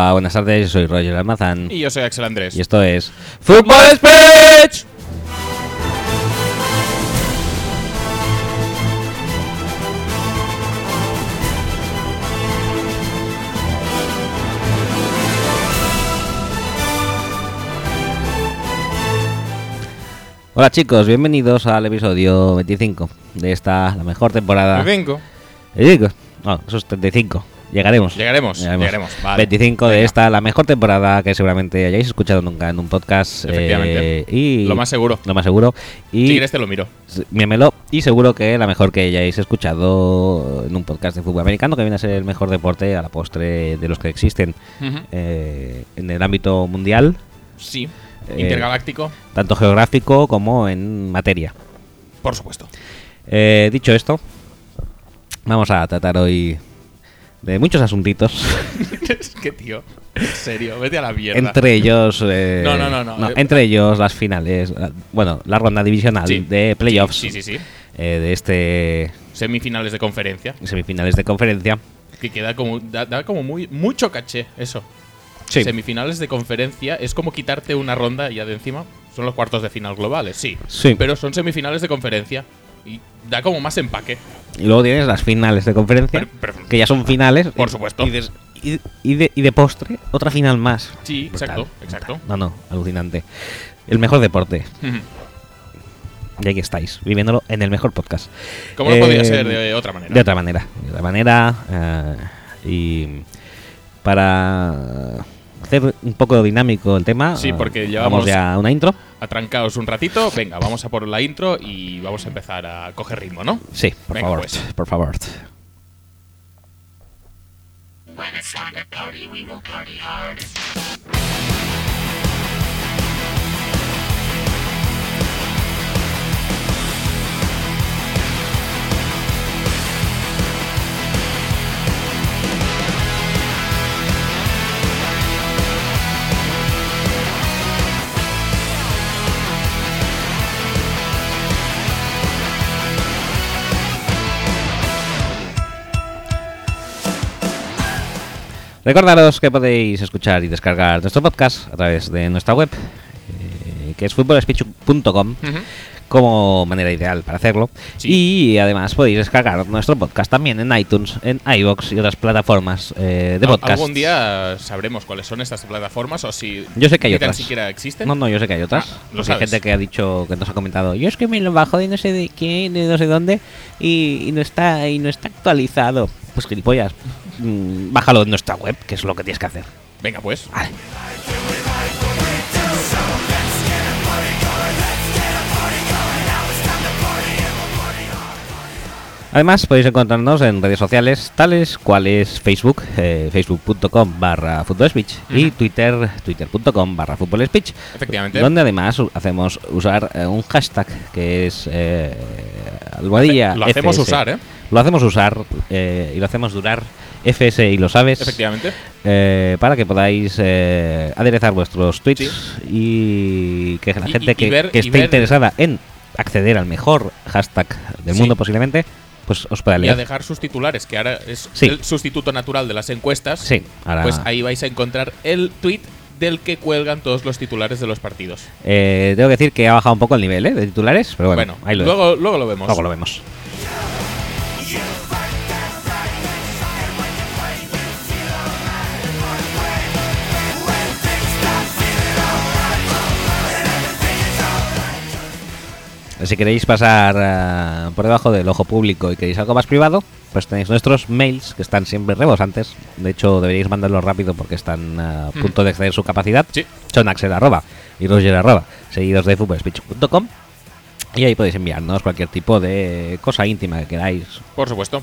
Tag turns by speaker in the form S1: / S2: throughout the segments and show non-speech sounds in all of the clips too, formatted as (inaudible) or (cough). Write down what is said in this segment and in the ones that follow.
S1: Hola, buenas tardes, soy Roger Almazán.
S2: Y yo soy Axel Andrés.
S1: Y esto es Football Speech. Hola chicos, bienvenidos al episodio 25 de esta, la mejor temporada.
S2: 25.
S1: 25. No, eso es 35. Llegaremos.
S2: Llegaremos, llegaremos. Vale.
S1: 25 de esta, la mejor temporada que seguramente hayáis escuchado nunca en un podcast.
S2: Efectivamente.
S1: eh, y
S2: Lo más seguro.
S1: Lo más seguro. Y
S2: Si quieres te lo miro.
S1: míramelo. Y seguro que la mejor que hayáis escuchado en un podcast de fútbol americano, que viene a ser el mejor deporte a la postre de los que existen eh, en el ámbito mundial,
S2: Sí.
S1: eh,
S2: Intergaláctico,
S1: tanto geográfico como en materia.
S2: por supuesto.
S1: Dicho esto, vamos a tratar hoy de muchos asuntitos. (laughs)
S2: es que, tío, en serio, vete a la mierda.
S1: entre ellos. eh,
S2: No, no, no, no.
S1: entre ellos las finales. la- Bueno, la ronda divisional
S2: Sí.
S1: de playoffs.
S2: Sí, sí, sí.
S1: eh, de este
S2: Semifinales de conferencia.
S1: semifinales de conferencia.
S2: Que queda como. Da, da como muy mucho caché eso.
S1: Sí.
S2: Semifinales de conferencia es como quitarte una ronda ya de encima. Son los cuartos de final globales, sí.
S1: Sí.
S2: Pero son semifinales de conferencia. Y da como más empaque.
S1: Y luego tienes las finales de conferencia,
S2: Pero- pero-
S1: que ya son finales.
S2: Por
S1: y-
S2: supuesto.
S1: Y de, y- de- y de postre, otra final más.
S2: Sí,
S1: Brutal,
S2: exacto, exacto.
S1: brutal. No, no, alucinante. El mejor deporte. Y aquí estáis, viviéndolo en el mejor podcast.
S2: ¿Cómo no podría
S1: Eh,
S2: ser de otra manera?
S1: De otra manera. De otra manera. eh, y para hacer un poco dinámico el tema.
S2: Sí,
S1: eh,
S2: porque
S1: Vamos
S2: llevamos-
S1: ya una intro.
S2: Atrancaos un ratito. Venga, vamos a por la intro y vamos a empezar a coger ritmo, ¿no?
S1: Sí, por
S2: Venga,
S1: favor.
S2: pues.
S1: Por favor. Recordaros que podéis escuchar y descargar nuestro podcast a través de nuestra web, eh, que es futbolspeech.com,
S2: Ujú.
S1: como manera ideal para hacerlo.
S2: Sí.
S1: Y además podéis descargar nuestro podcast también en iTunes, en iVoox y otras plataformas eh, de podcast.
S2: Algún día sabremos cuáles son estas plataformas o si
S1: Yo sé que hay otras.
S2: siquiera existen.
S1: No, no, yo sé que hay otras.
S2: Ah, lo
S1: Porque hay gente que ha dicho, que nos ha comentado, yo es que me lo bajo de no sé de quién, de no sé dónde, y, y no está y no está actualizado. Pues gilipollas, mm, bájalo en nuestra web, que es lo que tienes que hacer.
S2: Venga, pues.
S1: Vale. Además podéis encontrarnos en redes sociales tales cuales Facebook, eh, facebook.com barra footballspeech y. Twitter, twitter.com barra footballspeech
S2: Efectivamente.
S1: donde además hacemos usar eh, un hashtag que es eh, almohadilla
S2: Lo hacemos
S1: FS.
S2: usar, ¿eh?
S1: Lo hacemos usar eh, y lo hacemos durar FS y lo sabes
S2: Efectivamente.
S1: eh, para que podáis eh, aderezar vuestros tweets
S2: Sí.
S1: y que la
S2: Y-
S1: gente
S2: y- y
S1: que,
S2: ver-
S1: que esté
S2: ver-
S1: interesada en acceder al mejor hashtag del
S2: Sí.
S1: mundo posiblemente, pues os pueda
S2: Y a
S1: leer.
S2: dejar sus titulares, que ahora es
S1: Sí.
S2: el sustituto natural de las encuestas.
S1: Sí, ahora
S2: Pues ahí vais a encontrar el tweet del que cuelgan todos los titulares de los partidos.
S1: eh, tengo que decir que ha bajado un poco el nivel ¿eh? de titulares, pero bueno,
S2: Bueno,
S1: ahí lo
S2: luego, luego lo vemos.
S1: luego lo vemos. Si queréis pasar eh, por debajo del ojo público y queréis algo más privado, pues tenéis nuestros mails que están siempre rebosantes. De hecho, deberíais mandarlos rápido porque están a
S2: Hmm.
S1: punto de exceder su capacidad.
S2: Sí.
S1: Son Axel arroba y Roger arroba, seguidos de. Y ahí podéis enviarnos cualquier tipo de cosa íntima que queráis.
S2: Por supuesto.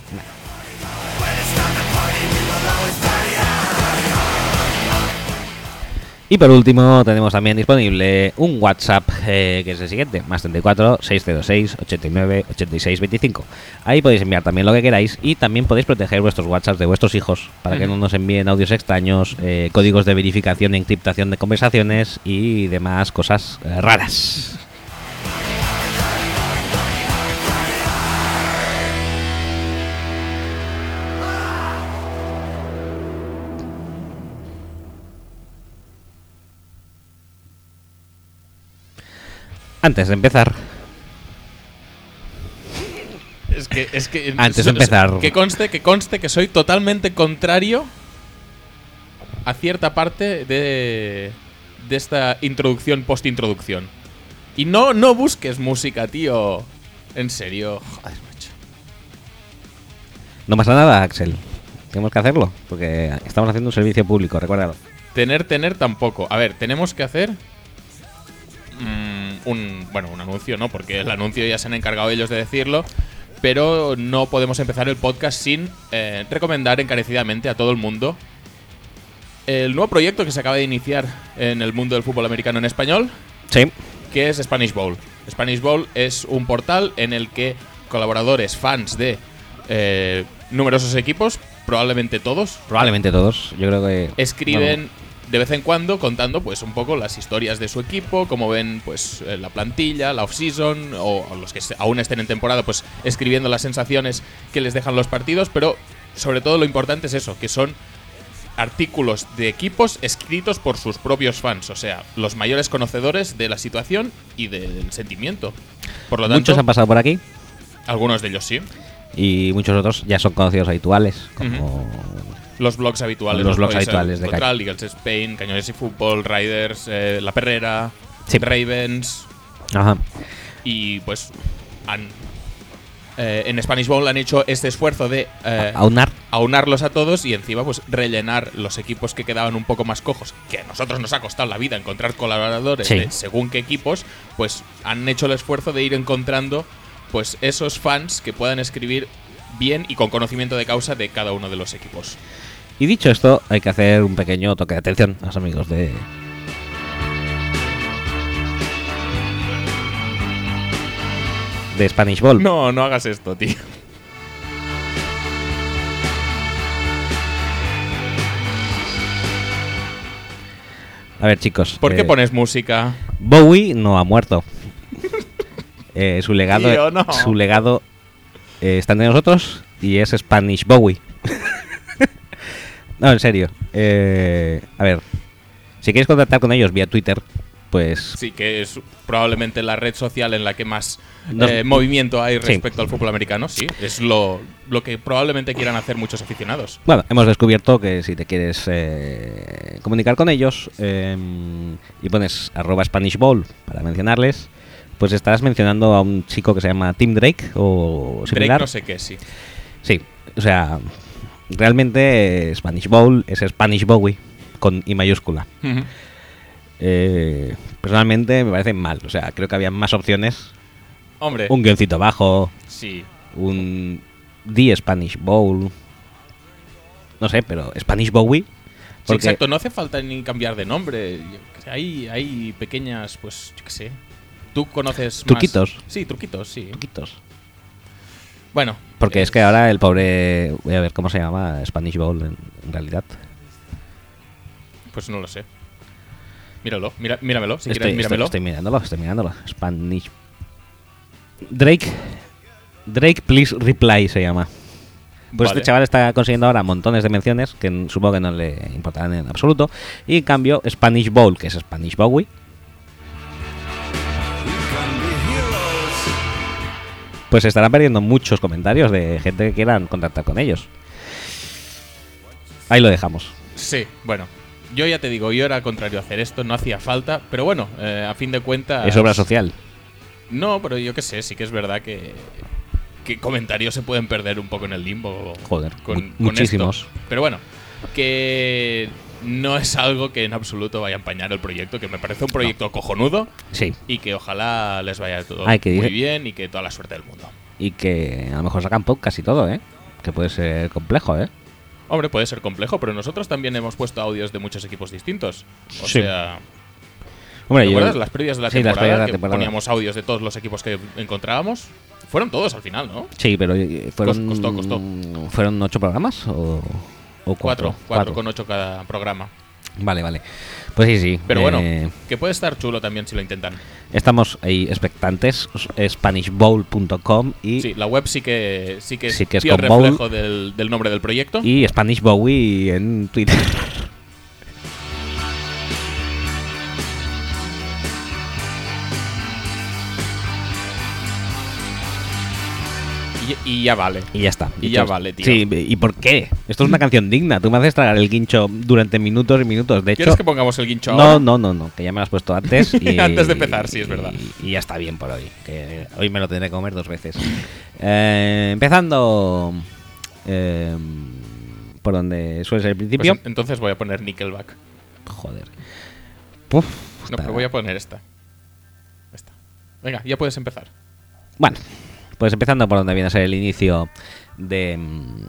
S1: Y por último, tenemos también disponible un WhatsApp eh, que es el siguiente: más 34 606 89 86 25. Ahí podéis enviar también lo que queráis y también podéis proteger vuestros WhatsApps de vuestros hijos para que no nos envíen audios extraños, eh, códigos de verificación e encriptación de conversaciones y demás cosas eh, raras. Antes de empezar,
S2: Es que, es que
S1: Antes de empezar.
S2: Que conste, que conste que soy totalmente contrario a cierta parte de, de esta introducción, post-introducción. Y no, no busques música, tío. En serio. Joder, macho.
S1: no pasa nada, Axel. Tenemos que hacerlo, porque estamos haciendo un servicio público, recuérdalo.
S2: Tener, tener tampoco. A ver, tenemos que hacer mm, un, bueno, un anuncio, ¿no? Porque el anuncio ya se han encargado ellos de decirlo. Pero no podemos empezar el podcast sin eh, recomendar encarecidamente a todo el mundo el nuevo proyecto que se acaba de iniciar en el mundo del fútbol americano en español,
S1: Sí,
S2: que es Spanish Bowl. Spanish Bowl es un portal en el que colaboradores, fans de eh, numerosos equipos, probablemente todos,
S1: probablemente todos. Yo creo que.
S2: escriben de vez en cuando contando pues un poco las historias de su equipo, cómo ven pues eh, la plantilla, la off-season o o los que aún estén en temporada pues escribiendo las sensaciones que les dejan los partidos, pero sobre todo lo importante es eso, que son artículos de equipos escritos por sus propios fans, o sea, los mayores conocedores de la situación y del sentimiento. Por lo tanto,
S1: muchos han pasado por aquí
S2: algunos de ellos sí,
S1: y muchos otros ya son conocidos habituales, como.
S2: Los blogs habituales,
S1: Los blogs
S2: podéis
S1: habituales de
S2: encontrar, Eagles Spain, Cañones y Fútbol, Riders, eh, La Perrera,
S1: Sí.
S2: Ravens,
S1: Ajá.
S2: y pues han eh, en Spanish Bowl han hecho este esfuerzo de eh,
S1: Aunar.
S2: aunarlos a todos y encima pues rellenar los equipos que quedaban un poco más cojos, que a nosotros nos ha costado la vida encontrar colaboradores
S1: Sí.
S2: de según qué equipos, pues han hecho el esfuerzo de ir encontrando pues esos fans que puedan escribir bien y con conocimiento de causa de cada uno de los equipos.
S1: Y dicho esto, hay que hacer un pequeño toque de atención a los amigos de. De Spanish Ball.
S2: No, no hagas esto, tío.
S1: A ver, chicos.
S2: ¿Por qué
S1: eh,
S2: pones música?
S1: Bowie no ha muerto. (laughs) Eh, su legado,
S2: Tío, no.
S1: su legado eh, está entre nosotros y es Spanish Bowie. (laughs) no, en serio. Eh, a ver, si queréis contactar con ellos vía Twitter, pues
S2: Sí, que es probablemente la red social en la que más
S1: Nos-
S2: eh, movimiento hay
S1: Sí.
S2: respecto al fútbol americano. Sí, es lo, lo que probablemente quieran hacer muchos aficionados.
S1: Bueno, hemos descubierto que si te quieres eh, comunicar con ellos eh, y pones arroba Spanish Bowl para mencionarles, pues estarás mencionando a un chico que se llama Tim Drake o
S2: Drake
S1: similar.
S2: no sé qué, sí.
S1: Sí, o sea, realmente Spanish Bowl es Spanish Bowie con I mayúscula. Eh, personalmente me parece mal, o sea, creo que había más opciones.
S2: Hombre,
S1: Un guioncito bajo,
S2: sí.
S1: un The Spanish Bowl. No sé, pero Spanish Bowie.
S2: Sí, exacto, no hace falta ni cambiar de nombre. Hay, hay pequeñas, pues, yo qué sé. Tú conoces más-
S1: Truquitos.
S2: Sí, truquitos, sí.
S1: Poquitos.
S2: Bueno.
S1: Porque es que ahora el pobre. Voy a ver cómo se llama Spanish Bowl en, en realidad.
S2: Pues no lo sé. Míralo, mira, míramelo, si
S1: estoy,
S2: quieres,
S1: estoy-
S2: míramelo.
S1: estoy mirándolo, estoy mirándolo. Spanish. Drake. Drake, please reply se llama. Pues
S2: Vale.
S1: este chaval está consiguiendo ahora montones de menciones que supongo que no le importarán en absoluto. Y en cambio, Spanish Bowl, que es Spanish Bowie, pues estarán perdiendo muchos comentarios de gente que quieran contactar con ellos. Ahí lo dejamos.
S2: Sí, bueno. Yo ya te digo, yo era contrario a hacer esto, no hacía falta, pero bueno, eh, a fin de cuentas...
S1: Es obra social.
S2: No, pero yo qué sé, sí que es verdad que, que comentarios se pueden perder un poco en el limbo.
S1: Joder,
S2: con,
S1: mu-
S2: con
S1: muchísimos.
S2: esto. Pero bueno, que no es algo que en absoluto vaya a empañar el proyecto, que me parece un proyecto cojonudo
S1: Sí.
S2: y que ojalá les vaya todo
S1: Ay, que
S2: muy
S1: dice-
S2: bien y que toda la suerte del mundo.
S1: Y que a lo mejor sacan podcast y todo, ¿eh? Que puede ser complejo, ¿eh?
S2: Hombre, puede ser complejo, pero nosotros también hemos puesto audios de muchos equipos distintos. O
S1: Sí.
S2: sea,
S1: Hombre,
S2: ¿te
S1: yo-
S2: acuerdas? Las previas de la
S1: Sí, las
S2: temporada,
S1: previas de la
S2: que
S1: temporada.
S2: poníamos audios de todos los equipos que encontrábamos. Fueron todos al final, ¿no?
S1: Sí, pero eh, fueron.
S2: Costó, costó.
S1: ¿Fueron ocho programas o, o cuatro?
S2: Cuatro, cuatro con ocho cada programa.
S1: Vale, vale. Pues sí, sí.
S2: Pero
S1: eh,
S2: bueno, que puede estar chulo también si lo intentan.
S1: Estamos ahí expectantes. SpanishBowl.com y,
S2: Sí, la web sí que sí que
S1: Sí que es bowl.
S2: reflejo del, del nombre del proyecto.
S1: y Spanish Bowie en Twitter.
S2: Y ya vale.
S1: Y ya está.
S2: Y ya vale, tío.
S1: Sí, ¿y por qué? Esto es una canción digna. Tú me haces tragar el guincho durante minutos y minutos. De hecho,
S2: ¿Quieres que pongamos el guincho
S1: no,
S2: ahora?
S1: no, no, no, que ya me lo has puesto antes. (laughs) Y,
S2: Antes de empezar, sí, es verdad.
S1: Y, y ya está bien por hoy. Que hoy me lo tendré que comer dos veces. Eh, empezando eh, por donde suele ser el
S2: Pues
S1: principio.
S2: en- entonces voy a poner Nickelback.
S1: Joder. Uf,
S2: No, pero voy a poner esta. Esta. Venga, ya puedes empezar.
S1: Bueno, pues empezando por donde viene a ser el inicio de. mm,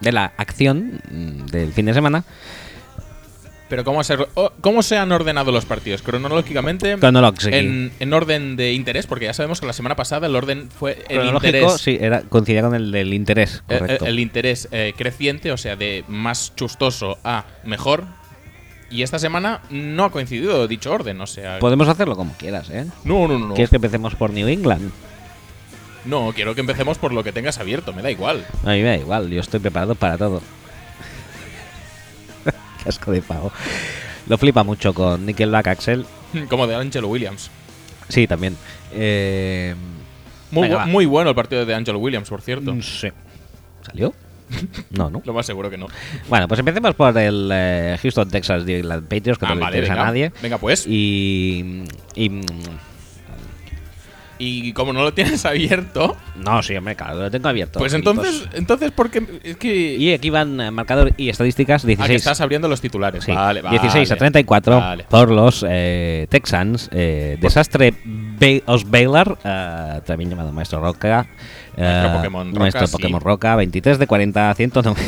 S1: de la acción mm, del fin de semana.
S2: Pero ¿cómo se, ¿cómo se han ordenado los partidos? Cronológicamente, en, en orden de interés, porque ya sabemos que la semana pasada el orden fue el
S1: Cronológico,
S2: interés.
S1: sí, era, coincidía con el del interés,
S2: eh,
S1: correcto.
S2: El, interés eh, creciente, o sea, de más chustoso a mejor. Y esta semana no ha coincidido dicho orden, o sea.
S1: Podemos hacerlo como quieras, ¿eh?
S2: No, no, no.
S1: ¿Quieres que empecemos por New England?
S2: No, quiero que empecemos por lo que tengas abierto, me da igual.
S1: A mí me da igual, yo estoy preparado para todo. (laughs) Qué asco de pavo. Lo flipa mucho con Nickelback Axel.
S2: Como de Angelo Williams.
S1: Sí, también. Eh,
S2: Muy,
S1: Venga,
S2: bu-
S1: va.
S2: muy bueno el partido de Angelo Williams, por cierto.
S1: no sé. ¿Salió? No, no.
S2: Lo más seguro que no.
S1: Bueno, pues empecemos por el eh, Houston, Texas New England Patriots, que
S2: Ah,
S1: no le
S2: vale,
S1: interesa
S2: venga.
S1: a nadie.
S2: Venga, pues.
S1: Y, y. mm,
S2: Y como no lo tienes abierto,
S1: No, sí, hombre, claro, lo tengo abierto.
S2: pues entonces, entonces ¿por qué? Es que.
S1: Y aquí van eh, marcador y estadísticas:
S2: Ah, que
S1: 16,
S2: estás abriendo los titulares.
S1: sí,
S2: vale, vale.
S1: 16 a 34
S2: Vale.
S1: por los eh, Texans. eh, desastre Os Baylor, eh, también llamado Maestro Roca. Eh,
S2: Maestro Pokémon Roca,
S1: Maestro
S2: sí.
S1: Pokémon Roca, 23 de 40, 190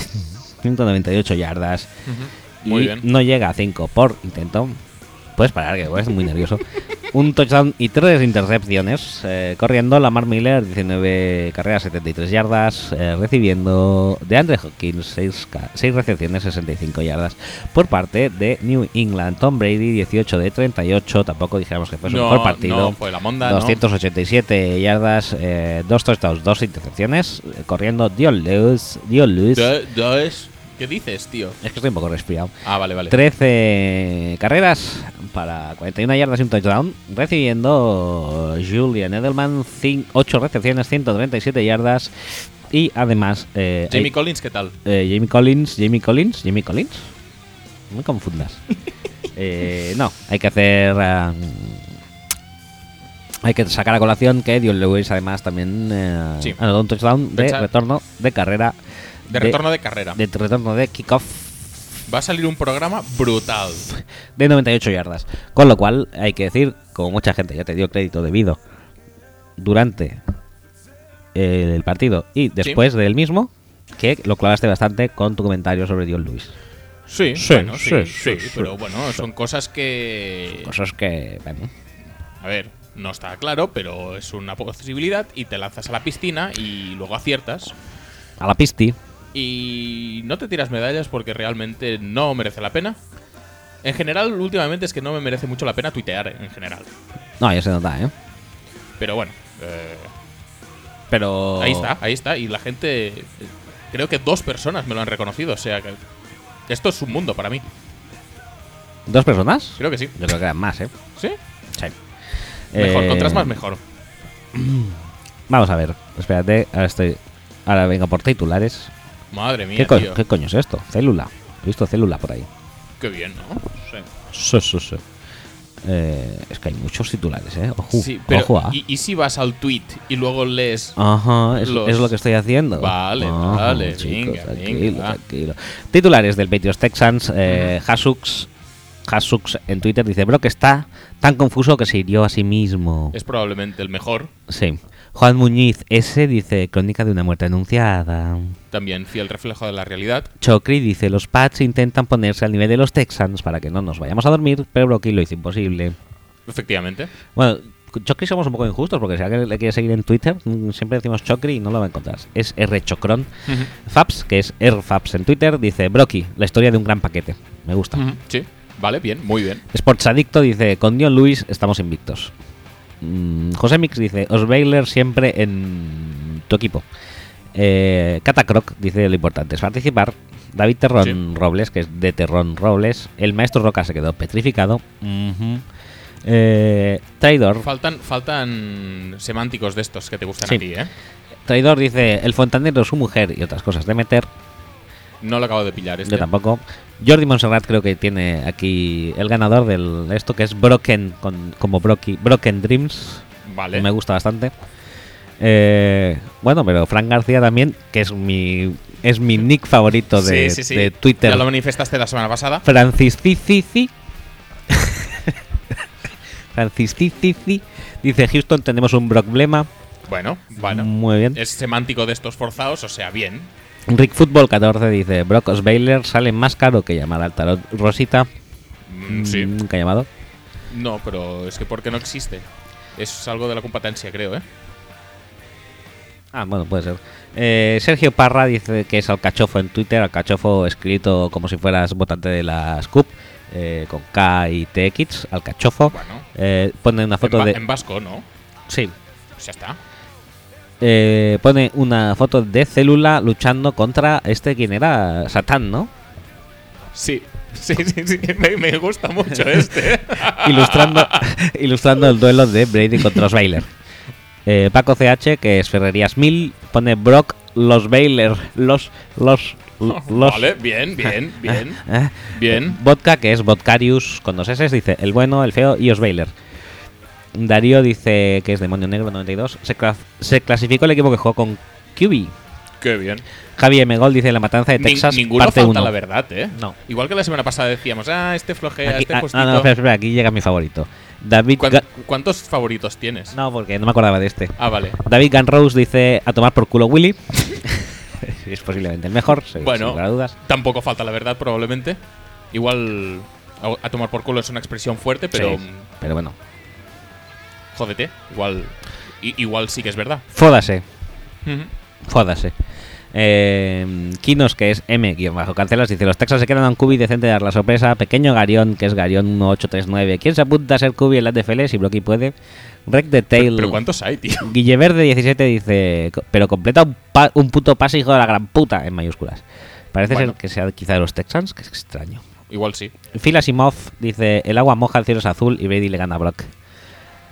S1: 198 yardas.
S2: Ujú. Muy
S1: y
S2: bien.
S1: no llega a 5 por intento. Puedes parar, que es muy nervioso. Un touchdown y tres intercepciones. eh, corriendo Lamar Miller, 19 carreras, 73 yardas. eh, recibiendo de Andre Hopkins, 6, recepciones, 65 yardas. Por parte de New England, Tom Brady, 18 de 38. Tampoco dijéramos que fue su
S2: no,
S1: mejor partido.
S2: no, fue la monda, ¿no?
S1: 287 yardas, eh, dos touchdowns, dos intercepciones. eh, corriendo Dion Lewis. Dion Lewis.
S2: Do- dos. ¿Qué dices, tío?
S1: Es que estoy un poco resfriado.
S2: Ah, vale, vale.
S1: 13 carreras para 41 yardas y un touchdown, recibiendo Julian Edelman 8 recepciones, 137 yardas y además eh,
S2: Jamie
S1: hay-
S2: Collins, ¿qué tal?
S1: eh, Jamie Collins, Jamie Collins, Jamie Collins, no me confundas. (laughs) Eh, no, hay que hacer ah, hay que sacar a colación que Dion Lewis además también eh,
S2: Sí.
S1: anotó un touchdown de retorno de carrera
S2: De retorno de carrera.
S1: de retorno de kickoff
S2: Va a salir un programa brutal.
S1: de 98 yardas. Con lo cual, hay que decir, como mucha gente ya te dio crédito debido durante el partido y después del mismo, que lo clavaste bastante con tu comentario sobre Dion Lewis.
S2: Sí,
S1: Sí,
S2: bueno, sí,
S1: sí,
S2: sí,
S1: sí,
S2: pero bueno, son cosas que...
S1: Cosas que, bueno,
S2: A ver, no está claro, pero es una posibilidad y te lanzas a la piscina y luego aciertas.
S1: a la pisti.
S2: Y no te tiras medallas porque realmente no merece la pena. En general, últimamente es que no me merece mucho la pena tuitear, en general.
S1: No, ya se nota, ¿eh?
S2: Pero bueno, eh,
S1: Pero.
S2: ahí está, ahí está. Y la gente, eh, creo que dos personas me lo han reconocido. O sea que esto es un mundo para mí.
S1: ¿Dos personas?
S2: Creo que sí.
S1: Yo creo que eran más, ¿eh?
S2: ¿Sí?
S1: Sí.
S2: Mejor,
S1: Eh,
S2: contras más mejor. (clears throat)
S1: Vamos a ver, espérate, ahora estoy. Ahora vengo por titulares.
S2: Madre mía,
S1: ¿Qué, co-
S2: tío.
S1: ¿Qué coño es esto? Célula. He visto célula por ahí.
S2: Qué bien, ¿no? Sí.
S1: Sí, sí, sí. Eh, es que hay muchos titulares, ¿eh? Ojo,
S2: Sí, pero
S1: ojo, ah.
S2: ¿y, y si vas al tweet y luego lees
S1: Ajá, es,
S2: los-
S1: es lo que estoy haciendo.
S2: Vale, vale,
S1: chicos,
S2: venga,
S1: tranquilo,
S2: venga, va.
S1: tranquilo. Titulares del Patriots Texans. Eh, Hasux, Hasux en Twitter dice: Brock está tan confuso que se hirió a sí mismo.
S2: es probablemente el mejor,
S1: Sí. Juan Muñiz S dice: Crónica de una muerte anunciada.
S2: también fiel reflejo de la realidad.
S1: Chocri dice: Los Pats intentan ponerse al nivel de los Texans para que no nos vayamos a dormir, pero Brocky lo hizo imposible.
S2: Efectivamente.
S1: Bueno, Chocri somos un poco injustos porque si alguien le quiere seguir en Twitter, mm, siempre decimos Chocri y no lo va a encontrar. Es R Chocron. Fabs, que es RFabs en Twitter, dice Brocky, la historia de un gran paquete. Me gusta.
S2: Sí, vale, bien, muy bien.
S1: Sports Adicto dice, con Dion Luis estamos invictos. Mm, José Mix dice, Os Baylor siempre en tu equipo. Eh, Catacroc dice, lo importante es participar. David Terrón
S2: Sí.
S1: Robles, que es de Terrón Robles. El maestro Roca se quedó petrificado. Eh, Traidor.
S2: Faltan, faltan semánticos de estos que te gustan
S1: Sí.
S2: a ti, ¿eh?
S1: Traidor dice: El fontanero, su mujer y otras cosas de meter.
S2: No lo acabo de pillar este.
S1: Yo tampoco. Jordi Monserrat creo que tiene aquí el ganador del esto que es Broken, con, como Brocky, Broken Dreams.
S2: Vale.
S1: Me gusta bastante. Eh, bueno, pero Frank García también, que es mi es mi nick favorito de,
S2: Sí, sí, sí.
S1: de Twitter.
S2: Ya lo manifestaste la semana pasada.
S1: Francis Cicici (laughs) dice Houston tenemos un problema.
S2: Bueno, bueno.
S1: Muy bien.
S2: Es semántico de estos forzados, o sea, bien.
S1: Rick Football 14 dice Brock Osweiler sale más caro que llamar al tarot Rosita.
S2: Mm, sí.
S1: Nunca ha llamado.
S2: No, pero es que porque no existe. Es algo de la competencia, creo, ¿eh?
S1: Ah, bueno, puede ser. Eh, Sergio Parra dice que es Alcachofo en Twitter, Alcachofo escrito como si fueras votante de la SCUP, eh, con K y TX, Alcachofo.
S2: Bueno.
S1: Eh, pone una
S2: En,
S1: foto
S2: va-
S1: de...
S2: en vasco, ¿no?
S1: Sí.
S2: Pues ya está.
S1: Eh, pone una foto de Célula luchando contra este, quien era? Satán, ¿no?
S2: Sí. (laughs) Sí, sí, sí. Me, me gusta mucho (laughs) este.
S1: ilustrando, (laughs) ilustrando el duelo de Brady contra los Baylor. Eh, Paco CH, que es Ferrerías 1000, pone Brock, los Baylor, los, los, los.
S2: vale, bien, bien, bien. Bien.
S1: Vodka, que es Vodcarius con dos S, dice el bueno, el feo y os Baylor. Darío dice que es Demonio Negro 92. Se, cla- se clasificó el equipo que jugó con QB.
S2: Qué bien.
S1: Javi M. Gol dice la matanza de Texas,
S2: ninguno
S1: parte
S2: falta
S1: 1.
S2: la verdad, ¿eh?
S1: No.
S2: Igual que la semana pasada decíamos, ah, este flojea,
S1: Aquí,
S2: este
S1: ah,
S2: justito.
S1: no, no, espera, espera, aquí llega mi favorito. David.
S2: ¿Cuán-
S1: Ga-
S2: ¿Cuántos favoritos tienes?
S1: no, porque no me acordaba de este.
S2: Ah, vale.
S1: David Gunrose dice a tomar por culo Willy. (laughs) es posiblemente el mejor, sin,
S2: Bueno.
S1: sin lugar a dudas.
S2: Tampoco falta la verdad, probablemente. Igual a, a tomar por culo es una expresión fuerte, pero
S1: Sí, pero bueno.
S2: Jódete. Igual, igual sí que es verdad.
S1: Fódase, fódase. Eh, Kinos, que es M-cancelas, dice: Los Texas se quedan a un cubi decente de dar la sorpresa. Pequeño Garión, que es Garión 1839. ¿Quién se apunta a ser cubi en la NFL si Brocky puede? Rec the Tail.
S2: pero ¿cuántos hay, tío? (laughs)
S1: Guilleverde 17 dice: "Co- Pero completa un, pa- un puto pase, hijo de la gran puta, en mayúsculas. Parece
S2: Bueno.
S1: ser que sea quizá de los Texans, que es extraño.
S2: Igual sí.
S1: Phil Asimov dice: El agua moja, el cielo es azul y Brady le gana a Brock.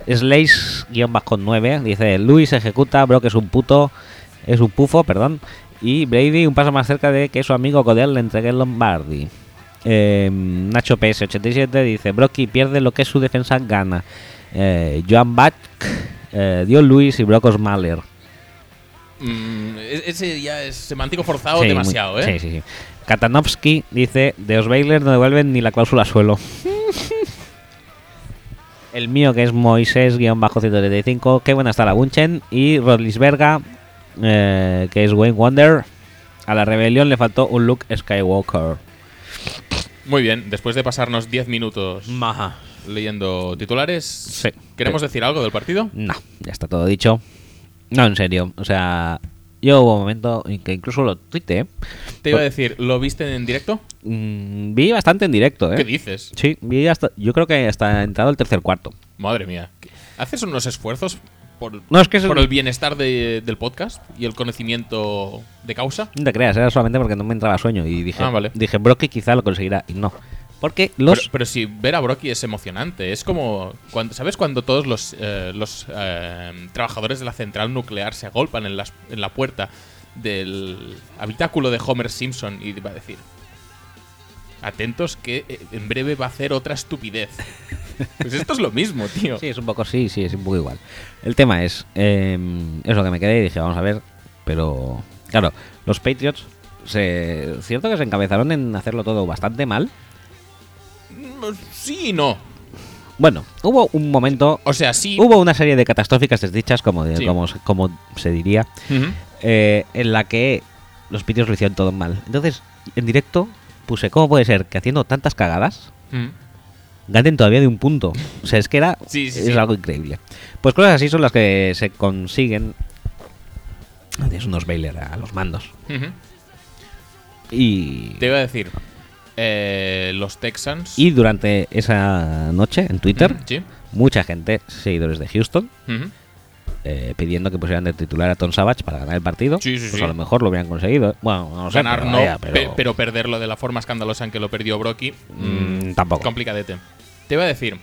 S1: Slays-9 dice: Luis ejecuta, Brock es un puto, es un pufo, perdón. Y Brady un paso más cerca de que su amigo Codell le entregue el Lombardi. Eh, Nacho PS87 dice: Brocky pierde lo que su defensa gana. Eh, Joan Bach eh, dio Luis y Brock Osmaler.
S2: Mm, e- ese ya es semántico forzado
S1: Sí,
S2: demasiado,
S1: muy-
S2: ¿eh?
S1: Sí, sí, sí. Katanovsky dice: De Osweiler no devuelven ni la cláusula suelo. (laughs) El mío, que es Moisés-135, qué buena está la Bunchen. Y Rodlisberga, eh, que es Wayne Wonder. A la rebelión le faltó un look Skywalker.
S2: Muy bien, después de pasarnos 10 minutos
S1: Maja.
S2: leyendo titulares,
S1: Sí.
S2: ¿queremos decir algo del partido?
S1: No, ya está todo dicho. No, en serio. O sea, yo hubo un momento en que incluso lo tuiteé.
S2: Te iba a decir, ¿lo viste en directo?
S1: Mm, vi bastante en directo, ¿eh?
S2: ¿Qué dices?
S1: Sí, vi hasta. Yo creo que hasta entrado el tercer cuarto.
S2: Madre mía. ¿Haces unos esfuerzos por,
S1: No, es que
S2: por
S1: el-
S2: el bienestar de- del podcast y el conocimiento de causa?
S1: No te creas, era solamente porque no me entraba sueño y dije,
S2: Ah, vale.
S1: dije Brocky quizá lo conseguirá y no. Porque los
S2: Pero, pero si ver a Brocky es emocionante, es como, cuando, ¿sabes cuando todos los, eh, los eh, trabajadores de la central nuclear se agolpan en, las- en la puerta del habitáculo de Homer Simpson y va a decir, atentos que eh, en breve va a hacer otra estupidez? (laughs) Pues esto es lo mismo, tío.
S1: Sí, es un poco sí, sí, es un poco igual. El tema es, eh, es lo que me quedé y dije, vamos a ver, pero claro, los Patriots, se, cierto que se encabezaron en hacerlo todo bastante mal.
S2: Sí y no.
S1: Bueno, hubo un momento,
S2: O sea, sí.
S1: hubo una serie de catastróficas desdichas, como, de-
S2: Sí.
S1: como, se- como se diría, eh, en la que los Patriots lo hicieron todo mal. Entonces, en directo puse, ¿cómo puede ser que haciendo tantas cagadas
S2: Ujú.
S1: ganen todavía de un punto. O sea, es que era
S2: Sí, sí,
S1: es algo increíble. Pues cosas así son las que se consiguen. Es unos Baylor a los mandos. Y,
S2: Te iba a decir, eh, los Texans...
S1: y durante esa noche en Twitter,
S2: Sí.
S1: mucha gente, seguidores de Houston, eh, pidiendo que pusieran de titular a Tom Savage para ganar el partido.
S2: Sí, sí,
S1: pues a lo mejor lo hubieran conseguido. Bueno, no sé.
S2: Ganar
S1: pero
S2: no,
S1: vaya,
S2: pe-
S1: pero,
S2: perderlo de la forma escandalosa en que lo perdió Brocky,
S1: Mm, tampoco.
S2: complicadete. Te iba a decir,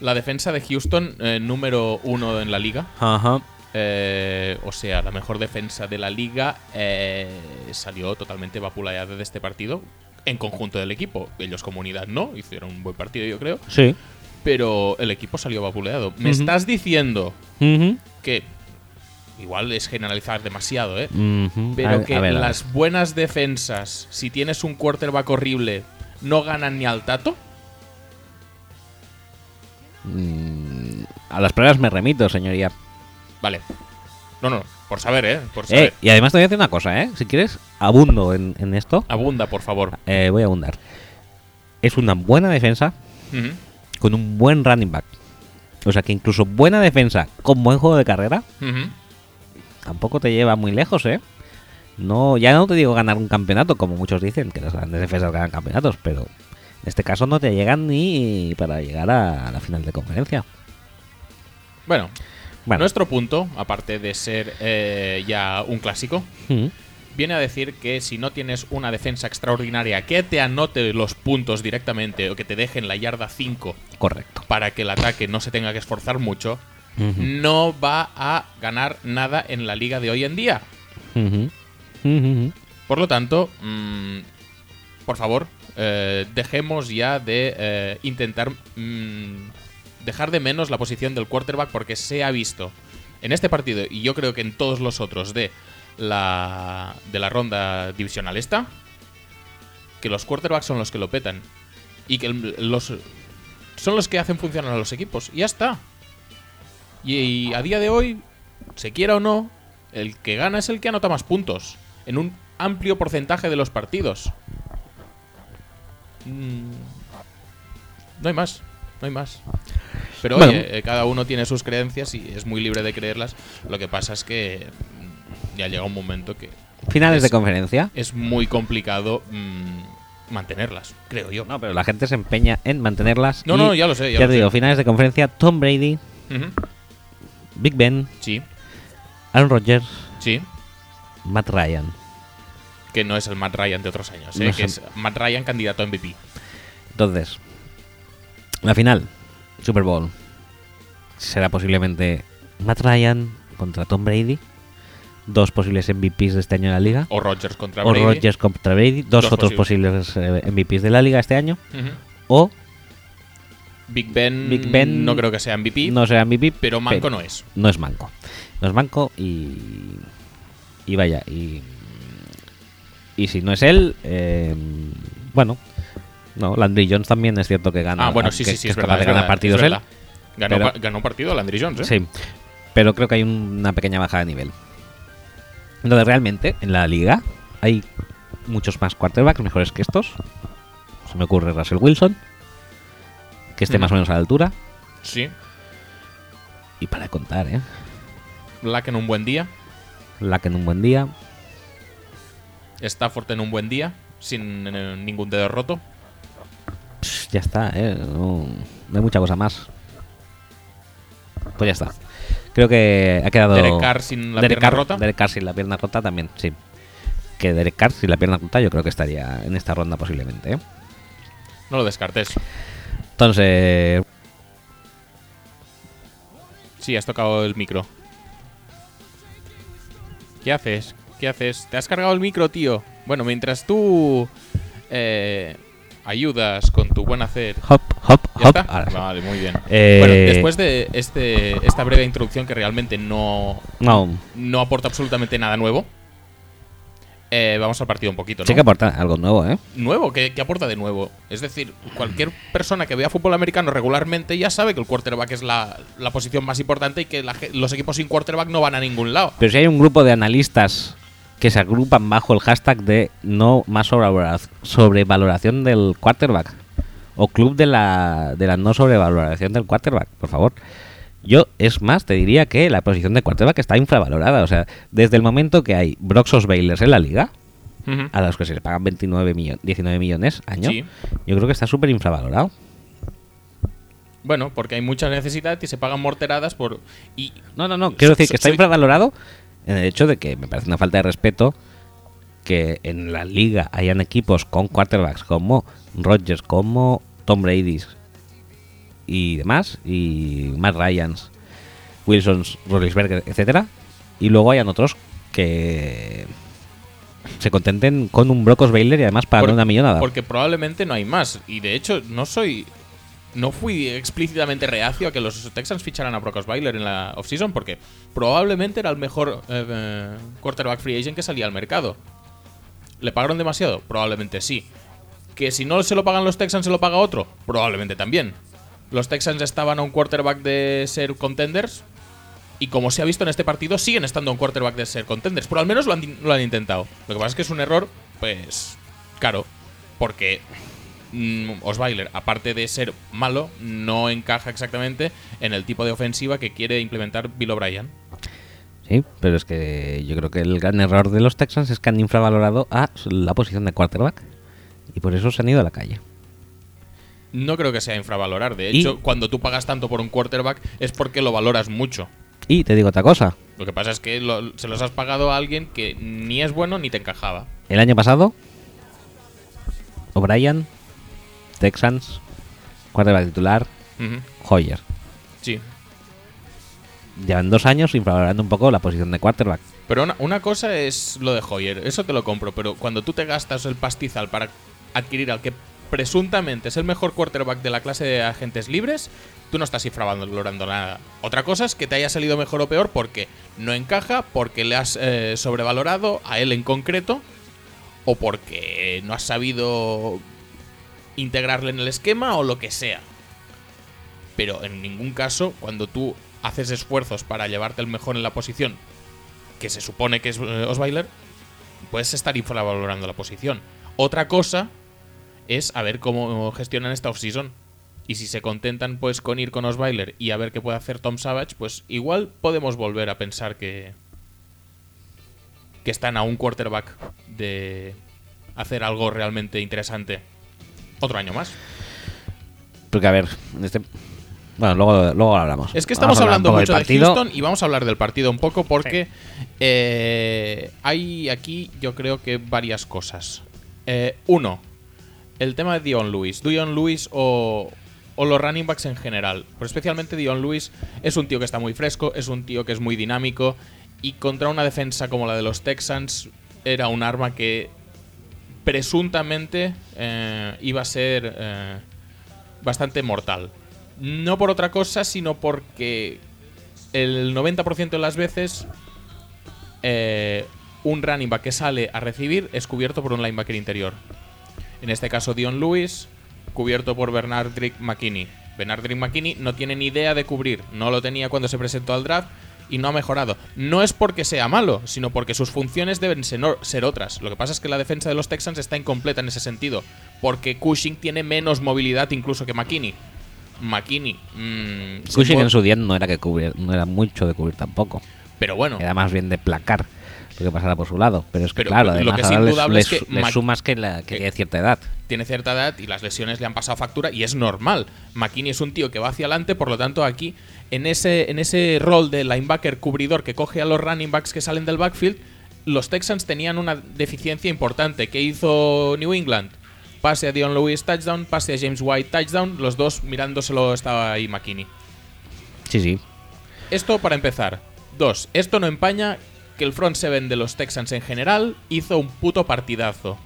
S2: La defensa de Houston, eh, número uno en la liga.
S1: Ajá.
S2: Eh, o sea, la mejor defensa de la liga eh, salió totalmente vapuleada de este partido en conjunto del equipo. Ellos como unidad no, hicieron un buen partido yo creo,
S1: Sí.
S2: pero el equipo salió vapuleado. ¿Me estás diciendo que igual es generalizar demasiado, ¿eh? Pero
S1: A-
S2: que
S1: a ver.
S2: las buenas defensas, si tienes un quarterback horrible, no ganan ni al tato?
S1: Mm, a las pruebas me remito, señoría.
S2: Vale. No, no, por saber, ¿eh? Por saber.
S1: Eh, y además te voy a decir una cosa, ¿eh? Si quieres, abundo en, en esto.
S2: Abunda, por favor.
S1: Eh, voy a abundar. Es una buena defensa con un buen running back. O sea que incluso buena defensa con buen juego de carrera tampoco te lleva muy lejos, ¿eh? No, ya no te digo ganar un campeonato, como muchos dicen, que las grandes defensas ganan campeonatos, pero en este caso no te llegan ni para llegar a la final de conferencia.
S2: Bueno,
S1: Bueno,
S2: nuestro punto, aparte de ser eh, ya un clásico,
S1: mm,
S2: viene a decir que si no tienes una defensa extraordinaria que te anote los puntos directamente o que te deje en la yarda 5
S1: correcto.
S2: para que el ataque no se tenga que esforzar mucho, no va a ganar nada en la liga de hoy en día. Por lo tanto, mm, por favor, eh, dejemos ya de eh, intentar mm, dejar de menos la posición del quarterback porque se ha visto en este partido y yo creo que en todos los otros de la, de la ronda divisional esta, que los quarterbacks son los que lo petan y que los son los que hacen funcionar a los equipos y ya está. Y, y a día de hoy, se quiera o no, el que gana es el que anota más puntos en un amplio porcentaje de los partidos. Mm, no hay más, no hay más. Pero
S1: Bueno.
S2: oye, eh, cada uno tiene sus creencias y es muy libre de creerlas. Lo que pasa es que mm, ya llega un momento que
S1: Finales de
S2: Es-
S1: conferencia.
S2: es muy complicado mm, mantenerlas, creo yo.
S1: No, pero la gente se empeña en mantenerlas.
S2: No, no, ya lo sé, ya,
S1: Ya,
S2: lo
S1: te
S2: sé.
S1: digo, finales de conferencia, Tom Brady. Big Ben,
S2: Sí,
S1: Aaron Rodgers,
S2: sí.
S1: Matt Ryan.
S2: Que no es el Matt Ryan de otros años, ¿eh?
S1: No
S2: que es Matt Ryan candidato a MVP.
S1: Entonces, la final, Super Bowl, será posiblemente Matt Ryan contra Tom Brady, dos posibles MVPs de este año en la liga,
S2: O Rodgers contra
S1: o
S2: Brady.
S1: Rodgers contra Brady, dos,
S2: Dos
S1: otros
S2: posibles.
S1: posibles eh, MVPs de la liga este año, o
S2: Big Ben,
S1: Big Ben
S2: no creo que sea MVP,
S1: no será MVP,
S2: pero Manco no es.
S1: no es manco. No es manco y. Y vaya, y. Y si no es él, eh, bueno, no, Landry Jones también es cierto que gana.
S2: Ah, bueno, sí,
S1: que-
S2: sí, sí,
S1: que
S2: es
S1: capaz
S2: verdad.
S1: de ganar partidos él.
S2: Ganó,
S1: pero-
S2: ganó partido Landry Jones, ¿eh?
S1: Sí, pero creo que hay una pequeña bajada de nivel. Entonces, realmente, en la liga hay muchos más quarterbacks mejores que estos. Se me ocurre Russell Wilson, que esté más o menos a la altura.
S2: Sí.
S1: Y para contar, ¿eh?
S2: Lack en un buen día.
S1: La que en un buen día.
S2: Stafford en un buen día. Sin ningún dedo roto.
S1: Ya está, ¿eh? No, no hay mucha cosa más. Pues ya está. Creo que ha quedado.
S2: Derek Carr sin la
S1: Derek
S2: pierna
S1: Carr-
S2: rota.
S1: Derek Carr sin la pierna rota también, sí. Que Derek Carr sin la pierna rota yo creo que estaría en esta ronda posiblemente, ¿eh?
S2: No lo descartes.
S1: Entonces,
S2: Sí, has tocado el micro. ¿Qué haces? ¿Qué haces? ¿Te has cargado el micro, tío? Bueno, mientras tú eh, ayudas con tu buen hacer.
S1: hop, hop,
S2: ¿Ya
S1: hop.
S2: está? Vale, muy bien.
S1: Eh,
S2: Bueno, después de este, esta breve introducción que realmente no,
S1: No,
S2: no aporta absolutamente nada nuevo, eh, vamos al partido un poquito, ¿no?
S1: sí que aporta algo nuevo, ¿eh?
S2: Nuevo, ¿qué, qué aporta de nuevo? Es decir, cualquier persona que vea fútbol americano regularmente ya sabe que el quarterback es la, la posición más importante y que la los equipos sin quarterback no van a ningún lado.
S1: Pero si hay un grupo de analistas que se agrupan bajo el hashtag de no más sobrevalora- sobrevaloración del quarterback o club de la, de la no sobrevaloración del quarterback, por favor. Yo, es más, te diría que la posición de quarterback está infravalorada. O sea, desde el momento que hay Broxos Bailers en la liga, a los que se le pagan 29 millones, 19 millones año,
S2: Sí.
S1: yo creo que está súper infravalorado.
S2: Bueno, porque hay mucha necesidad y se pagan morteradas por... Y
S1: No, no, no. Quiero decir que está infravalorado en el hecho de que me parece una falta de respeto que en la liga hayan equipos con quarterbacks como Rodgers, como Tom Brady y demás, y Matt Ryans, Wilsons, Rollinsberger, etcétera, y luego hayan otros que se contenten con un Brock Osweiler y además pagan
S2: Por-
S1: una millonada.
S2: Porque probablemente no hay más. Y de hecho, no soy. No fui explícitamente reacio a que los Texans ficharan a Brock Osweiler en la offseason porque probablemente era el mejor eh, eh, quarterback free agent que salía al mercado. ¿Le pagaron demasiado? Probablemente sí. ¿Que si no se lo pagan los Texans se lo paga otro? Probablemente también. Los Texans estaban a un quarterback de ser contenders y como se ha visto en este partido, siguen estando a un quarterback de ser contenders. Pero al menos lo han, lo han intentado. Lo que pasa es que es un error, pues, caro. Porque Osweiler, aparte de ser malo, no encaja exactamente en el tipo de ofensiva que quiere implementar Bill O'Brien.
S1: Sí, pero es que yo creo que el gran error de los Texans es que han infravalorado a la posición de quarterback. Y por eso se han ido a la calle.
S2: No creo que sea infravalorar. De
S1: Y-
S2: hecho, cuando tú pagas tanto por un quarterback es porque lo valoras mucho.
S1: Y te digo otra cosa.
S2: Lo que pasa es que lo- se los has pagado a alguien que ni es bueno ni te encajaba.
S1: El año pasado, O'Brien, Texans, quarterback titular. Hoyer.
S2: Sí.
S1: Llevan dos años infravalorando un poco la posición de quarterback.
S2: Pero una, una cosa es lo de Hoyer, eso te lo compro, pero cuando tú te gastas el pastizal para adquirir al que presuntamente es el mejor quarterback de la clase de agentes libres, tú no estás infravalorando nada. Otra cosa es que te haya salido mejor o peor porque no encaja, porque le has eh, sobrevalorado a él en concreto, o porque no has sabido integrarle en el esquema o lo que sea. Pero en ningún caso, cuando tú haces esfuerzos para llevarte el mejor en la posición, que se supone que es eh, Osweiler, puedes estar infravalorando la posición. Otra cosa es a ver cómo gestionan esta offseason. Y si se contentan pues con ir con Osweiler y a ver qué puede hacer Tom Savage, pues igual podemos volver a pensar que que están a un quarterback de hacer algo realmente interesante otro año más.
S1: Porque, a ver, en este. Bueno, luego, luego lo hablamos.
S2: Es que estamos hablando mucho
S1: del
S2: de
S1: partido.
S2: Houston y vamos a hablar del partido un poco porque eh, hay aquí yo creo que varias cosas. Eh, uno, el tema de Dion Lewis. Dion Lewis o, o los running backs en general. Pero especialmente Dion Lewis es un tío que está muy fresco, es un tío que es muy dinámico y contra una defensa como la de los Texans era un arma que presuntamente eh, iba a ser eh, bastante mortal. No por otra cosa, sino porque el 90% de las veces eh, un running back que sale a recibir es cubierto por un linebacker interior. En este caso, Dion Lewis, cubierto por Bernard Drick McKinney. Bernard Drick McKinney no tiene ni idea de cubrir, no lo tenía cuando se presentó al draft y no ha mejorado. No es porque sea malo, sino porque sus funciones deben ser, otras. Lo que pasa es que la defensa de los Texans está incompleta en ese sentido, porque Cushing tiene menos movilidad incluso que McKinney. McKinney. mm, se
S1: Cushing en su día no era que cubrir, no era mucho de cubrir tampoco.
S2: Pero bueno,
S1: Era más bien de placar lo que pasara por su lado. Pero es que
S2: Pero
S1: claro,
S2: lo que es
S1: les,
S2: indudable es que
S1: les sumas que, la, que
S2: que-
S1: tiene cierta edad.
S2: tiene cierta edad y las lesiones le han pasado factura y es normal. McKinney es un tío que va hacia adelante, por lo tanto aquí en ese, en ese rol de linebacker cubridor que coge a los running backs que salen del backfield, los Texans tenían una deficiencia importante. ¿Qué hizo New England? Pase a Dion Lewis touchdown, pase a James White touchdown, los dos mirándoselo estaba ahí McKinney.
S1: Sí, sí.
S2: Esto para empezar. Dos, esto no empaña que el front seven de los Texans en general hizo un puto partidazo.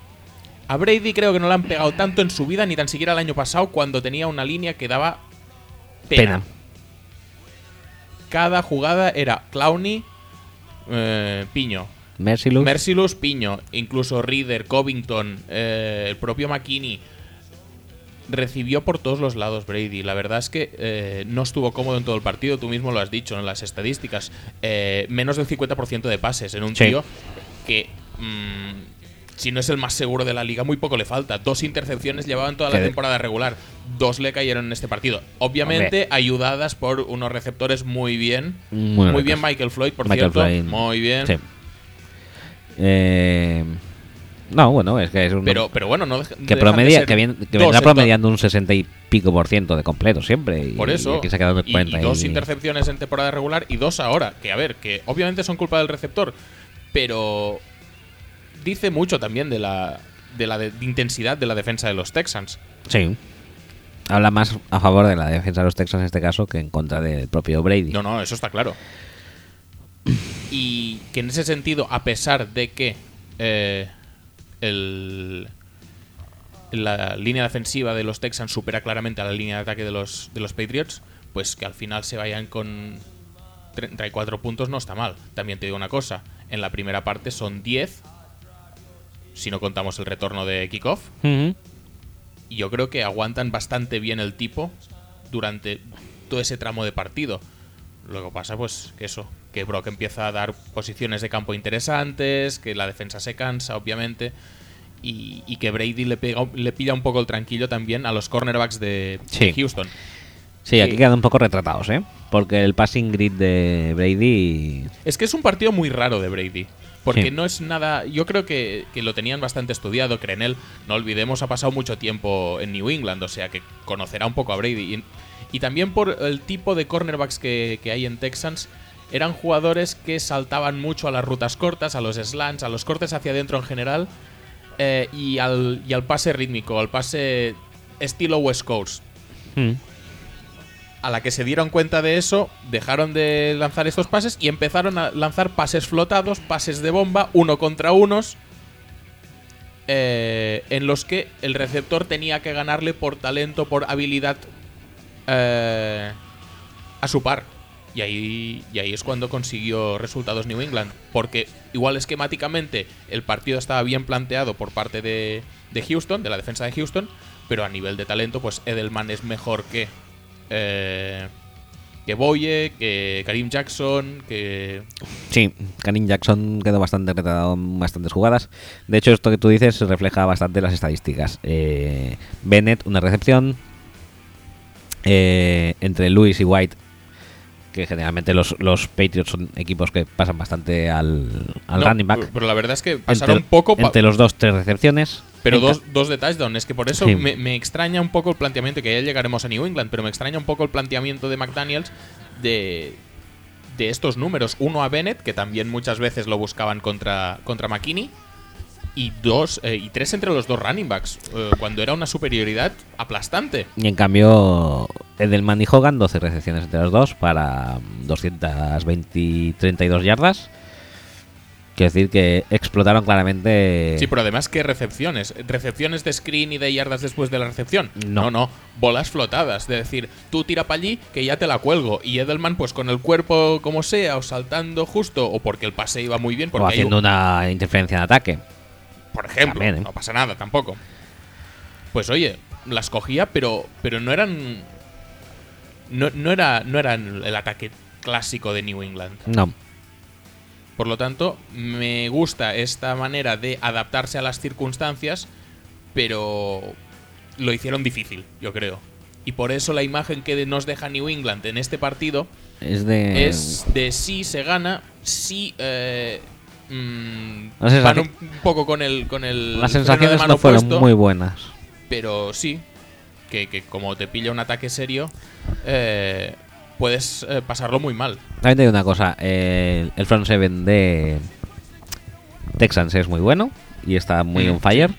S2: A Brady creo que no le han pegado tanto en su vida, ni tan siquiera el año pasado, cuando tenía una línea que daba pena.
S1: Pena.
S2: Cada jugada era Clowney, eh, Piño.
S1: Merciless.
S2: Mercilus, Piño. Incluso Reader, Covington, eh, el propio McKinney. Recibió por todos los lados Brady. La verdad es que eh, no estuvo cómodo en todo el partido. Tú mismo lo has dicho en las estadísticas. Eh, menos del 50% de pases en un
S1: Sí.
S2: tío que, mm, si no es el más seguro de la liga, muy poco le falta. Dos intercepciones llevaban toda la temporada regular. Dos le cayeron en este partido. Obviamente ayudadas por unos receptores muy bien.
S1: Muy
S2: bien Michael Floyd, por
S1: Michael
S2: cierto.
S1: Floyd.
S2: Muy bien.
S1: Sí. Eh, no, bueno, es que es un.
S2: Pero, pero bueno, no deja-
S1: que
S2: de
S1: promedia, que, vien- que vendrá promediando un 60 y pico por ciento de completo siempre. Y,
S2: Por eso.
S1: Y aquí se ha quedado en
S2: y-
S1: 40
S2: y dos intercepciones en temporada regular y dos ahora. Que a ver, que obviamente son culpa del receptor, pero dice mucho también de la, de la de intensidad de la defensa de los Texans.
S1: Sí. habla más a favor de la defensa de los Texans en este caso que en contra del propio Brady.
S2: No, no, eso está claro. Y que en ese sentido, a pesar de que eh, el, la línea defensiva de los Texans supera claramente a la línea de ataque de los, de los Patriots, pues que al final se vayan con 34 puntos no está mal. También te digo una cosa, en la primera parte son 10, si no contamos el retorno de kickoff. Y yo creo que aguantan bastante bien el tipo durante todo ese tramo de partido. Luego pasa, pues, que eso, que Brock empieza a dar posiciones de campo interesantes, que la defensa se cansa, obviamente, y, y que Brady le, pega, le pilla un poco el tranquillo también a los cornerbacks de,
S1: Sí.
S2: Houston.
S1: Sí, aquí quedan un poco retratados, ¿eh? Porque el passing grid de Brady.
S2: Es que es un partido muy raro de Brady. Porque
S1: Sí.
S2: no es nada. Yo creo que, que lo tenían bastante estudiado. Crenel, no olvidemos, ha pasado mucho tiempo en New England, o sea que conocerá un poco a Brady. Y, y también por el tipo de cornerbacks que, que hay en Texans, eran jugadores que saltaban mucho a las rutas cortas, a los slants, a los cortes hacia adentro en general, eh, y, al, y al pase rítmico, al pase estilo West Coast
S1: Mm.
S2: a la que se dieron cuenta de eso, dejaron de lanzar estos pases y empezaron a lanzar pases flotados, pases de bomba, uno contra unos, eh, en los que el receptor tenía que ganarle por talento, por habilidad eh, a su par. Y ahí, y ahí es cuando consiguió resultados New England. Porque igual esquemáticamente el partido estaba bien planteado por parte de, de Houston, de la defensa de Houston, pero a nivel de talento, pues Edelman es mejor que, eh, que Boye, que Karim Jackson, que...
S1: Sí, Karim Jackson quedó bastante retratado en bastantes jugadas. De hecho, esto que tú dices refleja bastante las estadísticas. Eh, Bennett, una recepción. Eh, entre Lewis y White, que generalmente los, los Patriots son equipos que pasan bastante al, al
S2: No,
S1: running back.
S2: Pero la verdad es que pasaron
S1: Entre,
S2: poco... pa-
S1: entre los dos, tres recepciones.
S2: Pero dos, dos de touchdown. Es que por eso
S1: Sí.
S2: me, me extraña un poco el planteamiento, que ya llegaremos a New England, pero me extraña un poco el planteamiento de McDaniels de, de estos números. Uno a Bennett, que también muchas veces lo buscaban contra, contra McKinney. Y dos eh, y tres entre los dos running backs, eh, cuando era una superioridad aplastante.
S1: Y en cambio, Edelman y Hogan, 12 recepciones entre los dos para 220 y 32 yardas. Quiero decir que explotaron claramente.
S2: Sí, pero además, ¿qué recepciones? ¿Recepciones de screen y de yardas después de la recepción?
S1: No.
S2: no, no. Bolas flotadas. De decir, tú tira para allí que ya te la cuelgo. Y Edelman, pues con el cuerpo como sea, o saltando justo, o porque el pase iba muy bien, porque
S1: o
S2: hay
S1: haciendo
S2: un-
S1: una interferencia en ataque.
S2: Por ejemplo,
S1: También, ¿eh?
S2: no pasa nada tampoco. Pues oye, las cogía, pero, pero no eran. No, no, era, no eran el ataque clásico de New England.
S1: No.
S2: Por lo tanto, me gusta esta manera de adaptarse a las circunstancias, pero lo hicieron difícil, yo creo. Y por eso la imagen que nos deja New England en este partido
S1: Es de.
S2: es de si se gana, si eh, mm,
S1: sensación-
S2: van un poco con el con el
S1: Las
S2: de
S1: sensaciones
S2: mano
S1: no fueron
S2: puesto,
S1: muy buenas.
S2: pero sí que, que como te pilla un ataque serio eh, puedes eh, pasarlo muy mal.
S1: También te digo una cosa: el, el front seven de Texans es muy bueno y está muy
S2: Mm,
S1: on fire.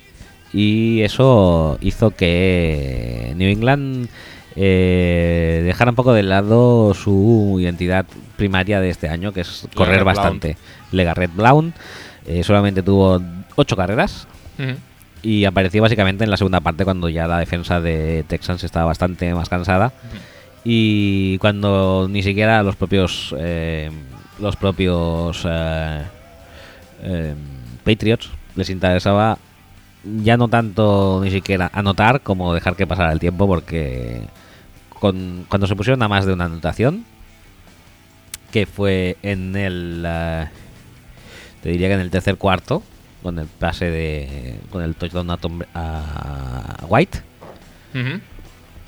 S1: Y eso hizo que New England eh, dejara un poco de lado su identidad primaria de este año, que es correr bastante. Legarrette Brown eh, solamente tuvo ocho carreras y apareció básicamente en la segunda parte cuando ya la defensa de Texans estaba bastante más cansada. Y cuando ni siquiera los propios eh, los propios eh, Patriots les interesaba ya no tanto ni siquiera anotar como dejar que pasara el tiempo porque con- cuando se pusieron a más de una anotación que fue en el eh, te diría que en el tercer cuarto con el pase de con el touchdown a, Tom- a White
S2: Ujú.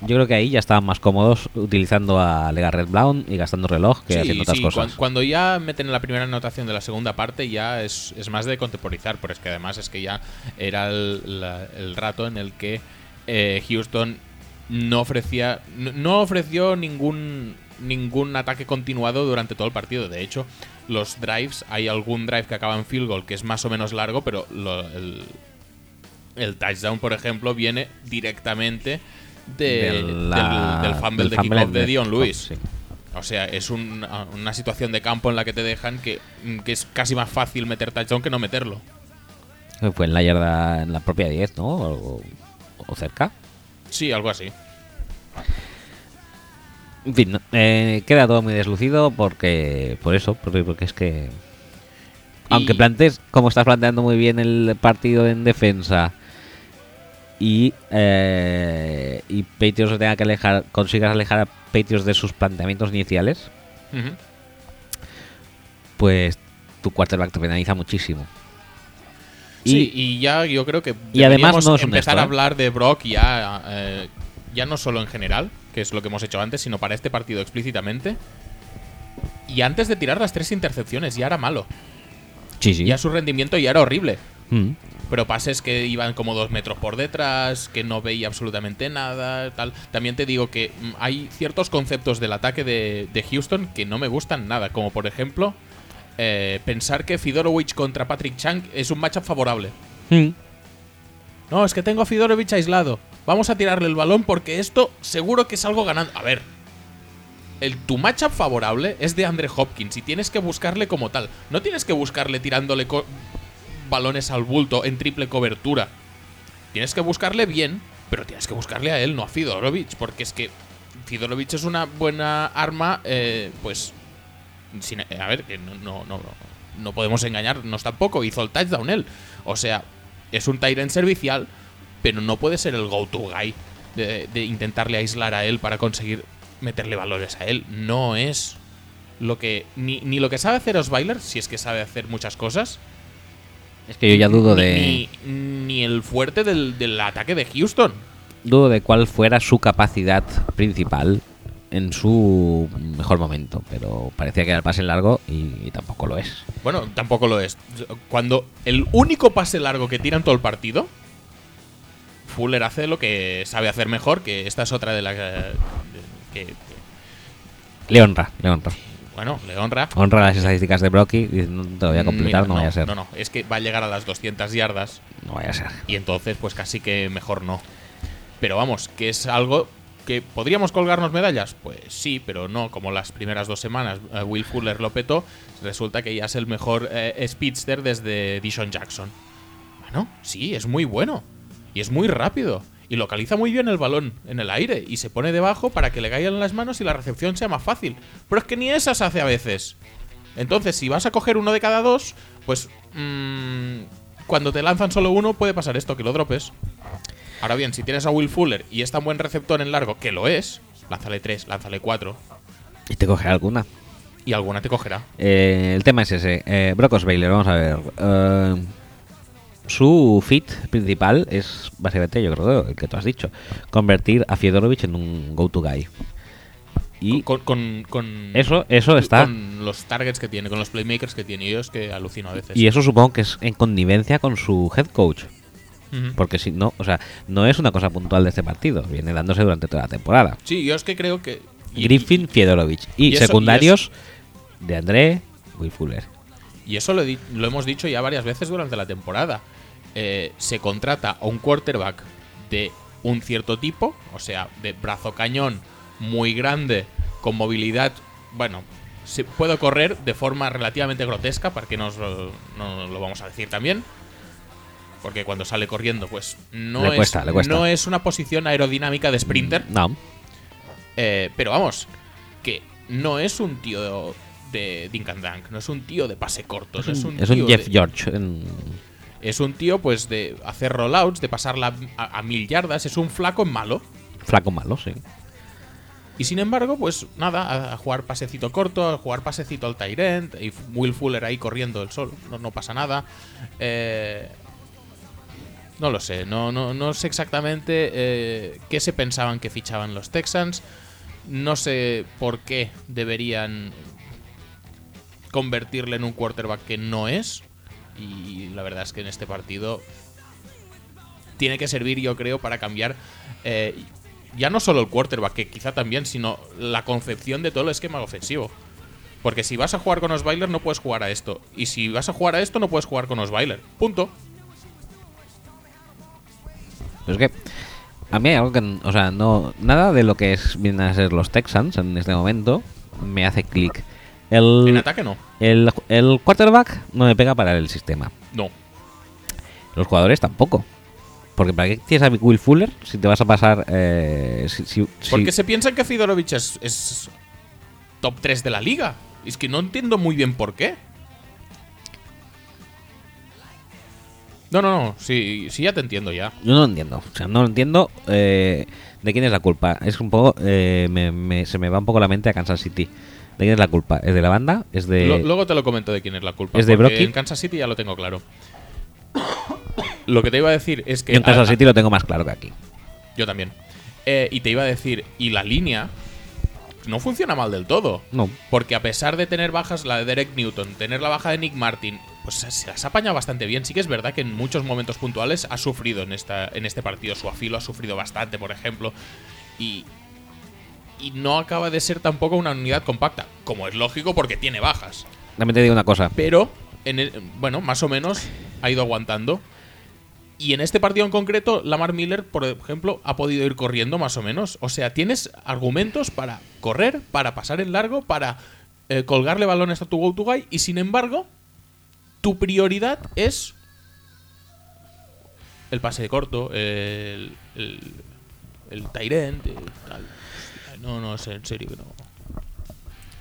S1: Yo creo que ahí ya estaban más cómodos utilizando a Legarrette Brown y gastando reloj que
S2: Sí,
S1: haciendo otras
S2: sí,
S1: cosas.
S2: cuan- Cuando ya meten la primera anotación de la segunda parte, ya es, es más de contemporizar, pero es que además es que ya era el, la- el rato en el que eh, Houston no ofrecía no, no ofreció ningún ningún ataque continuado durante todo el partido. De hecho, los drives, hay algún drive que acaba en field goal que es más o menos largo, pero lo- el, el touchdown, por ejemplo, viene directamente de-
S1: de
S2: del,
S1: la-
S2: del fumble
S1: del
S2: de kickoff de
S1: de
S2: Dion Lewis.
S1: sí.
S2: O sea, es un- una situación de campo en la que te dejan que, que es casi más fácil meter touchdown que no meterlo.
S1: Fue en la yarda, en la propia 10, ¿no? O, o cerca.
S2: Sí, algo así.
S1: En fin, eh, queda todo muy deslucido porque. Por eso, porque, porque es que. Aunque plantes, como estás planteando muy bien el partido en defensa y, eh, y Patriots se tenga que alejar, consigas alejar a Patriots de sus planteamientos iniciales,
S2: Ujú.
S1: pues tu quarterback te penaliza muchísimo.
S2: sí, y ya yo creo que
S1: y además no es
S2: empezar
S1: honesto,
S2: a
S1: ¿eh?
S2: hablar de Brock ya, eh, ya no solo en general, que es lo que hemos hecho antes, sino para este partido explícitamente. Y antes de tirar las tres intercepciones ya era malo.
S1: Sí, sí.
S2: Ya su rendimiento ya era horrible.
S1: Mm.
S2: Pero pases que iban como dos metros por detrás, que no veía absolutamente nada, tal. También te digo que mm, hay ciertos conceptos del ataque de, de Houston que no me gustan nada. Como por ejemplo, eh, pensar que Fidorovich contra Patrick Chang es un matchup favorable.
S1: Mm.
S2: No, es que tengo a Fidorovich aislado. Vamos a tirarle el balón porque esto seguro que es algo ganando. A ver. El, tu matchup favorable es de Andre Hopkins y tienes que buscarle como tal. No tienes que buscarle tirándole balones al bulto en triple cobertura. Tienes que buscarle bien, pero tienes que buscarle a él, no a Fidorovich, porque es que Fidorovich es una buena arma, eh, pues... eh, a ver, no, no, no, no podemos engañarnos tampoco. Hizo el touchdown él. O sea, es un Tyrant servicial, pero no puede ser el go-to guy de, de intentarle aislar a él para conseguir meterle valores a él. No es lo que. Ni, ni lo que sabe hacer Osweiler, si es que sabe hacer muchas cosas.
S1: Es que yo ya dudo
S2: ni-
S1: de.
S2: Ni, ni el fuerte del, del ataque de Houston.
S1: dudo de cuál fuera su capacidad principal en su mejor momento, pero parecía que era el pase largo y, y tampoco lo es.
S2: Bueno, tampoco lo es. Cuando el único pase largo que tiran todo el partido, Fuller hace lo que sabe hacer mejor, que esta es otra de las que, que-
S1: Le honra, le honra.
S2: Bueno, le honra.
S1: Honra las estadísticas de Brocky no te lo voy a completar,
S2: Mira,
S1: no, vaya a ser.
S2: No, no, es que va a llegar a las 200 yardas
S1: No vaya a ser.
S2: y entonces pues casi que mejor no. Pero vamos, que es algo que podríamos colgarnos medallas, pues sí, pero no, como las primeras dos semanas eh, Will Fuller lo petó, resulta que ya es el mejor eh, speedster desde Dishon Jackson. Bueno, sí, es muy bueno y es muy rápido y localiza muy bien el balón en el aire y se pone debajo para que le caigan las manos y la recepción sea más fácil. Pero es que ni esas hace a veces. Entonces, si vas a coger uno de cada dos, pues mm, cuando te lanzan solo uno puede pasar esto, que lo dropes. Ahora bien, si tienes a Will Fuller y es tan buen receptor en largo, que lo es, lánzale tres, lánzale cuatro
S1: Y te cogerá alguna.
S2: y alguna te cogerá.
S1: Eh, el tema es ese. Eh, Brock Osweiler, vamos a ver. Eh, su fit principal es básicamente, yo creo, el que tú has dicho. Convertir a Fiedorovich en un go-to guy. Y
S2: con, con, con-
S1: eso, eso está.
S2: con los targets que tiene, con los playmakers que tiene. Y yo es que alucino a veces.
S1: Y eso supongo que es en connivencia con su head coach. Porque si no, o sea, no es una cosa puntual de este partido. Viene dándose durante toda la temporada.
S2: Sí, yo es que creo que. y-
S1: Griffin, Fiedorovich. Y,
S2: y eso-
S1: secundarios de André, Will Fuller.
S2: Y eso lo hemos dicho ya varias veces durante la temporada. Eh, se contrata a un quarterback de un cierto tipo, o sea, de brazo cañón, muy grande, con movilidad. Bueno, se puede correr de forma relativamente grotesca, para que nos lo- no lo vamos a decir también. Porque cuando sale corriendo, pues no,
S1: Le
S2: es,
S1: cuesta, le cuesta.
S2: no es una posición aerodinámica de sprinter.
S1: No.
S2: Eh, pero vamos, que no es un tío de dink and dunk, no es un tío de pase corto, no es un,
S1: Es un
S2: tío
S1: Jeff
S2: de-
S1: George. en-
S2: es un tío pues de hacer rollouts, de pasarla a, a mil yardas, es un flaco en malo.
S1: Flaco malo, sí.
S2: Y sin embargo, pues nada, a, a jugar pasecito corto, a jugar pasecito al Tyrant, y Will Fuller ahí corriendo el sol, no, no pasa nada. Eh, no lo sé, no, no, no sé exactamente eh, qué se pensaban que fichaban los Texans. No sé por qué deberían convertirle en un quarterback que no es. Y la verdad es que en este partido tiene que servir, yo creo, para cambiar eh, ya no solo el quarterback, que quizá también, sino la concepción de todo el esquema ofensivo. Porque si vas a jugar con Osweiler, no puedes jugar a esto. Y si vas a jugar a esto, no puedes jugar con Osweiler. Punto.
S1: Pues que A mí hay algo que, o sea, no, nada de lo que es, vienen a ser los Texans en este momento me hace clic.
S2: En
S1: El,
S2: ataque no.
S1: el, el quarterback no me pega para el sistema.
S2: No.
S1: Los jugadores tampoco. Porque ¿para qué tienes a Will Fuller si te vas a pasar... Eh, si, si- si-
S2: Porque se piensan que Fidorovich es, es top 3 de la liga. Es que no entiendo muy bien por qué. No, no, no. Sí, sí ya te entiendo ya.
S1: Yo no lo entiendo. O sea, no lo entiendo eh, de quién es la culpa. Es un poco... eh, me- me- se me va un poco la mente a Kansas City. ¿De quién es la culpa? ¿Es de la banda? ¿Es de...?
S2: Lo- luego te lo comento de quién es la culpa.
S1: ¿Es de Brocky?
S2: En Kansas City ya lo tengo claro. Lo que te iba a decir es que.
S1: Yo en Kansas
S2: a-
S1: City lo tengo más claro que aquí.
S2: Yo también. Eh, y te iba a decir, y la línea no funciona mal del todo.
S1: No.
S2: Porque a pesar de tener bajas la de Derek Newton, tener la baja de Nick Martin, pues se las ha apañado bastante bien. Sí que es verdad que en muchos momentos puntuales ha sufrido en, esta, en este partido. Su afilo ha sufrido bastante, por ejemplo. Y, y no acaba de ser tampoco una unidad compacta. Como es lógico porque tiene bajas.
S1: También te digo una cosa.
S2: Pero, en el- bueno, más o menos ha ido aguantando. Y en este partido en concreto, Lamar Miller, por ejemplo, ha podido ir corriendo más o menos. O sea, tienes argumentos para correr, para pasar el largo, para eh, colgarle balones a tu go-to guy. Y sin embargo, tu prioridad es el pase corto, el, el, el eh, tal. No, no, sé, en serio que no.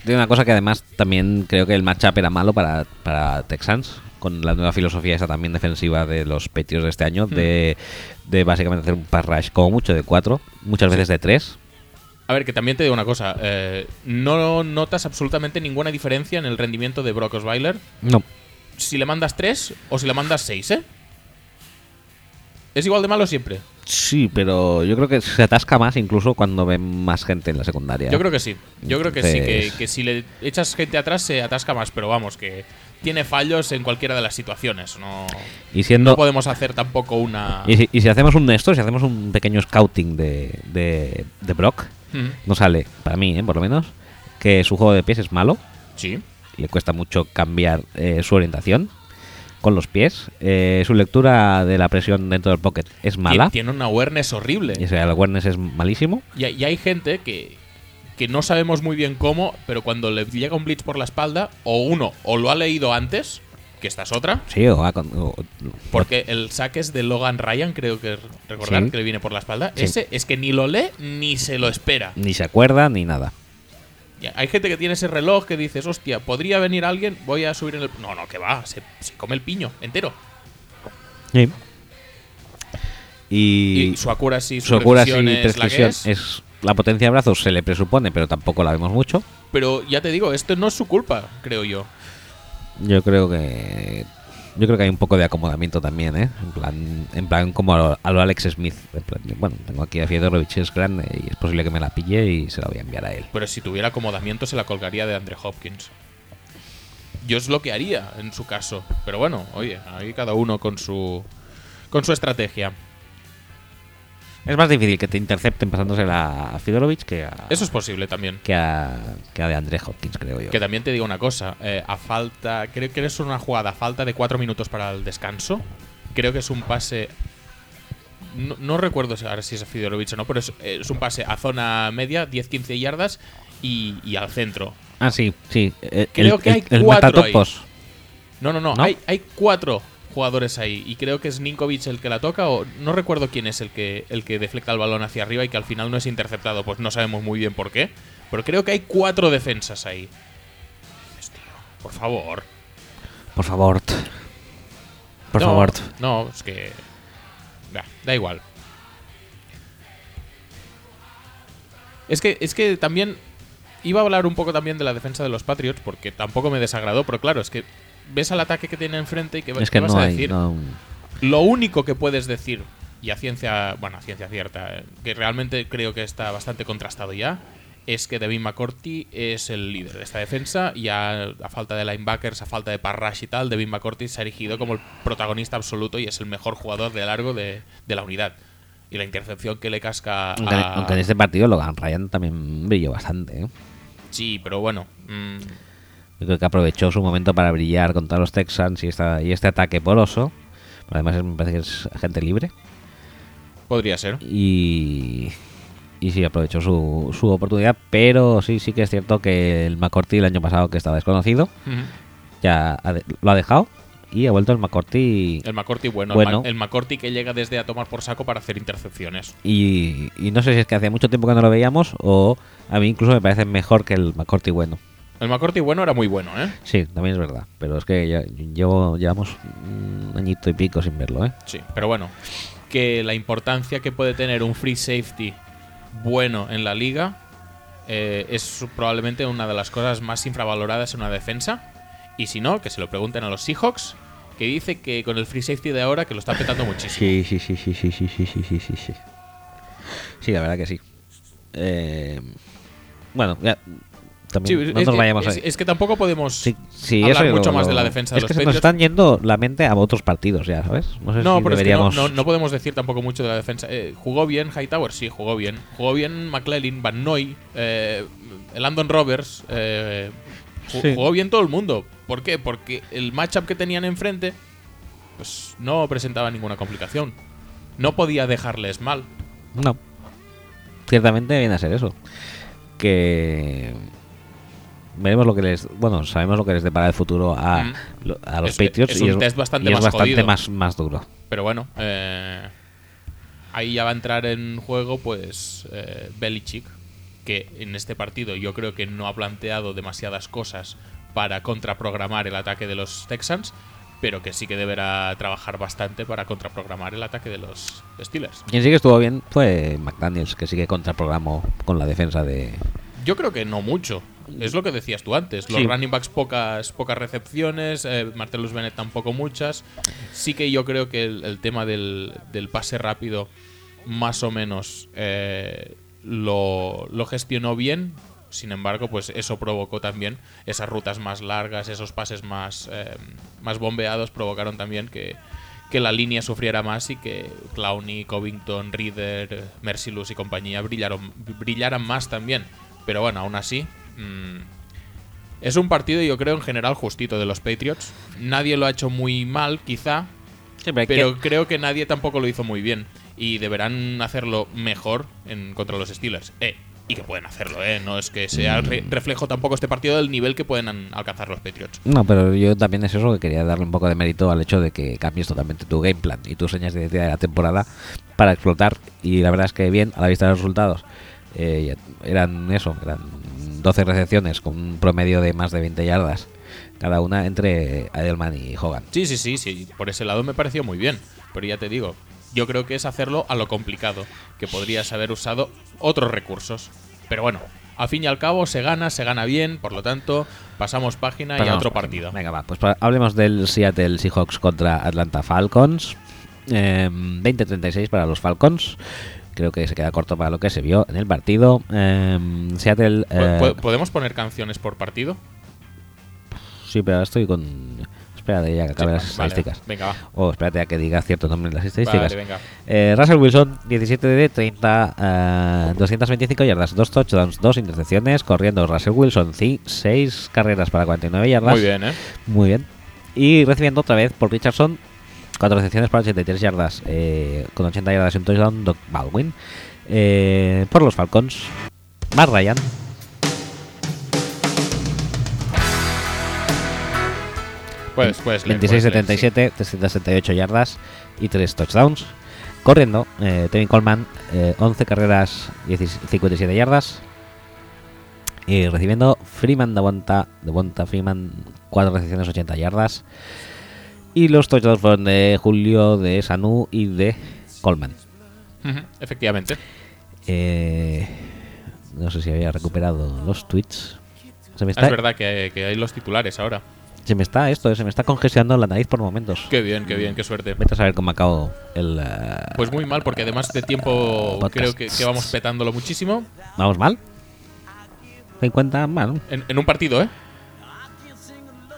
S1: Tiene una cosa que además también creo que el matchup era malo para, para Texans, con la nueva filosofía esa también defensiva de los Patriots de este año, de, de básicamente hacer un pass rush como mucho de cuatro, muchas veces de tres.
S2: A ver, que también te digo una cosa. eh, no notas absolutamente ninguna diferencia en el rendimiento de Brock Osweiler
S1: No.
S2: si le mandas 3 o si le mandas 6, ¿eh? Es igual de malo siempre.
S1: Sí, pero yo creo que se atasca más incluso cuando ven más gente en la secundaria.
S2: Yo creo que sí. Yo creo que sí, que, que si le echas gente atrás se atasca más, pero vamos, que tiene fallos en cualquiera de las situaciones. No,
S1: Y siendo...
S2: no podemos hacer tampoco una...
S1: y, si, y si hacemos un esto, si hacemos un pequeño scouting de, de, de Brock, no sale, para mí, ¿eh? por lo menos, que su juego de pies es malo.
S2: Sí.
S1: le cuesta mucho cambiar eh, su orientación con los pies. Eh, su lectura de la presión dentro del pocket es mala.
S2: Tien- Tiene una awareness horrible.
S1: Y el awareness es malísimo.
S2: Y, hay- y hay gente que, que no sabemos muy bien cómo, pero cuando le llega un blitz por la espalda, o uno, o lo ha leído antes, que esta es otra,
S1: Sí, o,
S2: porque el saque es de Logan Ryan, creo que recordar,
S1: Sí.
S2: que le viene por la espalda.
S1: Sí.
S2: Ese es que ni lo lee ni se lo espera.
S1: ni se acuerda ni nada.
S2: Hay gente que tiene ese reloj que dices, hostia, podría venir alguien, voy a subir en el. No, no, que va, se, se come el piño entero.
S1: Sí.
S2: Y,
S1: Y,
S2: su accuracy, su,
S1: su
S2: es la que
S1: precisión
S2: es.
S1: es la potencia de brazos se le presupone, pero tampoco la vemos mucho.
S2: Pero ya te digo, esto no es su culpa, creo yo.
S1: Yo creo que yo creo que hay un poco de acomodamiento también, ¿eh? En plan, en plan como a lo, Alex Smith. Bueno, tengo aquí a Fiedorovich, es grande y es posible que me la pille y se la voy a enviar a él.
S2: Pero si tuviera acomodamiento se la colgaría de Andre Hopkins. Yo es lo que haría en su caso. Pero bueno, oye, ahí cada uno con su con su estrategia.
S1: Es más difícil que te intercepten pasándosela a Fidorovich que a,
S2: Eso es posible también.
S1: que a, que a de André Hopkins, creo yo.
S2: Que también te digo una cosa, eh, a falta, creo que es una jugada a falta de cuatro minutos para el descanso. Creo que es un pase, no, no recuerdo si- ahora si es a Fidorovich o no, pero es, es un pase a zona media, 10-15 yardas y, y al centro.
S1: Ah, sí, sí. eh,
S2: Creo
S1: el,
S2: que hay
S1: el- el
S2: cuatro
S1: matatopos.
S2: No, no, no,
S1: ¿No?
S2: Hay, hay cuatro jugadores ahí y creo que es Ninkovic el que la toca o no recuerdo quién es el que, el que deflecta el balón hacia arriba y que al final no es interceptado, pues no sabemos muy bien por qué. Pero creo que hay cuatro defensas ahí. Por favor.
S1: Por favor. Por
S2: No,
S1: favor.
S2: No, es que. Da, da igual. Es que, es que también. Iba a hablar un poco también de la defensa de los Patriots, porque tampoco me desagradó, pero claro, es que ves al ataque que tiene enfrente y que,
S1: Es
S2: ¿qué
S1: que
S2: vas
S1: no
S2: a
S1: hay.
S2: decir.
S1: no-
S2: Lo único que puedes decir, y a ciencia, bueno, a ciencia cierta, eh, que realmente creo que está bastante contrastado ya, es que Devin McCourty es el líder de esta defensa y a, a falta de linebackers, a falta de parrash y tal, Devin McCourty se ha erigido como el protagonista absoluto y es el mejor jugador de largo de, de la unidad. Y la intercepción que le casca
S1: Aunque,
S2: a...
S1: aunque en este partido Logan Ryan también brilló bastante. ¿eh?
S2: Sí, pero bueno. mm,
S1: Yo creo que aprovechó su momento para brillar contra los Texans y, esta, y este ataque poroso. Además, es- me parece que es agente libre.
S2: Podría ser.
S1: y, y sí aprovechó su, su oportunidad, pero sí, sí que es cierto que el McCourty el año pasado que estaba desconocido, ya ha de- lo ha dejado y ha vuelto el McCourty
S2: El McCourty bueno,
S1: Bueno.
S2: El, el McCourty que llega desde a tomar por saco para hacer intercepciones.
S1: y, y no sé si es que hace mucho tiempo que no lo veíamos o a mí incluso me parece mejor que el McCourty bueno.
S2: El McCourty bueno era muy bueno, ¿eh?
S1: Sí, también es verdad, pero es que ya, llevo, llevamos un añito y pico sin verlo, ¿eh?
S2: Sí, pero bueno, que la importancia que puede tener un free safety bueno en la liga eh, es probablemente una de las cosas más infravaloradas en una defensa. Y si no, que se lo pregunten a los Seahawks, que dice que con el free safety de ahora que lo está petando muchísimo.
S1: Sí, sí, sí, sí, sí, sí, sí, sí, sí, sí, sí. Sí, la verdad que sí. Eh, bueno, ya también
S2: Sí,
S1: no
S2: es,
S1: nos
S2: que-
S1: vayamos
S2: es-
S1: ahí.
S2: es que tampoco podemos
S1: Sí, sí,
S2: hablar
S1: eso
S2: mucho
S1: lo-
S2: más de la defensa de
S1: es
S2: los
S1: que se nos
S2: Patriots.
S1: están yendo la mente a otros partidos ya, ¿sabes? No sé
S2: No,
S1: si
S2: pero
S1: deberíamos...
S2: es que no, no- no podemos decir tampoco mucho de la defensa. Eh, jugó bien Hightower, sí, jugó bien. Jugó bien McClellan, Van Noy, eh, Landon Roberts. eh. Jugó bien todo el mundo. ¿Por qué? Porque el matchup que tenían enfrente pues no presentaba ninguna complicación. No podía dejarles mal.
S1: No. Ciertamente viene a ser eso. Que veremos lo que les, bueno, sabemos lo que les depara el futuro a,
S2: Mm.
S1: lo- a los
S2: Es-
S1: Patriots
S2: es
S1: y
S2: un test bastante
S1: y es
S2: más
S1: bastante más, más duro.
S2: Pero bueno, eh, ahí ya va a entrar en juego pues eh, Belichick, que en este partido yo creo que no ha planteado demasiadas cosas para contraprogramar el ataque de los Texans, pero que sí que deberá trabajar bastante para contraprogramar el ataque de los Steelers.
S1: Quien sí que estuvo bien fue McDaniels, que sí que contraprogramó con la defensa de...
S2: Yo creo que no mucho. Es lo que decías tú antes. Los
S1: Sí.
S2: running backs pocas, pocas recepciones, eh, Martellus Bennett tampoco muchas. Sí que yo creo que el, el tema del, del pase rápido más o menos eh, lo, lo gestionó bien. Sin embargo, pues eso provocó también esas rutas más largas, esos pases más, eh, más bombeados, provocaron también que, que la línea sufriera más y que Clowney, Covington, Reader, Mercilus y compañía brillaron, brillaran más también. Pero bueno, aún así, mm, es un partido yo creo en general justito de los Patriots. Nadie lo ha hecho muy mal, quizá, pero creo que nadie tampoco lo hizo muy bien. Y deberán hacerlo mejor en, contra los Steelers. Eh, y que pueden hacerlo, ¿eh? No es que sea re- reflejo tampoco este partido del nivel que pueden an- alcanzar los Patriots.
S1: No, pero yo también es eso que quería darle un poco de mérito al hecho de que cambies totalmente tu game plan y tus señas de identidad de la temporada para explotar. Y la verdad es que bien, a la vista de los resultados, eh, eran eso, eran 12 recepciones con un promedio de más de 20 yardas cada una entre Edelman y Hogan.
S2: Sí, sí, sí, sí. Por ese lado me pareció muy bien. Pero ya te digo, yo creo que es hacerlo a lo complicado, que podrías haber usado otros recursos. Pero bueno, al fin y al cabo se gana, se gana bien, por lo tanto, pasamos página y a otro partido.
S1: Venga, va, pues hablemos del Seattle Seahawks contra Atlanta Falcons. Eh, 20-36 para los Falcons. Creo que se queda corto para lo que se vio en el partido. Eh, Seattle. Eh,
S2: po- ¿Podemos poner canciones por partido?
S1: sí, pero ahora estoy con. Espérate ya que acabe las
S2: vale,
S1: estadísticas.
S2: Venga, va.
S1: O espérate a que diga cierto nombre en las estadísticas.
S2: Vale, venga.
S1: Eh, Russell Wilson, 17 de 30, eh, 225 yardas, 2 touchdowns, 2 intercepciones. Corriendo Russell Wilson, 6 carreras para 49 yardas.
S2: Muy bien, ¿eh?
S1: Muy bien. Y recibiendo otra vez por Richardson, 4 recepciones para 83 yardas, eh, con 80 yardas y un touchdown, Doc Baldwin. Eh, por los Falcons, Matt Ryan.
S2: Puedes leer, puedes leer, sí.
S1: 26-77, 378 yardas y 3 touchdowns. Corriendo, eh, Tevin Coleman, eh, 11 carreras, 10 57 yardas. Y recibiendo Freeman de Bonta, de Bonta Freeman, 4 recepciones, 80 yardas. Y los touchdowns fueron de Julio, de Sanu y de Coleman.
S2: Efectivamente.
S1: Eh, no sé si había recuperado los tweets. Se me está,
S2: Es verdad que, que hay los titulares ahora.
S1: se me está esto, eh, se me está congestionando la nariz por momentos.
S2: Qué bien, qué bien, qué suerte.
S1: Vete a saber cómo acabo el. eh,
S2: Pues muy mal, porque además de tiempo
S1: Podcast.
S2: creo que, que vamos petándolo muchísimo.
S1: ¿Vamos mal? 50 mal.
S2: En, en un partido, ¿eh?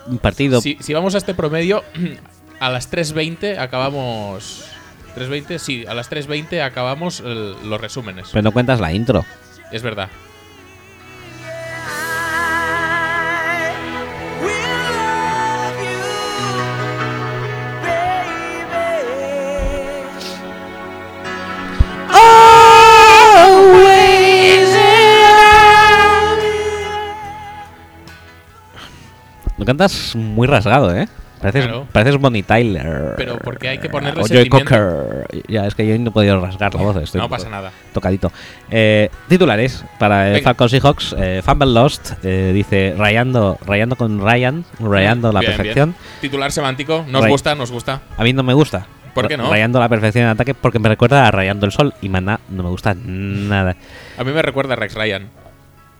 S1: Un partido.
S2: Si, si vamos a este promedio, a las 3.20 acabamos... ¿3.20? Sí, a las 3.20 acabamos el- los resúmenes.
S1: Pero no cuentas la intro.
S2: Es verdad.
S1: Lo cantas muy rasgado, ¿eh? Pareces,
S2: Claro.
S1: pareces Bonnie Tyler.
S2: Pero porque hay que ponerle
S1: O Joy. Cocker. Ya, es que yo no he podido rasgar la voz. Estoy
S2: No pasa nada.
S1: Tocadito. Eh, titulares para el
S2: Venga.
S1: Falcons Seahawks. Eh, Fumble Lost. eh, dice rayando, rayando con Ryan. Rayando la
S2: Bien, bien.
S1: perfección.
S2: Titular semántico, ¿nos
S1: Ray-
S2: gusta? ¿Nos gusta?
S1: A mí no me gusta.
S2: ¿Por qué no?
S1: Rayando la perfección en ataque porque me recuerda a Rayando el Sol. Y Maná no me gusta nada.
S2: A mí me recuerda a Rex Ryan.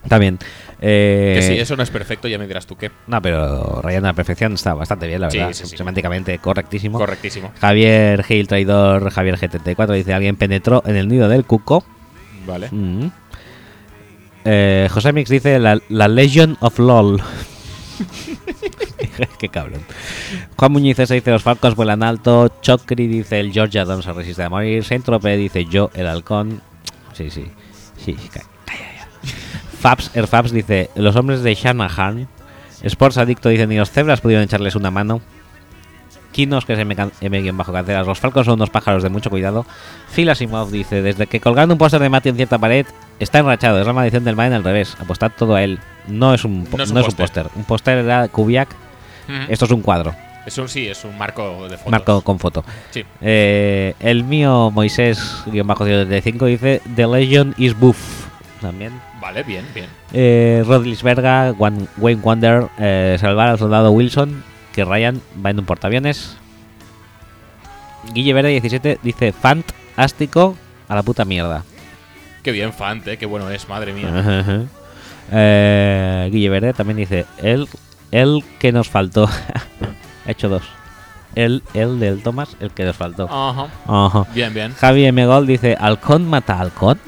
S1: También. Eh,
S2: Que si eso no es perfecto, ya me dirás tú qué.
S1: No, pero Rayando la perfección está bastante bien, la verdad.
S2: sí, sí.
S1: Semánticamente correctísimo.
S2: Correctísimo.
S1: Javier Gil, traidor, Javier G34, dice: Alguien penetró en el nido del cuco.
S2: Vale.
S1: Mm. Eh, José Mix dice: La, la Legion of LOL. (laughs) Qué cabrón. Juan Muñiz dice: Los Falcons vuelan alto. Chocri dice: El Georgia Adam se resiste a morir. Saint-Tropez dice: Yo, el halcón. Sí, sí. Sí, ca- calla ya. Fabs, Airfabs dice: Los hombres de Shanahan. Sports Adicto dice: Ni los cebras pudieron echarles una mano. Kinos, que es M, bajo canceras. Los Falcons son unos pájaros de mucho cuidado. Phil Asimov dice: Desde que colgando un póster de Mati en cierta pared, está enrachado. Es la maldición del Maen al revés. Apostad todo a él. No es un,
S2: No es un póster.
S1: Un póster era Kubiak. Esto es un cuadro.
S2: Es un, sí, es un marco de fotos.
S1: Marco con foto.
S2: Sí.
S1: Eh, el mío, Moisés-135, dice: The Legion is buff. También.
S2: Vale, bien, bien.
S1: Eh, Rod Lisberga, Wayne Wonder, eh, salvar al soldado Wilson, que Ryan va en un portaaviones. Guille Verde 17 dice fantástico a la puta mierda.
S2: Qué bien, Fant, eh, qué bueno es, madre mía.
S1: Ajá. Eh, Guille Verde también dice el, el que nos faltó. (laughs) ha hecho dos. El, el del Thomas, el que nos faltó.
S2: Ajá.
S1: Ajá.
S2: Bien, bien.
S1: Javi M. Gold dice, ¿Halcón mata a Halcón?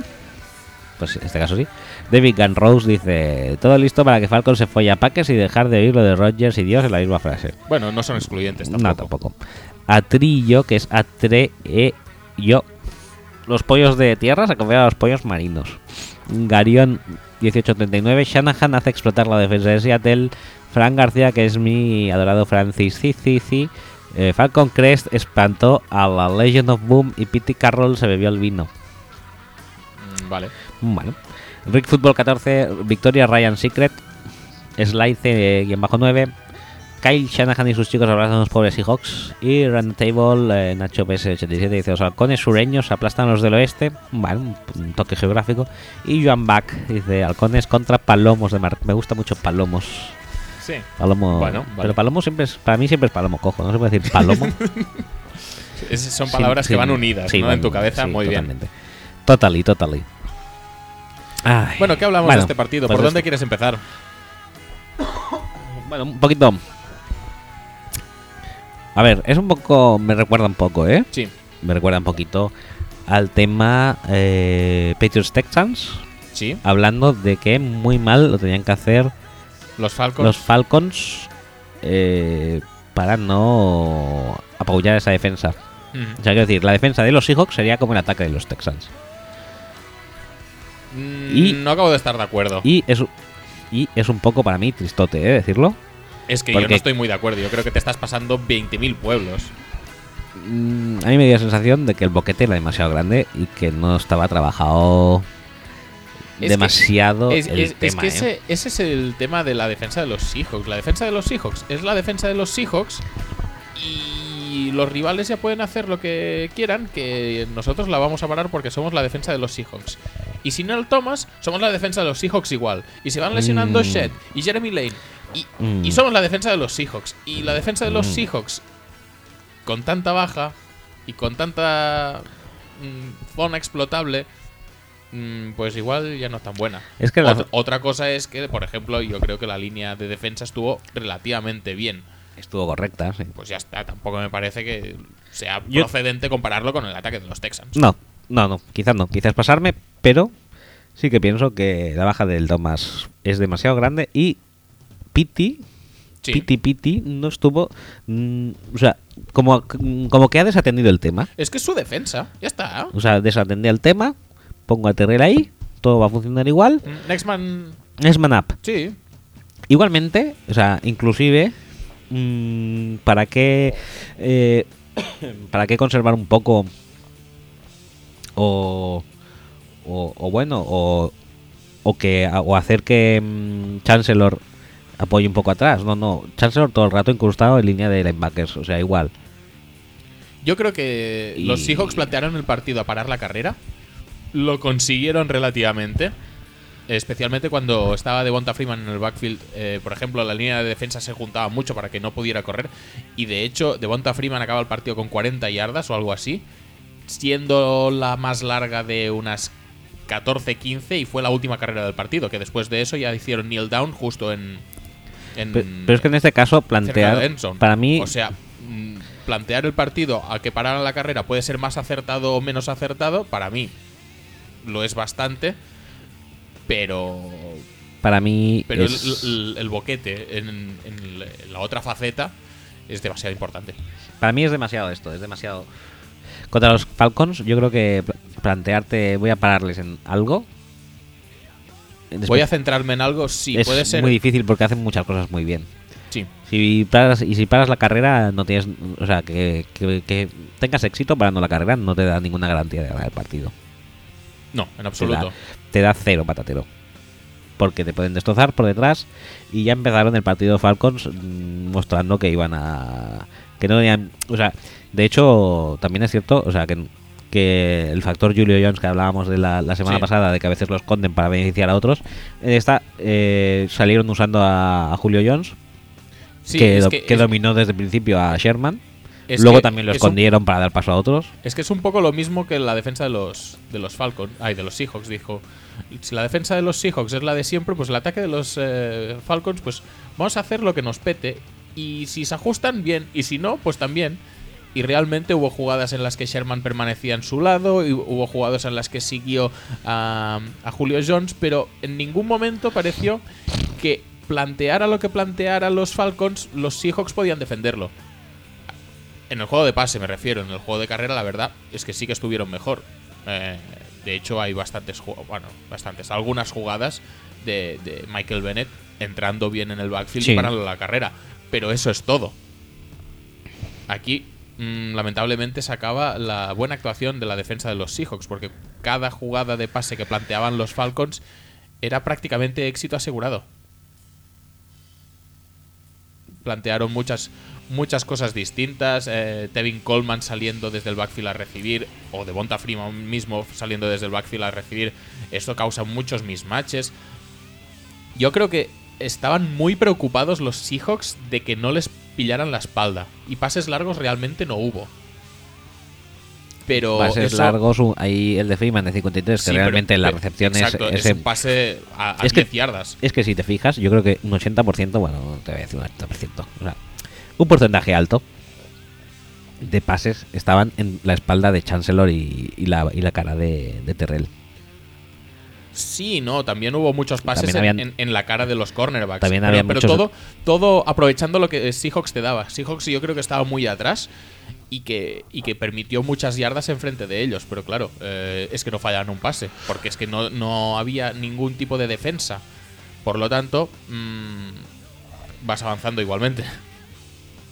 S1: Pues en este caso sí. David Gunn Rose dice, todo listo para que Falcon se folle a Paques y dejar de oír lo de Rogers y Dios en la misma frase.
S2: Bueno, no son excluyentes tampoco.
S1: No, tampoco. Atrillo, que es Atreyo. Los pollos de tierra se convierten a los pollos marinos. Garión 1839. Shanahan hace explotar la defensa de Seattle. Frank García, que es mi adorado Francis Cici. Eh, Falcon Crest espantó a la Legend of Boom y Pete Carroll se bebió el vino.
S2: Mm, Vale.
S1: Bueno. Rick Football 14, Victoria Ryan Secret, Slide bajo 9, Kyle Shanahan y sus chicos abrazan a los pobres Seahawks y Run Table, eh, Nacho PS87 dice los halcones sureños aplastan a los del oeste, bueno, un, toque geográfico, y Joan Bach dice halcones contra palomos de mar. Me gusta mucho palomos.
S2: Sí.
S1: Palomo,
S2: Bueno, vale.
S1: pero palomo siempre es, para mí siempre es palomo cojo, no se puede decir palomo. (laughs) (laughs)
S2: Esas son palabras
S1: sí,
S2: que van unidas,
S1: sí,
S2: ¿no?
S1: van-
S2: en tu cabeza, muy bien.
S1: Totally, totally. Ay.
S2: Bueno, ¿qué hablamos
S1: Bueno,
S2: de este partido?
S1: pues
S2: ¿Por dónde quieres empezar?
S1: Bueno, un poquito. A ver, es un poco. Me recuerda un poco, ¿eh?
S2: Sí.
S1: Me recuerda un poquito al tema eh, Patriots Texans.
S2: Sí.
S1: Hablando de que muy mal lo tenían que hacer
S2: Los Falcons.
S1: los Falcons eh, para no apabullar esa defensa.
S2: Ujú.
S1: O sea, quiero decir, la defensa de los Seahawks sería como el ataque de los Texans.
S2: Mm,
S1: y-
S2: no acabo de estar de acuerdo.
S1: Y es, y es un poco para mí tristote, ¿eh? Decirlo.
S2: es que yo no estoy muy de acuerdo. Yo creo que te estás pasando 20.000 pueblos.
S1: Mm, a mí me dio la sensación de que el boquete era demasiado grande y que no estaba trabajado
S2: Es que-
S1: demasiado
S2: Es,
S1: el
S2: es- es
S1: tema.
S2: que
S1: ¿eh?
S2: ese, ese es el tema de la defensa de los Seahawks. La defensa de los Seahawks es la defensa de los Seahawks y los rivales ya pueden hacer lo que quieran, que nosotros la vamos a parar porque somos la defensa de los Seahawks. Y si no el Thomas, somos la defensa de los Seahawks igual. Y se van lesionando
S1: Mm.
S2: Shed y Jeremy Lane. Y,
S1: Mm.
S2: y somos la defensa de los Seahawks. Y la defensa de los
S1: Mm.
S2: Seahawks, con tanta baja y con tanta zona explotable, pues igual ya no es tan buena.
S1: Es que
S2: Ot- otra cosa es que, por ejemplo, yo creo que la línea de defensa estuvo relativamente bien.
S1: estuvo correcta, sí.
S2: Pues ya está, tampoco me parece que sea
S1: Yo-
S2: procedente compararlo con el ataque de los Texans.
S1: No, no, no, quizás no, quizás pasarme, pero sí que pienso que la baja del Thomas es demasiado grande y Piti,
S2: Sí.
S1: Piti Piti no estuvo, mm, o sea, como, como que ha desatendido el tema.
S2: Es que es su defensa, ya está.
S1: O sea, desatendía el tema, pongo a Terrell ahí, todo va a funcionar igual.
S2: Mm, Next man,
S1: Es man up.
S2: sí.
S1: Igualmente, o sea, inclusive, mm, ¿para qué eh, (coughs) para qué conservar un poco o, o, o bueno o, o que o hacer que mm, Chancellor apoye un poco atrás. No, no. Chancellor todo el rato incrustado en línea de linebackers. O sea, igual.
S2: Yo creo que
S1: Y-
S2: los Seahawks plantearon el partido a parar la carrera. Lo consiguieron relativamente. Especialmente cuando estaba Devonta Freeman en el backfield. Eh, por ejemplo, la línea de defensa se juntaba mucho para que no pudiera correr. Y de hecho, Devonta Freeman acaba el partido con 40 yardas o algo así. Siendo la más larga de unas 14-15 y fue la última carrera del partido. Que después de eso ya hicieron kneel down justo en. en
S1: Pe- Pero, es que en este caso plantear. Para mí.
S2: O sea, mm, plantear el partido a que pararan la carrera puede ser más acertado o menos acertado. Para mí lo es bastante. Pero.
S1: para mí.
S2: Pero el,
S1: es-
S2: el- el boquete en, en la otra faceta es demasiado importante.
S1: Para mí es demasiado esto, es demasiado. Contra los Falcons, yo creo que pl- plantearte, voy a pararles en algo. Después-
S2: Voy a centrarme en algo, sí,
S1: es
S2: puede ser.
S1: muy difícil porque hacen muchas cosas muy bien.
S2: Sí,
S1: Si paras, y si paras la carrera, no tienes. O sea, que, que- que tengas éxito parando la carrera no te da ninguna garantía de ganar el partido.
S2: no, en
S1: Te da,
S2: absoluto.
S1: te da cero patatero. Porque te pueden destrozar por detrás. Y ya empezaron el partido Falcons mm, mostrando que iban a. Que no tenían. O sea, de hecho, también es cierto. O sea, que, que el factor Julio Jones que hablábamos de la, la semana
S2: Sí.
S1: pasada, de que a veces los esconden para beneficiar a otros. En esta eh, salieron usando a, a Julio Jones.
S2: Sí,
S1: que, do-
S2: que,
S1: dominó desde el principio a Sherman.
S2: es
S1: Luego también lo
S2: un-
S1: escondieron para dar paso a otros.
S2: Es que es un poco lo mismo que la defensa de los de los Falcons, ay, de los Seahawks, dijo. Si la defensa de los Seahawks es la de siempre, pues el ataque de los eh, Falcons, pues vamos a hacer lo que nos pete. Y si se ajustan, bien. Y si no, pues también. Y realmente hubo jugadas en las que Sherman permanecía en su lado, y hubo jugadas en las que siguió a, a Julio Jones, pero en ningún momento pareció que planteara lo que planteara los Falcons, los Seahawks podían defenderlo. En el juego de pase me refiero, en el juego de carrera la verdad es que sí que estuvieron mejor. Eh, de hecho hay bastantes, bueno, bastantes, algunas jugadas de, de Michael Bennett entrando bien en el backfield
S1: Sí.
S2: y parando la carrera. Pero eso es todo. Aquí, mm, lamentablemente, se la buena actuación de la defensa de los Seahawks, porque cada jugada de pase que planteaban los Falcons era prácticamente éxito asegurado. Plantearon muchas, muchas cosas distintas. eh, Tevin Coleman saliendo desde el backfield a recibir, o Devonta Freeman mismo saliendo desde el backfield a recibir. Esto causa muchos mismatches. Yo creo que estaban muy preocupados los Seahawks de que no les pillaran la espalda. Y pases largos realmente no hubo. Pero
S1: Pases
S2: eso-
S1: largos, ahí el de Freeman de 53,
S2: Sí,
S1: que realmente
S2: pero-
S1: la recepción es-
S2: exacto,
S1: es,
S2: es un pase a, a
S1: es que-
S2: 10 yardas.
S1: Es que si te fijas, yo creo que un 80%, bueno, no te voy a decir un 80%, o sea, un porcentaje alto de pases estaban en la espalda de Chancellor y, y la, y la cara de, de Terrell.
S2: Sí, no, también hubo muchos pases en,
S1: habían-
S2: en- en la cara de los cornerbacks.
S1: También
S2: pero
S1: había
S2: pero
S1: muchos-
S2: todo, todo aprovechando lo que Seahawks te daba. Seahawks yo creo que estaba muy atrás y que, y que permitió muchas yardas enfrente de ellos. Pero claro, eh, es que no fallaban un pase, porque es que no, no había ningún tipo de defensa. Por lo tanto, mm, vas avanzando igualmente.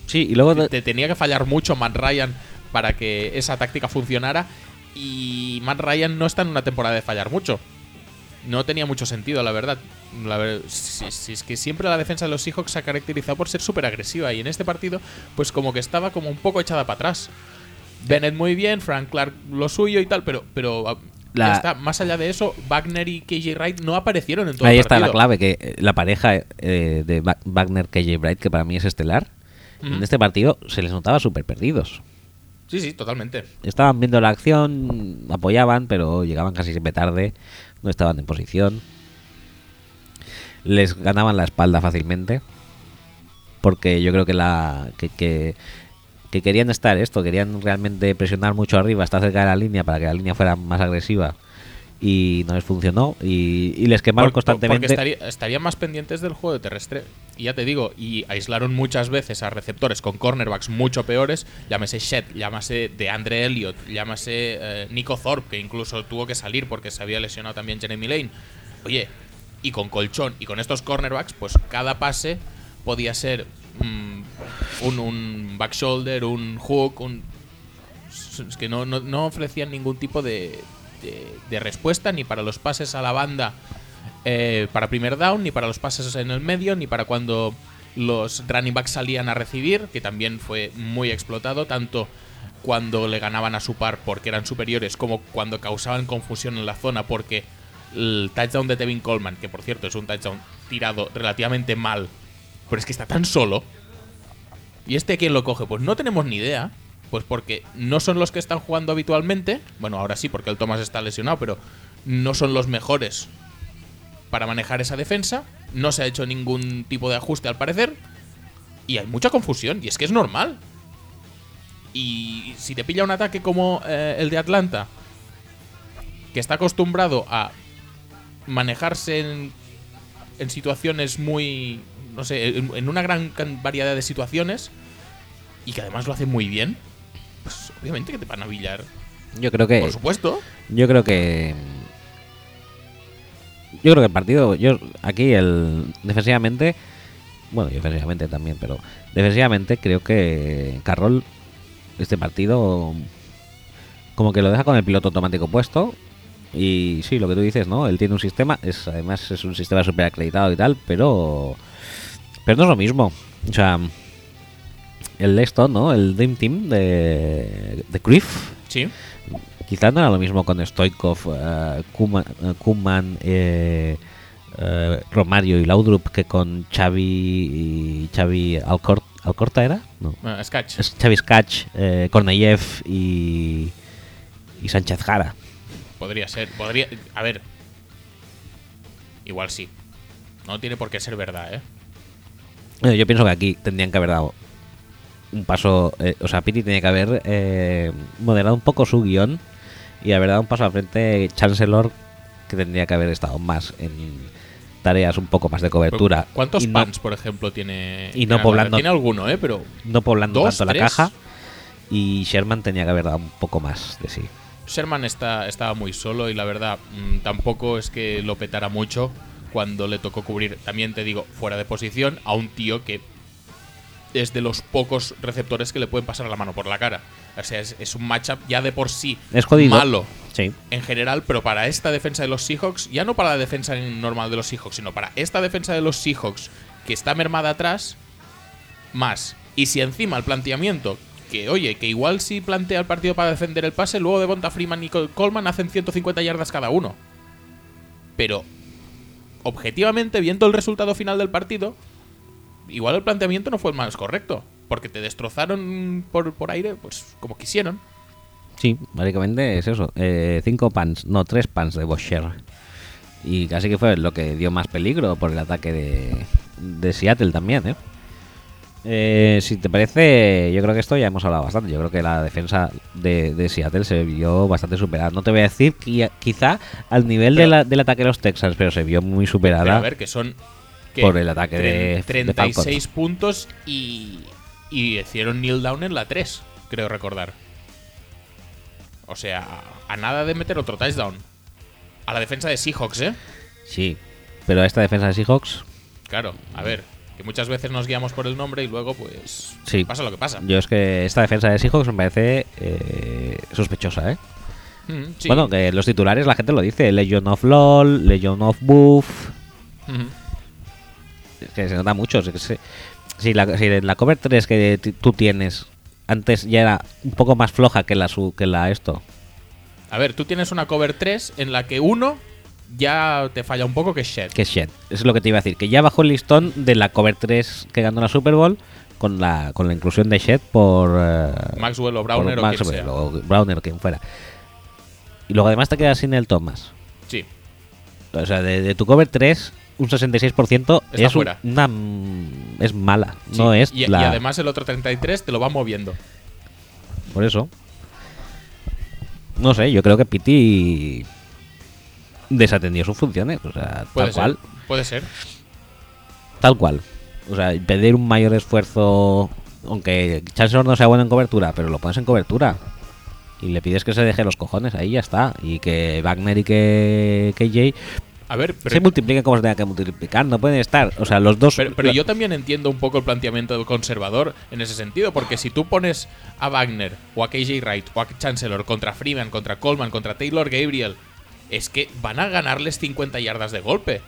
S1: Sí, y luego...
S2: Te, te tenía que fallar mucho Matt Ryan para que esa táctica funcionara. Y Matt Ryan no está en una temporada de fallar mucho. No tenía mucho sentido, la verdad. La ver- si, si es que siempre la defensa de los Seahawks se ha caracterizado por ser súper agresiva. Y en este partido, pues como que estaba como un poco echada para atrás. Bennett muy bien, Frank Clark lo suyo y tal, pero, pero ah,
S1: La-
S2: está. más allá de eso, Wagner y KJ Wright no aparecieron en todo
S1: Ahí
S2: el
S1: está la
S2: partido.
S1: clave, que eh, la pareja eh, de Wa- Wagner KJ Bright, que para mí es estelar, en este partido se les notaba súper perdidos.
S2: Sí, sí, totalmente.
S1: Estaban viendo la acción, apoyaban, pero llegaban casi siempre tarde, no estaban en posición. Les ganaban la espalda fácilmente. Porque yo creo que la que, que, que querían estar esto, querían realmente presionar mucho arriba hasta cerca de la línea para que la línea fuera más agresiva y no les funcionó y, y les quemaron
S2: Por-
S1: constantemente.
S2: Porque estaría- estarían más pendientes del juego terrestre. Y ya te digo, y aislaron muchas veces a receptores con cornerbacks mucho peores. Llámese Shed, llámase de Andre Elliott, llámase eh, Nico Thorpe, que incluso tuvo que salir porque se había lesionado también Jeremy Lane. Oye, y con colchón y con estos cornerbacks, pues cada pase podía ser mm, un, un back shoulder, un hook, un. Es que no, no, no ofrecían ningún tipo de, de, respuesta ni para los pases a la banda eh, para primer down, ni para los pases en el medio, ni para cuando los running backs salían a recibir, que también fue muy explotado, tanto cuando le ganaban a su par porque eran superiores, como cuando causaban confusión en la zona porque el touchdown de Tevin Coleman, que por cierto es un touchdown tirado relativamente mal, pero es que está tan solo. ¿Y este quién lo coge? Pues no tenemos ni idea. Pues porque no son los que están jugando habitualmente. Bueno, ahora sí, porque el Thomas está lesionado, pero no son los mejores para manejar esa defensa. No se ha hecho ningún tipo de ajuste al parecer. Y hay mucha confusión, y es que es normal. Y si te pilla un ataque como eh, el de Atlanta, que está acostumbrado a manejarse en, en situaciones muy. No sé, en, en una gran variedad de situaciones, y que además lo hace muy bien, pues obviamente que te van a billar.
S1: Yo creo que.
S2: Por supuesto.
S1: Yo creo que. Yo creo que el partido. Yo aquí el. Defensivamente. Bueno, y ofensivamente también, pero. Defensivamente creo que. Carroll. Este partido. Como que lo deja con el piloto automático puesto. Y sí, lo que tú dices, ¿no? Él tiene un sistema. Es, además es un sistema súper acreditado y tal, pero. Pero no es lo mismo. O sea. El esto, ¿no? El Dream Team de. De Griff.
S2: Sí.
S1: Quizás no era lo mismo con Stoikov, eh, Kuma- eh, Koeman, eh, eh, Romario y Laudrup que con Xavi y Xavi Alcor- Alcorta era, no,
S2: Sketch.
S1: es Xavi Skach, eh, Korneyev y, y Sánchez Jara.
S2: Podría ser. Podría. A ver. Igual sí. No tiene por qué ser verdad, ¿eh?
S1: Yo pienso que aquí tendrían que haber dado un paso, eh, o sea, Piti tenía que haber eh, moderado un poco su guion y haber dado un paso al frente Chancellor que tendría que haber estado más en tareas un poco más de cobertura.
S2: ¿Cuántos
S1: y no-
S2: por ejemplo, tiene.
S1: y no poblando-?
S2: Tiene alguno, ¿eh? Pero.
S1: no poblando
S2: ¿Dos,
S1: tanto
S2: tres?
S1: la caja y Sherman tenía que haber dado un poco más de sí.
S2: Sherman está, estaba muy solo y la verdad mm, tampoco es que lo petara mucho cuando le tocó cubrir, también te digo, fuera de posición a un tío que es de los pocos receptores que le pueden pasar la mano por la cara. O sea, es, es un matchup ya de por sí
S1: Es jodido.
S2: malo
S1: Sí.
S2: en general, pero para esta defensa de los Seahawks, ya no para la defensa normal de los Seahawks, sino para esta defensa de los Seahawks que está mermada atrás, más. Y si encima el planteamiento, que oye, que igual si plantea el partido para defender el pase, luego de Bonta Freeman y Col- Coleman hacen 150 yardas cada uno. Pero, objetivamente, viendo el resultado final del partido, igual el planteamiento no fue el más correcto. Porque te destrozaron por, por aire, pues como quisieron.
S1: Sí, básicamente es eso. Eh, cinco pans, no, tres pans de Bosher. Y casi que fue lo que dio más peligro por el ataque de, de Seattle también, ¿eh? Eh, si te parece, yo creo que esto ya hemos hablado bastante. Yo creo que la defensa de, de Seattle se vio bastante superada. No te voy a decir que quizá al nivel de
S2: Pero-
S1: la- del ataque de los Texans, pero se vio muy
S2: Pero
S1: superada.
S2: a ver, que son. ¿Qué?
S1: Por el ataque
S2: Tre-
S1: de- de
S2: 36 puntos y. Y hicieron kneel down en la 3, creo recordar. O sea, a nada de meter otro touchdown. A la defensa de Seahawks, ¿eh?
S1: Sí, pero esta defensa de Seahawks,
S2: Claro, a ver. Que muchas veces nos guiamos por el nombre y luego, pues.
S1: Sí.
S2: Pasa lo que pasa.
S1: yo es que esta defensa de Seahawks me parece eh, sospechosa, ¿eh?
S2: Mm, sí.
S1: Bueno, que los titulares la gente lo dice, Legion of LOL, Legion of Buff, que se nota mucho. si, la, si la cover 3 que tú tienes antes ya era un poco más floja que la, su, que la esto,
S2: A ver, tú tienes una cover 3 en la que uno ya te falla un poco, que es Shed.
S1: que es Shed. Eso es lo que te iba a decir, que ya bajó el listón de la cover 3 que ganó la Super Bowl con la, con la inclusión de Shed por... eh,
S2: Maxwell o Browner o quien sea.
S1: o Browner o quien fuera. Y luego además te quedas sin el Thomas.
S2: Sí.
S1: O sea, de, de tu cover 3, un 66%
S2: Está
S1: es,
S2: fuera.
S1: una, es mala.
S2: sí.
S1: No es
S2: y, y además el otro 33 te lo va moviendo.
S1: Por eso. No sé, yo creo que Piti desatendió sus funciones. O sea,
S2: Puede
S1: tal
S2: ser.
S1: cual.
S2: Puede ser.
S1: Tal cual. O sea, pedir un mayor esfuerzo. Aunque Chancellor no sea bueno en cobertura, pero lo pones en cobertura. Y le pides que se deje los cojones, ahí ya está. Y que Wagner y que KJ
S2: A ver, pero
S1: se multipliquen como se tenga que multiplicar. No pueden estar. O sea, los dos.
S2: Pero, pero yo también entiendo un poco el planteamiento del conservador en ese sentido, porque si tú pones a Wagner o a KJ Wright o a Chancellor contra Freeman, contra Coleman, contra Taylor Gabriel es que van a ganarles 50 yardas de golpe.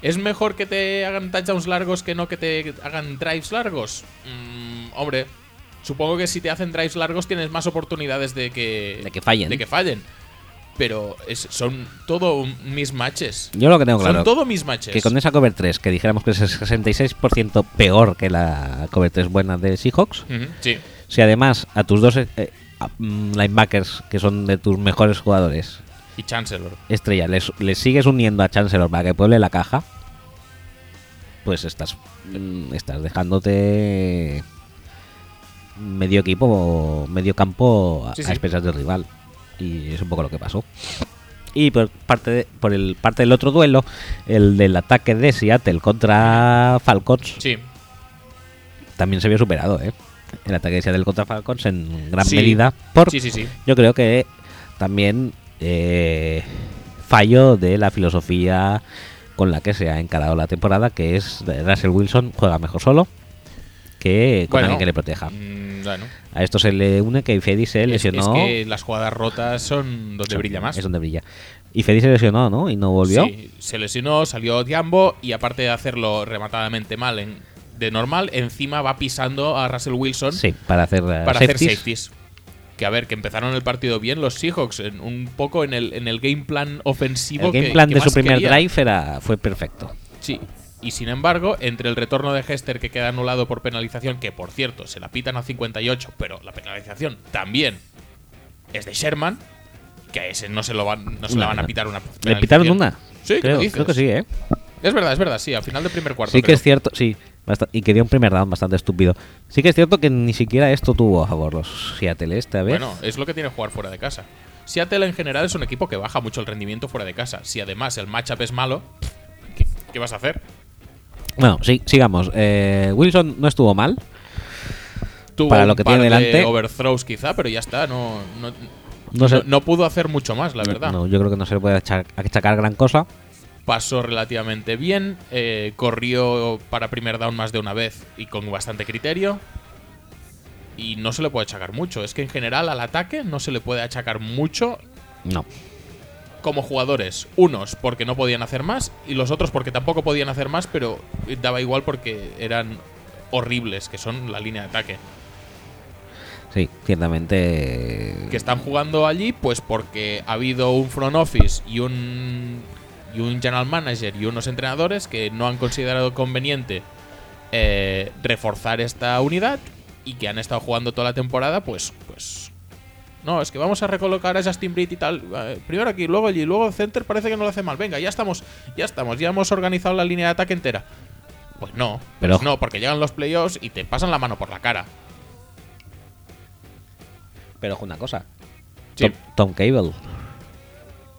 S2: ¿Es mejor que te hagan touchdowns largos que no que te hagan drives largos? Mm, hombre, supongo que si te hacen drives largos tienes más oportunidades de que,
S1: De que fallen.
S2: De que fallen. Pero es- son todo mismatches.
S1: Yo lo que tengo claro
S2: Son todo mismatches.
S1: que con esa cover 3, que dijéramos que es el 66% peor que la cover 3 buena de Seahawks,
S2: Ujú, Sí.
S1: si además a tus dos eh, a- mm, linebackers, que son de tus mejores jugadores,
S2: Y Chancellor.
S1: estrella, les, les sigues uniendo a Chancellor para que pueble la caja, pues estás, mm, estás dejándote medio equipo, medio campo a,
S2: Sí,
S1: a expensas del rival. Y es un poco lo que pasó. Y por parte, de- por el parte del otro duelo, el del ataque de Seattle contra Falcons,
S2: Sí.
S1: también se vio superado, ¿eh? El ataque de Seattle contra Falcons en gran
S2: Sí.
S1: medida por
S2: Sí, sí, sí.
S1: yo creo que también eh, fallo de la filosofía con la que se ha encarado la temporada, que es Russell Wilson juega mejor solo que con
S2: Bueno,
S1: alguien que le proteja.
S2: Mm, bueno.
S1: A esto se le une que Fedi se
S2: Es,
S1: lesionó.
S2: es que las jugadas rotas son donde brilla más.
S1: Es donde brilla. Se lesionó, ¿no? Y no volvió.
S2: Sí, se lesionó, salió Diambo y aparte de hacerlo rematadamente mal en, de normal, encima va pisando a Russell Wilson
S1: Sí, para hacer
S2: para
S1: safeties.
S2: hacer safeties. Que a ver, que empezaron el partido bien los Seahawks, en un poco en el, en el game plan ofensivo.
S1: El game
S2: que-
S1: plan
S2: que
S1: de su primer
S2: quería.
S1: drive era, fue perfecto.
S2: Sí. Y sin embargo, entre el retorno de Hester que queda anulado por penalización, que por cierto se la pitan a 58, pero la penalización también es de Sherman, que a ese no se, lo van, no se la van a pitar una
S1: ¿Le pitaron una?
S2: Sí, ¿qué
S1: creo, creo que sí, ¿eh?
S2: Es verdad, es verdad, sí, al final del primer cuarto.
S1: Sí que
S2: creo.
S1: es cierto, sí. y que dio un primer down bastante estúpido. Sí que es cierto que ni siquiera esto tuvo a favor los Seattle esta vez.
S2: Bueno, es lo que tiene jugar fuera de casa. Seattle en general es un equipo que baja mucho el rendimiento fuera de casa. Si además el matchup es malo, ¿qué, qué vas a hacer?
S1: Bueno, sí, sigamos. Eh, Wilson no estuvo mal.
S2: Tuvo
S1: Para lo que
S2: par
S1: tiene
S2: de
S1: delante.
S2: overthrows quizá, pero ya está, no, no,
S1: No sé-
S2: no- no pudo hacer mucho más, la verdad.
S1: No, yo creo que no se le puede achac- achacar gran cosa.
S2: Pasó relativamente bien, eh, corrió para primer down más de una vez y con bastante criterio. Y no se le puede achacar mucho. Es que en general al ataque no se le puede achacar mucho
S1: No.
S2: Como jugadores. Unos porque no podían hacer más y los otros porque tampoco podían hacer más, pero daba igual porque eran horribles, que son la línea de ataque.
S1: Sí, ciertamente.
S2: Que están jugando allí, pues porque ha habido un front office y un, y un general manager y unos entrenadores que no han considerado conveniente eh, reforzar esta unidad y que han estado jugando toda la temporada, pues, pues no, es que vamos a recolocar a Justin Britt y tal. eh, primero aquí, luego allí, luego center parece que no lo hace mal. Venga, ya estamos, ya estamos, ya hemos organizado la línea de ataque entera. Pues no,
S1: Pero-
S2: pues no, porque llegan los playoffs y te pasan la mano por la cara.
S1: Pero ojo, una cosa.
S2: Sí.
S1: Tom, Tom Cable.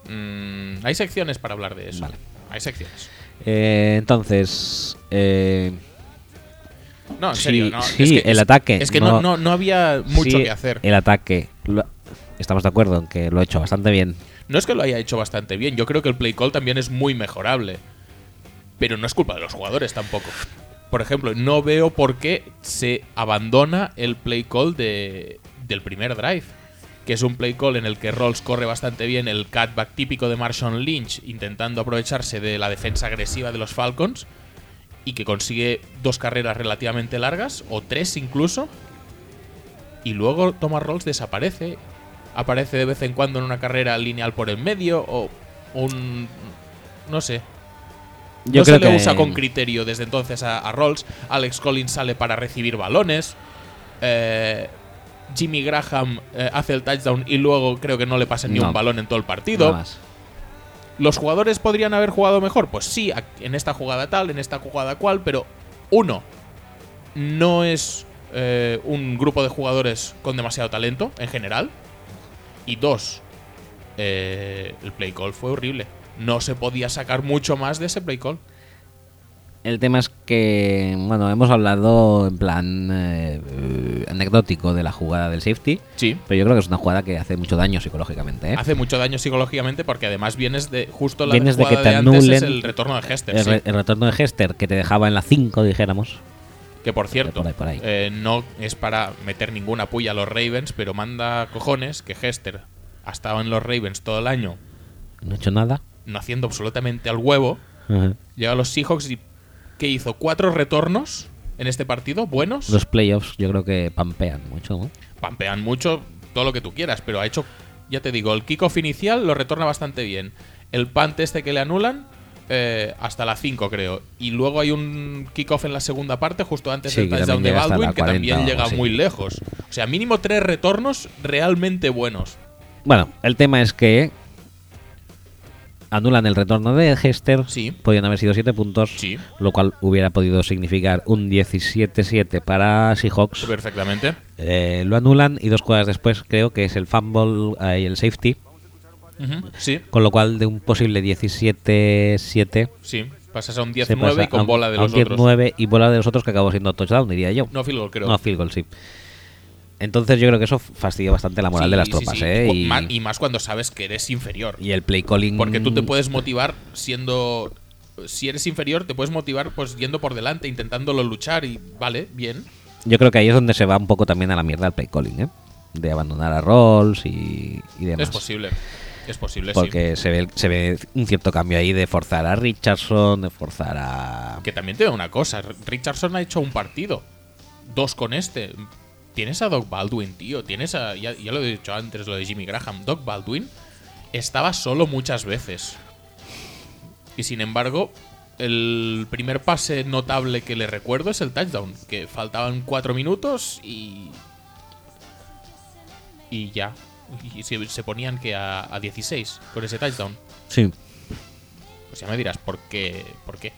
S2: Mm, hay secciones para hablar de eso.
S1: Vale.
S2: Hay secciones.
S1: Eh, entonces. eh,
S2: No, en
S1: Sí,
S2: serio, no.
S1: sí,
S2: es que,
S1: el
S2: es-
S1: ataque,
S2: Es que no,
S1: no-
S2: no, no había mucho
S1: sí,
S2: que hacer.
S1: El ataque. lo- estamos de acuerdo en que lo ha hecho bastante bien.
S2: No es que lo haya hecho bastante bien. Yo creo que el play call también es muy mejorable. Pero no es culpa de los jugadores tampoco. Por ejemplo, no veo por qué se abandona el play call de, del primer drive. Que es un play call en el que Rolls corre bastante bien el cutback típico de Marshawn Lynch, intentando aprovecharse de la defensa agresiva de los Falcons. Y que consigue dos carreras relativamente largas, o tres incluso. Y luego Thomas Rolls desaparece. Aparece de vez en cuando en una carrera lineal por el medio, o un. No sé,
S1: Yo
S2: no
S1: creo
S2: se le
S1: que.
S2: usa con criterio desde entonces a, a Rolls. Alex Collins sale para recibir balones. Eh, Jimmy Graham eh, hace el touchdown y luego creo que no le pasa ni
S1: No.
S2: un balón en todo el partido.
S1: más.
S2: ¿Los jugadores podrían haber jugado mejor? Pues sí, en esta jugada tal, en esta jugada cual, pero uno, no es eh, un grupo de jugadores con demasiado talento en general. Y dos, eh, el play call fue horrible. No se podía sacar mucho más de ese play call.
S1: El tema es que, bueno, hemos hablado en plan eh, eh, anecdótico de la jugada del safety,
S2: Sí.
S1: pero yo creo que es una jugada que hace mucho daño psicológicamente. ¿eh?
S2: Hace mucho daño psicológicamente porque además vienes de justo la
S1: Vienes de que te
S2: antes es
S1: anulen
S2: el retorno de Hester.
S1: el,
S2: sí.
S1: el retorno de Hester que te dejaba en la 5, dijéramos.
S2: Que por cierto,
S1: Por ahí, por ahí.
S2: eh, no es para meter ninguna puya a los Ravens, pero manda cojones que Hester ha estado en los Ravens todo el año
S1: No ha hecho nada.
S2: no haciendo absolutamente al huevo.
S1: Ajá.
S2: Llega a los Seahawks y ¿qué hizo? ¿Cuatro retornos en este partido? ¿Buenos?
S1: Los playoffs yo creo que pampean mucho, ¿no?
S2: Pampean mucho, todo lo que tú quieras, pero ha hecho, ya te digo, el kickoff inicial lo retorna bastante bien. El punt este que le anulan, eh, hasta la 5 creo. Y luego hay un kickoff en la segunda parte, justo antes
S1: Sí,
S2: del touchdown de Baldwin, que
S1: 40
S2: también llega
S1: así.
S2: muy lejos. O sea, mínimo tres retornos realmente buenos.
S1: Bueno, el tema es que anulan el retorno de Hester.
S2: Sí.
S1: Podían haber sido 7 puntos.
S2: Sí.
S1: Lo cual hubiera podido significar un 17-7 para Seahawks.
S2: Perfectamente.
S1: Eh, lo anulan y dos jugadas después creo que es el fumble eh, y el safety.
S2: Sí,
S1: Con lo cual de un posible 17-7
S2: sí. Pasas a un
S1: se
S2: 10-9
S1: pasa
S2: y con
S1: a
S2: bola de
S1: a un
S2: los otros.
S1: 10-9 y bola de los otros que acabó siendo touchdown, diría yo.
S2: No, field goal, creo.
S1: No, field goal, sí. Entonces yo creo que eso fastidia bastante la moral
S2: Sí,
S1: de las
S2: sí,
S1: tropas,
S2: sí.
S1: ¿eh? Y
S2: más cuando sabes que eres inferior.
S1: y el play calling...
S2: Porque tú te puedes motivar siendo. Si eres inferior, te puedes motivar pues yendo por delante, intentándolo luchar y vale, bien.
S1: Yo creo que ahí es donde se va un poco también a la mierda el play calling, ¿eh? De abandonar a Rolls y, y demás.
S2: Es posible. Es posible,
S1: Porque se, ve, se ve un cierto cambio ahí de forzar a Richardson, de forzar a...
S2: Que también te digo una cosa. Richardson ha hecho un partido. Dos con este. Tienes a Doc Baldwin, tío. Tienes a. Ya, ya lo he dicho antes, lo de Jimmy Graham. Doc Baldwin estaba solo muchas veces. Y sin embargo, el primer pase notable que le recuerdo es el touchdown. Que faltaban cuatro minutos y. Y ya. Y se, se ponían que a, a 16 con ese touchdown.
S1: Sí.
S2: Pues ya me dirás, ¿por qué? ¿Por qué?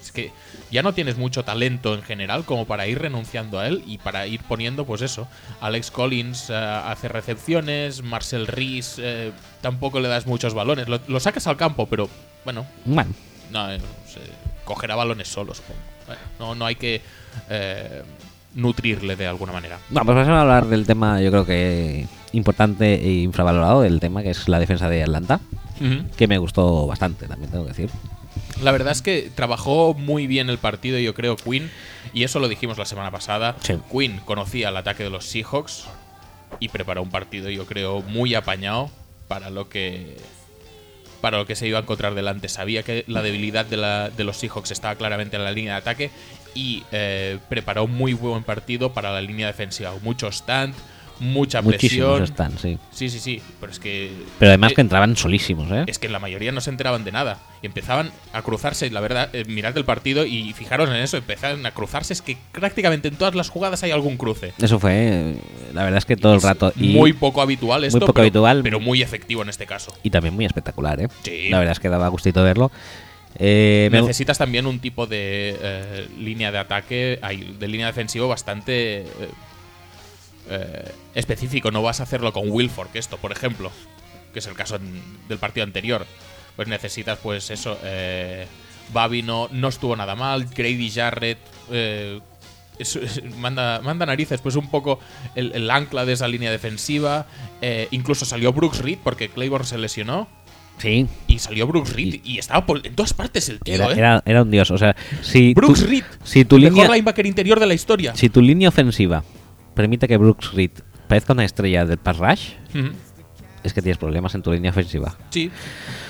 S2: Es que ya no tienes mucho talento en general como para ir renunciando a él y para ir poniendo, pues eso. Alex Collins eh, hace recepciones, Marcel Rees eh, tampoco le das muchos balones. Lo, lo sacas al campo, pero bueno,
S1: Bueno,
S2: no, eh, cogerá balones solos. supongo. Bueno, no, no hay que eh, nutrirle de alguna manera.
S1: Vamos a hablar del tema, yo creo que importante e infravalorado, del tema que es la defensa de Atlanta, que me gustó bastante, también tengo que decir.
S2: La verdad es que trabajó muy bien el partido, yo creo, Quinn, y eso lo dijimos la semana pasada.
S1: Sí.
S2: Quinn conocía el ataque de los Seahawks y preparó un partido, yo creo, muy apañado para lo que para lo que se iba a encontrar delante. Sabía que la debilidad de, la- de los Seahawks estaba claramente en la línea de ataque y eh, preparó un muy buen partido para la línea defensiva. Mucho stand, mucha
S1: Muchísimos
S2: presión.
S1: sí.
S2: Sí, sí, sí, pero es que
S1: Pero además
S2: eh,
S1: que entraban solísimos, ¿eh?
S2: es que la mayoría no se enteraban de nada. Y empezaban a cruzarse, la verdad, eh, mirad el partido y fijaros en eso, empezaron a cruzarse. Es que prácticamente en todas las jugadas hay algún cruce.
S1: Eso fue, eh, la verdad es que todo el rato. Y,
S2: muy poco habitual esto,
S1: poco
S2: pero,
S1: habitual.
S2: pero muy efectivo en este caso.
S1: y también muy espectacular, ¿eh?
S2: Sí.
S1: La verdad es que daba gustito verlo. Eh,
S2: Necesitas también un tipo de eh, línea de ataque, de línea defensivo bastante eh, específico. No vas a hacerlo con Wilfork, esto, por ejemplo, que es el caso del partido anterior. Pues necesitas, pues eso. Babi no, no estuvo nada mal. Grady Jarrett. manda, manda narices, pues un poco el, el ancla de esa línea defensiva. Incluso salió Brooks Reed porque Claiborne se lesionó.
S1: Sí,
S2: Y salió Brooks Reed y, estaba por- en todas partes el tío,
S1: era,
S2: ¿eh?
S1: era, era un dios. O sea, si
S2: Brooks
S1: tu,
S2: Reed,
S1: si tu
S2: mejor
S1: línea,
S2: linebacker interior de la historia.
S1: si tu línea ofensiva permite que Brooks Reed parezca una estrella del pass rush, es que tienes problemas en tu línea ofensiva.
S2: Sí,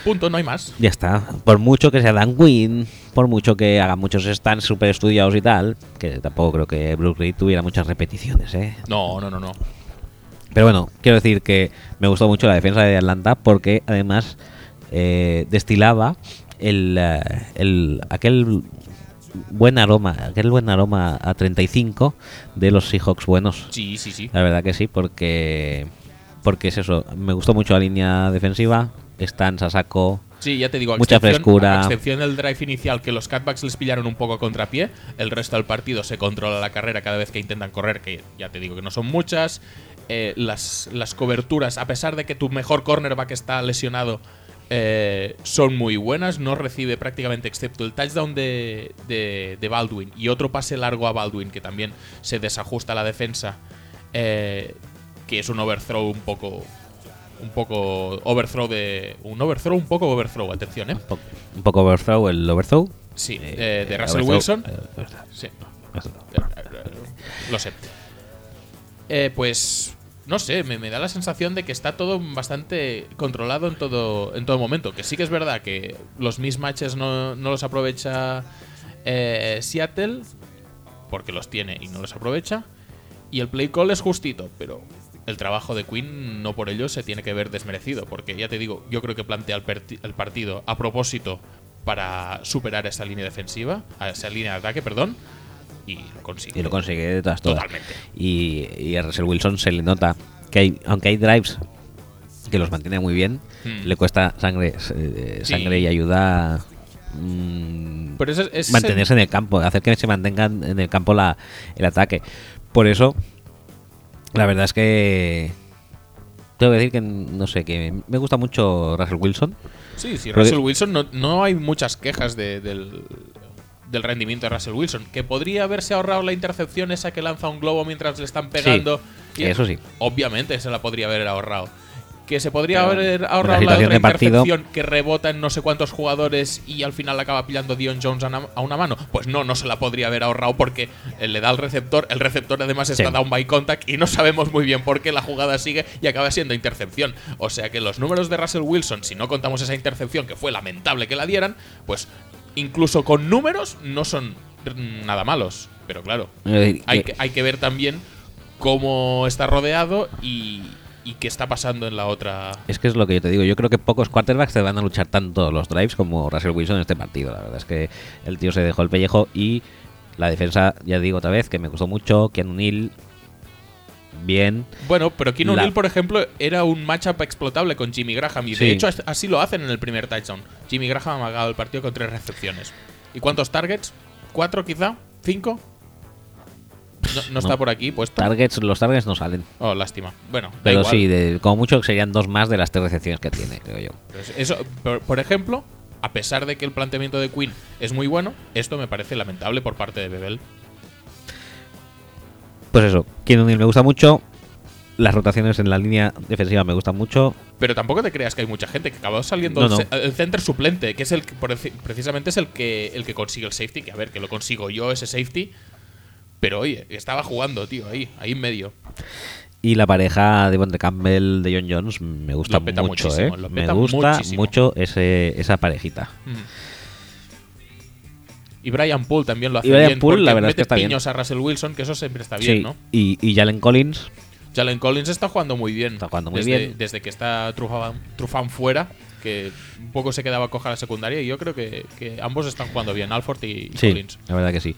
S2: punto, no hay más.
S1: Ya está. Por mucho que sea Dan Quinn, por mucho que haga muchos stands super estudiados y tal, que tampoco creo que Brooks Reed tuviera muchas repeticiones, ¿eh?
S2: No, no, no, no.
S1: Pero bueno, quiero decir que me gustó mucho la defensa de Atlanta porque además eh, destilaba el, eh, el- aquel buen aroma, aquel buen aroma a 35 de los Seahawks buenos.
S2: Sí, sí, sí.
S1: La verdad que sí, porque porque es eso, me gustó mucho la línea defensiva, stands a saco,
S2: Sí, ya te digo, a
S1: Mucha
S2: excepción-
S1: frescura.
S2: A excepción del drive inicial, que los cutbacks les pillaron un poco a contrapié, el resto del partido se controla la carrera cada vez que intentan correr, que ya te digo que no son muchas. Eh, las, las coberturas, a pesar de que tu mejor cornerback está lesionado, eh, son muy buenas. No recibe prácticamente, excepto el touchdown de, de- de Baldwin y otro pase largo a Baldwin, que también se desajusta la defensa, eh, que es un overthrow un poco. Un poco overthrow de. Un overthrow, un poco overthrow, atención, eh.
S1: un poco, un poco overthrow, el overthrow.
S2: Sí,
S1: Eh,
S2: de Russell
S1: overthrow,
S2: Wilson. Sí, lo sé. Pues no sé, me, da la sensación de que está todo bastante controlado en todo, en todo momento. Que sí que es verdad que los mismatches no, no los aprovecha eh, Seattle, porque los tiene y no los aprovecha. Y el play call es justito, pero el trabajo de Quinn no por ello se tiene que ver desmerecido, porque ya te digo, yo creo que plantea el, el partido a propósito para superar esa línea defensiva, esa línea de ataque, perdón, y lo consigue.
S1: Y lo consigue de todas, todas.
S2: Totalmente.
S1: Y, y a Russell Wilson se le nota que hay, aunque hay drives que los mantiene muy bien,
S2: Hmm.
S1: le cuesta sangre, eh,
S2: Sí.
S1: sangre y ayuda mm,
S2: Pero el-
S1: mantenerse en el campo, hacer que se mantengan en el campo la, el ataque. Por eso, la verdad es que tengo que decir que no sé, que me gusta mucho Russell Wilson.
S2: Sí, sí, Russell Wilson no, no hay muchas quejas de- del, del rendimiento de Russell Wilson. Que podría haberse ahorrado la intercepción esa que lanza un globo mientras le están pegando.
S1: Sí, eso sí.
S2: Obviamente se la podría haber ahorrado. Que se podría
S1: Pero
S2: haber
S1: la
S2: ahorrado la otra intercepción que rebota en no sé cuántos jugadores y al final acaba pillando Dion Jones a una, mano. Pues no, no se la podría haber ahorrado porque le da al receptor. El receptor además está
S1: Sí.
S2: down by contact y no sabemos muy bien por qué la jugada sigue y acaba siendo intercepción. O sea que los números de Russell Wilson, si no contamos esa intercepción que fue lamentable que la dieran, pues incluso con números no son nada malos. Pero claro, hay
S1: que-
S2: que, hay que ver también cómo está rodeado y, y qué está pasando en la otra.
S1: Es que es lo que yo te digo. Yo creo que pocos quarterbacks te van a luchar tanto los drives como Russell Wilson en este partido. La verdad es que el tío se dejó el pellejo y la defensa, ya digo otra vez, que me gustó mucho. Keanu Neal, bien.
S2: Bueno, pero Keenan
S1: La-
S2: por ejemplo, era un matchup explotable con Jimmy Graham. Y
S1: Sí.
S2: de hecho, as- así lo hacen en el primer touchdown. Jimmy Graham ha ganado el partido con tres recepciones. ¿Y cuántos targets? ¿Cuatro quizá? ¿Cinco? No, no está por aquí puesto.
S1: Targets, los targets no salen.
S2: Oh, lástima. Bueno, da
S1: Pero
S2: igual.
S1: sí, de, como mucho serían dos más de las tres recepciones que tiene, creo yo.
S2: Pues Eso, por, por ejemplo, a pesar de que el planteamiento de Quinn es muy bueno, esto me parece lamentable por parte de Bebel.
S1: Pues eso, Neal me gusta mucho. Las rotaciones en la línea defensiva me gustan mucho.
S2: Pero tampoco te creas que hay mucha gente que acabó saliendo
S1: No,
S2: el,
S1: no.
S2: ce- el center suplente, que es el que precisamente es el que el que consigue el safety, que a ver, que lo consigo yo ese safety. Pero oye, estaba jugando, tío, ahí, ahí en medio.
S1: Y la pareja de Bonte Campbell de John Jones me gusta mucho, ¿eh? Me gusta
S2: muchísimo.
S1: mucho ese, esa parejita.
S2: Mm. Y Brian Poole también lo hace
S1: Y Brian
S2: bien.
S1: Poole, la verdad es que está bien.
S2: piños a Russell Wilson, que eso siempre está bien,
S1: sí,
S2: ¿no?
S1: y, y Jalen Collins,
S2: Jalen Collins está jugando muy bien.
S1: Está jugando muy
S2: desde,
S1: bien.
S2: Desde que está Trufan, Trufan fuera, que un poco se quedaba coja la secundaria, y yo creo que, que ambos están jugando bien, Alford y,
S1: sí,
S2: Collins.
S1: la verdad que sí.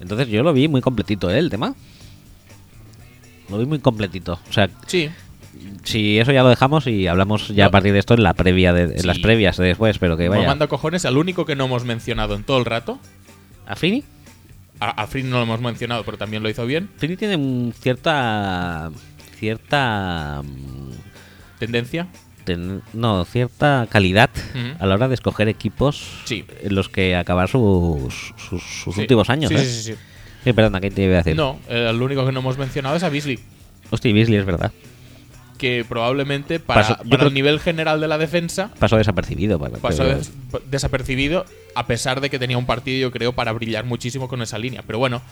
S1: Entonces yo lo vi muy completito, ¿eh? El tema. Lo vi muy completito. O sea,
S2: Sí,
S1: si eso ya lo dejamos y hablamos ya
S2: No.
S1: a partir de esto en la previa de, en
S2: Sí.
S1: las previas de después, pero que vaya.
S2: manda cojones al único que no hemos mencionado en todo el rato.
S1: ¿A Fini?
S2: A, a Frin no lo hemos mencionado, pero también lo hizo bien.
S1: Fini tiene un cierta cierta mm,
S2: Tendencia.
S1: ten- no, cierta calidad a la hora de escoger equipos
S2: Sí.
S1: en los que acabar sus, sus, sus
S2: Sí.
S1: últimos años.
S2: Sí,
S1: ¿eh?
S2: sí, sí, sí.
S1: Sí, perdona, ¿qué te iba a decir?
S2: No, eh, el único que no hemos mencionado es a Beasley.
S1: Hostia, Beasley es verdad.
S2: Que probablemente para,
S1: creo-
S2: el nivel general de la defensa
S1: Pasó desapercibido. para-
S2: pasó des- desapercibido, a pesar de que tenía un partido, yo creo, para brillar muchísimo con esa línea. Pero bueno,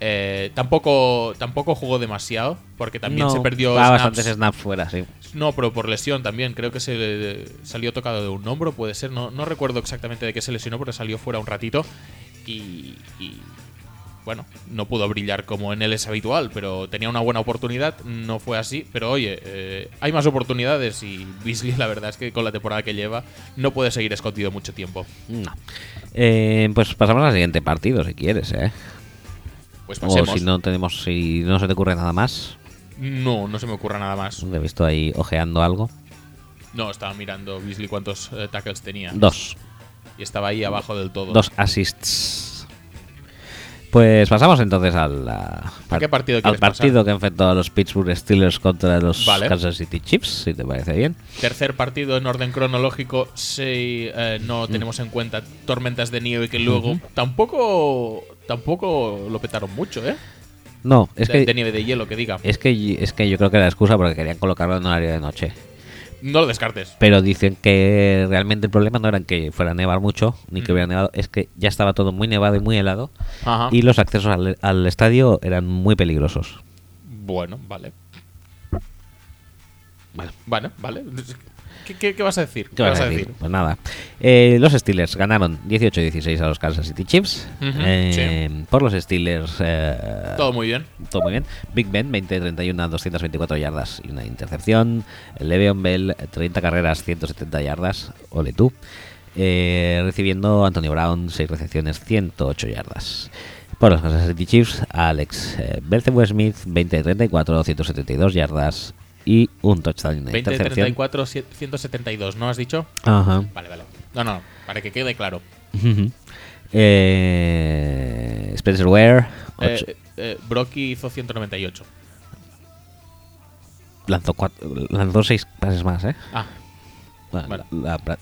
S2: eh, tampoco, tampoco jugó demasiado, porque también
S1: no,
S2: se perdió
S1: va
S2: snaps.
S1: bastantes snaps fuera, sí.
S2: No, pero por lesión también. Creo que se le- salió tocado de un hombro, puede ser. No, no recuerdo exactamente de qué se lesionó, pero salió fuera un ratito. Y, y, bueno, no pudo brillar como en él es habitual, pero tenía una buena oportunidad. No fue así. Pero oye, eh, hay más oportunidades y Beasley, la verdad es que con la temporada que lleva, no puede seguir escondido mucho tiempo.
S1: No. Eh, pues pasamos al siguiente partido, si quieres, ¿eh?
S2: Pues
S1: O
S2: pasemos.
S1: si no tenemos, si no se te ocurre nada más.
S2: no, no se me ocurra nada más.
S1: He visto ahí ojeando algo.
S2: No, estaba mirando Beasley cuántos eh, tackles tenía.
S1: Dos.
S2: Y estaba ahí abajo del todo.
S1: Dos assists. Pues pasamos entonces al,
S2: ¿A qué partido
S1: al que enfrentó a los Pittsburgh Steelers contra los
S2: Vale.
S1: Kansas City Chiefs, si te parece bien.
S2: Tercer partido en orden cronológico, si eh, no
S1: Mm.
S2: tenemos en cuenta tormentas de nieve que luego tampoco tampoco lo petaron mucho, ¿eh?
S1: No, es
S2: de,
S1: que,
S2: de nieve de hielo, que diga.
S1: es que es que yo creo que era la excusa porque querían colocarlo en horario de noche.
S2: No lo descartes.
S1: Pero dicen que realmente el problema no era que fuera a nevar mucho, ni que
S2: Mm.
S1: hubiera nevado, es que ya estaba todo muy nevado y muy helado.
S2: Ajá.
S1: Y los accesos al, al estadio eran muy peligrosos.
S2: Bueno, vale.
S1: Vale.
S2: Bueno, vale. ¿Qué, qué- qué vas a decir?
S1: ¿Qué vas a decir? Pues nada. Eh, los Steelers ganaron 18-16 a los Kansas City Chiefs.
S2: Ujú,
S1: Eh, Por los Steelers. eh,
S2: Todo muy bien.
S1: todo muy bien. Big Ben, 20-31 a 224 yardas y una intercepción. Le'Veon Bell, 30 carreras, 170 yardas. Ole tú. Eh, recibiendo Antonio Brown, 6 recepciones, 108 yardas. Por los Kansas City Chiefs, Alex Belzebuer Smith, 20-34, 172 yardas y un touchdown y una
S2: 20,
S1: intercepción.
S2: 34, 172, ¿no has dicho?
S1: Ajá.
S2: Vale, vale. No, no, para que quede claro.
S1: Eh, Spencer Ware, ocho-
S2: Eh, eh, Brocky hizo 198.
S1: lanzó, cuatro, lanzó seis pases más, ¿eh?
S2: Ah,
S1: Bueno,
S2: Vale.
S1: la- la-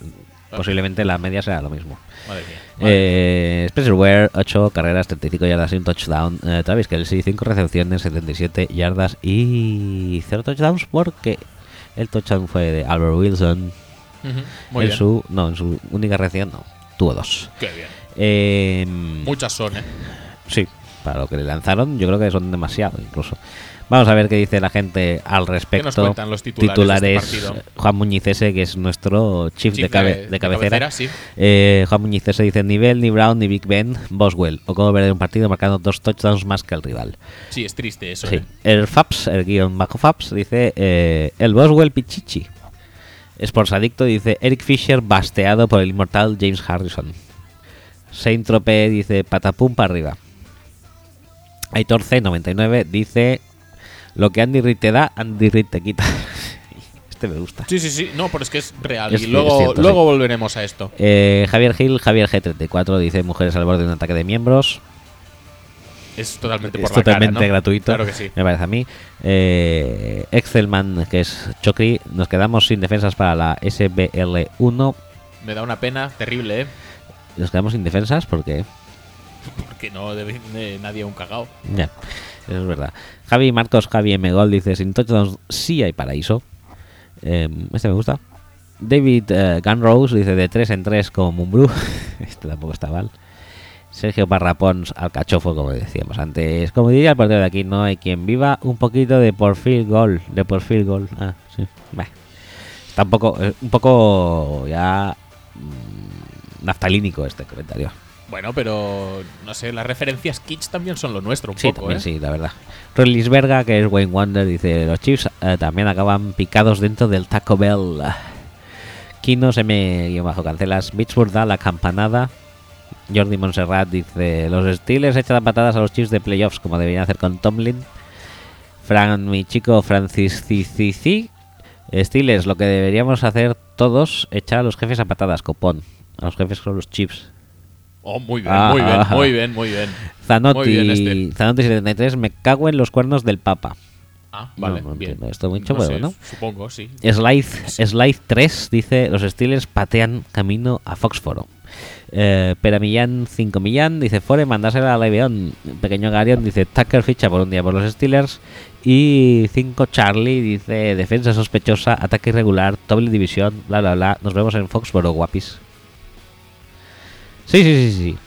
S1: posiblemente la media será lo mismo.
S2: madre mía. Vale.
S1: Eh, Spencer Ware, 8 carreras, 35 yardas y un touchdown. Eh, Travis Kelsey, 5 recepciones, 77 yardas y 0 touchdowns porque el touchdown fue de Albert Wilson.
S2: Ujú, Muy
S1: en
S2: bien.
S1: su No, en su única recepción no, tuvo dos.
S2: Qué bien.
S1: Eh,
S2: Muchas son, ¿eh?
S1: Sí, para lo que le lanzaron, yo creo que son demasiado incluso. Vamos a ver qué dice la gente al respecto.
S2: nos cuentan los titulares de este?
S1: Juan Muñiz ese, que es nuestro chief,
S2: Chief
S1: de, cabe-
S2: de-
S1: de cabecera.
S2: cabecera, sí.
S1: Eh, Juan Muñiz ese dice, ni Bell, ni Brown, ni Big Ben, Boswell. O cómo ver un partido marcando dos touchdowns más que el rival.
S2: Sí, es triste eso.
S1: Sí.
S2: ¿eh?
S1: El Faps, el guion bajo Faps, dice, eh, el Boswell Pichichi. Sports Adicto dice, Eric Fisher basteado por el inmortal James Harrison. Saint Tropez dice, patapum para arriba. Aitor C99 dice, lo que Andy Reid te da, Andy Reid te quita. (laughs) este me gusta.
S2: Sí, sí, sí. No, pero es que es real.
S1: Es
S2: y luego,
S1: es cierto,
S2: luego
S1: sí.
S2: volveremos a esto.
S1: Eh, Javier Gil, Javier G34 dice, mujeres al borde de un ataque de miembros.
S2: Es totalmente
S1: Es
S2: por la cara,
S1: totalmente
S2: ¿no?
S1: gratuito.
S2: Claro que sí.
S1: Me parece a mí. Eh, Excelman, que es Chocri, nos quedamos sin defensas para la SBL1.
S2: Me da una pena terrible, ¿eh?
S1: Nos quedamos sin defensas porque. (laughs)
S2: Porque no debe de nadie un cagao.
S1: Ya, eso es verdad. Javi Marcos, Javi M. Gol dice: Sin touchdowns sí hay paraíso. Eh, este me gusta. David eh, Gunrose dice: De 3 en 3 como Mumbrú. (laughs) este tampoco está mal. Sergio Parrapons al cachofo, como decíamos antes. Como diría el portero de aquí, no hay quien viva un poquito de por field goal. De por field goal. Ah, sí. Bah. Está un poco, eh, un poco ya mm, naftalínico este comentario.
S2: Bueno, pero no sé, las referencias kits también son lo nuestro un
S1: Sí,
S2: poco,
S1: también
S2: ¿eh?
S1: sí, la verdad. Verga, que es Wayne Wonder, dice: Los Chiefs eh, también acaban picados dentro del Taco Bell. Kinos M-cancelas. Pittsburgh da la campanada. Jordi Monserrat dice: Los Steelers echan patadas a los Chiefs de playoffs, como deberían hacer con Tomlin. Fran, mi chico Francis Cicici. Steelers, lo que deberíamos hacer todos, echar a los jefes a patadas, copón. A los jefes con los Chiefs.
S2: Oh, muy bien,
S1: Ah,
S2: muy bien,
S1: ah.
S2: muy bien, muy bien.
S1: Zanotti,
S2: Muy bien este.
S1: Zanotti 73, me cago en los cuernos del Papa.
S2: Ah,
S1: No,
S2: vale,
S1: no
S2: bien.
S1: entiendo esto mucho,
S2: No sé,
S1: bueno.
S2: Supongo, sí.
S1: Slide, Slide 3 dice: Los Steelers patean camino a Foxforo. Eh, Pera Millán, 5 Millán, dice: Fore, mandásela a Leveón. Pequeño Garion dice: Tucker ficha por un día por los Steelers. Y 5 Charlie dice: Defensa sospechosa, ataque irregular, doble división, bla bla bla. Nos vemos en Foxboro, guapis. Sí, sí, sí, sí.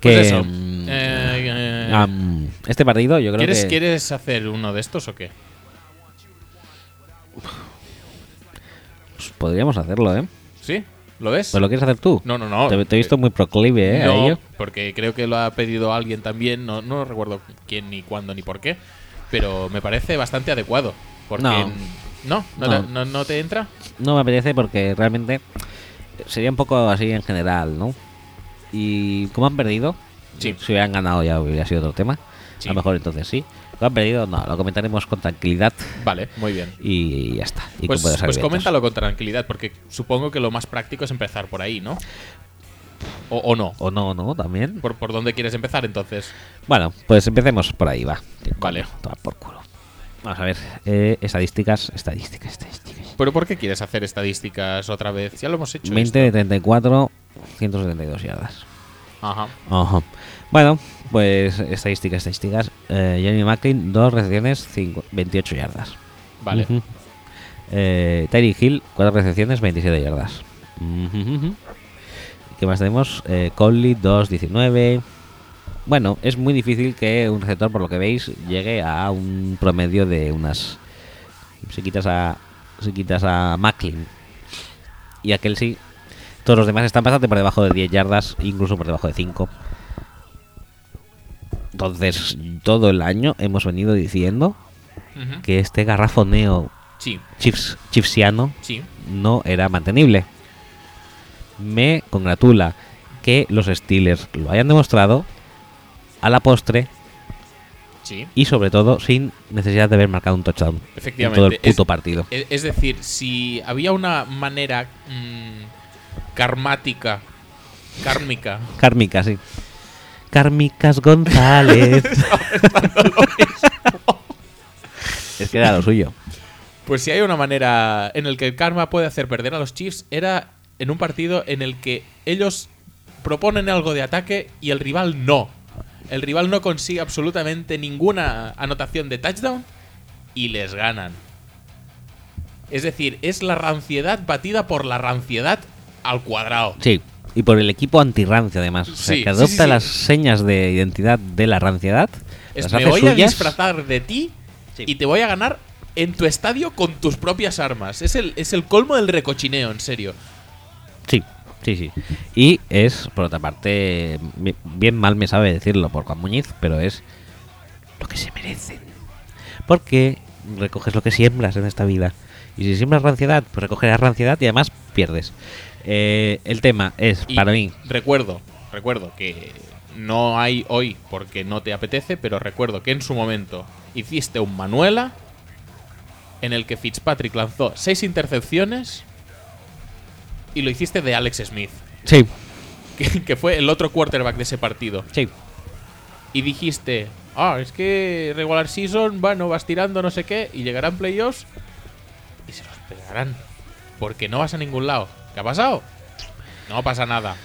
S2: Pues eso.
S1: mm,
S2: Eh, eh,
S1: am, este partido, yo creo
S2: ¿quieres,
S1: que.
S2: ¿Quieres hacer uno de estos o qué?
S1: pues, podríamos hacerlo, ¿eh?
S2: ¿Sí? ¿Lo ves?
S1: ¿Pues lo quieres hacer tú?
S2: No, no, no.
S1: Te, te he visto muy proclive, ¿eh? a
S2: No, porque creo que lo ha pedido alguien también. No, no recuerdo quién, ni cuándo, ni por qué. Pero me parece bastante adecuado. Porque.
S1: No.
S2: ¿No? ¿No,
S1: No.
S2: no- no te entra?
S1: No me apetece porque realmente sería un poco así en general, ¿no? Y como han perdido,
S2: Sí.
S1: si hubieran ganado ya hubiera sido otro tema.
S2: Sí.
S1: A lo mejor entonces sí. Como han perdido, no, lo comentaremos con tranquilidad
S2: Vale, muy bien.
S1: y ya está. Y
S2: Pues, pues coméntalo con tranquilidad, porque supongo que lo más práctico es empezar por ahí, ¿no? O, o no.
S1: O no, no, también.
S2: ¿Por, ¿Por dónde quieres empezar entonces?
S1: Bueno, pues empecemos por ahí, va.
S2: Vale.
S1: toma por culo. Vamos a ver. eh, estadísticas, estadísticas, estadísticas.
S2: ¿Pero por qué quieres hacer estadísticas otra vez? Ya lo hemos hecho.
S1: 20 de 34, 172 yardas.
S2: Ajá.
S1: Ajá. Bueno, pues estadísticas, estadísticas. Eh, Jeremy Macklin, dos recepciones, cinco- 28 yardas.
S2: Vale.
S1: Eh, Tyree Hill, cuatro recepciones, 27 yardas. ¿Qué más tenemos? Eh, Conley, 2, 19. Bueno, es muy difícil que un receptor, por lo que veis, llegue a un promedio de unas Si quitas a, si quitas a Macklin y a Kelsey, todos los demás están bastante por debajo de 10 yardas, incluso por debajo de 5. Entonces, todo el año hemos venido diciendo que este garrafoneo
S2: Sí,
S1: chiefs, chiefsiano
S2: sí.
S1: no era mantenible. Me congratula que los Steelers lo hayan demostrado a la postre
S2: Sí.
S1: y sobre todo sin necesidad de haber marcado un touchdown en
S2: Efectivamente.
S1: todo el puto
S2: Es-
S1: partido.
S2: Es, es decir, si había una manera mm, karmática, kármica,
S1: Kármica, sí. Kármicas González. (laughs) es que era lo suyo.
S2: pues si hay una manera en el que el karma puede hacer perder a los Chiefs, era en un partido en el que ellos proponen algo de ataque y el rival no. El rival no consigue absolutamente ninguna anotación de touchdown y les ganan. Es decir, es la ranciedad batida por la ranciedad al cuadrado.
S1: Sí. Y por el equipo antirrancio, además. O sea,
S2: Sí,
S1: que adopta
S2: sí, sí.
S1: las señas de identidad de la ranciedad.
S2: Es, me voy a
S1: suyas.
S2: disfrazar de ti y te voy a ganar en tu estadio con tus propias armas. Es el, es el colmo del recochineo, en serio.
S1: Sí, sí. Y es, por otra parte, bi- bien mal me sabe decirlo por Juan Muñiz, pero es lo que se merecen. Porque recoges lo que siembras en esta vida. Y si siembras ranciedad, pues recogerás ranciedad y además pierdes. Eh, el tema es,
S2: Y
S1: para mí,
S2: Recuerdo, recuerdo que no hay hoy porque no te apetece, pero recuerdo que en su momento hiciste un Manuela en el que Fitzpatrick lanzó seis intercepciones y lo hiciste de Alex Smith,
S1: sí, (laughs)
S2: que, que fue el otro quarterback de ese partido.
S1: sí,
S2: y dijiste, ah, es que regular season, bueno, vas tirando no sé qué, y llegarán playoffs y se los pegarán. Porque no vas a ningún lado. ¿Qué ha pasado? No pasa nada.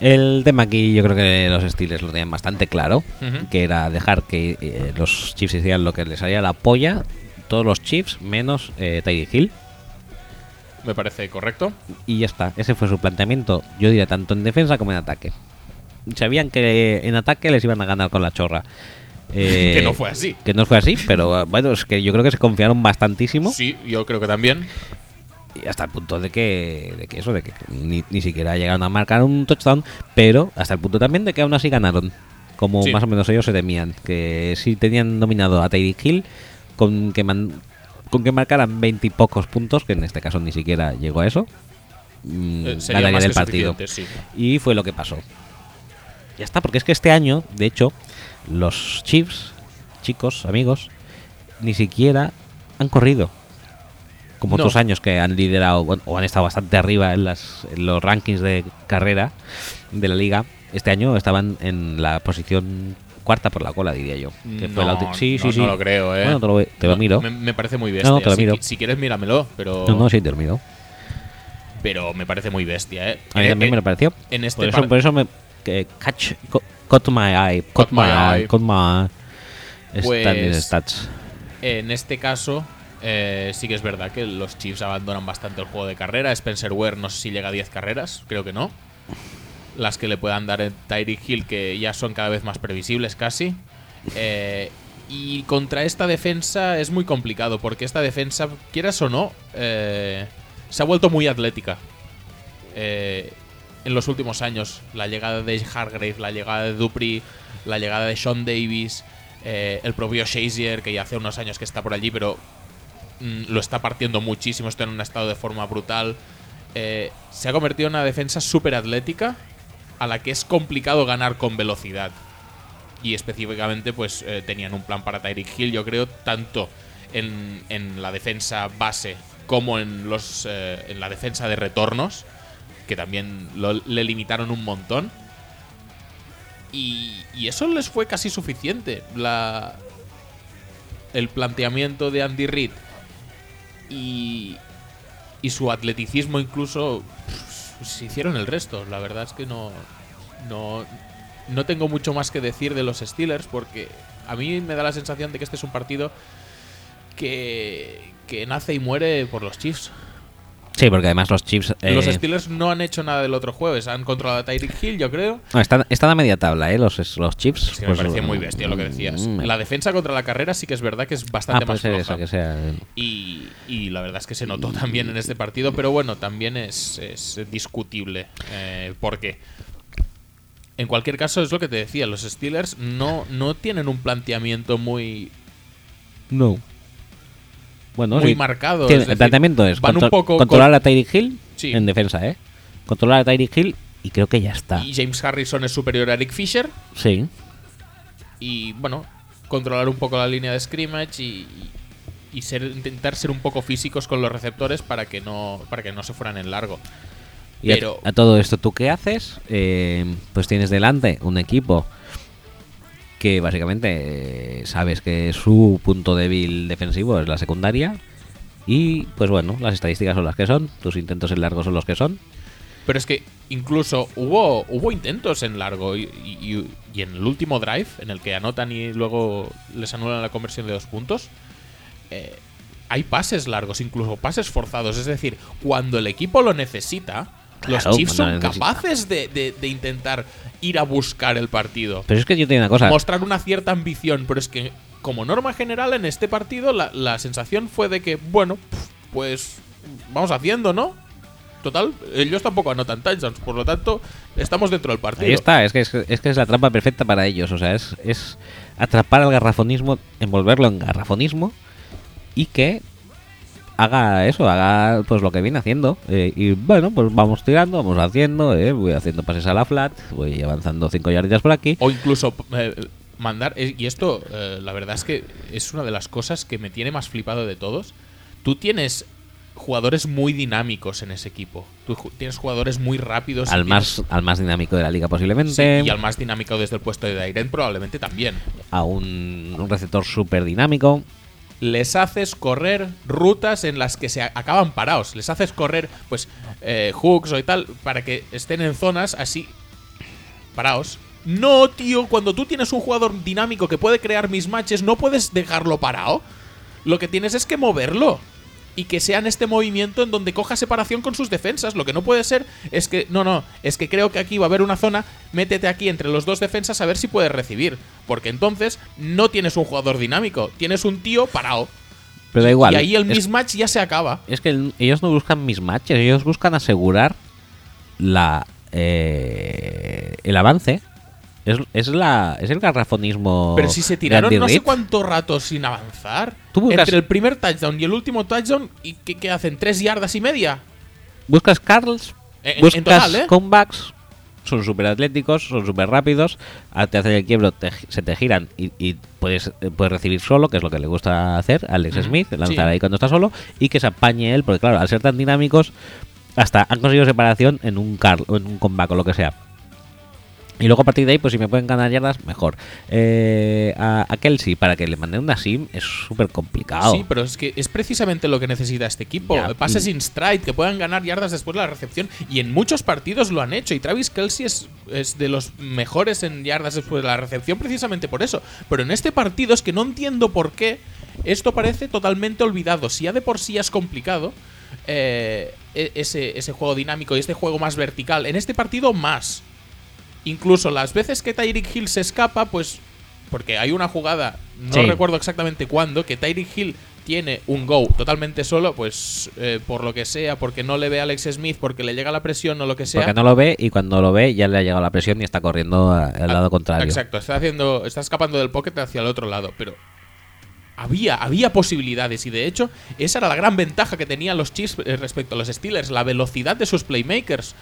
S1: El tema aquí yo creo que los Steelers lo tenían bastante claro, que era dejar que eh, los Chiefs hicieran lo que les haría la polla, todos los Chiefs menos eh, Tyreek Hill.
S2: Me parece correcto.
S1: Y ya está, ese fue su planteamiento, yo diría tanto en defensa como en ataque. Sabían que en ataque les iban a ganar con la chorra. (laughs) Eh,
S2: que no fue así.
S1: Que no fue así, pero (laughs) bueno, es que yo creo que se confiaron bastantísimo.
S2: Sí, yo creo que también.
S1: Y hasta el punto de que, de que eso, de que ni, ni siquiera llegaron a marcar un touchdown, pero hasta el punto también de que aún así ganaron. Como
S2: Sí.
S1: más o menos ellos se temían. Que si tenían nominado a Tyreek Hill, con que, man- con que marcaran 20 y pocos puntos, que en este caso ni siquiera llegó a eso, mm,
S2: Eh,
S1: ganarían el partido.
S2: sí.
S1: Y fue lo que pasó. Ya está, porque es que este año, de hecho, los Chiefs, chicos, amigos, ni siquiera han corrido. Como
S2: No.
S1: otros años que han liderado o han estado bastante arriba en, las, en los rankings de carrera de la liga. Este año estaban en la posición cuarta por la cola, diría yo. Que fue la
S2: No,
S1: sí,
S2: no,
S1: sí, sí.
S2: no lo creo, eh.
S1: Bueno, te lo, te lo
S2: No,
S1: miro.
S2: Me, me parece muy bestia.
S1: No, no, te lo
S2: si,
S1: miro.
S2: si quieres, míramelo, pero,
S1: No, no, sí, te lo miro.
S2: pero me parece muy bestia, eh.
S1: A mí
S2: Eh,
S1: también
S2: eh,
S1: me lo pareció.
S2: En este
S1: por, eso, por eso me. Que catch. co- Caught my eye. Caught, my, eye. Caught my eye.
S2: Pues-
S1: Stats- stats.
S2: En este caso, eh, sí que es verdad que los Chiefs abandonan bastante el juego de carrera. Spencer Ware no sé si llega a 10 carreras, creo que no. Las que le puedan dar en Tyreek Hill, que ya son cada vez más previsibles casi. Eh, y contra esta defensa es muy complicado, porque esta defensa, quieras o no, eh, se ha vuelto muy atlética. Eh, en los últimos años, la llegada de Hargrave, la llegada de Dupree, la llegada de Sean Davis, eh, el propio Shazier, que ya hace unos años que está por allí, pero mm, lo está partiendo muchísimo, está en un estado de forma brutal. Se ha convertido en una defensa súper atlética a la que es complicado ganar con velocidad. Y específicamente, pues eh, tenían un plan para Tyreek Hill, yo creo, tanto en, en la defensa base como en, los, eh, en la defensa de retornos, que también le limitaron un montón. Y, y eso les fue casi suficiente. La, el planteamiento de Andy Reid y, y su atleticismo incluso se hicieron el resto. La verdad es que no, no, no tengo mucho más que decir de los Steelers porque a mí me da la sensación de que este es un partido que, que nace y muere por los Chiefs.
S1: Sí, porque además los chips. eh,
S2: Los Steelers no han hecho nada del otro jueves. Han controlado a Tyreek Hill, yo creo.
S1: no, están, están a media tabla, ¿eh? Los, los chips.
S2: Es que
S1: pues,
S2: me parecía muy bestia lo que decías.
S1: mm,
S2: La defensa contra la carrera sí que es verdad que es
S1: Ah,
S2: bastante
S1: puede
S2: más
S1: ser
S2: floja.
S1: esa, que sea.
S2: Y, y la verdad es que se notó también en este partido, pero bueno, también es, es discutible. Eh, porque, en cualquier caso, es lo que te decía, los Steelers no, no tienen un planteamiento muy,
S1: No. Bueno,
S2: muy
S1: sí.
S2: marcado.
S1: Tiene- el
S2: decir,
S1: planteamiento es
S2: van un poco
S1: controlar a Tyreek Hill
S2: Sí.
S1: en defensa, ¿eh? Controlar a Tyreek Hill y creo que ya está.
S2: Y James Harrison es superior a Eric Fisher.
S1: Sí.
S2: Y bueno, controlar un poco la línea de scrimmage y, y ser, intentar ser un poco físicos con los receptores para que no, para que no se fueran en largo.
S1: Y a-
S2: Pero-
S1: a, todo esto, ¿tú qué haces? Eh, pues tienes delante un equipo que básicamente eh, sabes que su punto débil defensivo es la secundaria. Y pues bueno, las estadísticas son las que son, tus intentos en largo son los que son.
S2: Pero es que incluso hubo, hubo intentos en largo y, y- en el último drive, en el que anotan y luego les anulan la conversión de dos puntos, eh, hay pases largos, incluso pases forzados. Es decir, cuando el equipo lo necesita,
S1: Claro,
S2: los Chiefs son capaces de, de- de intentar ir a buscar el partido.
S1: Pero es que yo te digo una cosa.
S2: Mostrar una cierta ambición, pero es que como norma general en este partido la, la sensación fue de que, bueno, pues vamos haciendo, ¿no? Total, ellos tampoco anotan touchdowns, por lo tanto, estamos dentro del partido.
S1: Ahí está, es que es, es que es la trampa perfecta para ellos. O sea, es, es atrapar al garrafonismo, envolverlo en garrafonismo y que haga eso, haga pues lo que viene haciendo. Eh, y bueno, pues vamos tirando, vamos haciendo, eh, voy haciendo pases a la flat, voy avanzando cinco yardas por aquí.
S2: O incluso eh, mandar. eh, Y esto, eh, la verdad es que es una de las cosas que me tiene más flipado de todos. Tú tienes jugadores muy dinámicos en ese equipo. Tú tienes jugadores muy rápidos.
S1: Al
S2: tienes-
S1: más, al más dinámico de la liga
S2: sí,
S1: posiblemente,
S2: y al más dinámico desde el puesto de Dairen probablemente también.
S1: a un, un receptor súper dinámico.
S2: Les haces correr rutas en las que se acaban parados. Les haces correr, pues, eh, hooks o y tal, para que estén en zonas así parados. No, tío, cuando tú tienes un jugador dinámico que puede crear mismatches, no puedes dejarlo parado. Lo que tienes es que moverlo. Y que sea en este movimiento en donde coja separación con sus defensas. Lo que no puede ser es que, no, no, es que creo que aquí va a haber una zona, métete aquí entre los dos defensas a ver si puedes recibir. Porque entonces no tienes un jugador dinámico, tienes un tío parado.
S1: Pero da igual.
S2: Y ahí el
S1: es-
S2: mismatch ya se acaba.
S1: Es que el- ellos no buscan mismatches, ellos buscan asegurar la eh, el avance. Es, es la es el garrafonismo.
S2: Pero si se tiraron no sé cuánto rato sin avanzar.
S1: Tú buscas-
S2: Entre el primer touchdown y el último touchdown, ¿y qué, qué hacen? ¿Tres yardas y media?
S1: Buscas Carls,
S2: En- en
S1: buscas
S2: total, ¿eh?
S1: comebacks, son súper atléticos, son súper rápidos, te hacen el quiebro, te se te giran y, y puedes, eh, puedes recibir solo, que es lo que le gusta hacer a Alex Smith, lanzar
S2: sí.
S1: ahí cuando está solo, y que se apañe él, porque claro, al ser tan dinámicos, hasta han conseguido separación en un Carl o en un comeback o lo que sea. Y luego a partir de ahí, pues si me pueden ganar yardas, mejor. Eh, a, a Kelsey, para que le manden una sim, es súper complicado.
S2: Sí, pero es que es precisamente lo que necesita este equipo. Pases in stride, que puedan ganar yardas después de la recepción. Y en muchos partidos lo han hecho. Y Travis Kelsey es, es de los mejores en yardas después de la recepción precisamente por eso. Pero en este partido es que no entiendo por qué esto parece totalmente olvidado. Si ya de por sí es complicado eh, e- ese, ese juego dinámico y este juego más vertical, en este partido más. Incluso las veces que Tyreek Hill se escapa, pues. Porque hay una jugada, no
S1: Sí.
S2: recuerdo exactamente cuándo, que Tyreek Hill tiene un go totalmente solo, pues eh, por lo que sea, porque no le ve a Alex Smith, porque le llega la presión o lo que sea.
S1: Porque no lo ve y cuando lo ve ya le ha llegado la presión y está corriendo al lado
S2: Ah,
S1: contrario.
S2: Exacto, está haciendo, está escapando del pocket hacia el otro lado, pero había, había posibilidades y de hecho esa era la gran ventaja que tenían los Chiefs eh, respecto a los Steelers, la velocidad de sus playmakers.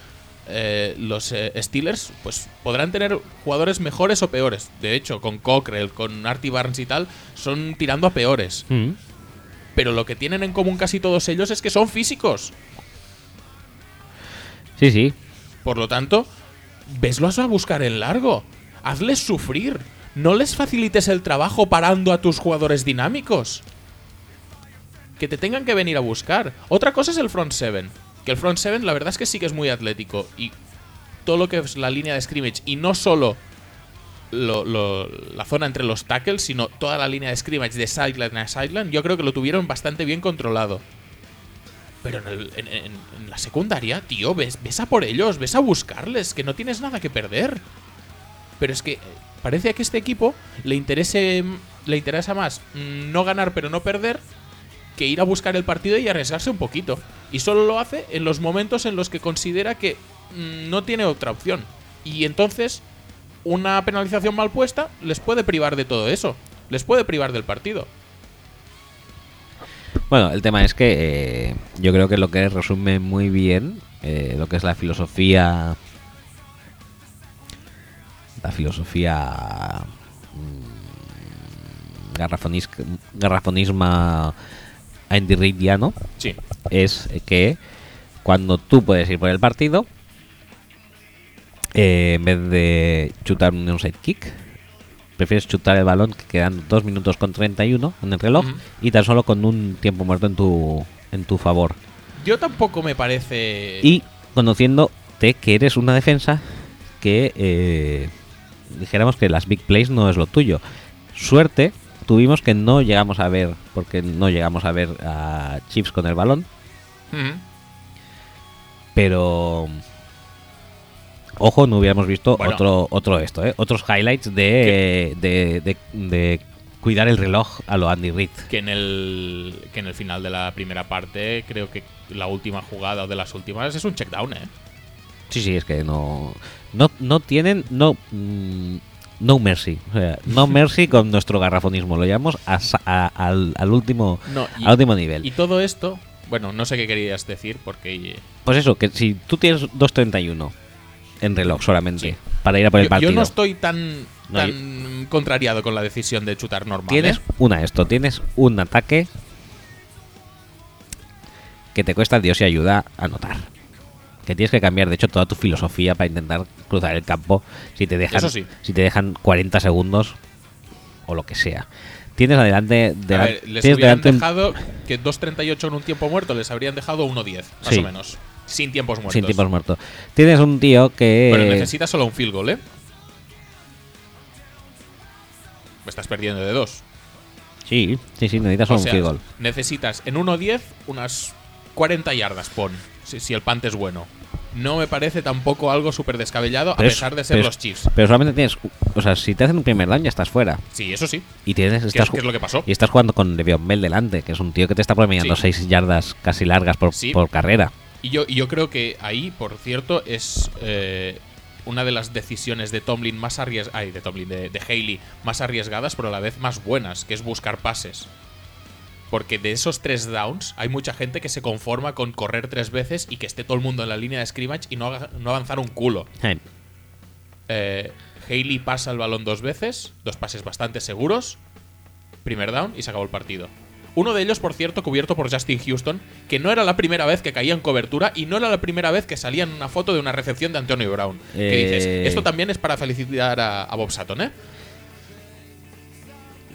S2: Eh, los eh, Steelers pues podrán tener jugadores mejores o peores. De hecho, con Cockrell, con Artie Barnes y tal, son tirando a peores.
S1: Mm.
S2: Pero lo que tienen en común casi todos ellos es que son físicos.
S1: Sí, sí.
S2: Por lo tanto, veslos a buscar en largo. Hazles sufrir. No les facilites el trabajo parando a tus jugadores dinámicos. Que te tengan que venir a buscar. Otra cosa es el front seven. Que el front seven, la verdad es que sí que es muy atlético. Y todo lo que es la línea de scrimmage. Y no solo lo- lo- la zona entre los tackles, sino toda la línea de scrimmage de sideline a sideline. Yo creo que lo tuvieron bastante bien controlado. Pero en, el- en- la secundaria, tío, ves, ves a por ellos, ves a buscarles, que no tienes nada que perder. Pero es que eh, parece que a este equipo le, interese, le interesa más mm, no ganar pero no perder que ir a buscar el partido y arriesgarse un poquito. Y solo lo hace en los momentos en los que considera que mm, no tiene otra opción. Y entonces, una penalización mal puesta les puede privar de todo eso. Les puede privar del partido.
S1: Bueno, el tema es que eh, yo creo que lo que resume muy bien eh, lo que es la filosofía. La filosofía. mm, garrafonis- garrafonisma Andy Reidiano
S2: Sí.
S1: Es que cuando tú puedes ir por el partido, eh, en vez de chutar un onside kick, prefieres chutar el balón que quedan 2 minutos con 31 en el reloj y tan solo con un tiempo muerto en tu, en tu favor.
S2: Yo tampoco me parece.
S1: Y conociéndote que eres una defensa que eh, dijéramos que las big plays no es lo tuyo. Suerte tuvimos que no llegamos a ver, porque no llegamos a ver a Chips con el balón, Pero ojo no hubiéramos visto
S2: Bueno.
S1: otro otro esto ¿eh? otros highlights de, de, de- de cuidar el reloj a lo Andy Reid
S2: que en el que en el final de la primera parte creo que la última jugada o de las últimas es un check down, ¿eh?
S1: sí sí es que no no no tienen no mm, no mercy o sea, no (laughs) mercy con nuestro garrafonismo lo llamamos a sa- a- al, al último
S2: No, y,
S1: al último nivel
S2: y todo esto, bueno, no sé qué querías decir porque
S1: pues eso que si tú tienes 2.31 en reloj solamente
S2: Sí.
S1: para ir a por el
S2: yo,
S1: partido
S2: yo no estoy tan
S1: No,
S2: tan contrariado con la decisión de chutar normal.
S1: Tienes
S2: ¿eh?
S1: una esto, tienes un ataque que te cuesta Dios y ayuda a anotar. Que tienes que cambiar, de hecho, toda tu filosofía para intentar cruzar el campo. Si te dejan,
S2: sí.
S1: si te dejan 40 segundos o lo que sea. Tienes adelante, de,
S2: ver, les
S1: tienes
S2: hubieran
S1: delante un-
S2: dejado que 2.38 en un tiempo muerto, les habrían dejado 1.10, más
S1: Sí.
S2: o menos. Sin tiempos muertos.
S1: sin tiempos muertos. Tienes un tío que
S2: Pero necesitas solo un field goal, ¿eh? Me estás perdiendo de dos.
S1: sí, sí, sí, necesitas
S2: O
S1: un field goal.
S2: necesitas en 1.10 unas 40 yardas, pon, si, si el punt es bueno. No me parece tampoco algo súper descabellado, a
S1: Pero
S2: pesar de ser
S1: es-
S2: los Chiefs.
S1: Pero solamente tienes, o sea, si te hacen un primer ya estás fuera.
S2: Sí, eso sí.
S1: Y tienes
S2: ¿Qué,
S1: estás
S2: es, qué es lo que pasó?
S1: Y estás jugando con Le'Veon Bell delante, que es un tío que te está promediando
S2: Sí.
S1: 6 yardas casi largas por,
S2: Sí.
S1: por carrera.
S2: Y yo, y yo creo que ahí, por cierto, es eh, una de las decisiones de Tomlin más arriesgadas. De Tomlin, de, de Haley más arriesgadas, pero a la vez más buenas, que es buscar pases. Porque de esos tres downs, hay mucha gente que se conforma con correr tres veces y que esté todo el mundo en la línea de scrimmage y no, no avanzar un culo.
S1: Eh,
S2: Eh, Haley pasa el balón dos veces, dos pases bastante seguros, primer down y se acabó el partido. Uno de ellos, por cierto, cubierto por Justin Houston, que no era la primera vez que caía en cobertura y no era la primera vez que salía en una foto de una recepción de Antonio Brown. Que
S1: Eh.
S2: dices, esto también es para felicitar a, a Bob Sutton, ¿eh?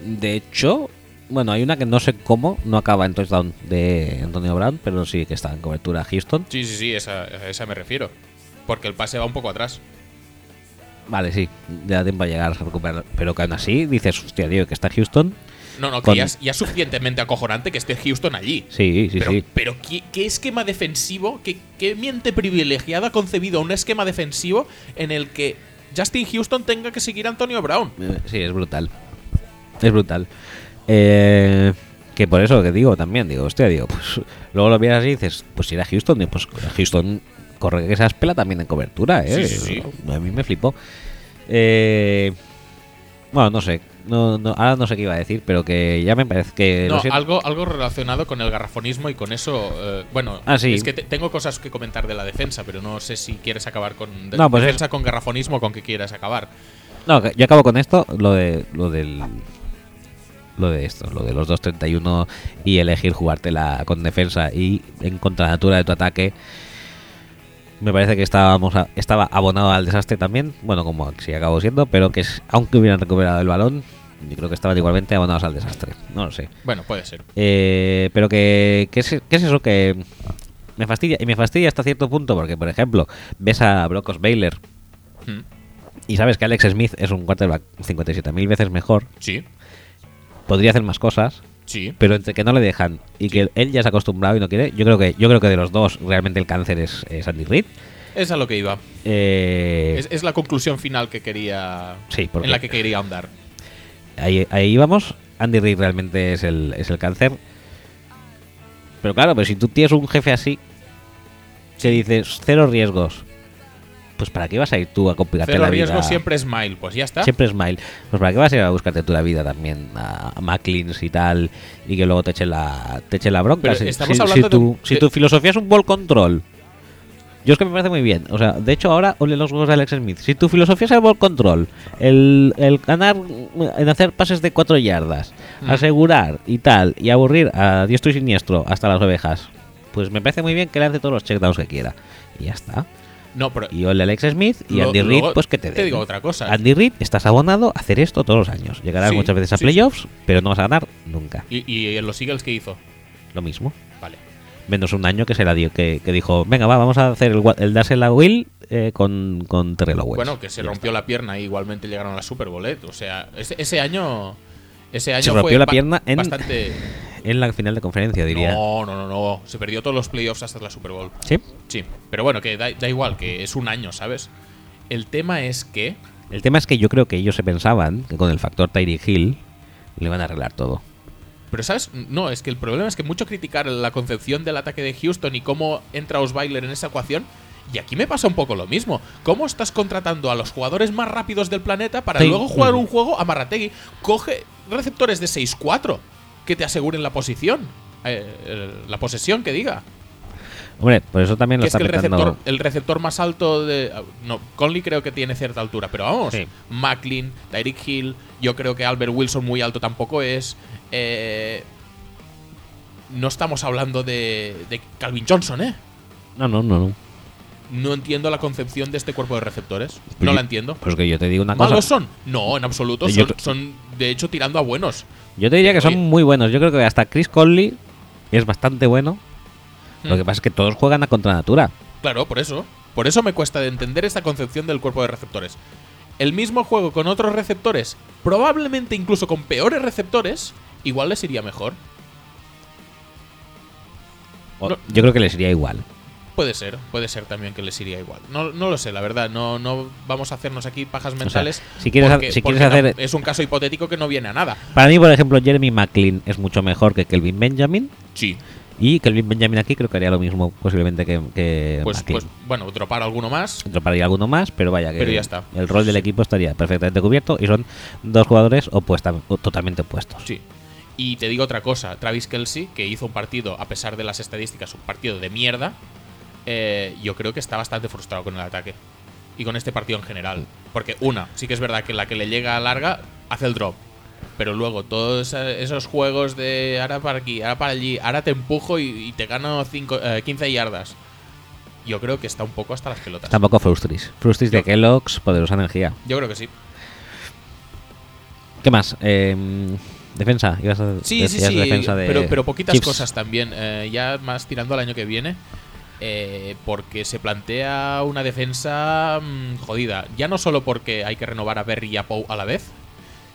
S1: De hecho, bueno, hay una que no sé cómo, no acaba en touchdown de Antonio Brown, pero sí que está en cobertura Houston.
S2: Sí, sí, sí, esa, a esa me refiero. Porque el pase va un poco atrás.
S1: Vale, sí, ya da tiempo a llegar a recuperar. Pero que aún así dices, hostia, tío, que está Houston.
S2: No, no, que ya, es, ya es suficientemente acojonante que esté Houston allí.
S1: Sí, sí,
S2: pero,
S1: sí.
S2: pero ¿qué, qué esquema defensivo, qué, qué mente privilegiada ha concebido un esquema defensivo en el que Justin Houston tenga que seguir a Antonio Brown?
S1: Eh, Sí, es brutal. Es brutal. Eh, que por eso que digo también, digo, hostia, digo, pues luego lo miras y dices, pues si era Houston, digo, pues Houston corre que se pela también en cobertura, ¿eh?
S2: Sí, sí.
S1: A mí me flipó. Eh, bueno, no sé. No, no, ahora no sé qué iba a decir, pero que ya me parece que.
S2: No, algo, algo relacionado con el garrafonismo y con eso. eh, bueno,
S1: Ah, sí.
S2: es que te- tengo cosas que comentar de la defensa, pero no sé si quieres acabar con de-
S1: No, pues
S2: defensa con garrafonismo o con qué quieras acabar.
S1: No, yo acabo con esto, lo de lo del lo de esto, lo de los 2.31 y elegir jugártela con defensa y en contra la natura de tu ataque. Me parece que estábamos a- estaba abonado al desastre también, bueno, como sí acabó siendo, pero que aunque hubieran recuperado el balón, yo creo que estaban igualmente abonados al desastre. No lo sé.
S2: Bueno, puede ser.
S1: Eh, pero que, que es, que es eso que me fastidia. Y me fastidia hasta cierto punto porque, por ejemplo, ves a Brock Baylor
S2: Mm,
S1: y sabes que Alex Smith es un quarterback 57.000 veces mejor
S2: Sí,
S1: podría hacer más cosas,
S2: Sí.
S1: pero entre que no le dejan y que él ya se ha acostumbrado y no quiere, yo creo que yo creo que de los dos realmente el cáncer es, es Andy Reid.
S2: Es a lo que iba.
S1: Eh,
S2: Es, es la conclusión final que quería.
S1: Sí, porque-
S2: En la que quería ahondar.
S1: ahí, ahí íbamos. Andy Reid realmente es el, es el cáncer. Pero claro, pero si tú tienes un jefe así, que dices cero riesgos, pues ¿para qué vas a ir tú a complicarte
S2: Cero
S1: la vida?
S2: riesgo siempre Smile. Pues ya está.
S1: Siempre Smile. Pues ¿para qué vas a ir a buscarte tú la vida también a, a Macklins y tal y que luego te echen la, te echen la bronca?
S2: Pero
S1: si,
S2: estamos
S1: si-
S2: hablando
S1: si tu,
S2: de-
S1: si tu filosofía es un ball control. Yo es que me parece muy bien. O sea, de hecho ahora ole los huevos de Alex Smith. Si tu filosofía es el ball control, el, el ganar en hacer pases de cuatro yardas,
S2: Mm.
S1: asegurar y tal, y aburrir a diestro y siniestro hasta las ovejas, pues me parece muy bien que lance todos los checkdowns que quiera. Y ya está.
S2: No, pero.
S1: Y ole Alex Smith y
S2: Lo-
S1: Andy Reid, pues que te
S2: te
S1: den.
S2: digo otra cosa.
S1: Andy Reid, estás abonado a hacer esto todos los años. Llegarás
S2: Sí,
S1: muchas veces a
S2: sí,
S1: playoffs, pero no vas a ganar nunca.
S2: ¿Y, y en los Eagles qué hizo?
S1: Lo mismo.
S2: Vale.
S1: Menos un año que se la dio, que, que dijo, venga, va, vamos a hacer el, el dársela a Will eh, con, con Terrell Owens".
S2: Bueno, que se rompió la pierna y igualmente llegaron a la Super Bowl. ¿eh? O sea, ese, ese año. Ese año
S1: Se
S2: fue
S1: rompió la pierna en-
S2: bastante.
S1: En la final de conferencia, diría.
S2: No, no, no, no. Se perdió todos los playoffs hasta la Super Bowl.
S1: Sí.
S2: Sí, pero bueno, que da, da igual, que es un año, ¿sabes? El tema es que.
S1: El tema es que yo creo que ellos se pensaban que con el factor Tyreek Hill le iban a arreglar todo.
S2: Pero, ¿sabes? No, es que el problema es que mucho criticar la concepción del ataque de Houston y cómo entra Osweiler en esa ecuación. Y aquí me pasa un poco lo mismo. ¿Cómo estás contratando a los jugadores más rápidos del planeta para
S1: Sí.
S2: luego jugar
S1: Mm.
S2: un juego a Marrategui? Coge receptores de 6-4 que te aseguren la posición. eh, la posesión que diga.
S1: Hombre, por eso también lo
S2: Que es
S1: está
S2: que el receptor, el receptor más alto de. No, Conley creo que tiene cierta altura, pero vamos.
S1: Sí.
S2: Macklin, Tyreek Hill, yo creo que Albert Wilson muy alto tampoco es. eh, no estamos hablando de, de Calvin Johnson, ¿eh?
S1: No, no, no, no.
S2: No entiendo la concepción de este cuerpo de receptores. No
S1: yo-
S2: la entiendo.
S1: Pues que yo te digo una cosa.
S2: ¿Malos son? No, en absoluto. Son, de hecho, tirando a buenos.
S1: Yo te diría que son muy buenos. Yo creo que hasta Chris Conley es bastante bueno. Lo
S2: Hmm.
S1: que pasa es que todos juegan a contra natura.
S2: Claro, por eso. Por eso me cuesta de entender esta concepción del cuerpo de receptores. El mismo juego con otros receptores, probablemente incluso con peores receptores, igual les iría mejor.
S1: O-
S2: No.
S1: Yo creo que les iría igual.
S2: Puede ser, puede ser también que les iría igual. No, no lo sé, la verdad. No, no vamos a hacernos aquí pajas mentales.
S1: si quieres ha- si quieres
S2: no-
S1: hacer-
S2: es un caso hipotético que no viene a nada.
S1: Para mí, por ejemplo, Jeremy McLean es mucho mejor que Kelvin Benjamin.
S2: Sí.
S1: Y Kelvin Benjamin aquí creo que haría lo mismo posiblemente que, que
S2: Pues, pues bueno, dropar alguno más.
S1: Droparía alguno más, pero vaya que
S2: Pero ya está.
S1: el rol del equipo estaría perfectamente cubierto y son dos jugadores opuesta, o totalmente opuestos.
S2: Sí. Y te digo otra cosa, Travis Kelsey, que hizo un partido, a pesar de las estadísticas, un partido de mierda, eh, yo creo que está bastante frustrado con el ataque. Y con este partido en general. Porque una, sí que es verdad que la que le llega a larga hace el drop. Pero luego todos esos juegos de ahora para aquí, ahora para allí, ahora te empujo y, y te gano cinco, eh, 15 yardas. Yo creo que está un poco hasta las pelotas.
S1: Tampoco Frustris. Frustris de Kellogg's, poderosa energía.
S2: Yo creo que sí.
S1: ¿Qué más? Eh, defensa. Ibas a
S2: Sí, sí, sí.
S1: defensa de
S2: pero, pero poquitas cosas también. eh, ya más tirando al año que viene. Eh, porque se plantea una defensa mm, jodida. Ya no solo porque hay que renovar a Berry y a Poe a la vez,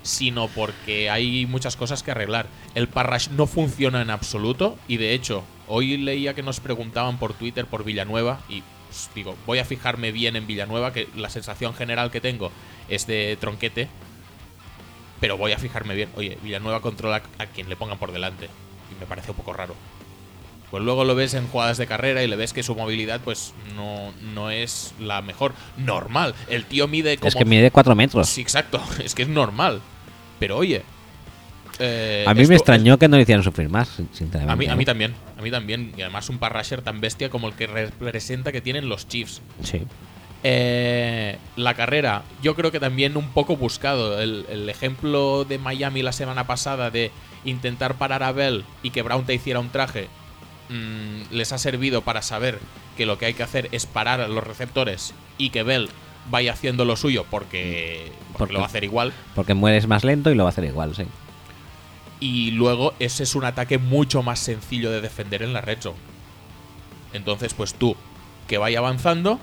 S2: sino porque hay muchas cosas que arreglar. El Parrash no funciona en absoluto. Y de hecho, hoy leía que nos preguntaban por Twitter por Villanueva. Y pues, digo, voy a fijarme bien en Villanueva, que la sensación general que tengo es de tronquete. Pero voy a fijarme bien. Oye, Villanueva controla a quien le pongan por delante. Y me parece un poco raro. Pues luego lo ves en jugadas de carrera y le ves que su movilidad pues no, no es la mejor. Normal. El tío mide como...
S1: Es que mide 4 metros.
S2: Sí, exacto. (laughs) Es que es normal. Pero oye... eh,
S1: a mí
S2: esto-
S1: me extrañó que no le hicieran sufrir más, sin- sinceramente.
S2: A mí, a mí
S1: ¿eh?
S2: también. A mí también. Y además un parrasher tan bestia como el que representa que tienen los Chiefs.
S1: Sí.
S2: Eh, la carrera, yo creo que también un poco buscado. El, el ejemplo de Miami la semana pasada de intentar parar a Bell y que Brown te hiciera un traje, mm, les ha servido para saber que lo que hay que hacer es parar a los receptores y que Bell vaya haciendo lo suyo porque, porque
S1: Porque-
S2: lo va a hacer igual.
S1: Porque mueres más lento y lo va a hacer igual, sí.
S2: Y luego ese es un ataque mucho más sencillo de defender en la red zone. Entonces, pues tú, que vaya avanzando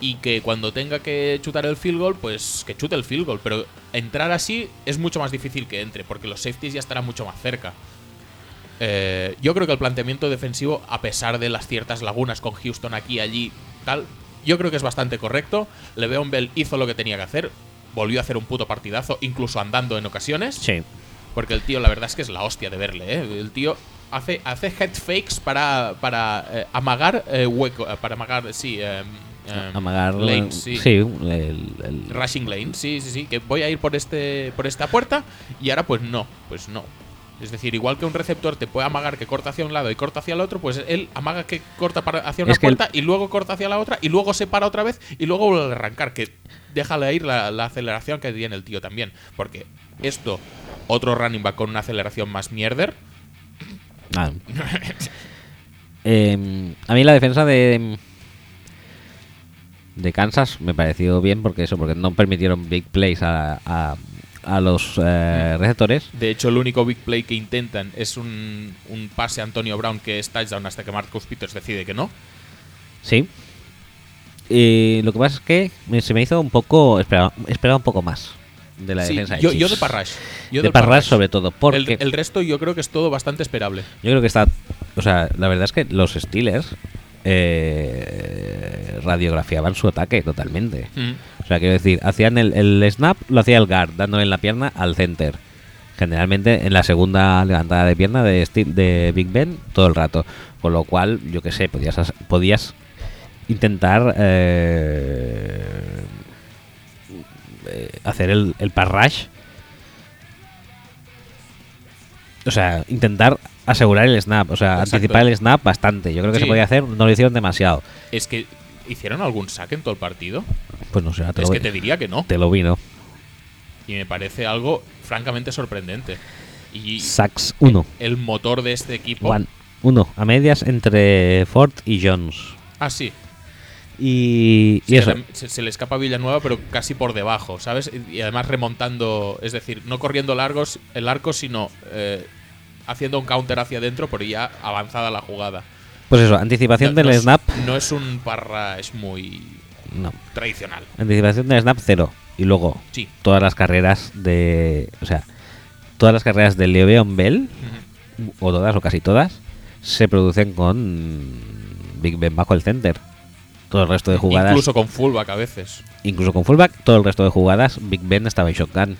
S2: y que cuando tenga que chutar el field goal, pues que chute el field goal. Pero entrar así es mucho más difícil que entre, porque los safeties ya estarán mucho más cerca. Eh, yo creo que el planteamiento defensivo, a pesar de las ciertas lagunas con Houston aquí, allí, tal, yo creo que es bastante correcto. Le'Veon Bell hizo lo que tenía que hacer, volvió a hacer un puto partidazo, incluso andando en ocasiones.
S1: Sí.
S2: Porque el tío, la verdad es que es la hostia de verle, ¿eh? El tío hace, hace head fakes para, para eh, amagar eh, hueco, para amagar, sí, eh, eh,
S1: Amagar.
S2: lanes, sí.
S1: sí, el- el-
S2: Rushing lane, sí, sí, sí, que voy a ir por este por esta puerta y ahora pues no, pues no. Es decir, igual que un receptor te puede amagar que corta hacia un lado y corta hacia el otro, pues él amaga que corta para- hacia una
S1: Es que el-
S2: puerta y luego corta hacia la otra y luego se para otra vez y luego vuelve a arrancar, que déjale ir la, la aceleración que tiene el tío también. Porque esto, otro running back con una aceleración más mierder,
S1: Ah. (laughs) Em, a mí la defensa de de Kansas me pareció bien porque eso, porque no permitieron big plays a, a, a los eh, receptores.
S2: de hecho el único big play que intentan es un, un pase a Antonio Brown que es touchdown hasta que Marcus Peters decide que no.
S1: Sí. Y lo que pasa es que se me hizo un poco. Esperaba, esperaba un poco más de la
S2: Sí,
S1: defensa. de
S2: yo, yo de. Parrash. Yo
S1: de
S2: del
S1: Parrash sobre todo. Porque
S2: El, el resto yo creo que es todo bastante esperable.
S1: yo creo que está. O sea, la verdad es que los Steelers eh, radiografiaban su ataque totalmente. O sea, quiero decir, hacían el, el snap, lo hacía el guard, dándole en la pierna al center. Generalmente en la segunda levantada de pierna de, Steel- de Big Ben todo el rato. Con lo cual, yo qué sé, podías, as- podías intentar eh, eh, hacer el, el parrash. O sea, intentar asegurar el snap, o sea,
S2: Exacto.
S1: anticipar el snap bastante. Yo creo que
S2: Sí.
S1: se podía hacer, no lo hicieron demasiado.
S2: Es que hicieron algún saque en todo el partido.
S1: Pues no sé, te,
S2: es
S1: lo,
S2: que te diría que no.
S1: te lo vino.
S2: Y me parece algo francamente sorprendente. Y
S1: Sacks 1.
S2: el motor de este equipo.
S1: One. Uno, a medias entre Ford y Jones.
S2: Ah, sí.
S1: Y, y
S2: Sí,
S1: eso.
S2: adem- se, se le escapa a Villanueva, pero casi por debajo, ¿sabes? Y además remontando, es decir, no corriendo largos el arco, sino eh, haciendo un counter hacia adentro, pero ya avanzada la jugada.
S1: Pues eso, anticipación
S2: No-
S1: del
S2: no es-
S1: snap.
S2: No es un parra, es muy
S1: No.
S2: tradicional.
S1: Anticipación del snap cero. Y luego
S2: Sí.
S1: todas las carreras de. O sea, todas las carreras de Le'Veon Bell,
S2: Ujú.
S1: o todas o casi todas, se producen con Big Ben bajo el center. Todo el resto de jugadas,
S2: Incluso con fullback a veces.
S1: incluso con fullback, todo el resto de jugadas, Big Ben estaba en shotgun.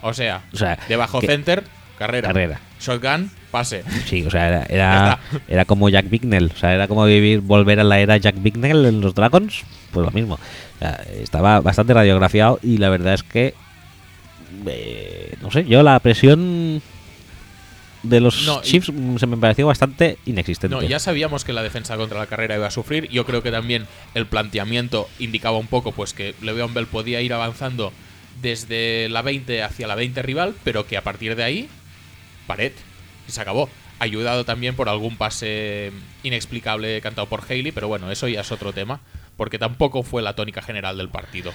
S2: O sea,
S1: O sea,
S2: de bajo center, carrera.
S1: Carrera.
S2: Shotgun, pase.
S1: Sí, o sea, era, era, era como Jack Bignell. O sea, era como vivir, volver a la era Jack Bignell en los Dragons. Pues lo mismo. O sea, estaba bastante radiografiado y la verdad es que. eh, no sé, yo la presión de los
S2: No,
S1: Chiefs se me pareció bastante inexistente.
S2: No, ya sabíamos que la defensa contra la carrera iba a sufrir. Yo creo que también el planteamiento indicaba un poco pues que Le'Veon Bell podía ir avanzando desde la 20 hacia la 20 rival, pero que a partir de ahí, pared. Y se acabó. Ayudado también por algún pase inexplicable cantado por Haley, pero bueno, eso ya es otro tema, porque tampoco fue la tónica general del partido.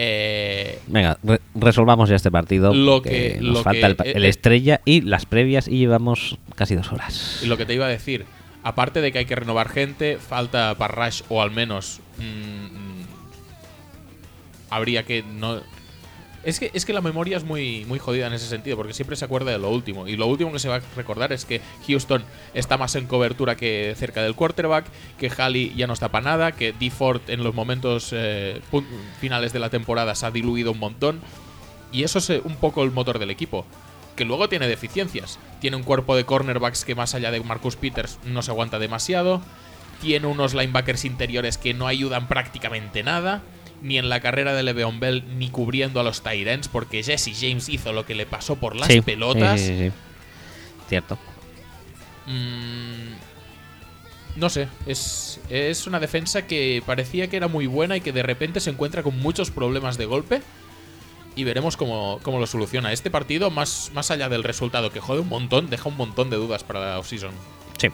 S2: Eh,
S1: Venga, re- resolvamos ya este partido.
S2: Lo que-
S1: nos
S2: lo
S1: falta
S2: que-
S1: el, el
S2: eh.
S1: estrella y las previas y llevamos casi dos horas.
S2: Y lo que te iba a decir, aparte de que hay que renovar gente, falta Parrash o al menos mm, mm, habría que no es que, es que la memoria es muy, muy jodida en ese sentido, porque siempre se acuerda de lo último. Y lo último que se va a recordar es que Houston está más en cobertura que cerca del quarterback, que Halley ya no está para nada, que D. Ford en los momentos eh, finales de la temporada se ha diluido un montón. Y eso es eh, un poco el motor del equipo. Que luego tiene deficiencias. Tiene un cuerpo de cornerbacks que más allá de Marcus Peters no se aguanta demasiado. Tiene unos linebackers interiores que no ayudan prácticamente nada. Ni en la carrera de Le'Veon Bell, ni cubriendo a los Tyrants, porque Jesse James hizo lo que le pasó por las
S1: Sí,
S2: pelotas.
S1: sí, sí, sí. Cierto.
S2: Mm, no sé, es, es una defensa que parecía que era muy buena y que de repente se encuentra con muchos problemas de golpe. Y veremos cómo, cómo lo soluciona. Este partido, más, más allá del resultado que jode un montón, deja un montón de dudas para la offseason.
S1: Sí.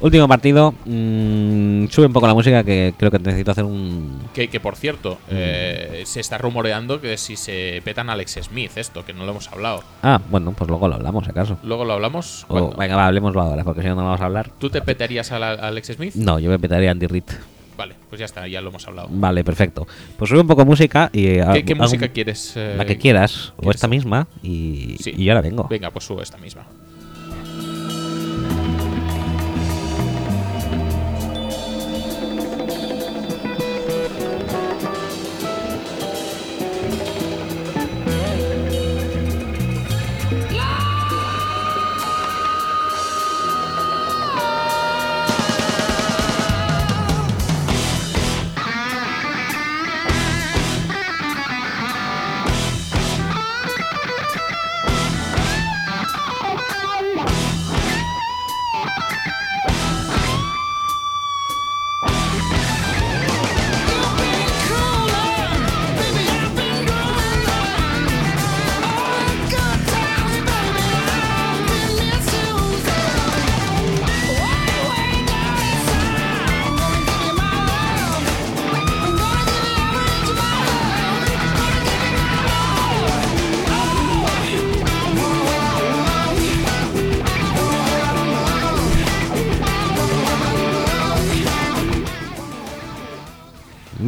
S1: Último partido. mm, sube un poco la música que creo que necesito hacer un.
S2: Que, que por cierto, eh, se está rumoreando que si se petan a Alex Smith, esto, que no lo hemos hablado.
S1: Ah, bueno, pues luego lo hablamos, acaso.
S2: Luego lo hablamos.
S1: O, venga, va, hablemoslo ahora, porque si no, no vamos a hablar.
S2: ¿Tú te petarías a, la- a Alex Smith?
S1: No, yo me petaría a Andy Reid.
S2: Vale, pues ya está, ya lo hemos hablado.
S1: Vale, perfecto. Pues sube un poco música y.
S2: ¿Qué, qué
S1: hago-
S2: música quieres? eh,
S1: La que quieras, o
S2: ¿quieres?
S1: esta misma, y,
S2: Sí.
S1: y yo ahora vengo.
S2: Venga, pues sube esta misma.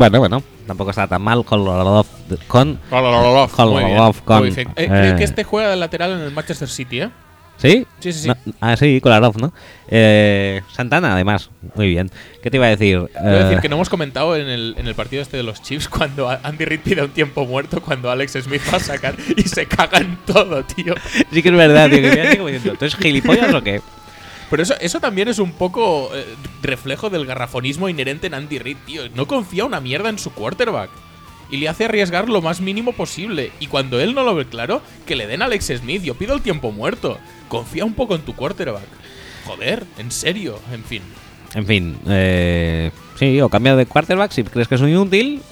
S1: Bueno, bueno, tampoco está tan mal con Kolarov. Con,
S2: Kolarov,
S1: Con. Kolarov,
S2: Muy bien. Eh, creo
S1: eh,
S2: que este juega de lateral en el Manchester City, ¿eh?
S1: ¿Sí?
S2: Sí, sí, sí.
S1: No, ah, sí, Kolarov, ¿no? Eh, Santana, además. Muy bien. ¿Qué te iba a decir?
S2: Quiero decir
S1: Eh,
S2: que no hemos comentado en el, en el partido este de los Chiefs cuando Andy Reid pide un tiempo muerto cuando Alex Smith va a sacar y se caga en todo, tío. (laughs)
S1: Sí que es verdad, tío. Que me así como diciendo, ¿tú eres gilipollas o qué?
S2: Pero eso, eso también es un poco eh, reflejo del garrafonismo inherente en Andy Reid, tío. No confía una mierda en su quarterback. Y le hace arriesgar lo más mínimo posible. Y cuando él no lo ve claro, que le den a Alex Smith. Yo pido el tiempo muerto. Confía un poco en tu quarterback. Joder, en serio. En fin.
S1: En fin, eh, sí, o cambia de quarterback si crees que es un inútil.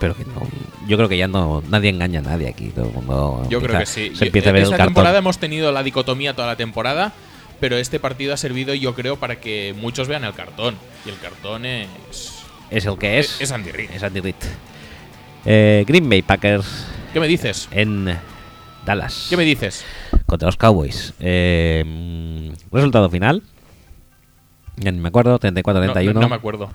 S1: Pero que no, yo creo que ya no nadie engaña a nadie aquí. Todo el mundo
S2: Yo creo que sí.
S1: Se
S2: Yo-
S1: empieza a ver el
S2: Esta temporada hemos tenido la dicotomía toda la temporada. Pero este partido ha servido, yo creo, para que muchos vean el cartón. Y el cartón es.
S1: Es el que es.
S2: Es Andy Reid.
S1: Es Andy Reid. Eh, Green Bay Packers
S2: ¿Qué me dices?
S1: en Dallas
S2: ¿Qué me dices?
S1: contra los Cowboys. Eh, mm, resultado final. Ya ni me acuerdo,
S2: No,
S1: 34-31.
S2: no- no me acuerdo.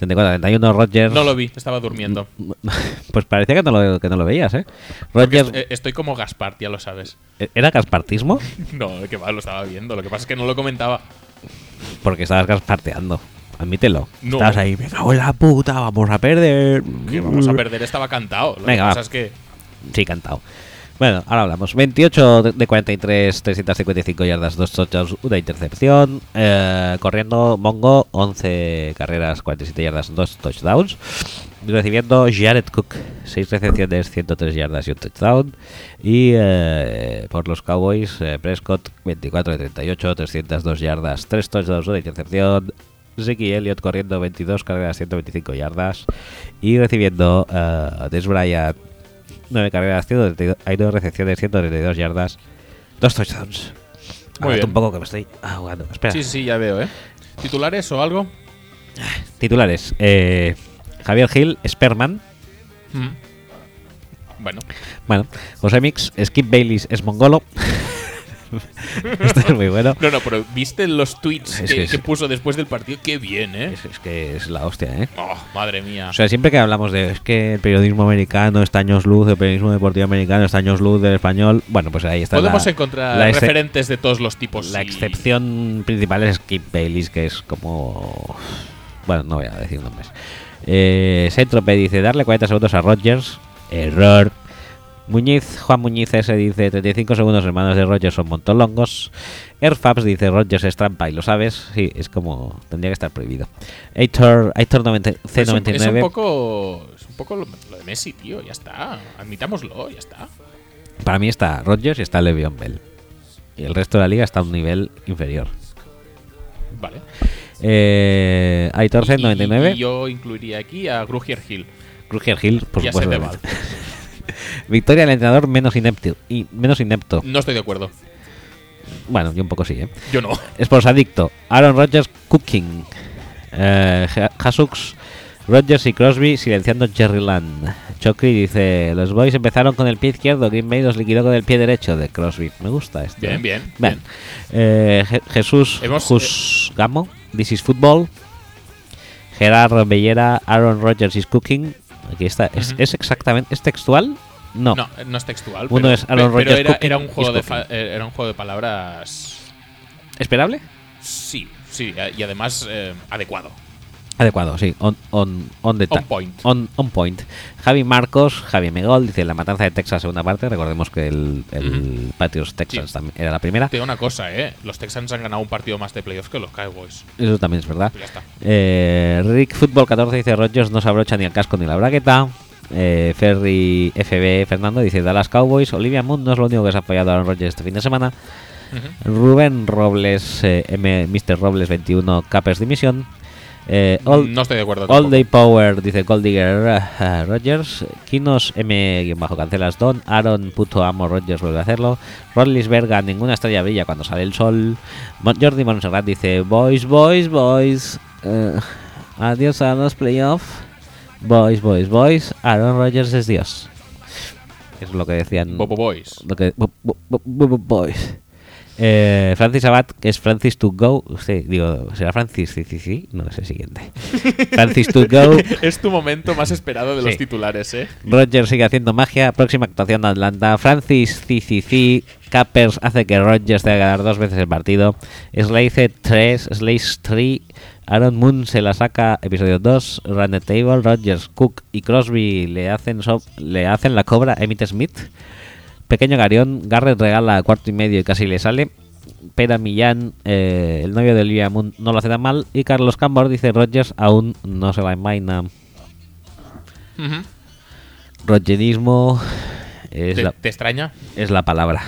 S1: 34-31 Rodgers.
S2: No lo vi, estaba durmiendo. (laughs)
S1: Pues parecía que no lo, que no lo veías, ¿eh?
S2: Eh, estoy como Gaspar, ya lo sabes.
S1: ¿Era gaspartismo? (laughs)
S2: No, que va, lo estaba viendo. Lo que pasa es que no lo comentaba.
S1: Porque estabas gasparteando. Admítelo.
S2: No.
S1: Estabas ahí, me cago en la puta, vamos a perder.
S2: Que vamos a perder, estaba cantado. Lo
S1: Venga,
S2: que
S1: va.
S2: pasa es que.
S1: Sí, cantado. Bueno, ahora hablamos. 28 de- de 43, 355 yardas, 2 touchdowns, una intercepción. Eh, corriendo Mongo, 11 carreras, 47 yardas, 2 touchdowns. Recibiendo Jared Cook, 6 recepciones, 103 yardas y un touchdown. Y eh, por los Cowboys, eh, Prescott, 24 de 38, 302 yardas, 3 touchdowns, una intercepción. Zeki Elliott corriendo 22 carreras, 125 yardas. Y recibiendo uh, Des Bryant, 9 carreras, 132, hay 2 recepciones, 132 yardas, 2 touchdowns.
S2: Muy bien.
S1: un poco que me estoy ahogando. Espera.
S2: Sí, sí, ya veo, ¿eh? ¿Titulares o algo?
S1: Titulares. Eh, Javier Gil, Sperman.
S2: Mm. Bueno,
S1: Bueno, José Mix, Skip Bayless es mongolo. (laughs) (laughs) Esto es muy bueno.
S2: no, no, pero ¿viste los tweets
S1: Es
S2: que,
S1: que es-
S2: que puso después del partido? Qué bien, ¿eh?
S1: Es, es que es la hostia, ¿eh?
S2: Oh, madre mía.
S1: O sea, siempre que hablamos de es que el periodismo americano está años luz, el periodismo deportivo americano está años luz del español, bueno, pues ahí está.
S2: Podemos
S1: la,
S2: encontrar
S1: la
S2: referentes de todos los tipos.
S1: la
S2: y-
S1: excepción principal es Skip Bayless, que es como. Bueno, no voy a decir nombres. Eh, Sentrope dice: darle 40 segundos a Rodgers. Error. Muñiz, Juan Muñiz S dice 35 segundos en manos de Rodgers son montolongos. Airfabs dice Rodgers es trampa y lo sabes. Sí, es como tendría que estar prohibido. Aitor, Aitor 90
S2: Es un,
S1: C99.
S2: es un poco. Es un poco lo, lo de Messi, tío. Ya está. Admitámoslo, ya está.
S1: Para mí está Rodgers y está Le'Veon Bell. Y el resto de la liga está a un nivel inferior.
S2: Vale.
S1: Eh, Aitor
S2: Y- y-
S1: C99.
S2: Y, yo incluiría aquí a Grugier Hill.
S1: Kruger Hill, por
S2: ya
S1: supuesto. Victoria del entrenador menos inepto. Y menos inepto.
S2: No estoy de acuerdo.
S1: Bueno, yo un poco sí, ¿eh?
S2: Yo no.
S1: Sports Adicto. Aaron Rodgers Cooking. Eh, Hasux, Rodgers y Crosby silenciando Jerry Land. Chokri dice: Los boys empezaron con el pie izquierdo. Green Bay los liquidó con el pie derecho de Crosby. Me gusta esto.
S2: Bien,
S1: ¿eh?
S2: bien,
S1: Bien. Eh, Je- Jesús
S2: Hemos-
S1: Jus Gamo. This is football. Gerard Bellera. Aaron Rodgers is cooking. Aquí está. ¿Es,
S2: Ujú.
S1: es exactamente. ¿Es textual? No.
S2: No, no es textual.
S1: Uno
S2: pero,
S1: es Aaron
S2: pero
S1: Rodgers
S2: era, era un juego de fa- era un juego de palabras.
S1: ¿Esperable?
S2: Sí, sí, eh, y además eh, adecuado.
S1: Adecuado, sí. On, on, on, the
S2: On point.
S1: On, on point. Javi Marcos, Javi Megol, dice la matanza de Texas segunda parte. Recordemos que el, el
S2: Ujú.
S1: Patriots Texans
S2: Sí.
S1: también era la primera.
S2: Te digo una cosa, ¿eh? Los Texans han ganado un partido más de playoffs que los Cowboys.
S1: Eso también es verdad.
S2: Ya está.
S1: Eh, Rick Football 14 dice Rodgers no se abrocha ni el casco ni la bragueta. Eh, Ferry FB Fernando dice Dallas Cowboys. Olivia Moon no es lo único que se ha apoyado a Aaron Rodgers este fin de semana. Rubén Robles, eh, M, Mr. Robles 21, Capers Dimisión. Eh, All,
S2: no estoy de acuerdo.
S1: All. Day Power, dice Goldigger uh, (laughs) Rogers. Kinos M-cancelas Don. Aaron Puto Amo Rogers vuelve a hacerlo. Berga ninguna estrella brilla cuando sale el sol. Mon- Jordi Montserrat dice: Boys, boys, boys. eh, adiós a los playoffs. Boys, boys, boys. Aaron Rodgers es Dios. Es lo que decían.
S2: Bobo Boys.
S1: Lo que, bo- bo- bo- bo- boys. Eh, Francis Abad, que es Francis to go. Sí, digo, ¿será Francis? Sí, sí, sí. No, es el siguiente. (laughs) Francis to go.
S2: es tu momento más esperado de los
S1: Sí.
S2: titulares, ¿eh?
S1: Rogers sigue haciendo magia. Próxima actuación de Atlanta. Francis CCC. Capers hace que Rogers tenga que ganar dos veces el partido. Slace 3. Slace 3. Aaron Moon se la saca. Episodio 2. Run the table. Rogers, Cook y Crosby le hacen, so- le hacen la cobra a Emmett Smith. Pequeño Garión. Garrett regala cuarto y medio y casi le sale. Pera Millán, eh, el novio de Olivia Moon, no lo hace tan mal. Y Carlos Cambor dice: Rogers aún no se la envaina.
S2: Ujú.
S1: Rogerismo es
S2: ¿Te,
S1: la,
S2: te extraña?
S1: es la palabra.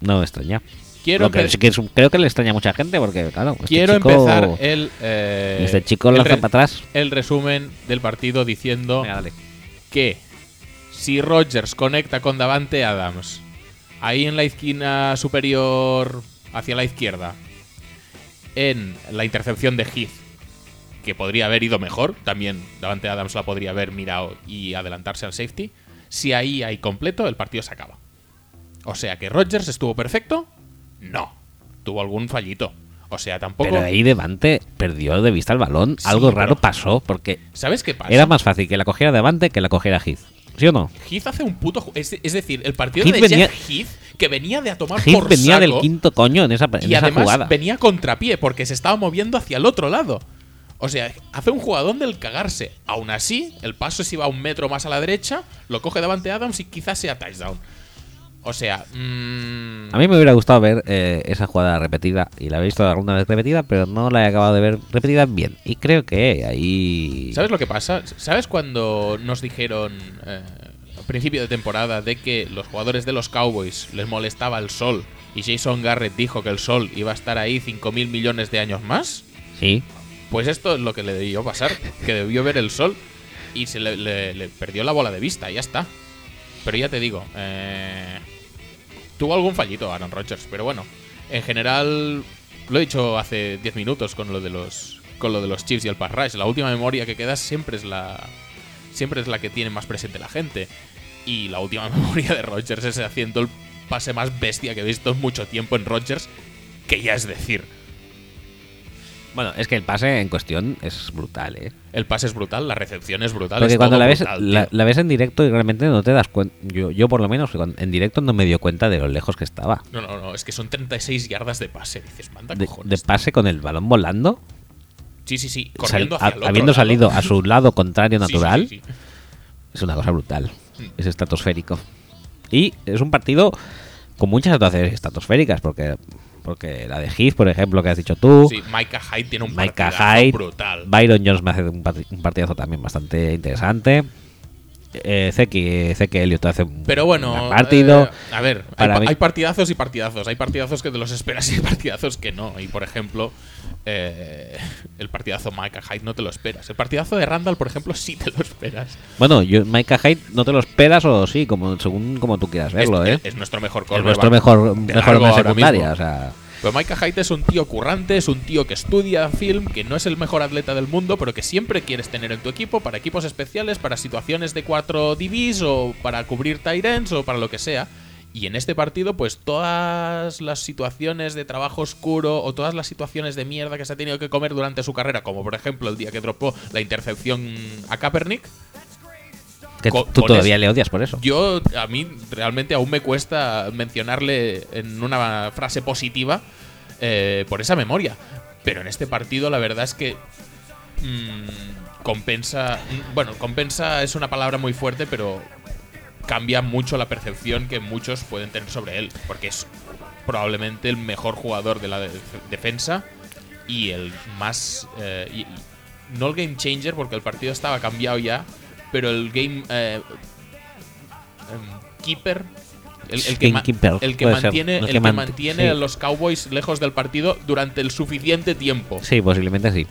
S1: No me extraña.
S2: Quiero,
S1: que es creo que le extraña a mucha gente porque, claro, este
S2: quiero
S1: chico-
S2: empezar el. eh,
S1: Este chico lanza para atrás.
S2: el resumen del partido diciendo
S1: Venga,
S2: que si Rogers conecta con Davante Adams ahí en la esquina superior hacia la izquierda en la intercepción de Heath que podría haber ido mejor también Davante Adams la podría haber mirado y adelantarse al safety si ahí hay completo el partido se acaba o sea que Rogers estuvo perfecto no tuvo algún fallito o sea tampoco
S1: Pero ahí Devante perdió de vista el balón.
S2: Sí,
S1: Algo raro pasó porque
S2: ¿sabes qué pasa?
S1: era más fácil que la cogiera Devante que la cogiera Heath. ¿Sí o no?
S2: Heath hace un puto. Es, es decir, el partido
S1: Heath
S2: de
S1: venía-
S2: Jeff Heath, que venía de a tomar
S1: Heath
S2: por
S1: venía del
S2: saco,
S1: quinto coño en esa, en
S2: y
S1: esa
S2: además
S1: jugada.
S2: venía contrapié porque se estaba moviendo hacia el otro lado. O sea, hace un jugadón del cagarse. Aún así, el paso se iba un metro más a la derecha, lo coge Davante Adams y quizás sea touchdown. O sea, mm,
S1: A mí me hubiera gustado ver eh, esa jugada repetida y la he visto alguna vez repetida, pero no la he acabado de ver repetida bien. Y creo que ahí.
S2: ¿Sabes lo que pasa? ¿Sabes cuando nos dijeron eh, al principio de temporada de que los jugadores de los Cowboys les molestaba el sol y Jason Garrett dijo que el sol iba a estar ahí 5.000 millones de años más?
S1: Sí.
S2: Pues esto es lo que le debió pasar, que debió ver el sol y se le, le- le perdió la bola de vista, y ya está. Pero ya te digo, eh, tuvo algún fallito Aaron Rodgers, pero bueno, en general lo he dicho hace 10 minutos con lo de los con lo de los Chiefs y el pass rush. La última memoria que queda siempre es la siempre es la que tiene más presente la gente. Y la última (laughs) memoria de Rodgers es haciendo el pase más bestia que he visto en mucho tiempo en Rodgers, que ya es decir.
S1: Bueno, es que el pase en cuestión es brutal, ¿eh?
S2: El pase es brutal, la recepción es brutal.
S1: Porque
S2: es
S1: cuando la ves,
S2: brutal,
S1: la, ves en directo y realmente no te das cuenta. Yo, yo por lo menos, en directo no me dio cuenta de lo lejos que estaba.
S2: No, no, no, es que son 36 yardas de pase. Dices, manda
S1: De,
S2: cojones.
S1: de pase con el balón volando,
S2: sí, sí, sí, corriendo hacia
S1: a-
S2: el otro
S1: habiendo
S2: lado.
S1: salido a su lado contrario
S2: sí,
S1: natural,
S2: sí, sí.
S1: es una cosa brutal.
S2: Mm.
S1: Es estratosférico. Y es un partido con muchas situaciones estratosféricas, porque, porque la de Heath, por ejemplo, que has dicho tú,
S2: Sí, Micah Hyde tiene un
S1: Micah
S2: partidazo
S1: Hyde,
S2: brutal.
S1: Byron Jones me hace un, parti- un partidazo también bastante interesante. Eh, Zeki, Zeki Elliott hace un
S2: Pero bueno,
S1: partido.
S2: eh, a ver, hay, hay partidazos y partidazos. Hay partidazos que te los esperas y hay partidazos que no. Y por ejemplo, eh, el partidazo Micah Hyde no te lo esperas. El partidazo de Randall, por ejemplo, sí te lo esperas.
S1: Bueno, yo, Micah Hyde no te lo esperas o sí, como según como tú quieras verlo,
S2: es,
S1: ¿eh?
S2: es nuestro mejor
S1: Es
S2: cornerback
S1: nuestro mejor,
S2: de
S1: mejor
S2: ahora
S1: secundaria, o sea,
S2: Pero Micah Hyde es un tío currante, es un tío que estudia film, que no es el mejor atleta del mundo, pero que siempre quieres tener en tu equipo para equipos especiales, para situaciones de 4 DBs o para cubrir tight ends o para lo que sea. Y en este partido, pues todas las situaciones de trabajo oscuro o todas las situaciones de mierda que se ha tenido que comer durante su carrera, como por ejemplo el día que dropó la intercepción a Kaepernick,
S1: que tú
S2: con
S1: todavía
S2: eso-
S1: le odias por eso.
S2: yo, a mí realmente aún me cuesta mencionarle en una frase positiva eh, por esa memoria. Pero en este partido la verdad es que mm, compensa... mm, Bueno, compensa es una palabra muy fuerte, pero cambia mucho la percepción que muchos pueden tener sobre él. Porque es probablemente el mejor jugador de la de- defensa y el más... eh, y- no el game changer, porque el partido estaba cambiado ya, pero el game... eh, em, keeper. El, el que, ma- el mantiene,
S1: El que
S2: que
S1: mant-
S2: mantiene
S1: sí.
S2: a los Cowboys lejos del partido durante el suficiente tiempo.
S1: Sí, posiblemente sí.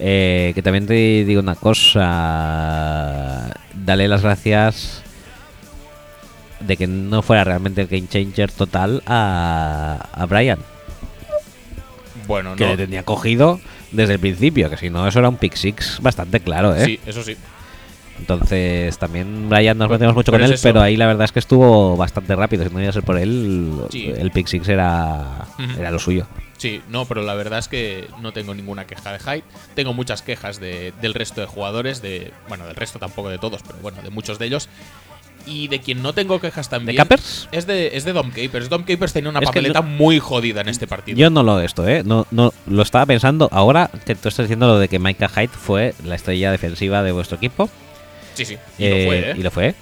S1: Eh, que también te digo una cosa. Dale las gracias de que no fuera realmente el game changer total a, a Brian.
S2: Bueno,
S1: Que
S2: no.
S1: le tenía cogido desde el principio. Que si no, eso era un pick six bastante claro, ¿eh?
S2: Sí, eso sí.
S1: Entonces también Brian nos metemos mucho con él,
S2: eso.
S1: pero ahí la verdad es que estuvo bastante rápido. Si no iba a ser por él,
S2: Sí.
S1: el Pick Six era, era lo suyo.
S2: Sí, no, pero la verdad es que no tengo ninguna queja de Hyde. Tengo muchas quejas de- del resto de jugadores, de bueno, del resto tampoco de todos, pero bueno, de muchos de ellos. Y de quien no tengo quejas también.
S1: Capers?
S2: Es de, es de Dom Capers. Dom Capers tenía una
S1: Es
S2: papeleta
S1: no-
S2: muy jodida en este partido.
S1: Yo no lo esto, ¿eh? No, no, lo estaba pensando ahora que tú estás diciendo lo de que Micah Hyde fue la estrella defensiva de vuestro equipo.
S2: sí, sí. Y
S1: Eh,
S2: lo fue, ¿eh?
S1: y lo fue.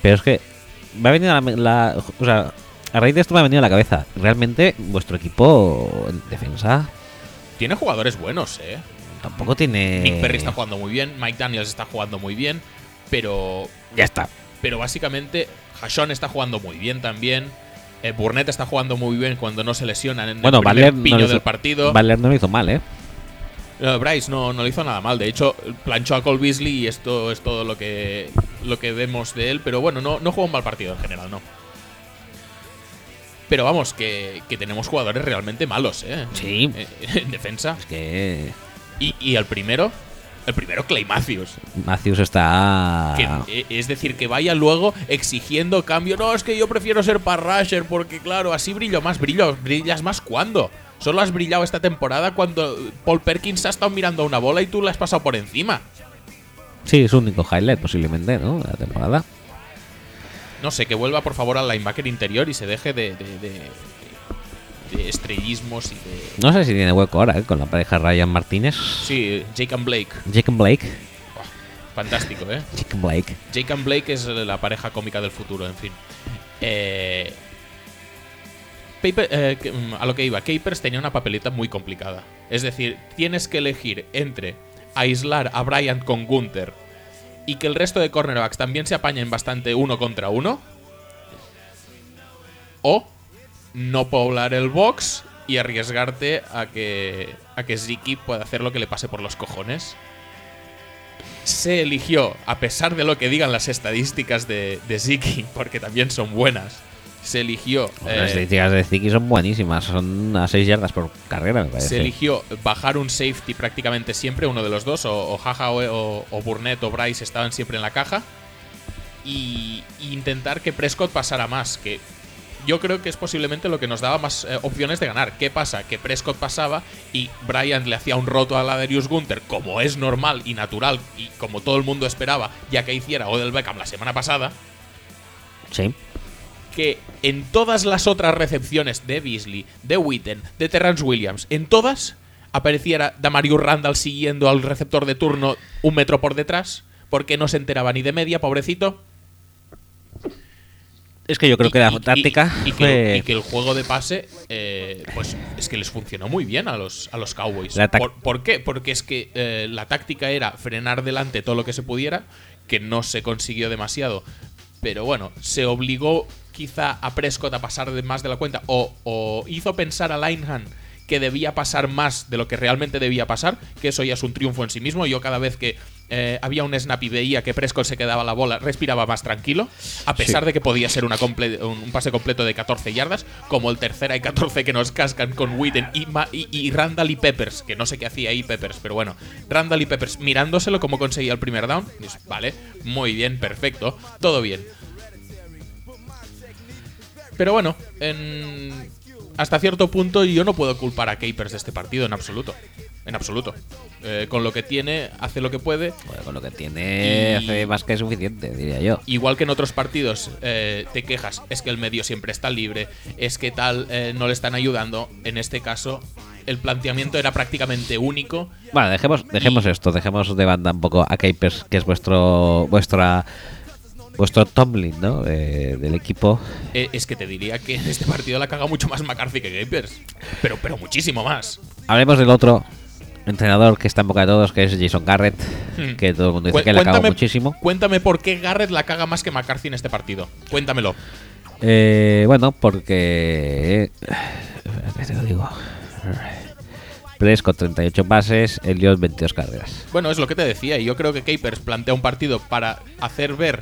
S1: Pero es que me ha venido la, la- O sea, a raíz de esto me ha venido a la cabeza. Realmente vuestro equipo en defensa
S2: Tiene jugadores buenos, ¿eh?
S1: tampoco tiene...
S2: Nick Perry está jugando muy bien, Mike Daniels está jugando muy bien, pero,
S1: Ya está.
S2: Pero básicamente Hashon está jugando muy bien también. Eh, Burnett está jugando muy bien cuando no se lesionan en
S1: Bueno,
S2: el primer
S1: Valer no,
S2: piño
S1: lo hizo,
S2: del partido.
S1: Valer no lo hizo mal, ¿eh?
S2: No, Bryce no, no le hizo nada mal. De hecho, planchó a Cole Beasley y esto es todo lo que, lo que vemos de él. Pero bueno, no, no jugó un mal partido en general, no. Pero vamos, que, que tenemos jugadores realmente malos, ¿eh?
S1: Sí.
S2: En, (laughs) en defensa.
S1: Es que
S2: Y, y el primero, el primero, Clay Matthews.
S1: Matthews está...
S2: Que, eh, es decir, que vaya luego exigiendo cambio. No, es que yo prefiero ser parrasher porque, claro, así brillo más. Brillo, ¿Brillas más cuándo? Solo has brillado esta temporada cuando Paul Perkins ha estado mirando a una bola y tú la has pasado por encima.
S1: Sí, es su único highlight posiblemente, ¿no? De la temporada.
S2: No sé, que vuelva por favor al linebacker interior y se deje de, de, de- de estrellismos y de.
S1: No sé si tiene hueco ahora, ¿eh? Con la pareja Ryan Martínez.
S2: Sí, Jake and Blake.
S1: Jake and Blake.
S2: Buah, fantástico, ¿eh?
S1: Jake and Blake.
S2: Jake and Blake es la pareja cómica del futuro, en fin. Eh, Paper- eh, mm, a lo que iba, Capers tenía una papeleta muy complicada. Es decir, tienes que elegir entre aislar a Bryant con Gunther y que el resto de cornerbacks también se apañen bastante uno contra uno. O no poblar el box y arriesgarte a que, a que Ziki pueda hacer lo que le pase por los cojones se eligió, a pesar de lo que digan las estadísticas de, de Ziki, (laughs) porque también son buenas, se eligió,
S1: Las
S2: eh,
S1: estadísticas de Ziki son buenísimas. Son a 6 yardas por carrera, me parece.
S2: se eligió bajar un safety prácticamente siempre, uno de los dos, o, o Jaja o, o- o Burnett o Bryce estaban siempre en la caja, y, y intentar que Prescott pasara más, que yo creo que es posiblemente lo que nos daba más eh, opciones de ganar. ¿Qué pasa? Que Prescott pasaba y Bryant le hacía un roto a la Darius Gunter, como es normal y natural, y como todo el mundo esperaba, ya que hiciera Odell Beckham la semana pasada,
S1: Sí.
S2: que en todas las otras recepciones de Beasley, de Witten, de Terrence Williams, en todas apareciera Damarius Randall siguiendo al receptor de turno un metro por detrás, porque no se enteraba ni de media, pobrecito.
S1: Es que yo creo
S2: Y-
S1: que la
S2: y-
S1: táctica
S2: y, que,
S1: fue...
S2: y que el juego de pase, eh, pues es que les funcionó muy bien a los, a los Cowboys.
S1: La tac-
S2: ¿Por, por qué? Porque es que eh, la táctica era frenar delante todo lo que se pudiera, que no se consiguió demasiado. Pero bueno, se obligó quizá a Prescott a pasar de más de la cuenta, o, o hizo pensar a Linehan que debía pasar más de lo que realmente debía pasar, que eso ya es un triunfo en sí mismo. Yo cada vez que eh, había un snap y veía que Prescott se quedaba la bola, respiraba más tranquilo, a pesar
S1: Sí.
S2: de que podía ser una un pase completo de 14 yardas, como el tercera y 14 que nos cascan con Witten y, y, y Randall y Peppers, que no sé qué hacía ahí Peppers, pero bueno, Randall y Peppers mirándoselo cómo conseguía el primer down. Vale, muy bien, perfecto, todo bien. Pero bueno, en- hasta cierto punto yo no puedo culpar a Capers de este partido en absoluto. En absoluto. Eh, con lo que tiene, hace lo que puede.
S1: Joder, con lo que tiene
S2: Y-
S1: hace más que suficiente, diría yo.
S2: Igual que en otros partidos eh, te quejas, es que el medio siempre está libre, es que tal eh, no le están ayudando. En este caso, el planteamiento era prácticamente único.
S1: Bueno, dejemos, dejemos esto, dejemos de banda un poco a Capers, que es vuestro vuestra vuestro Tomlin, ¿no? Eh, del equipo.
S2: Eh, es que te diría que en este partido la caga mucho más McCarthy que Capers. Pero, pero muchísimo más.
S1: Hablemos del otro entrenador que está en boca de todos, que es Jason Garrett,
S2: Hmm.
S1: que todo el mundo dice
S2: Cu-
S1: que le cago
S2: cuéntame-
S1: muchísimo.
S2: Cuéntame por qué Garrett la caga más que McCarthy en este partido. Cuéntamelo.
S1: Eh, bueno, porque... ¿Qué te lo digo? Prescott 38 pases, Elliot 22 carreras.
S2: Bueno, es lo que te decía, y yo creo que Capers plantea un partido para hacer ver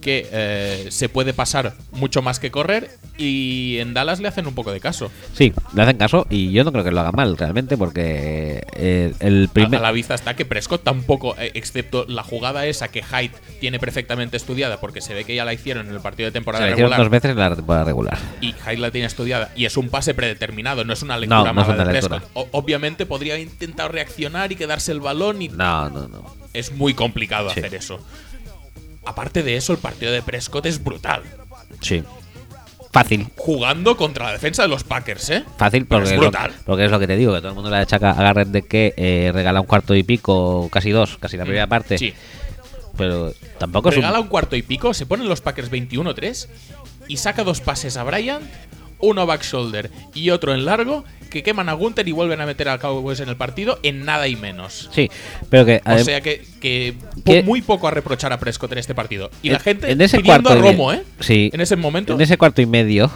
S2: que eh, se puede pasar mucho más que correr y en Dallas le hacen un poco de caso.
S1: Sí, le hacen caso y yo no creo que lo haga mal realmente porque eh, el primer...
S2: a la vista está que Prescott tampoco, eh, excepto la jugada esa que Hyde tiene perfectamente estudiada porque se ve que ya la hicieron en el partido de
S1: Se
S2: temporada
S1: le hicieron
S2: regular
S1: dos veces en la temporada regular.
S2: y Hyde la tiene estudiada y es un pase predeterminado, no es una lectura
S1: No, no es
S2: mala
S1: una
S2: de
S1: lectura.
S2: Prescott. O- obviamente podría haber intentado reaccionar y quedarse el balón y
S1: No, no, no.
S2: es muy complicado
S1: Sí.
S2: hacer eso. Aparte de eso, el partido de Prescott es brutal.
S1: Sí. Fácil.
S2: Jugando contra la defensa de los Packers, ¿eh?
S1: Fácil
S2: Pero
S1: porque
S2: es
S1: es, lo,
S2: brutal.
S1: porque es lo que te digo, que todo el mundo le achaca a Garrett de que eh, regala un cuarto y pico, casi dos, casi la primera parte.
S2: Mm, Sí.
S1: Pero tampoco es un...
S2: Regala un cuarto y pico, se ponen los Packers 21-3 y saca dos pases a Bryant, uno back shoulder y otro en largo, que queman a Gunther y vuelven a meter al Cowboys en el partido en nada y menos.
S1: Sí, pero que...
S2: O sea que, muy poco a reprochar a Prescott en este partido. Y la
S1: en-
S2: gente
S1: en ese
S2: pidiendo
S1: cuarto
S2: a Romo, ¿eh?
S1: Sí.
S2: En ese momento.
S1: En ese cuarto y medio,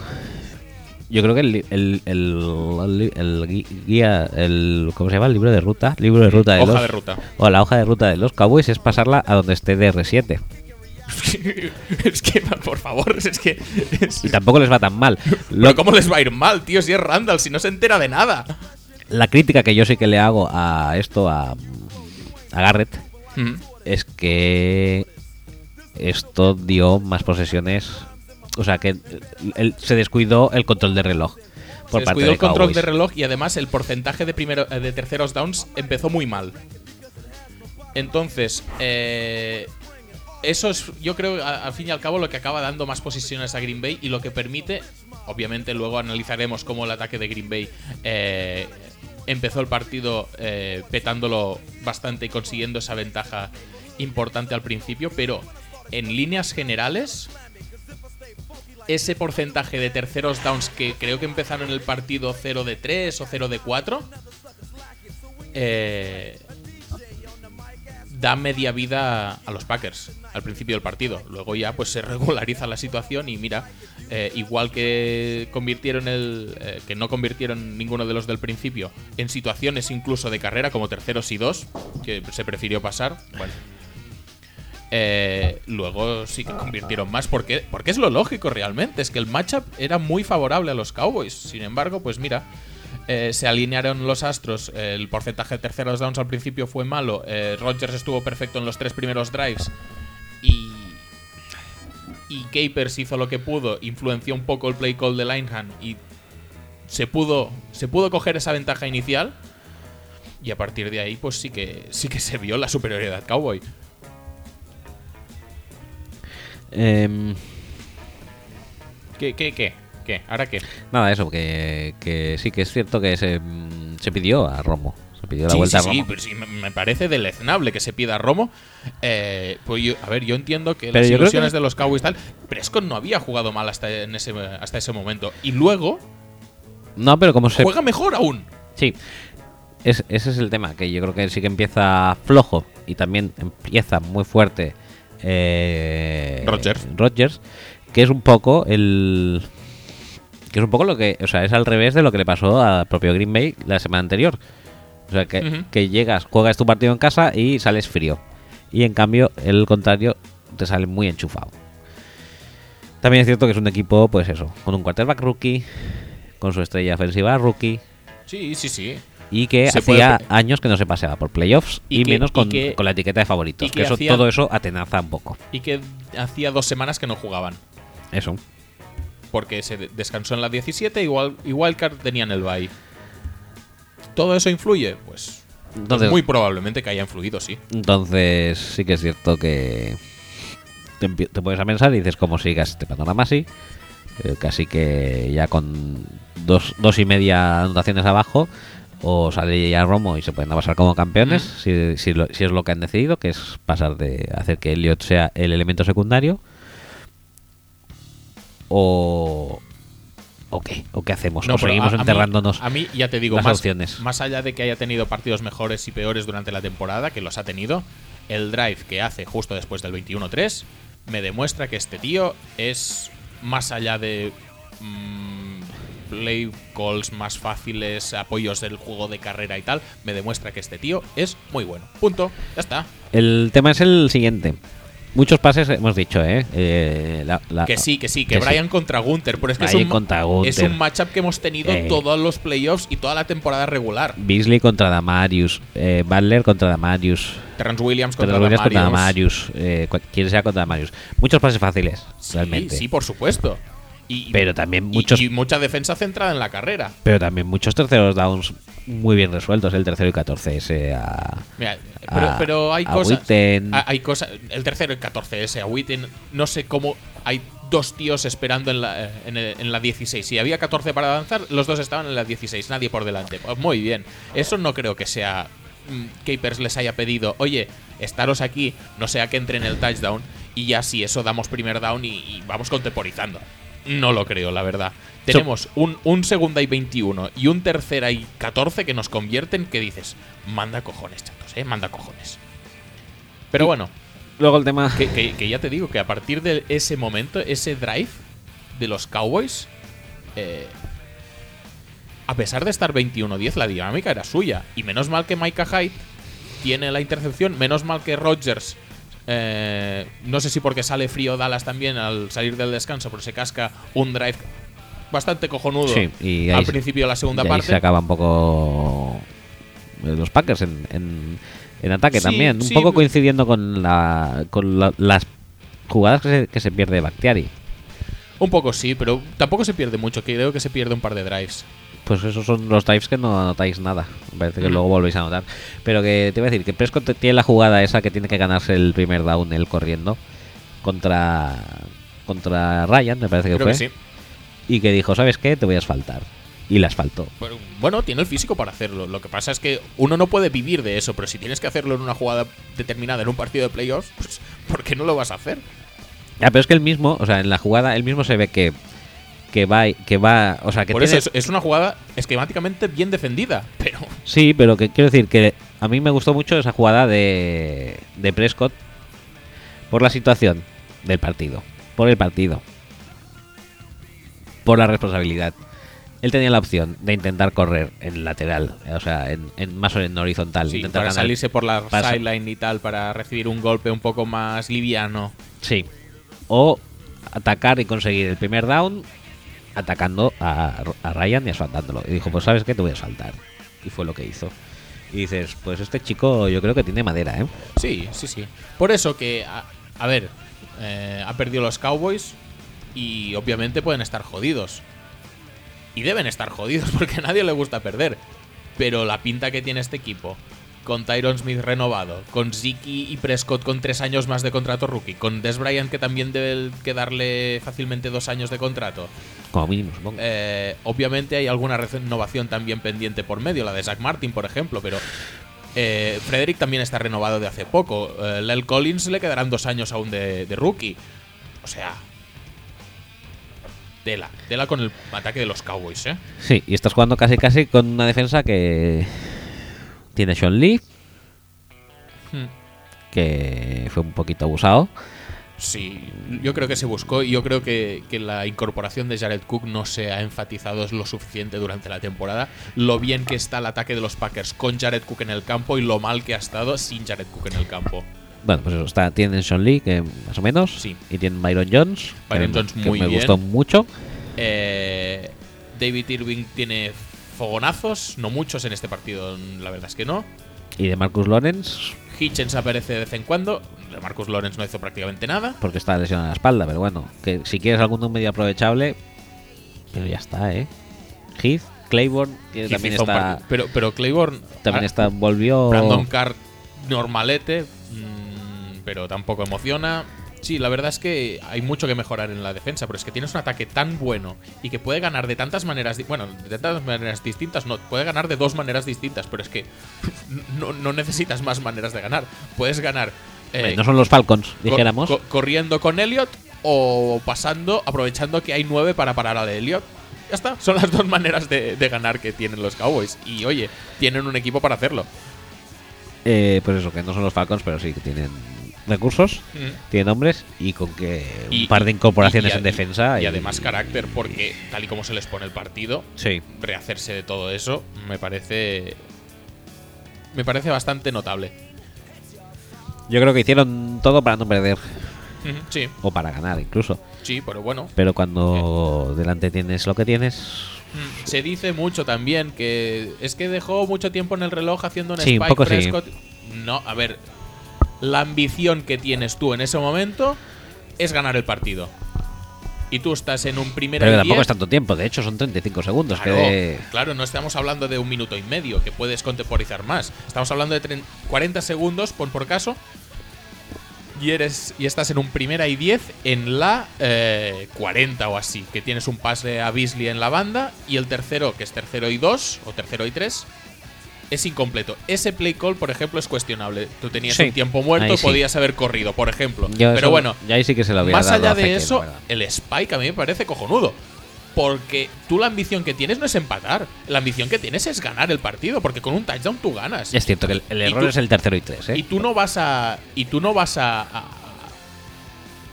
S1: yo creo que el, el, el, guía, el, ¿cómo se llama? El libro de ruta, libro de ruta de
S2: Hoja
S1: los,
S2: de ruta.
S1: o la hoja de ruta de los Cowboys es pasarla a donde esté DR7 (laughs)
S2: es que, (laughs) por favor, es que. es-
S1: y tampoco les va tan mal. Lo-
S2: Pero ¿cómo les va a ir mal, tío? Si es Randall, si no se entera de nada.
S1: la crítica que yo sí que le hago a esto a, a Garrett
S2: Mm.
S1: es que esto dio más posesiones, o sea que él- se descuidó el control de reloj por
S2: Se
S1: parte
S2: descuidó
S1: de
S2: el control de reloj y además el porcentaje de, primero, eh, de terceros downs empezó muy mal. Entonces, eh, eso es, yo creo, al fin y al cabo, lo que acaba dando más posiciones a Green Bay y lo que permite, obviamente luego analizaremos cómo el ataque de Green Bay eh, empezó el partido eh, petándolo bastante y consiguiendo esa ventaja importante al principio, pero en líneas generales, ese porcentaje de terceros downs que creo que empezaron el partido 0 de 3 o 0 de 4, eh, da media vida a los Packers al principio del partido. Luego ya pues se (laughs) regulariza la situación y mira, eh, igual que convirtieron el eh, que no convirtieron ninguno de los del principio en situaciones incluso de carrera como terceros y dos que se prefirió pasar. Bueno. eh, luego sí que convirtieron más porque, porque es lo lógico realmente, es que el matchup era muy favorable a los Cowboys. Sin embargo, pues mira, se alinearon los astros. el porcentaje de terceros downs al principio fue malo. Rodgers estuvo perfecto en los tres primeros drives. Y. Capers hizo lo que pudo. Influenció un poco el play call de Linehan. Y se pudo. Se pudo coger esa ventaja inicial. Y a partir de ahí, pues sí que. sí que se vio la superioridad Cowboy.
S1: Em,
S2: ¿Qué, qué, qué? ¿Qué? ¿Ahora qué?
S1: nada, eso, que, que sí que es cierto que se, mm, se pidió a Romo. Se pidió la
S2: Sí,
S1: vuelta
S2: sí,
S1: a
S2: sí,
S1: Romo.
S2: pero sí, me- parece deleznable que se pida a Romo. Eh, pues yo- a ver, yo entiendo que
S1: Pero
S2: las ilusiones
S1: que-
S2: de los Cowboys tal. Prescott no había jugado mal hasta, en ese, hasta ese momento. Y luego
S1: No, pero como se.
S2: juega mejor aún.
S1: Sí. Es- ese es el tema, que yo creo que sí que empieza flojo y también empieza muy fuerte eh,
S2: Rodgers.
S1: Rodgers, que es un poco el que es un poco lo que, o sea, es al revés de lo que le pasó al propio Green Bay la semana anterior. O sea, que, que llegas, juegas tu partido en casa y sales frío. Y en cambio, el contrario te sale muy enchufado. También es cierto que es un equipo, pues eso, con un quarterback rookie, con su estrella ofensiva rookie,
S2: Sí, sí, sí.
S1: y que
S2: Se
S1: hacía
S2: puede-
S1: años que no se paseaba por playoffs
S2: Y
S1: y,
S2: que-
S1: menos
S2: y
S1: con,
S2: que-
S1: con la etiqueta de favoritos.
S2: y
S1: Que,
S2: que
S1: eso,
S2: hacía-
S1: todo eso atenaza un poco.
S2: Y que hacía dos semanas que no jugaban.
S1: Eso.
S2: Porque se de- descansó en la 17 igual, igual que tenían el bye. ¿Todo eso influye? Pues, pues
S1: Entonces,
S2: muy probablemente que haya influido, sí.
S1: entonces sí que es cierto que te, puedes a pensar y dices, ¿cómo sigas este panorama así? Eh, casi que ya con dos, dos y media anotaciones abajo, o sale ya Romo y se pueden pasar como campeones, si, si, lo- si es lo que han decidido, que es pasar de hacer que Elliot sea el elemento secundario, o, o qué, o qué hacemos,
S2: No,
S1: o seguimos
S2: a- a mí-
S1: enterrándonos.
S2: A mí, ya te digo,
S1: las
S2: más,
S1: opciones.
S2: más allá de que haya tenido partidos mejores y peores durante la temporada, que los ha tenido, el drive que hace justo después del 21-3 me demuestra que este tío es más allá de mm, play calls más fáciles, apoyos del juego de carrera y tal, me demuestra que este tío es muy bueno. Punto. Ya está.
S1: El tema es el siguiente. Muchos pases hemos dicho, ¿eh? Eh, la- la-
S2: Que sí, que sí, que,
S1: que sí.
S2: Brian contra Gunther. Pero es que es
S1: Brian
S2: un,
S1: contra
S2: es un matchup que hemos tenido
S1: Eh.
S2: todos los playoffs y toda la temporada regular.
S1: Beasley contra Damarius, eh, Butler contra Damarius,
S2: Terrence Williams
S1: contra
S2: contra
S1: Williams contra
S2: Damarius.
S1: Damarius, eh, quien sea contra Damarius. Muchos pases fáciles,
S2: Sí,
S1: realmente.
S2: sí, por supuesto. Y,
S1: Pero también
S2: y-
S1: muchos-
S2: y mucha defensa centrada en la carrera.
S1: Pero también muchos terceros downs muy bien resueltos. El tercero y 14 ese a.
S2: Mira, pero,
S1: a-
S2: pero hay
S1: a
S2: cosas.
S1: Witten.
S2: a- Hay cosas. El tercero, el 14S, a Witten. No sé cómo hay dos tíos esperando en la, en, el- en la 16. Si había 14 para avanzar, los dos estaban en la 16, nadie por delante. Pues muy bien. Eso no creo que sea. mm, Capers les haya pedido, oye, estaros aquí, no sea que entre en el touchdown. Y ya si eso damos primer down y, y vamos contemporizando. No lo creo, la verdad. Tenemos un, un segunda y 21 y un tercera y 14 que nos convierten que dices, manda cojones, chatos, eh, manda cojones. Pero bueno,
S1: Luego el tema.
S2: que, que- que ya te digo que a partir de ese momento, ese drive de los Cowboys, eh, a pesar de estar 21-10, la dinámica era suya. Y menos mal que Micah Hyde tiene la intercepción, menos mal que Rodgers, eh, no sé si porque sale frío Dallas también al salir del descanso, pero se casca un drive bastante cojonudo
S1: Sí, y ahí
S2: al
S1: se-
S2: principio de la segunda
S1: y ahí
S2: parte.
S1: se acaba un poco. eh, Los Packers en, en, en ataque
S2: Sí,
S1: también. Un
S2: sí.
S1: poco coincidiendo con, la, con la- las jugadas que se, que se pierde Bactiari.
S2: Un poco sí, pero tampoco se pierde mucho, creo que se pierde un par de drives.
S1: Pues esos son los drives que no anotáis nada. Me parece que
S2: Ujú.
S1: luego volvéis a anotar. Pero que te voy a decir que Prescott tiene la jugada esa que tiene que ganarse el primer down él corriendo contra contra Ryan, me parece que
S2: Creo
S1: fue.
S2: que sí.
S1: Y que dijo, ¿sabes qué? Te voy a asfaltar. Y la asfaltó.
S2: Bueno, Bueno, tiene el físico para hacerlo. Lo que pasa es que uno no puede vivir de eso, pero si tienes que hacerlo en una jugada determinada, en un partido de playoffs, pues ¿por qué no lo vas a hacer?
S1: Ya, pero es que él mismo, o sea, en la jugada, él mismo se ve que que va, que va, o sea, que
S2: Por
S1: tiene-
S2: eso es, es una jugada esquemáticamente bien defendida, (laughs) pero
S1: Sí, pero que quiero decir que a mí me gustó mucho esa jugada de, de Prescott por la situación del partido, por el partido, por la responsabilidad. Él tenía la opción de intentar correr en lateral, o sea, en, en- más o en horizontal.
S2: sí,
S1: intentar
S2: para
S1: ganar-
S2: salirse por la sideline y tal, para recibir un golpe un poco más liviano.
S1: Sí. O atacar y conseguir el primer down atacando a, a Ryan y asaltándolo. Y dijo, pues sabes qué, te voy a saltar. Y fue lo que hizo. Y dices, pues este chico yo creo que tiene madera, ¿eh?
S2: Sí, sí, sí. Por eso que, a, a ver, eh, ha perdido los Cowboys y obviamente pueden estar jodidos. Y deben estar jodidos (laughs) porque a nadie le gusta perder. Pero la pinta que tiene este equipo, con Tyron Smith renovado, con Ziki y Prescott con tres años más de contrato rookie, con Des Bryant que también debe quedarle fácilmente dos años de contrato,
S1: Como mínimo, supongo.
S2: eh, obviamente hay alguna renovación también pendiente por medio, la de Zach Martin, por ejemplo, pero eh, Frederick también está renovado de hace poco. Eh, Lel Collins le quedarán dos años aún de, de rookie. O sea, tela, tela con el ataque de los Cowboys, ¿eh?
S1: Sí, y estás jugando casi casi con una defensa que tiene Sean Lee,
S2: Hmm.
S1: que fue un poquito abusado.
S2: Sí, yo creo que se buscó y yo creo que, que la incorporación de Jared Cook no se ha enfatizado lo suficiente durante la temporada. Lo bien que está el ataque de los Packers con Jared Cook en el campo y lo mal que ha estado sin Jared Cook en el campo.
S1: Bueno, pues eso, está, tienen Sean Lee, que más o menos,
S2: Sí.
S1: y tienen Byron Jones,
S2: Byron
S1: que,
S2: Jones
S1: que
S2: muy
S1: me
S2: bien.
S1: gustó mucho.
S2: Eh, David Irving tiene fogonazos, no muchos en este partido, la verdad es que no.
S1: Y de Marcus Lawrence,
S2: Hitchens aparece de vez en cuando. Marcus Lawrence no hizo prácticamente nada.
S1: porque está lesionado en la espalda, pero bueno, que si quieres algún medio aprovechable, pero ya está, ¿eh? Heath, Claiborne, que
S2: Heath
S1: también está,
S2: Pero, pero Claiborne.
S1: también
S2: ah,
S1: está, volvió...
S2: Brandon Carr normalete, pero tampoco emociona. Sí, la verdad es que hay mucho que mejorar en la defensa, pero es que tienes un ataque tan bueno y que puede ganar de tantas maneras, bueno, de tantas maneras distintas, no, puede ganar de dos maneras distintas, pero es que (laughs) no, no necesitas más maneras de ganar. Puedes ganar eh,
S1: no son los Falcons,
S2: co-
S1: dijéramos.
S2: co- corriendo con Elliot o pasando, aprovechando que hay nueve para parar al Elliot. Ya está, son las dos maneras de, de ganar que tienen los Cowboys. Y oye, tienen un equipo para hacerlo.
S1: Eh, pues eso, que no son los Falcons, pero sí que tienen recursos, tienen hombres y con que
S2: Y-
S1: un par de incorporaciones
S2: y-
S1: en defensa.
S2: Y, además carácter, porque tal y como se les pone el partido,
S1: Sí.
S2: rehacerse de todo eso me parece. Me parece bastante notable.
S1: Yo creo que hicieron todo para no perder.
S2: Sí,
S1: O para ganar, incluso.
S2: sí, pero bueno.
S1: Pero cuando delante tienes lo que tienes.
S2: Mm, Se dice mucho también que es que dejó mucho tiempo en el reloj haciendo un
S1: Sí, un
S2: Spike
S1: poco sí.
S2: No, a ver, la ambición que tienes tú en ese momento es ganar el partido. Y tú estás en un primer
S1: Pero tampoco
S2: 10.
S1: es tanto tiempo, de hecho son 35 segundos.
S2: Claro,
S1: que
S2: claro, no estamos hablando de un minuto y medio, que puedes contemporizar más. Estamos hablando de tren- 40 segundos, pon por caso. Y, eres, y estás en un primera y 10 en la eh, 40 o así, que tienes un pase a Beasley en la banda y el tercero, que es tercero y 2 o tercero y 3, es incompleto. Ese play call, por ejemplo, es cuestionable. Tú tenías
S1: Sí,
S2: un tiempo muerto,
S1: sí.
S2: podías haber corrido, por ejemplo.
S1: yo
S2: Pero
S1: eso-
S2: bueno,
S1: ya ahí sí que se lo había
S2: más
S1: dado
S2: allá de eso, el Spike a mí me parece cojonudo. Porque tú la ambición que tienes no es empatar. La ambición que tienes es ganar el partido. Porque con un touchdown tú ganas.
S1: Es cierto que el, error
S2: tú-
S1: es el tercero y tres, ¿eh?
S2: Y tú no vas a. Y tú no vas a, a.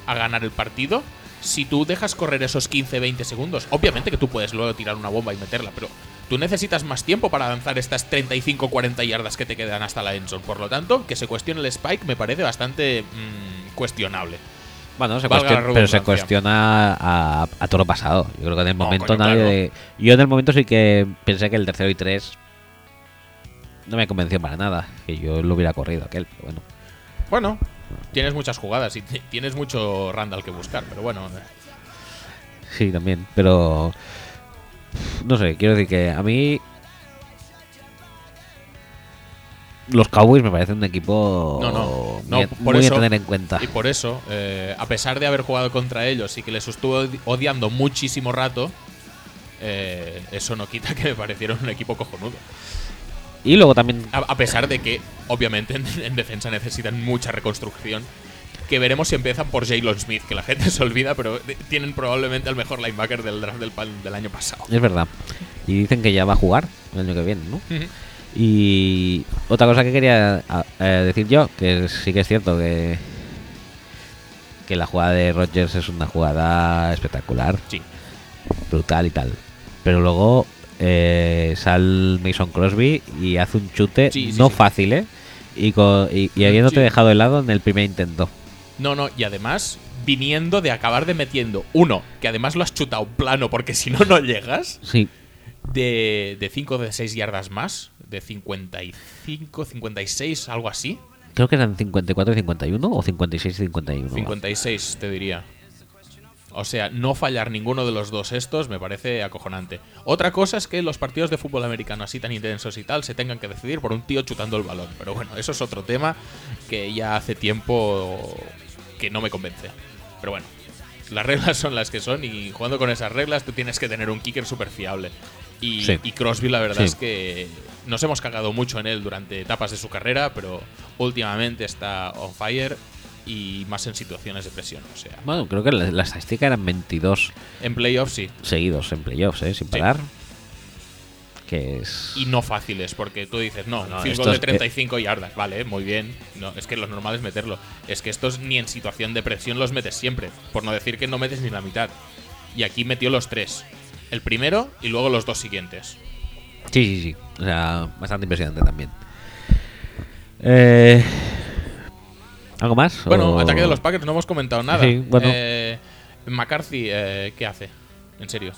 S2: a ganar el partido si tú dejas correr esos 15-20 segundos. Obviamente que tú puedes luego tirar una bomba y meterla, pero tú necesitas más tiempo para avanzar estas 35-40 yardas que te quedan hasta la endzone. Por lo tanto, que se cuestione el spike me parece bastante mm, cuestionable.
S1: Bueno, se cuestiona, pero se cuestiona a, a todo lo pasado. Yo creo que en el
S2: No,
S1: momento
S2: coño,
S1: nadie.
S2: claro.
S1: Yo en el momento sí que pensé que el tercero y tres no me convenció para nada. Que yo lo hubiera corrido aquel, pero bueno.
S2: Bueno, tienes muchas jugadas y tienes mucho Randall que buscar, pero bueno. eh,
S1: Sí, también. Pero. No sé, quiero decir que a mí. Los Cowboys me parecen un equipo
S2: No, no, no,
S1: muy,
S2: por
S1: muy
S2: eso-
S1: a tener en cuenta.
S2: Y por eso, eh, a pesar de haber jugado contra ellos y que les estuvo odi- odiando muchísimo rato, eh, eso no quita (laughs) que me parecieron un equipo cojonudo.
S1: Y luego también
S2: A, a pesar de que, obviamente, en, en defensa necesitan mucha reconstrucción. Que veremos si empiezan por Jalen Smith, que la gente (laughs) se olvida, pero tienen probablemente el mejor linebacker del draft del, del año pasado.
S1: Es verdad. Y dicen que ya va a jugar el año que viene, ¿no? Y otra cosa que quería eh, decir yo, que sí que es cierto que, que la jugada de Rodgers es una jugada espectacular,
S2: Sí.
S1: brutal y tal. Pero luego eh, sale Mason Crosby y hace un chute
S2: Sí, sí,
S1: no fácil, ¿eh? Y, y, y habiéndote dejado de lado en el primer intento.
S2: No, no, y además, viniendo de acabar de metiendo uno, que además lo has chutado plano porque si no, no llegas.
S1: Sí,
S2: de 5 de 6 yardas más, de 55, 56, algo así.
S1: creo que eran 54 y 51 o 56 y 51.
S2: 56, te diría. O sea, no fallar ninguno de los dos estos me parece acojonante. Otra cosa es que los partidos de fútbol americano así tan intensos y tal se tengan que decidir por un tío chutando el balón. Pero bueno, eso es otro tema que ya hace tiempo que no me convence. Pero bueno, las reglas son las que son y jugando con esas reglas tú tienes que tener un kicker súper fiable. Y,
S1: Sí.
S2: y Crosby la verdad
S1: Sí.
S2: es que nos hemos cagado mucho en él durante etapas de su carrera, pero últimamente está on fire y más en situaciones de presión. O sea,
S1: Bueno, creo que la, la estadística eran 22
S2: en playoffs sí.
S1: seguidos en playoffs, ¿eh? Sin parar. Que es.
S2: Y no fáciles, porque tú dices, no,
S1: No,
S2: field goal de 35 yardas, vale, muy bien. No, es que lo normal es meterlo. Es que estos ni en situación de presión los metes siempre, por no decir que no metes ni la mitad. Y aquí metió los tres. El primero y luego los dos siguientes.
S1: Sí, sí, sí. O sea, bastante impresionante también. Eh, ¿Algo más?
S2: Bueno,
S1: ¿O-
S2: ataque de los Packers, no hemos comentado nada.
S1: Sí, bueno.
S2: Eh, McCarthy, eh, ¿qué hace? En serio.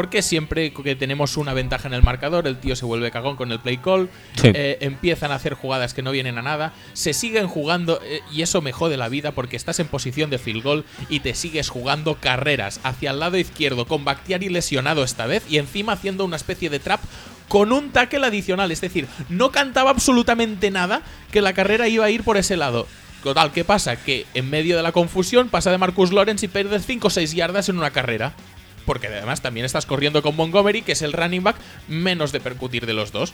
S2: Porque siempre que tenemos una ventaja en el marcador, el tío se vuelve cagón con el play call,
S1: Sí.
S2: eh, empiezan a hacer jugadas que no vienen a nada, se siguen jugando, eh, y eso me jode la vida porque estás en posición de field goal y te sigues jugando carreras hacia el lado izquierdo con Bakhtiari lesionado esta vez y encima haciendo una especie de trap con un tackle adicional. Es decir, no cantaba absolutamente nada que la carrera iba a ir por ese lado. Total, ¿qué pasa? Que en medio de la confusión pasa de Marcus Lawrence y pierdes 5 o 6 yardas en una carrera. Porque además también estás corriendo con Montgomery, que es el running back menos de percutir de los dos.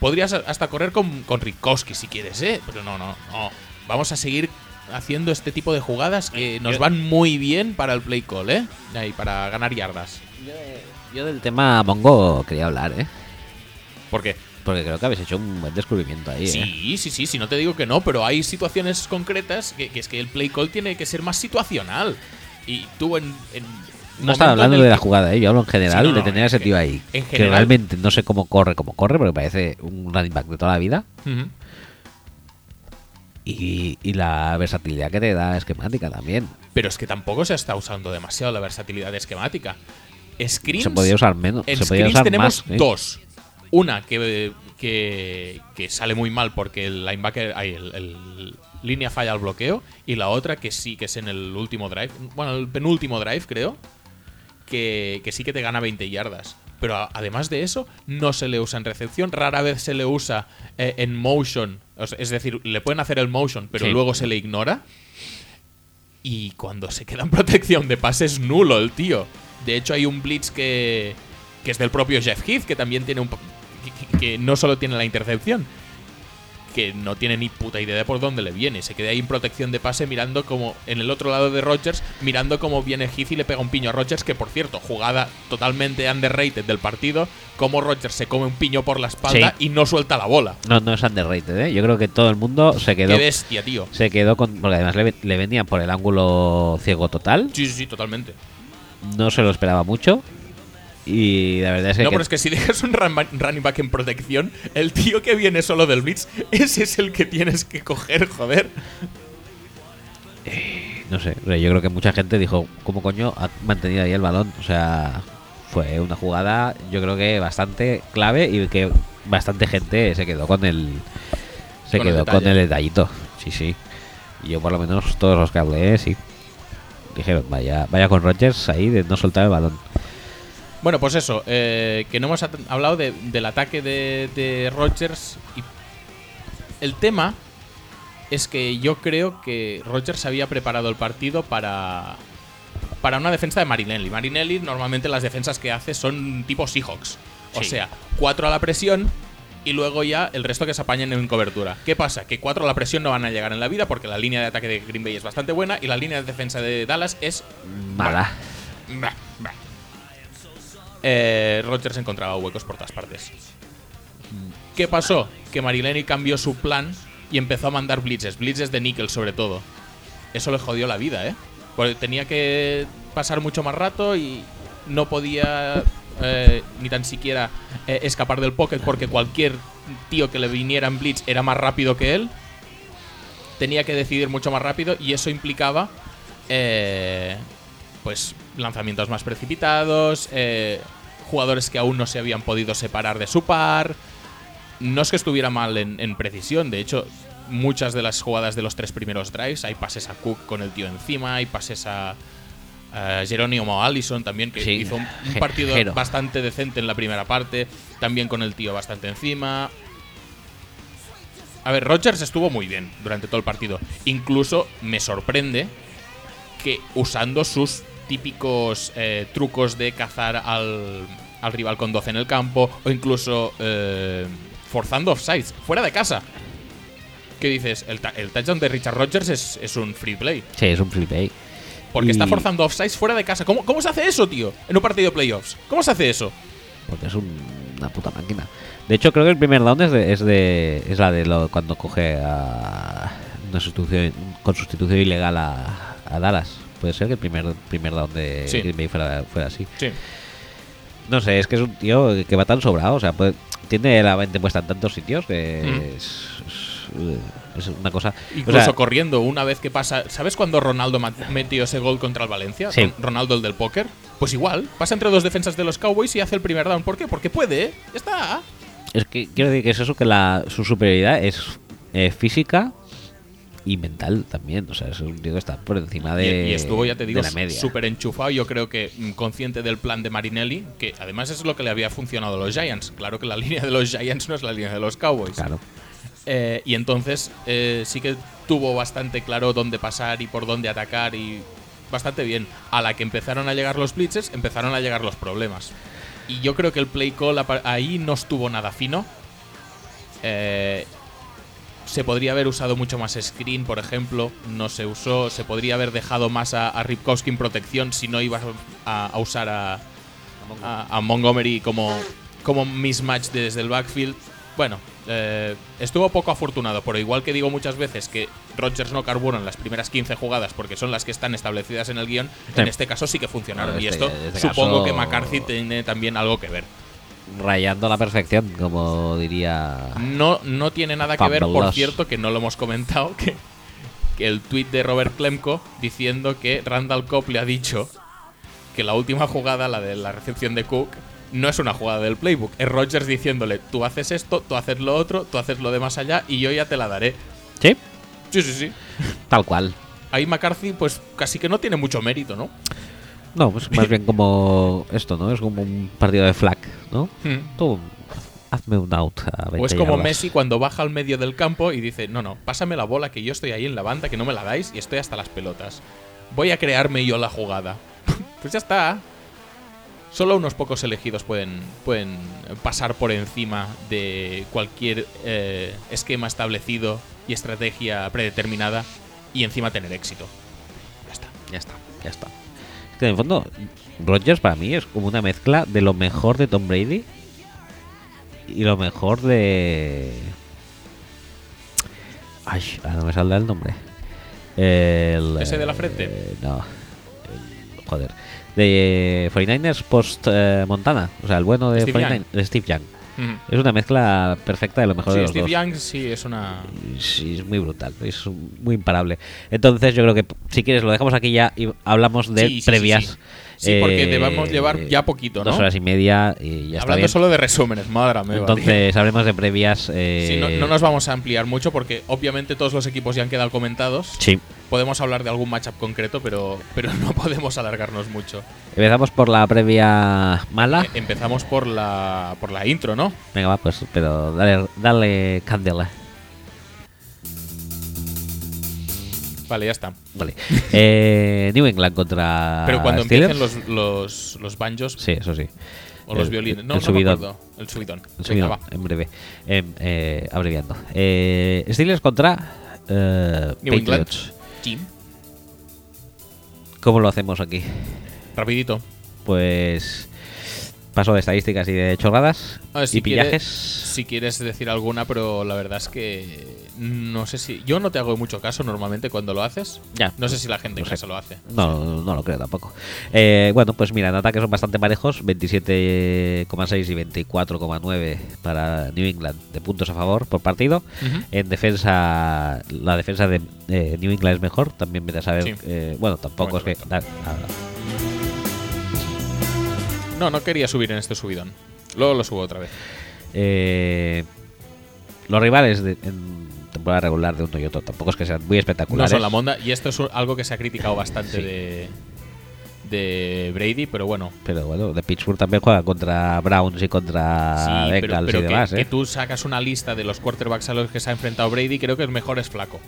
S2: Podrías hasta correr con, con Rikowski si quieres, ¿eh? Pero no, no, no. Vamos a seguir haciendo este tipo de jugadas que nos van muy bien para el play call, ¿eh? Y para ganar yardas.
S1: Yo del tema Mongo quería hablar, ¿eh?
S2: Porque
S1: Porque creo que habéis hecho un buen descubrimiento ahí, ¿eh?
S2: Sí, sí, sí, sí, no te digo que no, pero hay situaciones concretas que, que es que el play call tiene que ser más situacional. Y tú en. en
S1: No estaba hablando de la jugada, ¿eh? Yo hablo en general
S2: Sí, no,
S1: de tener a ese tío ahí.
S2: en
S1: que realmente no sé cómo corre, cómo corre, porque parece un running back de toda la vida. Y, y la versatilidad que te da esquemática también.
S2: Pero es que tampoco se está usando demasiado la versatilidad esquemática. Screens.
S1: Se podía usar menos.
S2: En
S1: se podía
S2: screens
S1: usar
S2: tenemos
S1: más. ¿eh?
S2: dos. Una que, que, que sale muy mal porque el linebacker. ay, el, el línea falla al bloqueo. Y la otra que sí, que es en el último drive. Bueno, el penúltimo drive, creo. Que, que sí que te gana 20 yardas. Pero además de eso, no se le usa en recepción. Rara vez se le usa eh, en motion. Es decir, le pueden hacer el motion, pero
S1: Sí.
S2: luego se le ignora. Y cuando se queda en protección de pase es nulo el tío. De hecho, hay un blitz que, que es del propio Jeff Heath, que también tiene un. que no solo tiene la intercepción, que no tiene ni puta idea de por dónde le viene. Se queda ahí en protección de pase mirando como. En el otro lado de Rodgers, mirando cómo viene Heath y le pega un piño a Rodgers, que por cierto, jugada totalmente underrated del partido. Como Rodgers se come un piño por la espalda
S1: Sí.
S2: y no suelta la bola.
S1: No, no es underrated, ¿eh? Yo creo que todo el mundo se quedó.
S2: Qué bestia, tío.
S1: Se quedó con. Porque además le, le por el ángulo ciego total.
S2: Sí, sí, sí, totalmente.
S1: No se lo esperaba mucho. Y la verdad es que.
S2: No,
S1: que-
S2: pero es que si dejas un run running back en protección, el tío que viene solo del blitz, ese es el que tienes que coger, joder.
S1: No sé, yo creo que mucha gente dijo, ¿cómo coño ha mantenido ahí el balón? O sea, fue una jugada, yo creo que bastante clave y que bastante gente se quedó con el. Se
S2: Con
S1: quedó con el detallito. Sí, sí. Y yo, por lo menos, todos los que hablé, sí. Dijeron, vaya, vaya con Rogers ahí de no soltar el balón.
S2: Bueno, pues eso, eh, que no hemos hablado de- del ataque de, de Rodgers. Y el tema es que yo creo que Rodgers había preparado el partido para, para una defensa de Marinelli. Marinelli, normalmente las defensas que hace son tipo Seahawks. O
S1: Sí.
S2: sea, cuatro a la presión y luego ya el resto que se apañen en cobertura. ¿Qué pasa? Que cuatro a la presión no van a llegar en la vida porque la línea de ataque de Green Bay es bastante buena y la línea de defensa de Dallas es
S1: Mala.
S2: Bah, bah. Eh, Rodgers encontraba huecos por todas partes. ¿Qué pasó? Que Marileni cambió su plan y empezó a mandar blitzes, blitzes de níquel sobre todo. Eso le jodió la vida, ¿eh? Porque tenía que pasar mucho más rato y no podía eh, ni tan siquiera eh, escapar del pocket porque cualquier tío que le viniera en blitz era más rápido que él. Tenía que decidir mucho más rápido y eso implicaba eh, pues lanzamientos más precipitados, eh, jugadores que aún no se habían podido separar de su par. No es que estuviera mal en, en precisión, de hecho, muchas de las jugadas de los tres primeros drives, hay pases a Cook con el tío encima, hay pases a, Jerónimo Allison también, que
S1: Sí,
S2: hizo un, (laughs) partido
S1: Jero.
S2: bastante decente en la primera parte, también con el tío bastante encima. A ver, Rodgers estuvo muy bien durante todo el partido. Incluso me sorprende que usando sus típicos eh, trucos de cazar al, al rival con 12 en el campo o incluso eh, forzando offsides fuera de casa. ¿Qué dices? El, el touchdown de Richard Rodgers es, es un free play.
S1: Sí, es un free play.
S2: Porque está forzando offsides fuera de casa. ¿Cómo, ¿Cómo se hace eso, tío? En un partido de playoffs. ¿Cómo se hace eso?
S1: Porque es un- una puta máquina. De hecho, creo que el primer down es, de, es, de, es la de lo, cuando coge a una sustitución, con sustitución ilegal a, a Dallas. Puede ser que el primer, primer down de
S2: Sí.
S1: Green Bay fuera, fuera así.
S2: Sí.
S1: No sé, es que es un tío que va tan sobrado. O sea, puede- tiene la mente puesta en tantos sitios que
S2: Mm.
S1: es, es, es una cosa. o
S2: Incluso
S1: sea,
S2: corriendo una vez que pasa. ¿Sabes cuando Ronaldo metió ese gol contra el Valencia?
S1: Sí.
S2: Ron- Ronaldo el del póker. Pues igual, pasa entre dos defensas de los Cowboys y hace el primer down. ¿Por qué? Porque puede, ¿eh? Ya está.
S1: Es que quiero decir que es eso que la, su superioridad es eh, física y mental también. O sea, es un tío que está por encima de,
S2: y, y estuvo, ya te digo, súper enchufado. Yo creo que mm, consciente del plan de Marinelli, que además es lo que le había funcionado a los Giants. Claro que la (laughs) línea de los Giants no es la línea de los Cowboys.
S1: Claro.
S2: Eh, y entonces eh, sí que tuvo bastante claro dónde pasar y por dónde atacar y bastante bien. A la que empezaron a llegar los blitzes, empezaron a llegar los problemas. Y yo creo que el play call ahí no estuvo nada fino. Eh, se podría haber usado mucho más screen, por ejemplo. No se usó. Se podría haber dejado más a, a Ripkowski en protección si no ibas a, a usar a, Montgomery como, como mismatch desde el backfield. Bueno, eh, estuvo poco afortunado, pero igual que digo muchas veces que Rodgers no carburó en las primeras 15 jugadas porque son las que están establecidas en el guion,
S1: Sí.
S2: en este caso sí que funcionaron.
S1: Bueno,
S2: y
S1: este-
S2: esto
S1: este
S2: supongo
S1: caso-
S2: que McCarthy tiene también algo que ver.
S1: Rayando la perfección, como diría.
S2: No, no tiene nada que ver, por cierto, que no lo hemos comentado, que, que el tuit de Robert Klemko diciendo que Randall Cobb le ha dicho que la última jugada, la de la recepción de Cook, no es una jugada del playbook. Es Rodgers diciéndole, tú haces esto, tú haces lo otro, tú haces lo de más allá y yo ya te la daré.
S1: Sí,
S2: Sí, sí, sí.
S1: tal cual.
S2: Ahí McCarthy, pues casi que no tiene mucho mérito, ¿no?
S1: No, pues más bien como esto, ¿no? Es como un partido de flag, ¿no?
S2: Hmm.
S1: Tú, hazme un out a 20
S2: O es como
S1: yardas.
S2: Messi cuando baja al medio del campo y dice, no, no, pásame la bola que yo estoy ahí en la banda, que no me la dais y estoy hasta las pelotas. Voy a crearme yo la jugada. (laughs) pues ya está. Solo unos pocos elegidos pueden, pueden pasar por encima de cualquier eh, esquema establecido y estrategia predeterminada y encima tener éxito. Ya está.
S1: Ya está, ya está. Que en el fondo, Rodgers para mí es como una mezcla de lo mejor de Tom Brady y lo mejor de. Ay, no me saldrá el nombre. El,
S2: ¿Ese de la frente?
S1: eh, no. El- joder. De 49ers post eh, Montana. O sea, el bueno de
S2: Steve
S1: 49ers. de Steve Young. Es una mezcla perfecta de lo mejor de
S2: Sí,
S1: los
S2: Steve
S1: dos.
S2: Young sí es una...
S1: Sí, es muy brutal, es muy imparable. Entonces yo creo que si quieres lo dejamos aquí ya y hablamos de
S2: Sí, sí,
S1: previas.
S2: sí. Porque
S1: eh,
S2: debemos llevar ya poquito, ¿no?
S1: Dos horas y media y ya está
S2: Hablando
S1: bien.
S2: solo de resúmenes, madre mía. tío.
S1: Entonces hablemos de previas. eh,
S2: Sí, no, no nos vamos a ampliar mucho porque obviamente todos los equipos ya han quedado comentados.
S1: Sí.
S2: Podemos hablar de algún matchup concreto, pero, pero no (laughs) podemos alargarnos mucho.
S1: Empezamos por la previa mala.
S2: Eh, Empezamos por la, por la intro, ¿no?
S1: Venga, va, pues, pero dale, dale candela.
S2: Vale, ya está.
S1: Vale. (laughs) Eh, New England contra
S2: Pero cuando
S1: Steelers.
S2: empiecen los, los, los banjos
S1: Sí, eso sí.
S2: o los violines. No,
S1: el
S2: no
S1: subidón.
S2: me acuerdo. El subidón.
S1: El subidón, en breve. Em, eh, abreviando. Eh, Steelers contra
S2: New England.
S1: ¿Cómo lo hacemos aquí?
S2: Rapidito.
S1: Pues paso de estadísticas y de chorradas
S2: ver, si
S1: y pillajes.
S2: Si quieres decir alguna, pero la verdad es que no sé si... Yo no te hago mucho caso normalmente cuando lo haces.
S1: Ya.
S2: No sé si la gente en
S1: No sé.
S2: casa lo hace.
S1: No, no lo creo tampoco. Eh, bueno, pues mira, en ataque son bastante parejos, 27,6 y 24,9 para New England de puntos a favor por partido. En defensa, la defensa de eh, New England es mejor, también vete a saber.
S2: Sí.
S1: eh, bueno, tampoco es que. nada.
S2: No, no quería subir en este subidón. Luego lo subo otra vez.
S1: Eh, los rivales de- en temporada regular de uno y otro tampoco es que sean muy
S2: No
S1: espectaculares.
S2: son la monda. Y esto es un- algo que se ha criticado bastante
S1: Sí.
S2: de, de Brady, pero bueno.
S1: Pero bueno, de Pittsburgh también juega contra Browns y contra
S2: Sí, pero,
S1: Bengals
S2: pero
S1: y
S2: que,
S1: demás.
S2: que
S1: ¿eh?
S2: tú sacas una lista de los quarterbacks a los que se ha enfrentado Brady, creo que el mejor es flaco.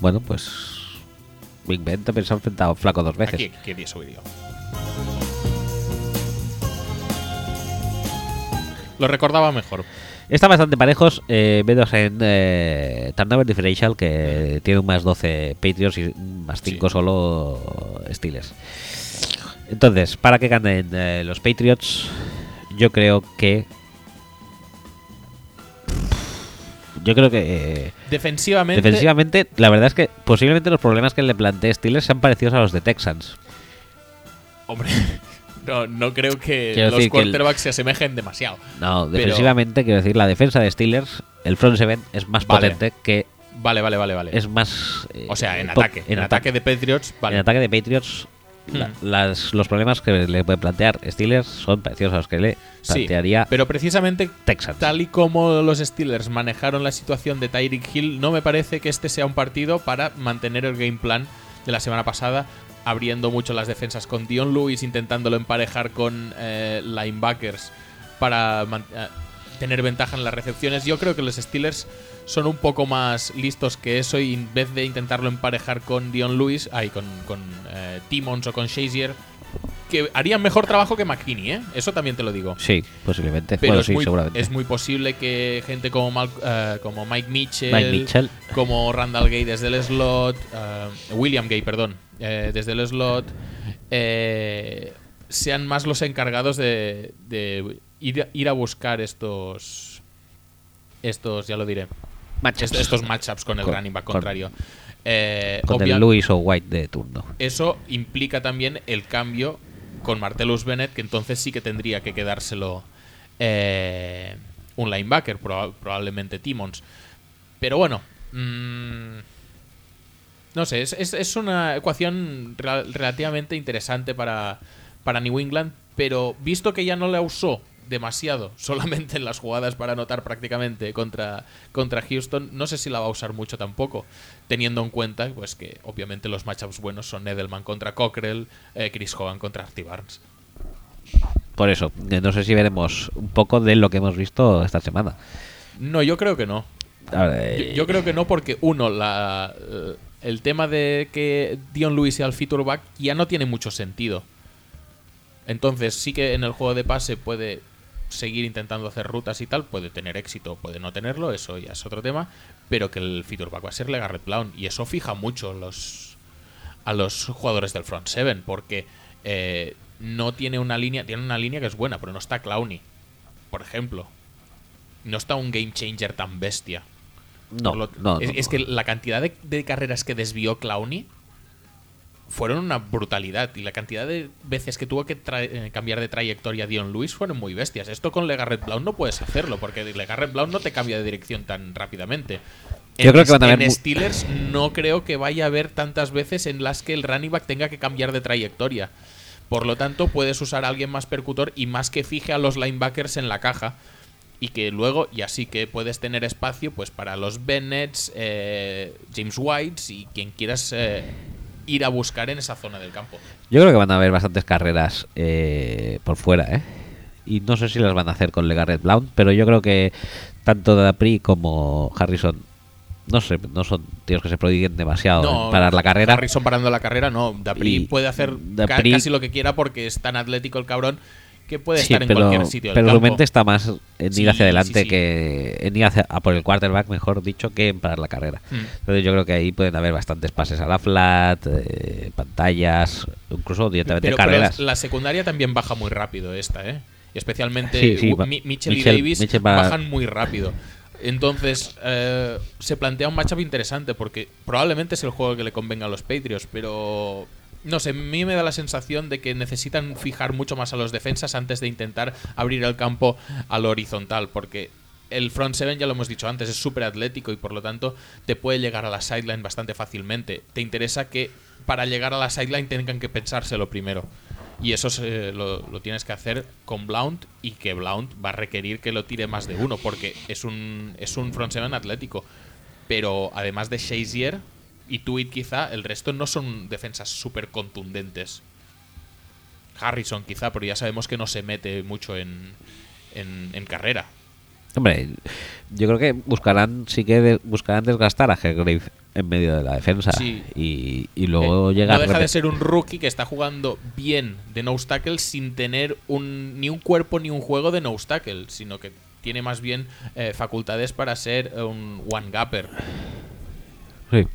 S1: Bueno, pues. Me invento, pero se ha enfrentado flaco dos veces.
S2: Aquí quería Lo recordaba mejor.
S1: Están bastante parejos, eh, menos en eh, Turnover Differential, que tiene un más 12 Patriots y más 5
S2: Sí.
S1: solo Steelers. Entonces, para que ganen eh, los Patriots, yo creo que. Yo creo que. eh,
S2: Defensivamente,
S1: defensivamente, la verdad es que posiblemente los problemas que le plantea Steelers sean parecidos a los de Texans.
S2: hombre, no, no creo que
S1: Quiero
S2: los
S1: decir que el-
S2: quarterbacks se asemejen demasiado.
S1: No,
S2: Pero-
S1: defensivamente, quiero decir, la defensa de Steelers, el front seven es más
S2: Vale.
S1: potente que.
S2: Vale, vale, vale, vale.
S1: Es más. eh,
S2: o sea, en
S1: po-
S2: ataque. En, ataque de Patriots, vale.
S1: En ataque de Patriots, la-
S2: Hmm.
S1: las, los problemas que le puede plantear Steelers son parecidos a los que le
S2: Sí,
S1: plantearía
S2: pero precisamente
S1: Texans.
S2: tal y como los Steelers manejaron la situación de Tyreek Hill, no me parece que este sea un partido para mantener el game plan de la semana pasada, abriendo mucho las defensas con Dion Lewis, intentándolo emparejar con eh, linebackers para eh, tener ventaja en las recepciones. Yo creo que los Steelers son un poco más listos que eso y en vez de intentarlo emparejar con Dion Lewis, ay, con, con eh, Timmons o con Shazier, que harían mejor trabajo que McKinney, ¿eh? Eso también te lo digo.
S1: Sí, posiblemente.
S2: Pero
S1: bueno,
S2: es,
S1: sí,
S2: muy,
S1: seguramente.
S2: es muy posible que gente como, Mal- eh, como Mike Mitchell,
S1: Mike Mitchell.
S2: como Randall Gay desde el slot, eh, William Gay, perdón, eh, desde el slot, eh, sean más los encargados de, de ir, a- ir a buscar estos, estos, ya lo diré, estos matchups con el
S1: Con-
S2: running back
S1: con-
S2: contrario. Eh,
S1: Con
S2: obvia-
S1: el Lewis o White de turno.
S2: eso implica también el cambio con Martellus Bennett, que entonces sí que tendría que quedárselo eh, un linebacker, proba- probablemente Timmons. Pero bueno, mm, no sé, es, es- es una ecuación rela- relativamente interesante para, para New England, pero visto que ya no la usó demasiado, (laughs) solamente en las jugadas para anotar prácticamente contra, contra Houston, no sé si la va a usar mucho tampoco, teniendo en cuenta pues que obviamente los matchups buenos son Edelman contra Cockrell, eh, Chris Hogan contra Artie Barnes.
S1: Por eso, eh, no sé si veremos un poco de lo que hemos visto esta semana.
S2: No, yo creo que no. Yo,
S1: eh,
S2: yo creo que no porque uno, la, el tema de que Dion Lewis sea el feature back ya no tiene mucho sentido. Entonces sí que en el juego de pase puede seguir intentando hacer rutas y tal, puede tener éxito, puede no tenerlo, eso ya es otro tema, pero que el feature back va a ser LeGarrette Blount y eso fija mucho los, a los jugadores del front seven porque eh, no tiene una línea, tiene una línea que es buena, pero no está Clowney, por ejemplo. No está un game changer tan bestia.
S1: no,
S2: lo-
S1: no,
S2: es,
S1: no,
S2: es
S1: no.
S2: que la cantidad de, de carreras que desvió Clowney fueron una brutalidad. Y la cantidad de veces que tuvo que eh, cambiar de trayectoria Dion Lewis fueron muy bestias. Esto con LeGarrette Blount no puedes hacerlo, porque LeGarrette Blount no te cambia de dirección tan rápidamente.
S1: Yo
S2: En
S1: creo que van a
S2: en
S1: haber mu-
S2: Steelers no creo que vaya a haber tantas veces en las que el running back tenga que cambiar de trayectoria. Por lo tanto, puedes usar a alguien más percutor y más que fije a los linebackers en la caja. Y que luego, y así que puedes tener espacio pues para los Bennetts, eh, James Whites y quien quieras eh, ir a buscar en esa zona del campo.
S1: Yo creo que van a haber bastantes carreras eh, por fuera, ¿eh? Y no sé si las van a hacer con LeGarrette Blount, pero yo creo que tanto Dapri como Harrison, no sé, no son tíos que se prodiguen demasiado en parar la carrera.
S2: Harrison parando la carrera, no. Dapri
S1: Y
S2: puede hacer ca- casi lo que quiera porque es tan atlético el cabrón que puede
S1: Sí,
S2: estar en
S1: pero,
S2: cualquier sitio del
S1: pero su
S2: campo.
S1: mente está más en ir
S2: Sí,
S1: hacia adelante
S2: sí,
S1: que en ir hacia, a por el quarterback, mejor dicho, que en parar la carrera.
S2: Mm.
S1: Entonces yo creo que ahí pueden haber bastantes pases a la flat, eh, pantallas, incluso directamente
S2: Pero, pero
S1: carreras.
S2: la secundaria también baja muy rápido esta, ¿eh? Y especialmente Mi- Mitchell, y
S1: Mitchell-
S2: Davis
S1: Mitchell va-
S2: bajan muy rápido. Entonces, eh, se plantea un matchup interesante porque probablemente es el juego que le convenga a los Patriots, pero no sé, a mí me da la sensación de que necesitan fijar mucho más a los defensas antes de intentar abrir el campo a lo horizontal, porque el front seven, ya lo hemos dicho antes, es súper atlético y por lo tanto te puede llegar a la sideline bastante fácilmente. Te interesa que para llegar a la sideline tengan que pensárselo primero. Y eso se- lo, lo tienes que hacer con Blount y que Blount va a requerir que lo tire más de uno porque es un, es un front seven atlético. Pero además de Shazier y Tuit quizá, el resto no son defensas súper contundentes. Harrison quizá, pero ya sabemos que no se mete mucho en, en, en carrera.
S1: Hombre, yo creo que buscarán, sí que de- buscarán desgastar a Hargrave en medio de la defensa.
S2: Sí.
S1: Y, y luego
S2: Eh,
S1: llegar
S2: no deja de ser un rookie que está jugando bien de nose tackle sin tener un, ni un cuerpo ni un juego de nose tackle, sino que tiene más bien eh, facultades para ser un one gapper.
S1: Sí.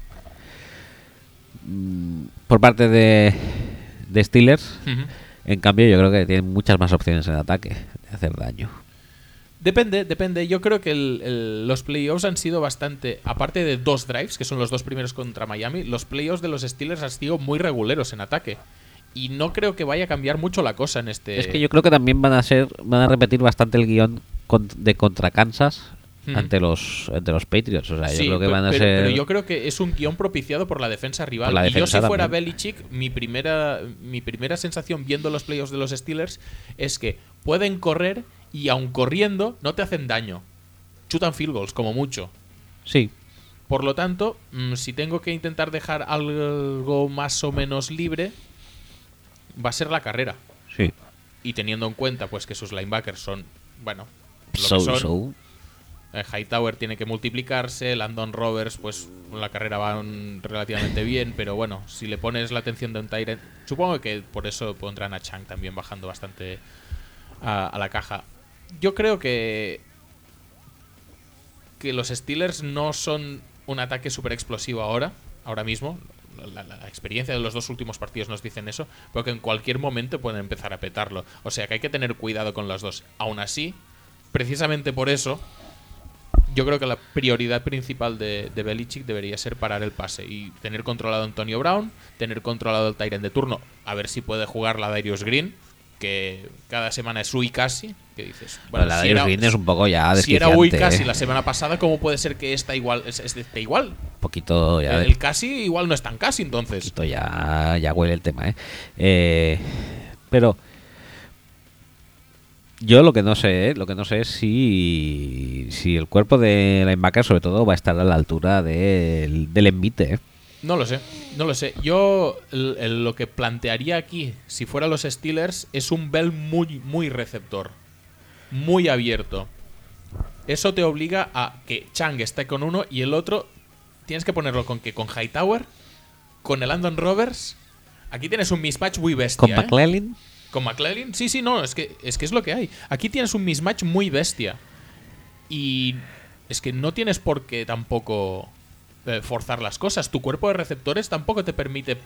S1: Mm, Por parte de, de Steelers, en cambio, yo creo que tienen muchas más opciones en ataque de hacer daño.
S2: Depende, depende. Yo creo que el- el- los playoffs han sido bastante, aparte de dos drives, que son los dos primeros contra Miami, los playoffs de los Steelers han sido muy reguleros en ataque. Y no creo que vaya a cambiar mucho la cosa en este...
S1: Es que yo creo que también van a ser, van a repetir bastante el guion con- de contra Kansas
S2: Ujú.
S1: ante los ante los Patriots. O sea, yo creo que van a ser.
S2: pero yo creo que es un guion propiciado por la defensa rival.
S1: La
S2: y yo si
S1: defensa
S2: fuera. Belichick, mi primera, mi primera sensación viendo los playoffs de los Steelers es que pueden correr y aun corriendo no te hacen daño. Chutan field goals, como mucho.
S1: Sí,
S2: Por lo tanto, mm, si tengo que intentar dejar algo más o menos libre, va a ser la carrera.
S1: sí.
S2: Y teniendo en cuenta pues que sus linebackers son, bueno, lo
S1: So,
S2: que son,
S1: so.
S2: Eh, Hightower tiene que multiplicarse, Landon Roberts, pues la carrera va relativamente bien, pero bueno, si le pones la atención de un Tyrant, supongo que por eso pondrán a Chang también bajando bastante a, la caja. Yo creo que que los Steelers no son un ataque súper explosivo ahora, ahora mismo. La, experiencia de los dos últimos partidos nos dicen eso, pero que en cualquier momento pueden empezar a petarlo. O sea que hay que tener cuidado con los dos. Aún así, precisamente por eso, yo creo que la prioridad principal de, de Belichick debería ser parar el pase y tener controlado a Antonio Brown, tener controlado el Tyrant de turno, a ver si puede jugar la Darius Green, que cada semana es Uy casi, que dices,
S1: Bueno, la
S2: si
S1: Darius
S2: era-
S1: Green es un poco ya
S2: si era
S1: desquiciante,
S2: Uy casi
S1: ¿eh?
S2: la semana pasada, ¿cómo puede ser que esta igual es, es- esté igual?
S1: Un poquito ya,
S2: El, el casi igual no es tan casi entonces.
S1: poquito ya, ya huele el tema, ¿eh? Eh, Pero yo lo que no sé, ¿eh? lo que no sé es si, si el cuerpo de linebacker sobre todo va a estar a la altura del, del envite, ¿eh?
S2: No lo sé, no lo sé. Yo el- el- lo que plantearía aquí, si fuera los Steelers, es un Bell muy, muy receptor. Muy abierto. Eso te obliga a que Chang esté con uno y el otro tienes que ponerlo con que con Hightower, con el Andon Roberts. Aquí tienes un mismatch muy bestia.
S1: Con
S2: ¿eh? ¿Con McClellan? Sí, sí, no, es que, es que es lo que hay. Aquí tienes un mismatch muy bestia. Y es que no tienes por qué tampoco eh, forzar las cosas. Tu cuerpo de receptores tampoco te permite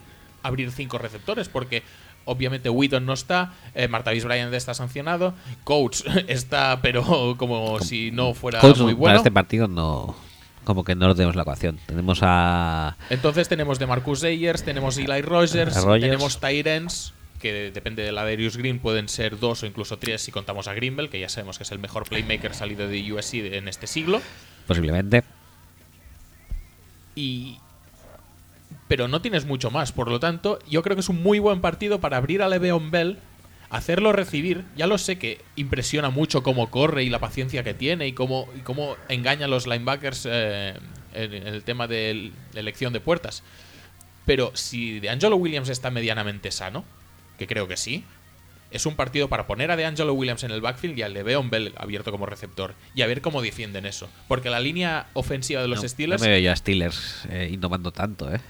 S2: abrir cinco receptores porque obviamente Wheaton no está, eh, Martavis Bryant está sancionado, Coach (laughs) está pero como si no fuera
S1: Coach,
S2: muy
S1: para
S2: bueno.
S1: este partido no... Como que no lo tenemos en la ecuación. Tenemos a...
S2: Entonces tenemos de Marcus Ayers, tenemos Eli Rogers,
S1: Rogers.
S2: tenemos Tyrens, que depende de la Darius Green, pueden ser dos o incluso tres si contamos a Greenbell, que ya sabemos que es el mejor playmaker salido de USC en este siglo.
S1: Posiblemente.
S2: Y. Pero no tienes mucho más. Por lo tanto, yo creo que es un muy buen partido para abrir a Le'Veon Bell, hacerlo recibir. Ya lo sé que impresiona mucho cómo corre y la paciencia que tiene y cómo, y cómo engaña a los linebackers eh, en, en el tema de la elección de puertas. Pero si DeAngelo Williams está medianamente sano, que creo que sí, es un partido para poner a DeAngelo Williams en el backfield y a Le'Veon Bell abierto como receptor. Y a ver cómo defienden eso. Porque la línea ofensiva de los
S1: no,
S2: Steelers
S1: no me veo yo a Steelers eh, innovando tanto, ¿eh?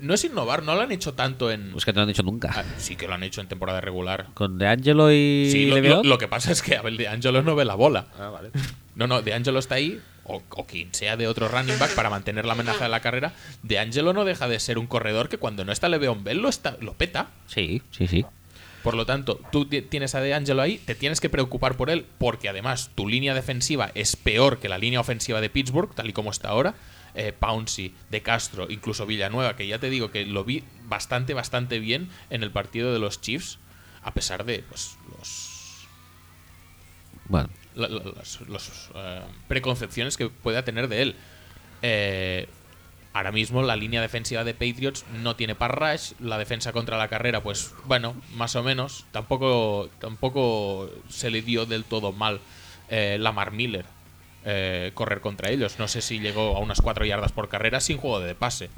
S2: no es innovar, no lo han hecho tanto en.
S1: Es que no lo han dicho nunca.
S2: Ah, sí que lo han hecho en temporada regular.
S1: Con De Angelo y
S2: Sí, lo, lo- lo que pasa es que Abel de Angelo no ve la bola.
S1: Ah, vale.
S2: No, no, De Angelo está ahí, o, o quien sea de otro running back para mantener la amenaza de la carrera. De Angelo no deja de ser un corredor que cuando no está Le'Veon Bell lo, está, lo peta.
S1: Sí, sí, sí.
S2: Por lo tanto, tú ti- tienes a De Angelo ahí, te tienes que preocupar por él, porque además tu línea defensiva es peor que la línea ofensiva de Pittsburgh, tal y como está ahora. Eh, Pouncey, De Castro, incluso Villanueva, que ya te digo que lo vi bastante, bastante bien en el partido de los Chiefs, a pesar de pues, los,
S1: Bueno,
S2: la- la- las eh, preconcepciones que pueda tener de él. Eh, ahora mismo la línea defensiva de Patriots no tiene par la defensa contra la carrera, pues bueno, más o menos. Tampoco, tampoco se le dio del todo mal eh, Lamar Miller correr contra ellos. No sé si llegó a unas 4 yardas por carrera sin juego de pase.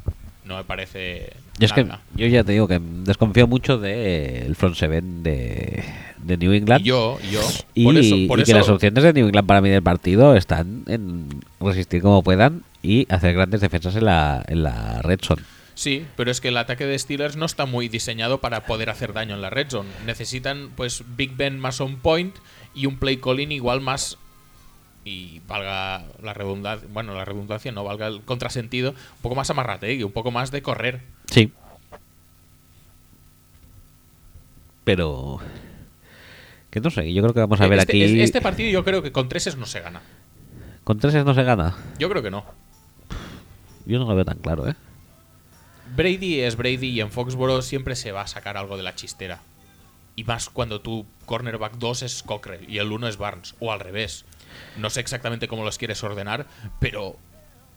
S2: No me parece.
S1: yo es que yo ya te digo que desconfío mucho del front seven de, de New England.
S2: Y yo, yo.
S1: Y,
S2: por eso, por
S1: y que
S2: eso-
S1: las opciones de New England para mí del partido están en resistir como puedan y hacer grandes defensas en la, en la red zone.
S2: Sí, pero es que el ataque de Steelers no está muy diseñado para poder hacer daño en la red zone. Necesitan pues Big Ben más on point y un play calling igual más y valga la redundancia, bueno, la redundancia no valga el contrasentido, un poco más amarrategui, un poco más de correr.
S1: Sí. Pero que no sé, yo creo que vamos a ver
S2: este,
S1: aquí
S2: es- este partido yo creo que con treses no se gana.
S1: con treses no se gana.
S2: Yo creo que no.
S1: Yo no lo veo tan claro, ¿eh?
S2: Brady es Brady y en Foxborough siempre se va a sacar algo de la chistera. Y más cuando tu cornerback 2 es Cockrell y el 1 es Barnes, o al revés. No sé exactamente cómo los quieres ordenar, pero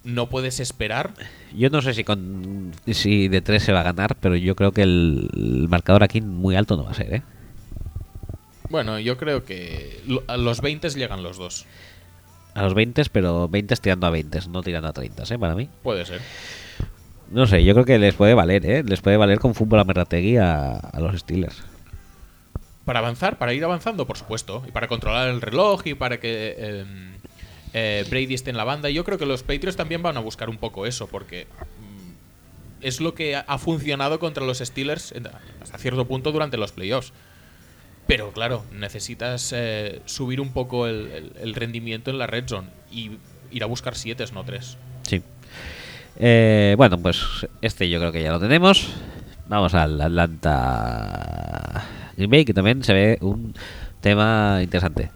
S2: no puedes esperar.
S1: Yo no sé si con si de tres se va a ganar, pero yo creo que el, el marcador aquí muy alto no va a ser, ¿eh?
S2: Bueno, yo creo que lo- a los 20 llegan los dos.
S1: A los 20, pero 20 tirando a 20, no tirando a 30, ¿eh? Para mí.
S2: Puede ser.
S1: No sé, yo creo que les puede valer, ¿eh? Les puede valer con fútbol a Merrategui a, a los Steelers.
S2: Para avanzar, para ir avanzando, por supuesto. Y para controlar el reloj y para que eh, eh, Brady esté en la banda. Yo creo que los Patriots también van a buscar un poco eso, porque mm, es lo que ha- funcionado contra los Steelers hasta cierto punto durante los playoffs. Pero claro, necesitas eh, subir un poco el, rendimiento en la red zone y ir a buscar siete, no tres.
S1: Sí. Eh, bueno, pues este yo creo que ya lo tenemos. Vamos al Atlanta Green Bay, que también se ve un tema interesante.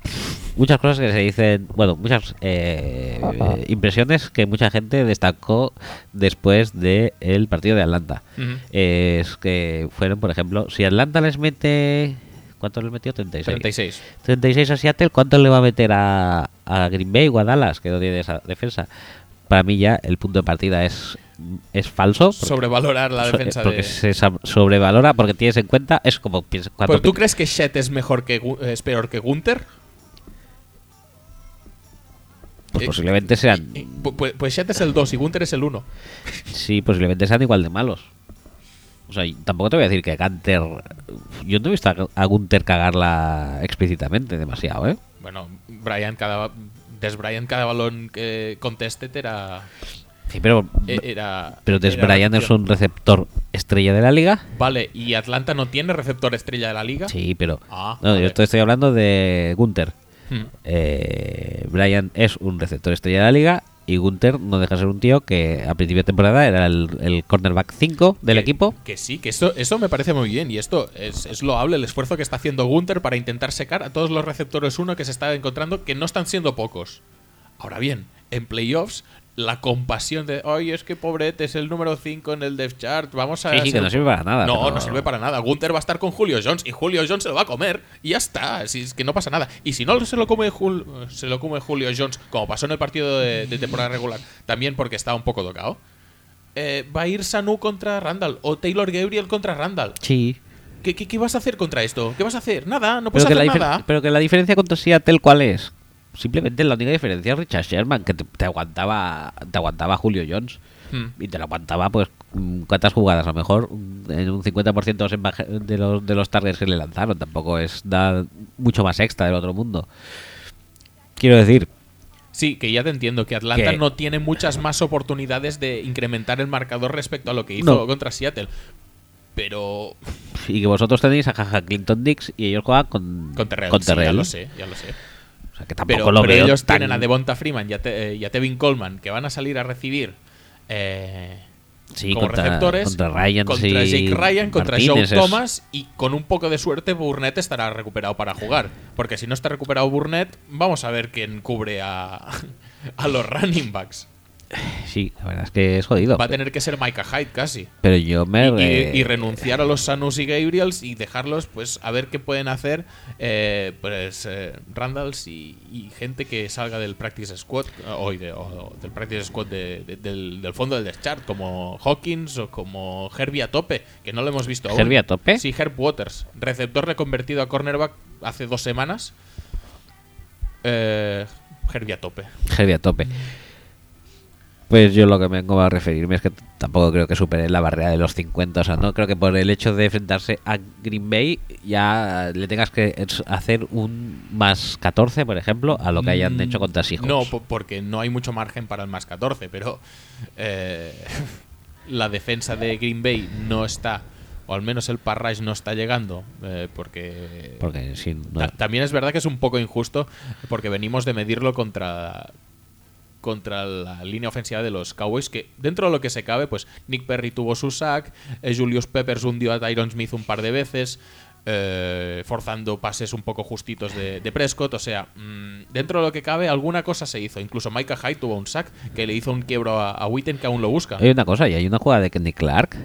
S1: muchas cosas que se dicen, bueno, muchas eh, impresiones que mucha gente destacó después del el partido de Atlanta.
S2: Ujú.
S1: Es que fueron, por ejemplo, si Atlanta les mete... ¿Cuánto les metió? 36.
S2: 36.
S1: 36 a Seattle, ¿cuánto le va a meter a, a Green Bay o a Dallas, que no tiene esa defensa? Para mí ya el punto de partida es, es falso. porque-
S2: Sobrevalorar la
S1: so-
S2: defensa
S1: porque
S2: de.
S1: se sobrevalora, porque tienes en cuenta, es como cuando
S2: Pues, ¿Tú crees que Shet es mejor que es peor que Gunther?
S1: pues
S2: eh,
S1: posiblemente sean
S2: Eh, pu- pu- Pues Shet es el 2 y Gunther es el 1.
S1: sí, posiblemente sean igual de malos. O sea, tampoco te voy a decir que Gunter yo no he visto a, Gunter cagarla explícitamente demasiado, ¿eh?
S2: Bueno, Brian cada Des Bryant cada balón que conteste era
S1: Sí, pero
S2: e- era
S1: pero Des
S2: era
S1: Bryant es un receptor estrella de la liga.
S2: Vale, y Atlanta no tiene receptor estrella de la liga.
S1: Sí, pero
S2: Ah,
S1: no,
S2: vale.
S1: yo estoy, estoy hablando de Gunter.
S2: Hmm.
S1: Eh, Brian es un receptor estrella de la liga y Gunter no deja de ser un tío que a principio de temporada era el, el cornerback 5 del
S2: Que-
S1: equipo.
S2: Que sí, que eso, eso me parece muy bien. Y esto es, es loable el esfuerzo que está haciendo Gunther para intentar secar a todos los receptores 1 que se está encontrando, que no están siendo pocos. Ahora bien, en playoffs, la compasión de, ay, es que pobrete, es el número 5 en el depth chart, vamos a...
S1: Sí, sí, que no sirve para nada.
S2: No,
S1: pero-
S2: no sirve para nada. Gunther va a estar con Julio Jones y Julio Jones se lo va a comer y ya está. Si es que no pasa nada. Y si no se lo come, Jul- se lo come Julio Jones, como pasó en el partido de, de temporada regular, también porque está un poco tocado, eh, va a ir Sanu contra Randall o Taylor Gabriel contra Randall.
S1: Sí.
S2: ¿Qué, qué, qué vas a hacer contra esto? ¿Qué vas a hacer? Nada, no puedes hacer nada.
S1: pero que la diferencia contra Seattle, ¿cuál es? Simplemente la única diferencia es Richard Sherman, que te, te aguantaba te aguantaba Julio Jones.
S2: Hmm.
S1: Y te lo aguantaba, pues, ¿cuántas jugadas? A lo mejor en un 50% de los, de los, targets que le lanzaron. Tampoco es da mucho más extra del otro mundo. Quiero decir,
S2: Sí, que ya te entiendo, que Atlanta no tiene muchas más oportunidades de incrementar el marcador respecto a lo que hizo
S1: No.
S2: contra Seattle. Pero
S1: y que vosotros tenéis a Jaja Clinton Dix y ellos juegan con,
S2: con Terrell,
S1: con
S2: sí, ya lo sé, ya lo sé.
S1: O sea, que tampoco
S2: Pero,
S1: lo
S2: pero
S1: veo
S2: ellos
S1: tan-
S2: tienen a Devonta Freeman y a, Te- eh, y a Tevin Coleman que van a salir a recibir eh,
S1: Sí,
S2: como
S1: contra-
S2: receptores
S1: contra Ryan,
S2: contra
S1: sí,
S2: Jake Ryan, contra
S1: Martínez
S2: Joe Thomas y con un poco de suerte Burnett estará recuperado para jugar. Porque si no está recuperado Burnett, vamos a ver quién cubre a, (laughs) a los running backs.
S1: Sí, la verdad es que es jodido.
S2: Va a tener que ser Micah Hyde casi.
S1: Pero yo me...
S2: Y,
S1: re-
S2: y- y renunciar a los Sanus y Gabriels y dejarlos pues a ver qué pueden hacer eh, pues eh, Randalls y, y gente que salga del practice squad de, o del practice squad de- de- del, del fondo del depth chart como Hawkins o como Herbie a tope que no lo hemos visto aún.
S1: ¿Herbie a tope?
S2: sí Herb Waters receptor reconvertido a cornerback hace dos semanas eh, Herbie a tope
S1: Heavy a tope. Pues yo lo que vengo a referirme es que tampoco creo que supere la barrera de los 50. O sea, no creo que por el hecho de enfrentarse a Green Bay ya le tengas que hacer un más 14, por ejemplo, a lo que hayan
S2: Mm,
S1: hecho contra Seahawks.
S2: No, po- porque no hay mucho margen para el más 14, pero eh, (laughs) la defensa de Green Bay no está, o al menos el Parrash no está llegando, eh, porque...
S1: Porque si no-
S2: Ta- También es verdad que es un poco injusto, porque venimos de medirlo contra contra la línea ofensiva de los Cowboys, que dentro de lo que se cabe, pues Nick Perry tuvo su sack, eh, Julius Peppers hundió a Tyron Smith un par de veces, eh, forzando pases un poco justitos de, Prescott, o sea, mm, dentro de lo que cabe, alguna cosa se hizo. Incluso Micah Hyde tuvo un sack que le hizo un quiebro a, a Witten que aún lo busca.
S1: Hay una cosa, y hay una jugada de Kenny Clark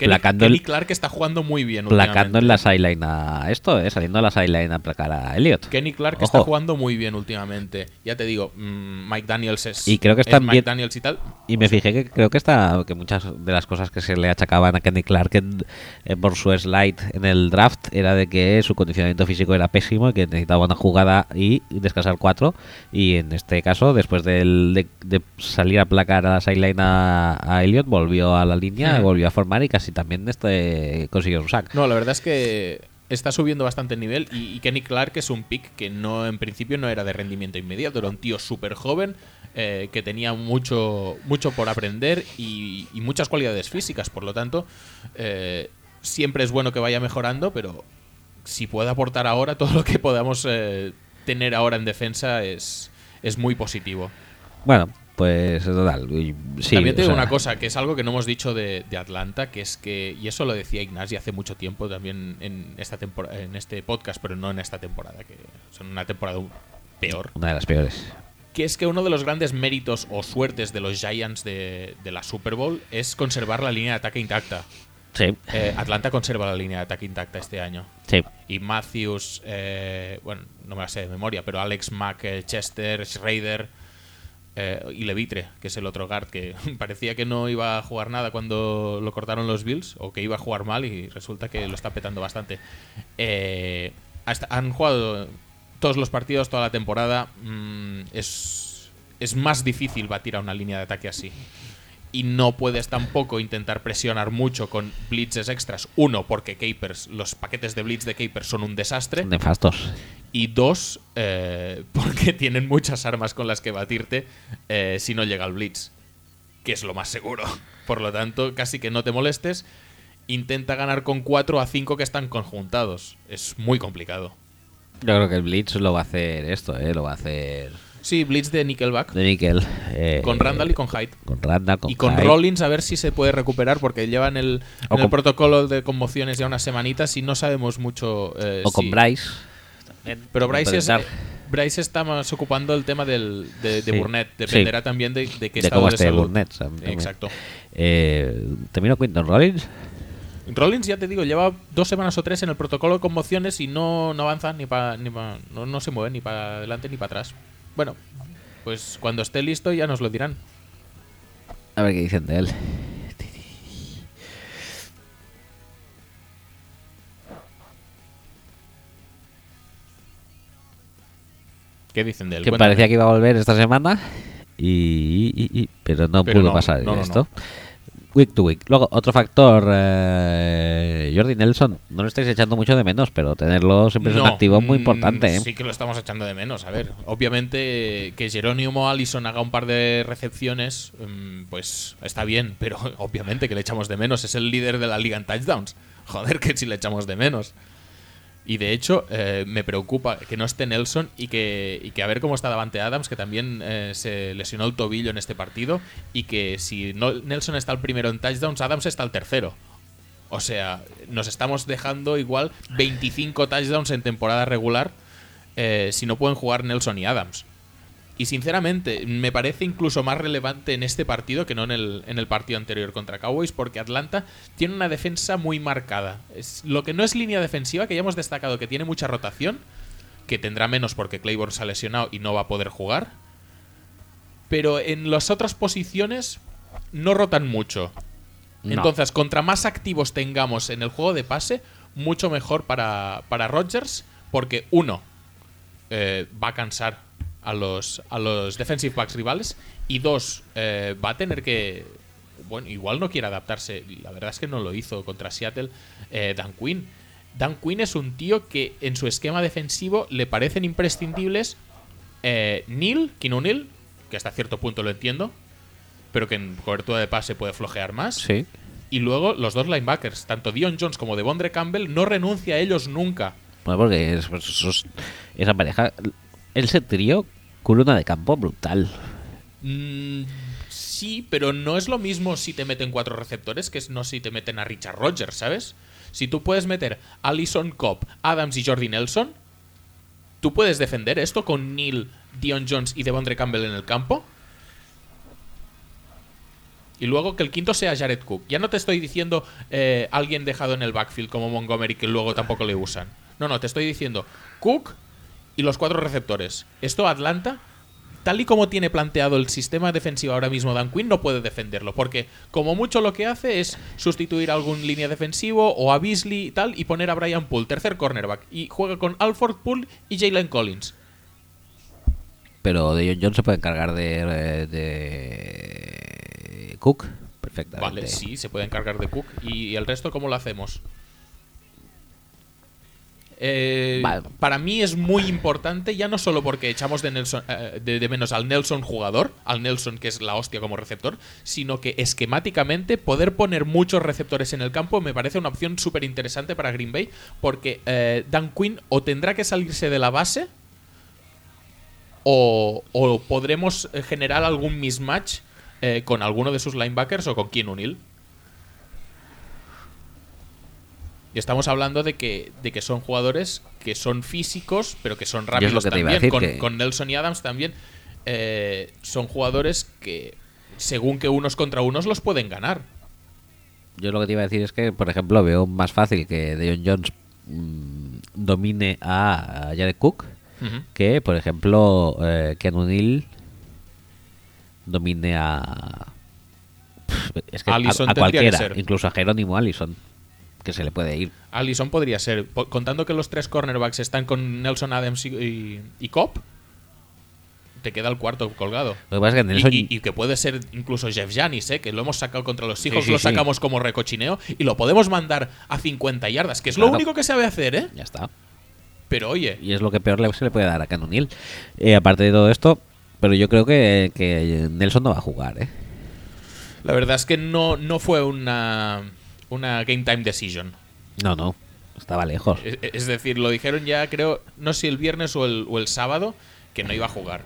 S2: Kenny,
S1: placando,
S2: Kenny Clark está jugando muy bien.
S1: placando en la sideline a esto, eh, saliendo a la sideline a placar a Elliot.
S2: Kenny Clark
S1: Ojo.
S2: está jugando muy bien últimamente. Ya te digo, mm, Mike Daniels es.
S1: Y creo que
S2: es
S1: están
S2: Mike
S1: bien-
S2: Daniels y tal.
S1: Y me fijé que creo que está que muchas de las cosas que se le achacaban a Kenny Clark en- en- por su slide en el draft era de que su condicionamiento físico era pésimo y que necesitaba una jugada y descansar cuatro. Y en este caso, después del- de, de salir a placar a la sideline a, a Elliot, volvió a la línea,
S2: Ujú.
S1: volvió a formar y casi también este consiguió un sack.
S2: No, la verdad es que está subiendo bastante el nivel. Y, y Kenny Clark es un pick que no en principio no era de rendimiento inmediato. Era un tío súper joven. eh, que tenía mucho, mucho por aprender y, y muchas cualidades físicas, por lo tanto, eh, siempre es bueno que vaya mejorando, pero si puede aportar ahora todo lo que podamos eh, tener ahora en defensa es, es muy positivo.
S1: Bueno, pues total. Sí,
S2: También te
S1: o
S2: digo
S1: sea,
S2: una cosa, que es algo que no hemos dicho de, de Atlanta, que es que, y eso lo decía Ignasi hace mucho tiempo también en esta en este podcast, pero no en esta temporada, que son una temporada peor.
S1: Una de las peores.
S2: Que es que uno de los grandes méritos o suertes de los Giants de, de la Super Bowl es conservar la línea de ataque intacta.
S1: Sí,
S2: Eh, Atlanta conserva la línea de ataque intacta este año.
S1: sí.
S2: Y Matthews, eh, bueno, no me la sé de memoria, pero Alex Mack, Chester, Schrader eh, y Levitre, que es el otro guard que (laughs) parecía que no iba a jugar nada cuando lo cortaron los Bills, o que iba a jugar mal y resulta que lo está petando bastante. Eh, hasta- han jugado todos los partidos, toda la temporada. mm, es, es más difícil batir a una línea de ataque así y no puedes tampoco intentar presionar mucho con blitzes extras. Uno, porque Capers, los paquetes de blitz de Capers son un desastre.
S1: Nefastos.
S2: Y dos, eh, (laughs) porque tienen muchas armas con las que batirte eh, si no llega el blitz, que es lo más seguro. Por lo tanto, casi que no te molestes. Intenta ganar con 4 a 5 que están conjuntados. Es muy complicado.
S1: Yo creo que el Blitz lo va a hacer esto, ¿eh? Lo va a hacer
S2: Sí, blitz de Nickelback.
S1: de Nickel. eh,
S2: Con Randall y con Hyde.
S1: Con Randall, con
S2: y con
S1: Hyde.
S2: Rollins a ver si se puede recuperar porque llevan el, en el
S1: con-
S2: protocolo de conmociones ya unas semanitas y no sabemos mucho. eh,
S1: O con Bryce.
S2: Pero Bryce, es-. Bryce está más ocupando el tema del, de, de
S1: Sí,
S2: Burnett.
S1: sí.
S2: Dependerá también de, de qué
S1: de
S2: estado
S1: cómo
S2: de
S1: esté
S2: salud.
S1: Burnett. también.
S2: Exacto.
S1: Eh, ¿Terminó Quinton Rollins?
S2: Rollins, ya te digo, lleva dos semanas o tres en el protocolo de conmociones y no, no avanza ni para. Ni pa- no, no se mueve ni para adelante ni para atrás. Bueno, pues cuando esté listo ya nos lo dirán.
S1: A ver qué dicen de él.
S2: ¿Qué dicen de él?
S1: Que
S2: Cuéntame.
S1: parecía que iba a volver esta semana. Y, y- y- pero no
S2: Pero
S1: pudo
S2: no,
S1: pasar
S2: no, no,
S1: esto. Week to week. Luego, otro factor, eh, Jordi Nelson. No lo estáis echando mucho de menos, pero tenerlo siempre es un activo muy
S2: mm,
S1: importante. ¿eh?
S2: Sí que lo estamos echando de menos. A ver, obviamente que Jerónimo Allison haga un par de recepciones, mm, pues está bien, pero (laughs) obviamente que le echamos de menos. Es el líder de la liga en touchdowns. Joder, que si le echamos de menos. Y de hecho, eh, me preocupa que no esté Nelson y que, a ver cómo está Davante Adams, que también eh, se lesionó el tobillo en este partido. Y que si Nelson está el primero en touchdowns, Adams está el tercero. O sea, nos estamos dejando igual 25 touchdowns en temporada regular eh, si no pueden jugar Nelson y Adams. Y sinceramente, me parece incluso más relevante en este partido que no en el, en el partido anterior contra Cowboys, porque Atlanta tiene una defensa muy marcada. Es, lo que no es línea defensiva, que ya hemos destacado que tiene mucha rotación, que tendrá menos porque Claiborne se ha lesionado y no va a poder jugar. Pero en las otras posiciones no rotan mucho.
S1: No.
S2: Entonces, contra más activos tengamos en el juego de pase, mucho mejor para, para Rodgers, porque uno, eh, va a cansar a los, a los defensive backs rivales, y dos, eh, va a tener que. Bueno, igual no quiere adaptarse. La verdad es que no lo hizo contra Seattle eh, Dan Quinn. Dan Quinn es un tío que en su esquema defensivo le parecen imprescindibles eh, Neil, Kino Neal, que hasta cierto punto lo entiendo, pero que en cobertura de pase puede flojear más.
S1: Sí.
S2: Y luego los dos linebackers, tanto Dion Jones como Devondre Campbell, no renuncia a ellos nunca.
S1: Bueno, porque es- pues, esos- esa pareja. Ese trío, culuna de campo brutal.
S2: Mm, sí, pero no es lo mismo si te meten cuatro receptores que es no si te meten a Richard Rogers, ¿sabes? Si tú puedes meter a Alison Cobb, Adams y Jordi Nelson, ¿tú puedes defender esto con Neil, Dion Jones y Devondre Campbell en el campo? Y luego que el quinto sea Jared Cook. Ya no te estoy diciendo eh, alguien dejado en el backfield como Montgomery que luego tampoco le usan. No, no, te estoy diciendo Cook y los cuatro receptores. Esto Atlanta, tal y como tiene planteado el sistema defensivo ahora mismo Dan Quinn, no puede defenderlo. Porque como mucho lo que hace es sustituir a algún línea defensivo o a Beasley y tal y poner a Brian Poole, tercer cornerback. Y juega con Alford Poole y Jalen Collins.
S1: Pero de John John se puede encargar de, de Cook perfectamente.
S2: Vale, sí, se puede encargar de Cook. ¿Y el resto cómo lo hacemos? Eh,
S1: Vale.
S2: Para mí es muy importante, ya no solo porque echamos de, Nelson, eh, de, de menos al Nelson jugador, al Nelson que es la hostia como receptor, sino que esquemáticamente poder poner muchos receptores en el campo me parece una opción súper interesante para Green Bay, porque eh, Dan Quinn o tendrá que salirse de la base o, o podremos generar algún mismatch con alguno de sus linebackers o con Keanu Neal. Y estamos hablando de que, de que son jugadores que son físicos, pero que son rápidos
S1: que
S2: también. con,
S1: que-
S2: con Nelson y Adams también eh, son jugadores que, según que unos contra unos, los pueden ganar.
S1: Yo lo que te iba a decir es que, por ejemplo, veo más fácil que Deion Jones mm, domine a, Jared Cook que, por ejemplo, eh, Ken O'Neill domine a. Es que a- a, cualquiera, incluso a Jerónimo Allison, que se le puede ir.
S2: Allison podría ser, contando que los tres cornerbacks están con Nelson Adams y, y, y Cobb, te queda el cuarto colgado.
S1: Lo que pasa es que
S2: Y,
S1: Nelson.
S2: y- y que puede ser incluso Jeff Janis, ¿eh? que lo hemos sacado contra los hijos,
S1: sí,
S2: lo
S1: sí.
S2: sacamos como recochineo y lo podemos mandar a 50 yardas, que es lo único que sabe hacer, ¿eh?
S1: Ya está.
S2: Pero oye,
S1: Y es lo que peor se le puede dar a Ken O'Neill. Eh, aparte de todo esto, pero yo creo que, que Nelson no va a jugar, ¿eh?
S2: la verdad es que no, no fue una, una game time decision.
S1: No, no. Estaba lejos.
S2: Es, es decir, lo dijeron ya, creo, no sé si el viernes o el, o el sábado, que no iba a jugar.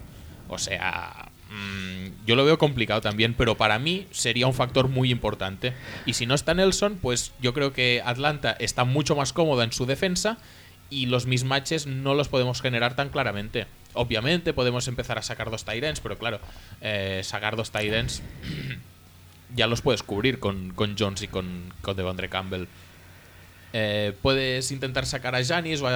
S2: O sea, mm, yo lo veo complicado también, pero para mí sería un factor muy importante. Y si no está Nelson, pues yo creo que Atlanta está mucho más cómoda en su defensa y los mismatches no los podemos generar tan claramente. Obviamente podemos empezar a sacar dos Tyrants, pero claro, eh, sacar dos Tyrants ya los puedes cubrir con, con Jones y con, con Devondre Campbell. Eh, puedes intentar sacar a Janis o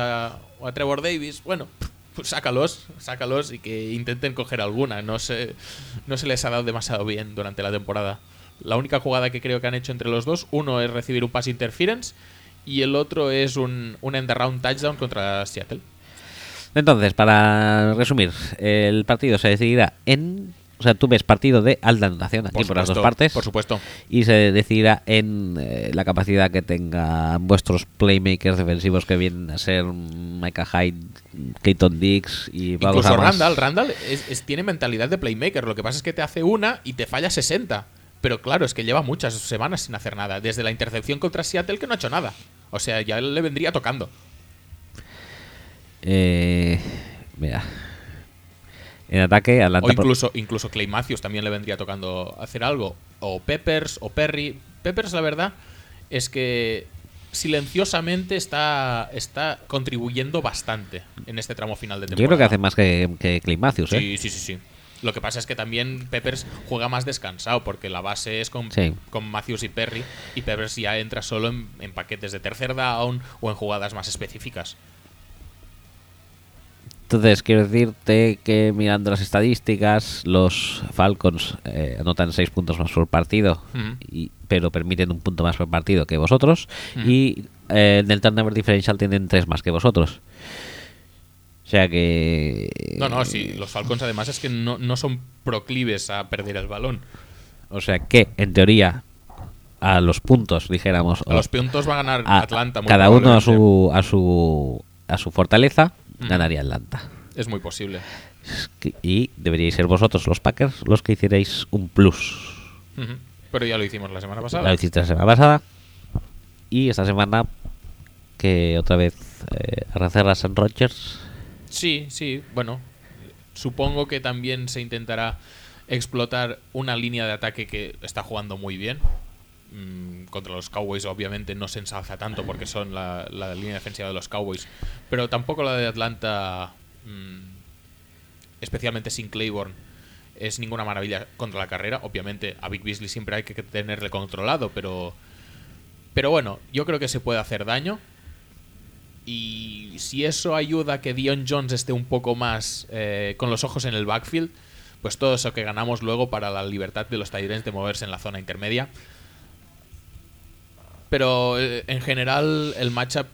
S2: o a Trevor Davis. Bueno, (laughs) pues sácalos, sácalos y que intenten coger alguna. No se, no se les ha dado demasiado bien durante la temporada. La única jugada que creo que han hecho entre los dos, uno es recibir un pass interference y el otro es un, un end around touchdown contra Seattle.
S1: Entonces, para resumir, el partido se decidirá en. O sea, tú ves partido de alta anotación aquí por, las dos partes.
S2: Por supuesto.
S1: Y se decidirá en eh, la capacidad que tengan vuestros playmakers defensivos que vienen a ser Micah Hyde, Keaton Dix y Pablo
S2: Incluso
S1: Hamas.
S2: Randall, Randall es- es- tiene mentalidad de playmaker. Lo que pasa es que te hace una y te falla 60. Pero claro, es que lleva muchas semanas sin hacer nada. Desde la intercepción contra Seattle que no ha hecho nada. O sea, ya le vendría tocando.
S1: Eh, mira. En ataque, Atlanta.
S2: O incluso, incluso Clay Matthews también le vendría tocando hacer algo. O Peppers o Perry. Peppers, la verdad, es que silenciosamente está, está contribuyendo bastante en este tramo final de temporada.
S1: Yo creo que hace más que, que Clay Matthews, ¿eh?
S2: Sí, sí, sí, sí. Lo que pasa es que también Peppers juega más descansado porque la base es con,
S1: Sí.
S2: con Matthews y Perry y Peppers ya entra solo en, en paquetes de tercer down o en jugadas más específicas.
S1: Entonces, quiero decirte que mirando las estadísticas, los Falcons eh, anotan 6 puntos más por partido, y, pero permiten un punto más por partido que vosotros. Y eh, en el turnover differential tienen 3 más que vosotros. O sea que.
S2: No, no, sí, los Falcons además es que no, no son proclives a perder el balón.
S1: O sea que, en teoría, a los puntos, dijéramos.
S2: A los puntos va a ganar
S1: a-
S2: Atlanta. muy
S1: cada uno a su, a su, a su fortaleza,
S2: Ujú.
S1: ganaría Atlanta.
S2: Es muy posible.
S1: Y deberíais ser vosotros, los Packers, los que hicierais un plus.
S2: Pero ya lo hicimos la semana pasada.
S1: La hiciste la semana pasada. Y esta semana, que otra vez eh, a San Rogers.
S2: Sí, sí, bueno. Supongo que también se intentará explotar una línea de ataque que está jugando muy bien. Mm, contra los Cowboys obviamente no se ensalza tanto porque son la, línea defensiva de los Cowboys. Pero tampoco la de Atlanta, mm, especialmente sin Claiborne, es ninguna maravilla contra la carrera. Obviamente a Big Beasley siempre hay que tenerle controlado, pero... Pero bueno, yo creo que se puede hacer daño. Y si eso ayuda a que Dion Jones esté un poco más eh, con los ojos en el backfield, pues todo eso que ganamos luego para la libertad de los Tyrants de moverse en la zona intermedia. Pero eh, en general el matchup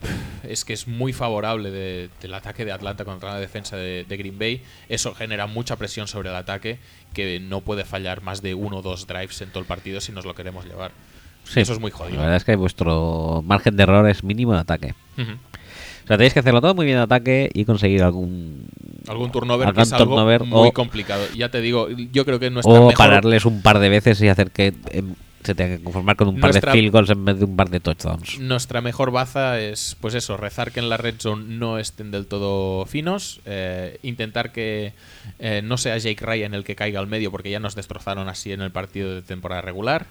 S2: es que es muy favorable de- del ataque de Atlanta contra la defensa de, de Green Bay. Eso genera mucha presión sobre el ataque que no puede fallar más de uno o dos drives en todo el partido si nos lo queremos llevar.
S1: Sí,
S2: Eso es muy
S1: La
S2: jodido.
S1: verdad es que vuestro margen de error es mínimo en ataque. O sea, tenéis que hacerlo todo muy bien en ataque y conseguir algún.
S2: Algún turnover
S1: Algún
S2: que es algo
S1: turnover
S2: muy
S1: o-
S2: complicado. Ya te digo, yo creo que nuestra
S1: O
S2: mejor
S1: pararles un par de veces y hacer que em, se tengan que conformar con un par
S2: Nuestra-
S1: de field goals en vez de un par de touchdowns.
S2: nuestra mejor baza es, pues eso, rezar que en la red zone no estén del todo finos, eh, intentar que eh, no sea Jake Ryan el que caiga al medio, porque ya nos destrozaron así en el partido de temporada regular.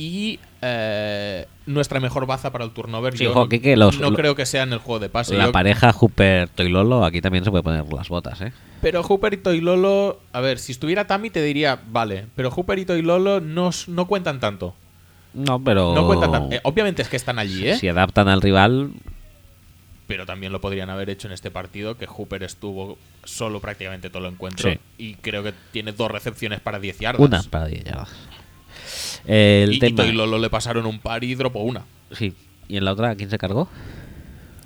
S2: Y eh, nuestra mejor baza para el turnover.
S1: Sí,
S2: yo
S1: ojo,
S2: no,
S1: que- que los-
S2: no
S1: lo-
S2: creo que sea en el juego de pase.
S1: La
S2: Yo-
S1: pareja Hooper Toilolo, aquí también se puede poner las botas, ¿eh?
S2: Pero Hooperito y Lolo, a ver, si estuviera Tami te diría, vale, pero Hooperito y Lolo no, no cuentan tanto.
S1: No, pero.
S2: No cuentan tanto. Eh, obviamente es que están allí, ¿eh?
S1: Si adaptan al rival,
S2: Pero también lo podrían haber hecho en este partido, que Hooper estuvo solo prácticamente todo el encuentro.
S1: Sí.
S2: Y creo que tiene dos recepciones para 10 yardas.
S1: una para 10 yardas. El
S2: y, y
S1: tema.
S2: Toilolo le pasaron un par y dropó una.
S1: Sí. ¿Y en la otra quién se cargó?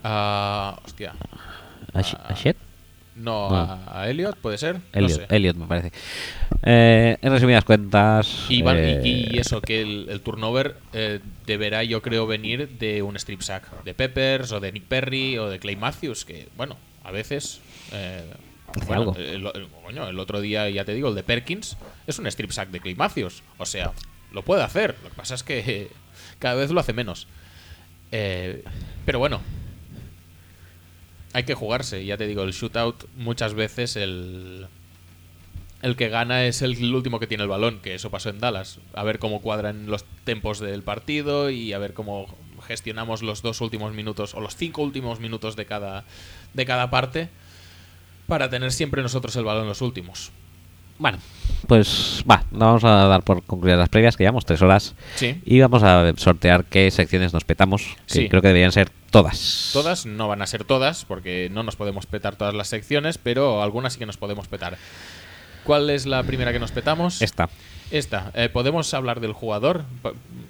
S2: Ah, hostia.
S1: ¿A, Sh- a Shed?
S2: No,
S1: No.
S2: a, a Elliot, ¿puede ser? No
S1: Elliot,
S2: sé.
S1: Elliot, me parece. Eh, en resumidas cuentas.
S2: Y, van- y-
S1: eh,
S2: y eso, que el, el turnover eh, deberá, yo creo, venir de un strip sack de Peppers o de Nick Perry o de Clay Matthews, que, bueno, a veces. bueno,
S1: algo.
S2: El, el otro día, ya te digo, el de Perkins es un strip sack de Clay Matthews. O sea, lo puede hacer. Lo que pasa es que eh, cada vez lo hace menos. Eh, pero bueno, hay que jugarse. Ya te digo, el shootout muchas veces el, el que gana es el último que tiene el balón, que eso pasó en Dallas. A ver cómo cuadran los tempos del partido y a ver cómo gestionamos los dos últimos minutos o los cinco últimos minutos de cada, de cada parte para tener siempre nosotros el balón los últimos.
S1: Bueno, pues va, no vamos a dar por concluidas las previas, que llevamos tres horas.
S2: Sí.
S1: Y vamos a sortear qué secciones nos petamos, que
S2: Sí.
S1: creo que deberían ser todas.
S2: Todas no van a ser todas, porque no nos podemos petar todas las secciones, pero algunas sí que nos podemos petar. ¿Cuál es la primera que nos petamos?
S1: Esta.
S2: Esta. Eh, ¿Podemos hablar del jugador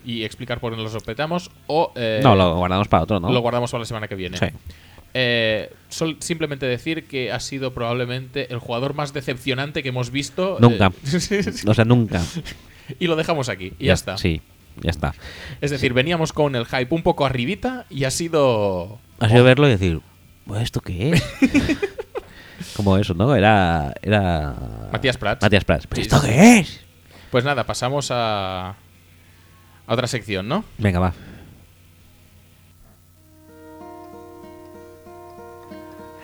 S2: y explicar por qué nos lo petamos? O eh,
S1: no, lo guardamos para otro, ¿no?
S2: lo guardamos para la semana que viene.
S1: Sí.
S2: Eh, sol- simplemente decir que ha sido probablemente el jugador más decepcionante que hemos visto.
S1: Nunca. (laughs)
S2: eh,
S1: O sea, nunca.
S2: y lo dejamos aquí. Y ya, está.
S1: Sí, ya está.
S2: Es decir, veníamos con el hype un poco arribita y ha sido.
S1: Ha sido verlo y decir, "Pues, ¿esto qué es? (laughs) Como eso, ¿no? Era. era
S2: Matías Prats.
S1: Matías Prats. ¿Pero
S2: Sí,
S1: esto
S2: sí.
S1: qué es?
S2: Pues nada, pasamos a. a otra sección, ¿no?
S1: Venga, va.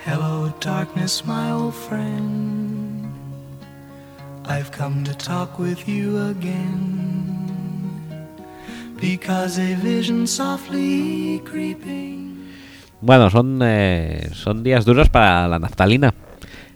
S3: Hello, darkness, my old friend. I've come to talk with you again. Because a vision softly creeping.
S1: Bueno, son, eh, son días duros para la naftalina.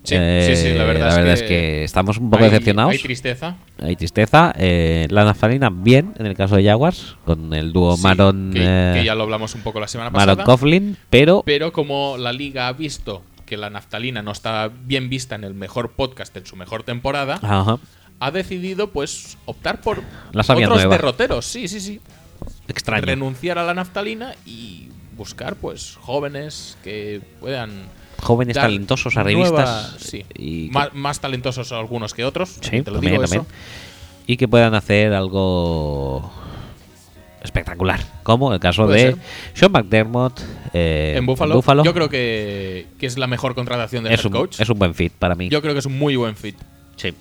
S2: Sí, sí, sí, la verdad es
S1: es
S2: que
S1: que estamos un poco
S2: Hay-
S1: decepcionados.
S2: Hay tristeza.
S1: Hay tristeza. Eh, la naftalina, bien, en el caso de Jaguars, con el dúo
S2: Sí,
S1: Maron,
S2: que,
S1: eh,
S2: que ya lo hablamos un poco la semana
S1: Maron
S2: pasada.
S1: Coughlin, pero
S2: Pero como la liga ha visto que la naftalina no está bien vista en el mejor podcast en su mejor temporada,
S1: Ajá.
S2: ha decidido pues optar por
S1: La
S2: otros
S1: nueva.
S2: derroteros. Sí, sí, sí.
S1: extraño.
S2: Renunciar a la naftalina y buscar pues jóvenes que puedan
S1: Jóvenes talentosos,
S2: nueva-
S1: arribistas.
S2: sí.
S1: y
S2: más, más talentosos algunos que otros.
S1: Sí,
S2: te lo
S1: también,
S2: digo
S1: también.
S2: eso.
S1: Y que puedan hacer algo espectacular. Como el caso de
S2: ser.
S1: Sean McDermott eh,
S2: En Buffalo, yo creo que, que es la mejor contratación de
S1: es
S2: head
S1: un,
S2: coach.
S1: es un buen fit para mí.
S2: Yo creo que es un muy buen fit.
S1: Sí.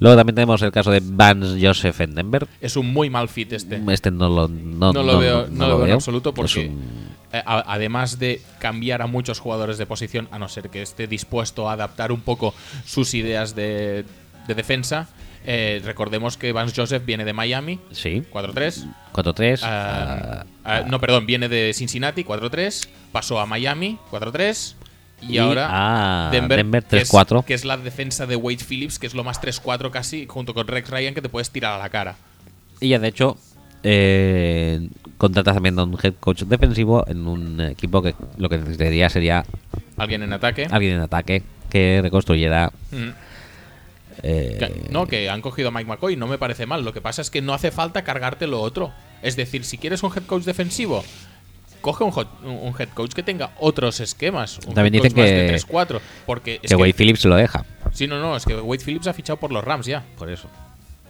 S1: Luego también tenemos el caso de Vance Joseph en Denver.
S2: Es un muy mal fit este.
S1: Este no lo, no,
S2: No lo veo, no lo veo en absoluto porque
S1: un-
S2: eh, a- además de cambiar a muchos jugadores de posición, a no ser que esté dispuesto a adaptar un poco sus ideas de, de defensa, eh, recordemos que Vance Joseph viene de Miami,
S1: Sí.
S2: 4-3.
S1: 4-3.
S2: ah,
S1: ah,
S2: ah, no, perdón, viene de Cincinnati, 4-3. Pasó a Miami, 4-3. Y,
S1: Y
S2: ahora
S1: a
S2: Denver,
S1: Denver,
S2: que es-
S1: 3-4.
S2: Que, es la defensa de Wade Phillips, que es lo más 3-4 casi, junto con Rex Ryan, que te puedes tirar a la cara.
S1: Y ya de hecho, eh, contratas también a un head coach defensivo en un equipo que lo que necesitaría sería
S2: Alguien en ataque.
S1: alguien en ataque que reconstruyera.
S2: Mm.
S1: eh,
S2: Que- no, que han cogido a Mike McCoy, no me parece mal. Lo que pasa es que no hace falta cargarte lo otro. Es decir, si quieres un head coach defensivo, coge un, hot- un head coach que tenga otros esquemas. Un
S1: También dicen que-
S2: de 3-4. Porque es
S1: que
S2: que,
S1: Wade Phillips lo deja.
S2: Sí, no, no, es que Wade Phillips ha fichado por los Rams ya.
S1: Por eso.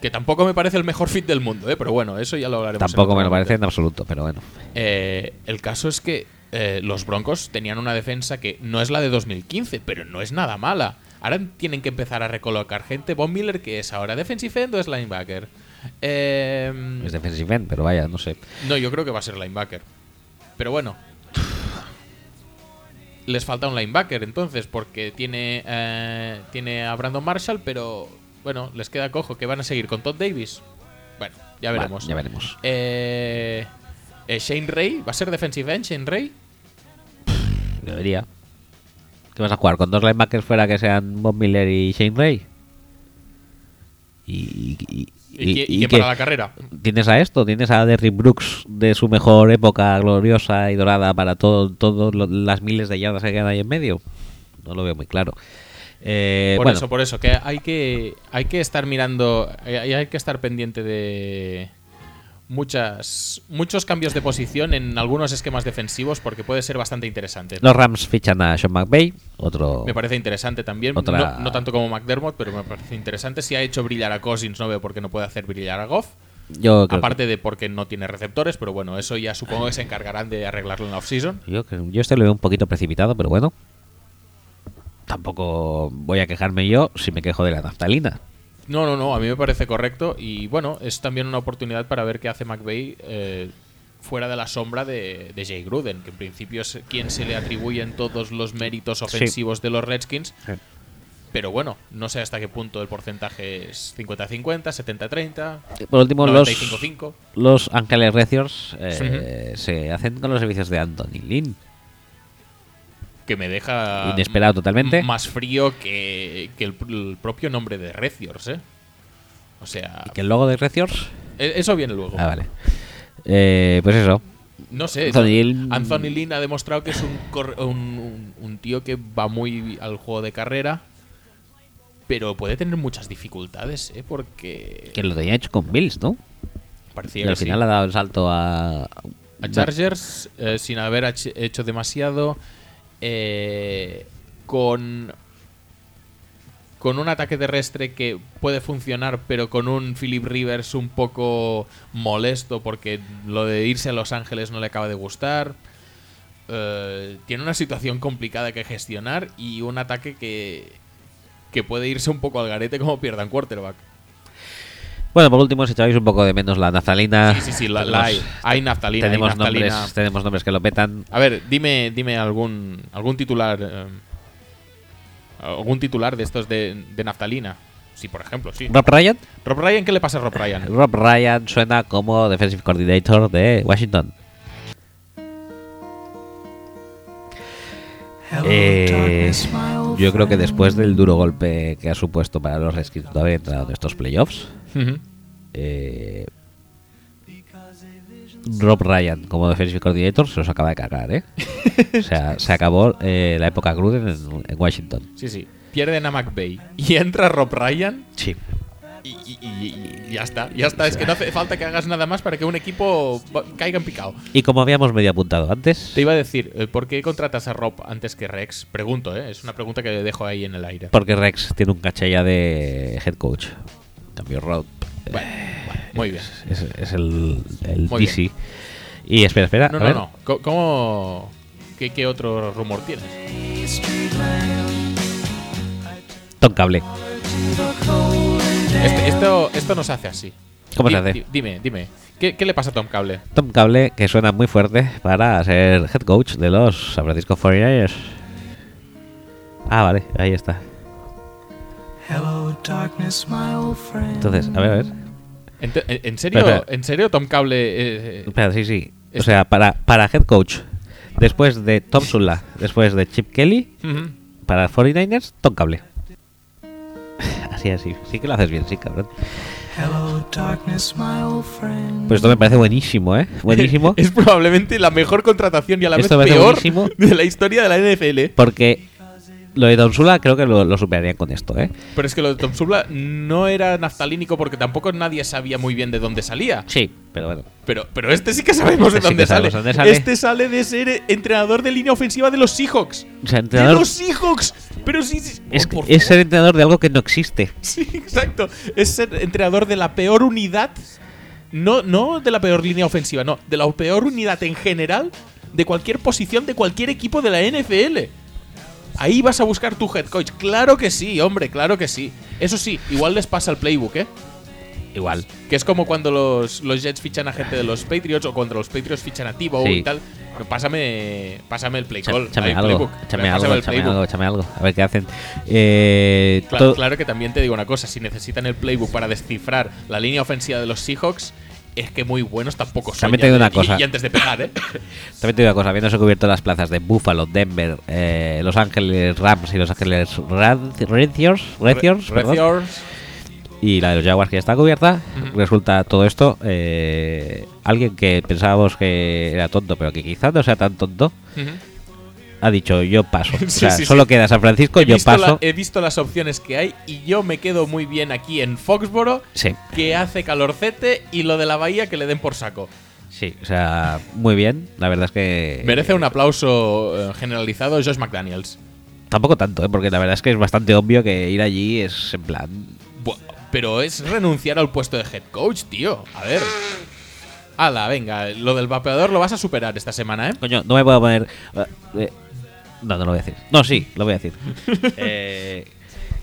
S2: Que tampoco me parece el mejor fit del mundo, ¿eh? pero bueno, eso ya lo hablaremos.
S1: Tampoco me lo parece en absoluto, pero bueno.
S2: Eh, el caso es que eh, los Broncos tenían una defensa que no es la de 2015, pero no es nada mala. Ahora tienen que empezar a recolocar gente. Von Miller, que es ahora defensive end o es linebacker. Eh,
S1: Es defensive end, pero vaya, no sé.
S2: no, yo creo que va a ser linebacker. Pero bueno. Les falta un linebacker entonces, porque tiene, eh, tiene a Brandon Marshall, pero bueno, les queda cojo que van a seguir con Todd Davis. Bueno, ya
S1: Vale,
S2: veremos.
S1: ya veremos.
S2: Eh, eh, Shane Ray, ¿va a ser defensive end Shane Ray?
S1: Debería. ¿Qué vas a jugar? ¿Con dos linebackers fuera que sean Bob Miller y Shane Ray? Y, y,
S2: ¿Y, y
S1: y
S2: qué
S1: qué?
S2: para la carrera?
S1: Tienes a esto, tienes a Derrick Brooks de su mejor época gloriosa y dorada para todo, todas las miles de yardas que quedan ahí en medio. No lo veo muy claro. Eh,
S2: por
S1: bueno,
S2: eso, por eso, que hay que, hay que estar mirando, hay, hay que estar pendiente de muchas muchos cambios de posición en algunos esquemas defensivos porque puede ser bastante interesante.
S1: los Rams fichan a Sean McVay, otro...
S2: Me parece interesante también,
S1: Otra-
S2: no, no tanto como McDermott, pero me parece interesante. Si ha hecho brillar a Cousins, no veo por qué no puede hacer brillar a Goff.
S1: Yo
S2: Aparte de porque no tiene receptores, pero bueno, eso ya supongo que se encargarán de arreglarlo en la offseason.
S1: que- yo, yo este lo veo un poquito precipitado, pero bueno. Tampoco voy a quejarme yo si me quejo de la naftalina.
S2: No, no, no, a mí me parece correcto y bueno, es también una oportunidad para ver qué hace McVeigh eh, fuera de la sombra de, de Jay Gruden, que en principio es quien se le atribuyen todos los méritos ofensivos de los Redskins. Pero bueno, no sé hasta qué punto el porcentaje es 50-50, 70-30,
S1: Por último, los,
S2: 95-5.
S1: los Ángeles Reciors eh, se hacen con los servicios de Anthony Lynn.
S2: Que me deja
S1: Inesperado totalmente.
S2: más frío que, que el, el propio nombre de Reciors, ¿eh? O sea,
S1: ¿Y que el logo de Reciors?
S2: e- eso viene luego.
S1: Ah, vale. Eh, pues eso.
S2: No sé,
S1: Anthony
S2: Anthony Lynn ha demostrado que es un, cor- un, un- un tío que va muy al juego de carrera, pero puede tener muchas dificultades, ¿eh? Porque
S1: Que lo tenía hecho con Bills, ¿no?
S2: parecía
S1: Y al
S2: sí.
S1: final ha dado el salto a.
S2: a Chargers eh, sin haber hecho demasiado eh, con con un ataque terrestre que puede funcionar pero con un Philip Rivers un poco molesto porque lo de irse a Los Ángeles no le acaba de gustar. Eh, tiene una situación complicada que gestionar y un ataque que que puede irse un poco al garete como pierdan quarterback
S1: Bueno, por último, si echáis un poco de menos la naftalina.
S2: sí sí sí la, la hay
S1: tenemos-
S2: hay naftalina hay naftalina.
S1: nombres, tenemos nombres que lo petan.
S2: A ver, dime, dime algún algún titular eh, algún titular de estos de, de naftalina. Sí, por ejemplo, sí.
S1: Rob Ryan.
S2: Rob Ryan, ¿qué le pasa a Rob Ryan? (laughs)
S1: Rob Ryan suena como defensive coordinator de Washington. Eh, yo creo que después del duro golpe que ha supuesto para los Redskins no haber entrado en estos playoffs, Eh, Rob Ryan como defensive coordinator se los acaba de cagar, ¿eh? o sea, (laughs) se acabó eh, la época Gruden en, en Washington.
S2: Sí, sí. Pierden a McVeigh y entra Rob Ryan
S1: Sí.
S2: y, y- y- y ya está. Ya está. Es que no hace falta que hagas nada más para que un equipo caiga en picado.
S1: Y como habíamos medio apuntado antes,
S2: Te iba a decir, eh, ¿por qué contratas a Rob antes que Rex? Pregunto, ¿eh? Es una pregunta que dejo ahí en el aire.
S1: porque Rex tiene un caché ya de head coach. Cambio, Rob
S2: Bueno, bueno, muy bien.
S1: es, es el, el DC. Y espera, espera.
S2: No,
S1: a
S2: no,
S1: ver.
S2: no. ¿Cómo...? ¿Qué, qué otro rumor tienes?
S1: Tom Cable.
S2: Este- esto, esto no se hace así.
S1: ¿Cómo se hace?
S2: di- Dime, dime. ¿Qué, qué le pasa a Tom Cable?
S1: Tom Cable, que suena muy fuerte para ser head coach de los San Francisco 49ers. Ah, vale, ahí está. Entonces, a ver, a ver.
S2: ¿En, serio,
S1: Espera, espera.
S2: ¿En serio Tom Cable... eh, eh,
S1: Espera, sí, sí. O
S2: Este-
S1: sea, para, para head coach, después de Tom Sula, después de Chip Kelly,
S2: ujú.
S1: para 49ers, Tom Cable. Así, así. Sí que lo haces bien, sí, cabrón.
S3: Hello, darkness, my old friend.
S1: Pues esto me parece buenísimo, ¿eh? (laughs) Buenísimo.
S2: es probablemente la mejor contratación y a la
S1: Esto
S2: vez peor
S1: buenísimo.
S2: de la historia de la NFL.
S1: Porque lo de Don Sula creo que lo, lo superarían con esto, ¿eh?
S2: Pero es que lo de Tom Sula no era naftalínico porque tampoco nadie sabía muy bien de dónde salía.
S1: Sí, pero bueno.
S2: Pero, pero este sí que sabemos
S1: Este
S2: de dónde sale.
S1: sabemos dónde sale.
S2: Este sale de ser entrenador de línea ofensiva de los Seahawks.
S1: O sea,
S2: ¡De
S1: entrenador.
S2: los Seahawks! Pero sí, sí.
S1: Es,
S2: por
S1: es ser entrenador de algo que no existe.
S2: Sí, exacto. Es ser entrenador de la peor unidad. No, no de la peor línea ofensiva, no. De la peor unidad en general de cualquier posición de cualquier equipo de la NFL. Ahí vas a buscar tu head coach. Claro que sí, hombre, claro que sí. Eso sí, igual les pasa el playbook, ¿eh?
S1: Igual.
S2: Que es como cuando los, los Jets fichan a gente de los Patriots o cuando los Patriots fichan a Tibo
S1: Sí.
S2: y tal. Pásame, pásame el play call.
S1: Échame algo,
S2: playbook.
S1: échame algo, échame algo, échame algo. A ver qué hacen. Eh,
S2: claro que también te digo una cosa, si necesitan el playbook para descifrar la línea ofensiva de los Seahawks, es que muy buenos tampoco son.
S1: También te digo una cosa.
S2: Y, y antes de pegar, ¿eh? (laughs)
S1: También te digo una cosa, habiéndose cubierto las plazas de Buffalo, Denver, eh, Los Ángeles Rams y Los Ángeles
S2: Reciors.
S1: y la de los Jaguars que ya está cubierta, resulta todo esto eh, alguien que pensábamos que era tonto, pero que quizás no sea tan tonto. Ha dicho yo paso. (laughs) o sea,
S2: sí,
S1: solo
S2: sí.
S1: queda San Francisco,
S2: He
S1: yo
S2: la-
S1: paso.
S2: he visto las opciones que hay y yo me quedo muy bien aquí en Foxboro,
S1: Sí,
S2: que hace calorcete y lo de la bahía que le den por saco.
S1: sí, o sea, muy bien. La verdad es que
S2: Merece un aplauso eh, generalizado Josh McDaniels.
S1: Tampoco tanto, ¿eh? porque la verdad es que es bastante obvio que ir allí es en plan.
S2: Pero es renunciar al puesto de head coach, tío. A ver. Ala, venga, lo del vapeador lo vas a superar esta semana, ¿eh?
S1: Coño, no me puedo poner. eh, no, no lo voy a decir. No, sí, lo voy a decir. (laughs) Eh,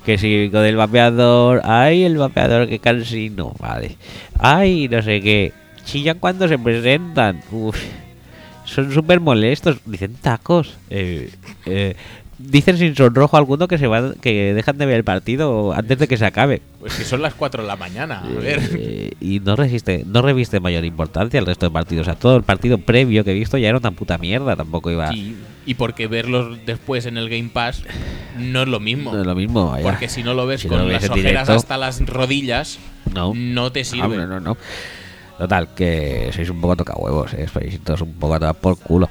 S1: que si con el vapeador. Ay, el vapeador que cansino. Vale. Ay, no sé qué. Chillan cuando se presentan. Uf. Son súper molestos. Dicen tacos. Eh, eh, dicen sin sonrojo alguno que se van, que dejan de ver el partido antes de que se acabe.
S2: Pues que son las 4 de la mañana. A ver.
S1: Eh, y no resiste, no reviste mayor importancia el resto de partidos. O sea, todo el partido previo que he visto ya era una puta mierda. Tampoco iba.
S2: Y, y porque verlos después en el Game Pass no es lo mismo.
S1: No es lo mismo. vaya.
S2: Porque si no lo ves
S1: Si no
S2: con
S1: lo
S2: las ojeras
S1: directo.
S2: hasta las rodillas,
S1: No.
S2: no te sirve.
S1: Hombre, no, no. Total, que sois un poco tocahuevos, eh. Sois todos un poco a por culo.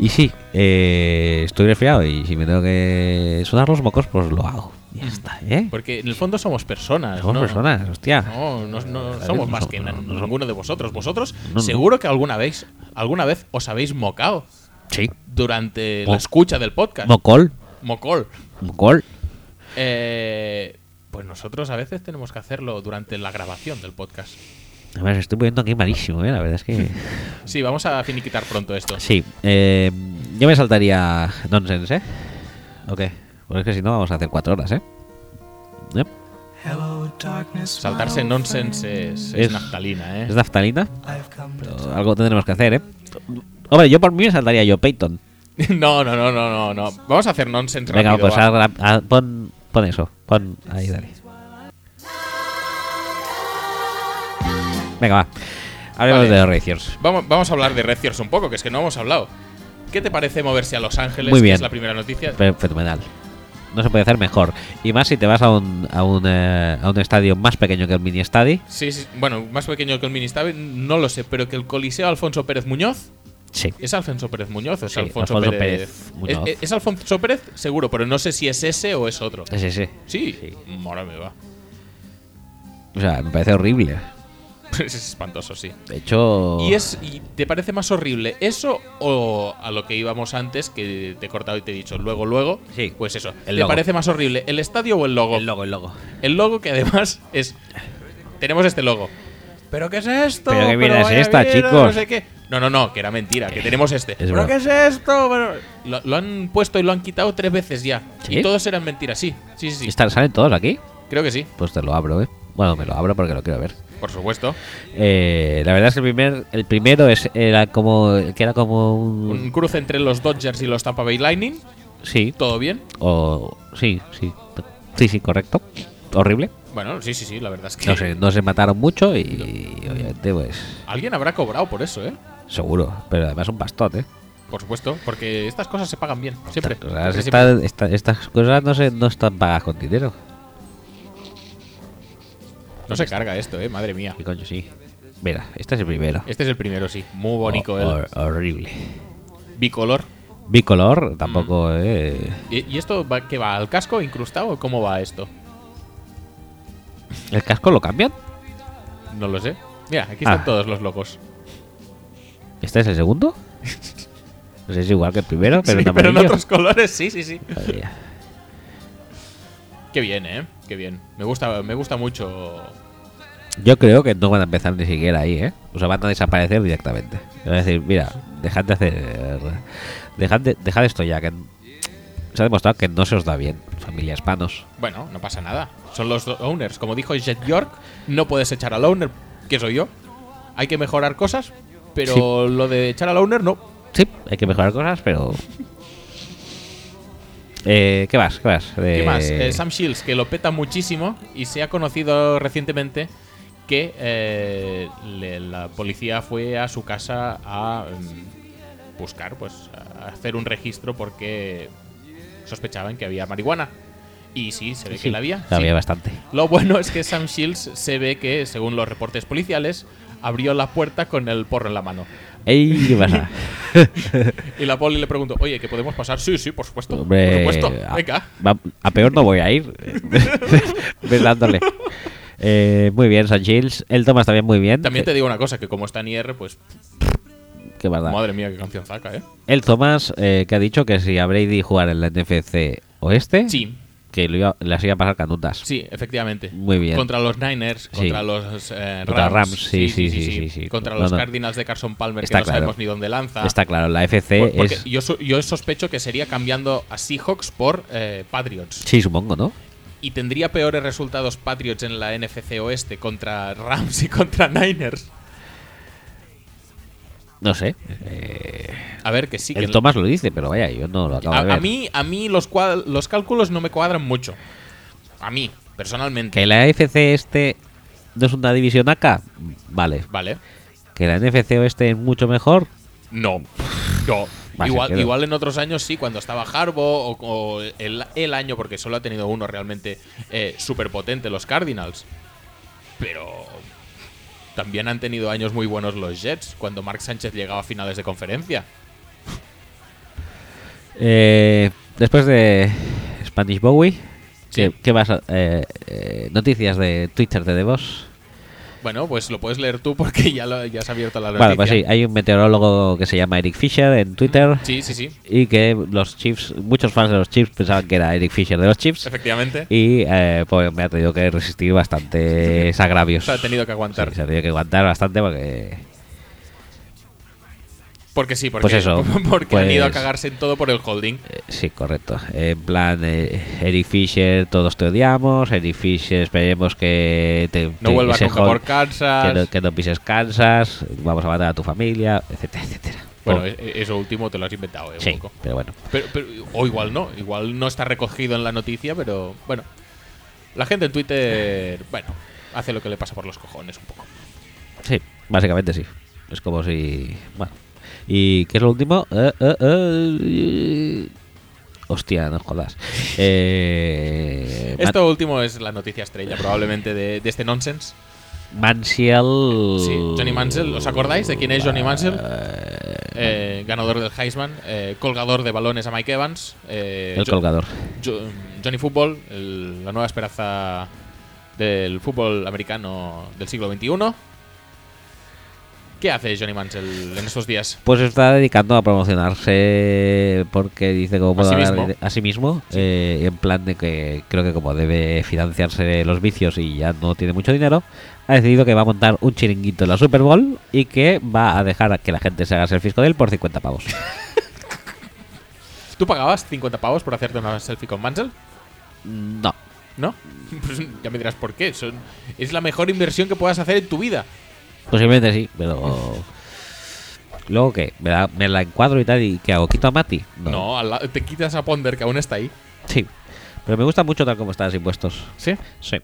S1: Y sí, eh, estoy resfriado y si me tengo que sudar los mocos, pues lo hago. Ya está, ¿eh?
S2: Porque en el fondo somos personas.
S1: Somos
S2: ¿no?
S1: personas, hostia.
S2: No, no, somos
S1: no
S2: más que ninguno de vosotros. Vosotros seguro que alguna vez, alguna vez os habéis mocado
S1: Sí.
S2: durante
S1: Mo-
S2: la escucha del podcast.
S1: Mocol.
S2: Mocol.
S1: Mocol.
S2: Eh, pues nosotros a veces tenemos que hacerlo durante la grabación del podcast.
S1: Además, estoy poniendo aquí malísimo, ¿eh? La verdad es que. (laughs)
S2: Sí, vamos a finiquitar pronto esto.
S1: Sí, eh, yo me saltaría nonsense, ¿eh? Ok, pues es que si no vamos a hacer cuatro horas, ¿eh? Yep.
S3: Hello, darkness.
S2: Saltarse nonsense es,
S1: Es-
S2: es naftalina, ¿eh?
S1: Es naftalina, pero algo tendremos que hacer, ¿eh? Hombre, yo por mí me saltaría yo Peyton. (laughs)
S2: no, no, no, no, no, no. Vamos a hacer nonsense
S1: Venga,
S2: rápido,
S1: pues rap- haz- pon, pon eso, pon ahí, dale. Venga, va. Hablemos
S2: Vale.
S1: de Racers.
S2: Vamos, vamos a hablar de Reciors un poco, que es que no hemos hablado. ¿Qué te parece moverse a Los Ángeles?
S1: Muy
S2: que
S1: bien.
S2: es la primera noticia.
S1: Fe- Fenomenal. No se puede hacer mejor. Y más si te vas a un, a un, eh, a un estadio más pequeño que el mini estadio.
S2: Sí, sí, bueno, más pequeño que el Ministabe, no lo sé, pero que el Coliseo Alfonso Pérez Muñoz.
S1: Sí.
S2: ¿Es Alfonso Pérez Muñoz o es
S1: Sí,
S2: Alfonso,
S1: Alfonso
S2: Pérez?
S1: Pérez Muñoz.
S2: ¿Es, es Alfonso Pérez? Seguro, pero no sé si es ese o es otro.
S1: Es ese.
S2: Sí,
S1: Sí.
S2: ahora me va.
S1: O sea, me parece horrible. (laughs)
S2: es espantoso, sí.
S1: De hecho.
S2: ¿Y, es, ¿Y te parece más horrible eso o a lo que íbamos antes, que te he cortado y te he dicho luego, luego?
S1: Sí.
S2: Pues eso.
S1: El
S2: ¿Te
S1: logo.
S2: parece más horrible el estadio o el logo?
S1: El logo, el logo.
S2: El logo que además es. Tenemos este logo. ¿Pero qué es esto?
S1: ¿Pero qué mierda es esta,
S2: mierda,
S1: chicos?
S2: No sé qué. No, no, no, que era mentira, que tenemos este. ¿Pero qué es esto? Lo, lo han puesto y lo han quitado tres veces ya.
S1: ¿Sí?
S2: Y todos eran mentiras, sí. Sí, sí, sí.
S1: ¿Están- ¿Salen todos aquí?
S2: Creo que sí,
S1: Pues te lo abro, ¿eh? Bueno, me lo abro porque lo quiero ver.
S2: Por supuesto.
S1: Eh, la verdad es que el, primer, el primero es, era como. que era como un.
S2: Un cruce entre los Dodgers y los Tampa Bay Lightning.
S1: Sí.
S2: Todo bien.
S1: O. Sí, sí. Sí, sí, correcto. Horrible.
S2: Bueno, sí, sí, sí, la verdad es que.
S1: No sé, no se mataron mucho y, obviamente, pues.
S2: Alguien habrá cobrado por eso, ¿eh?
S1: Seguro. Pero además un bastón, ¿eh?
S2: Por supuesto, porque estas cosas se pagan bien. Siempre.
S1: Estas cosas, esta- esta- estas cosas no, se, no están pagadas con dinero.
S2: No se carga esto, ¿eh? Madre mía.
S1: ¿Qué coño? Sí. Mira, este es el primero.
S2: Este es el primero, sí. Muy bonito,
S1: Hor-
S2: ¿eh?
S1: hor- horrible.
S2: Bicolor.
S1: Bicolor, tampoco, eh.
S2: ¿Y, y esto va, qué va? ¿Al casco incrustado o cómo va esto?
S1: ¿El casco lo cambian?
S2: No lo sé. Mira, aquí están
S1: Ah.
S2: todos los logos.
S1: ¿Este es el segundo? (laughs) Pues es igual que el primero, pero
S2: Sí,
S1: en
S2: pero en
S1: amarillo.
S2: otros colores, sí, sí, sí.
S1: Madre mía.
S2: Qué bien, ¿eh? Qué bien. Me gusta, me gusta mucho.
S1: Yo creo que no van a empezar ni siquiera ahí, ¿eh? O sea, van a desaparecer directamente. Es decir, mira, dejad de hacer. Dejad, de- dejad esto ya, que se ha demostrado que no se os da bien, familia hispanos.
S2: Bueno, no pasa nada. Son los owners. Como dijo Jet York, no puedes echar al owner, que soy yo. Hay que mejorar cosas, pero lo de echar al owner no.
S1: Sí, hay que mejorar cosas, pero. Eh, ¿Qué más? ¿Qué más?
S2: ¿Qué
S1: Eh,
S2: más? Eh, Sam Shields, que lo peta muchísimo y se ha conocido recientemente que eh, le- la policía fue a su casa a mm, buscar, pues, a hacer un registro porque sospechaban que había marihuana. Y sí, se ve que la había. sí.
S1: Había bastante.
S2: Lo bueno es que Sam Shields se ve que, según los reportes policiales, abrió la puerta con el porro en la mano.
S1: ¡Ey! ¿Qué pasa? (laughs)
S2: Y la poli le preguntó, oye, ¿que podemos pasar? Sí, sí, por supuesto.
S1: Hombre,
S2: por supuesto.
S1: a,
S2: Venga.
S1: a peor no voy a ir. (laughs) (laughs) Ves dándole. Eh, muy bien, San Chills. El Thomas también muy bien.
S2: También te digo una cosa, que como está en IR, pues,
S1: Qué verdad.
S2: madre mía, qué canción saca, ¿eh?
S1: El Thomas eh, que ha dicho que si a Brady jugara en la NFC oeste,
S2: Sí,
S1: que lo iba- las iba a pasar canutas.
S2: sí, efectivamente.
S1: Muy bien.
S2: Contra los Niners,
S1: Sí.
S2: contra los eh,
S1: Contra
S2: Rams.
S1: Rams, sí, sí, sí, sí.
S2: Contra los
S1: no.
S2: Cardinals de Carson Palmer,
S1: Está
S2: que no
S1: claro.
S2: sabemos ni dónde lanza.
S1: Está claro, la FC
S2: Por-
S1: es.
S2: yo, yo sospecho que sería cambiando a Seahawks por eh, Patriots.
S1: Sí, supongo, ¿no?
S2: Y tendría peores resultados Patriots en la NFC Oeste contra Rams y contra Niners.
S1: No sé. Eh,
S2: A ver, que sí. Que
S1: el Thomas lo dice, pero vaya, yo no lo acabo de
S2: a,
S1: ver.
S2: a mí, a mí los, cálculos no me cuadran mucho. A mí, personalmente.
S1: Que la FC este no es una división acá, vale.
S2: Vale.
S1: Que la NFC oeste es mucho mejor,
S2: No. No. Igual, igual en otros años sí, cuando estaba Harbaugh o, o el, el año, porque solo ha tenido uno realmente eh, súper potente, los Cardinals. Pero también han tenido años muy buenos los Jets, cuando Mark Sánchez llegaba a finales de conferencia.
S1: Eh, después de Spanish Bowie, ¿qué,
S2: Sí.
S1: qué vas a- eh, eh, noticias de Twitter de Devos?
S2: Bueno, pues lo puedes leer tú porque ya, lo, ya has abierto la noticia.
S1: Vale, pues sí, hay un meteorólogo que se llama Eric Fisher en Twitter
S2: Sí, sí, sí,
S1: y que los Chiefs, muchos fans de los Chiefs pensaban que era Eric Fisher de los Chiefs
S2: efectivamente.
S1: y eh, pues me ha tenido que resistir bastantes agravios.
S2: Se ha tenido que aguantar.
S1: Sí, se ha tenido que aguantar bastante porque
S2: Porque sí, porque,
S1: Pues eso, (laughs)
S2: porque han ido a
S1: pues-
S2: cagarse en todo por el holding.
S1: Eh, Sí, correcto. En plan, eh, Eric Fisher, todos te odiamos. Eric Fisher, esperemos que te,
S2: No
S1: te-
S2: vuelvas nunca por Kansas.
S1: Que no, que no pises Kansas. Vamos a matar a tu familia, etcétera, etcétera.
S2: Bueno,
S1: Oh,
S2: e- eso último te lo has inventado, eh, un
S1: sí,
S2: poco.
S1: pero bueno.
S2: Pero, pero- o igual no, igual no está recogido en la noticia, pero bueno. La gente en Twitter, bueno, hace lo que le pasa por los cojones un poco.
S1: Sí, básicamente sí. Es como si. Bueno. ¿Y qué es lo último? Eh, eh, eh, hostia, no jodas. (laughs) Eh,
S2: Esto último es la noticia estrella, probablemente, de, de este nonsense.
S1: Mansiel.
S2: Sí, Johnny Mansell. ¿Os acordáis de quién es Johnny Mansell? Eh, ganador del Heisman, eh, colgador de balones a Mike Evans.
S1: El
S2: Jo-
S1: colgador.
S2: Jo- Johnny Football, el- la nueva esperanza del fútbol americano del siglo XXI. ¿Qué hace Johnny Mansell en estos días?
S1: Pues está dedicando a promocionarse porque dice como puede
S2: sí
S1: ganar
S2: mismo.
S1: a sí mismo, eh, en plan de que creo que como debe financiarse los vicios y ya no tiene mucho dinero, ha decidido que va a montar un chiringuito en la Super Bowl y que va a dejar a que la gente se haga selfies con él por 50 pavos. (laughs)
S2: ¿Tú pagabas 50 pavos por hacerte una selfie con Mansell?
S1: no.
S2: ¿No? (laughs) Pues ya me dirás por qué. Son- es la mejor inversión que puedas hacer en tu vida.
S1: Posiblemente sí, pero... Luego que me, la- me la encuadro y tal y ¿qué hago? ¿Quito a Mati?
S2: No, la- te quitas a Ponder, que aún está ahí.
S1: Sí. Pero me gusta mucho tal como están los impuestos.
S2: ¿Sí?
S1: Sí.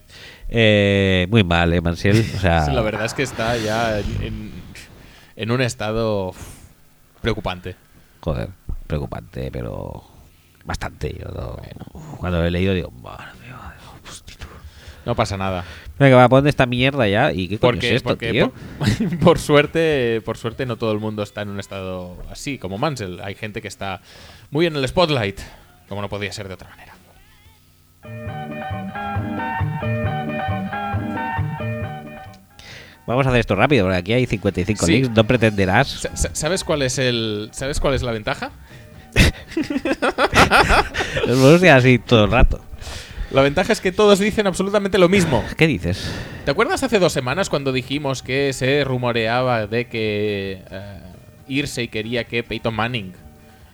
S1: Eh, muy mal, ¿eh, Mansiel? O sea, (laughs)
S2: La verdad es que está ya en, en un estado preocupante.
S1: Joder, preocupante, pero bastante. Yo no- Cuando lo he leído digo, madre.
S2: No pasa nada.
S1: Venga, va a poner esta mierda ya. ¿Y qué coño
S2: Porque,
S1: es esto,
S2: porque
S1: tío?
S2: por, (laughs) por suerte, por suerte no todo el mundo está en un estado así como Mansell. Hay gente que está muy en el spotlight, como no podía ser de otra manera.
S1: Vamos a hacer esto rápido, porque aquí hay 55
S2: Sí.
S1: links. No pretenderás.
S2: Sa- sa- ¿Sabes cuál es el sabes cuál es la ventaja? (laughs)
S1: Nos vamos a ir así todo el rato.
S2: La ventaja es que todos dicen absolutamente lo mismo.
S1: ¿Qué dices?
S2: ¿Te acuerdas hace dos semanas cuando dijimos que se rumoreaba de que eh, Irsey quería que Peyton Manning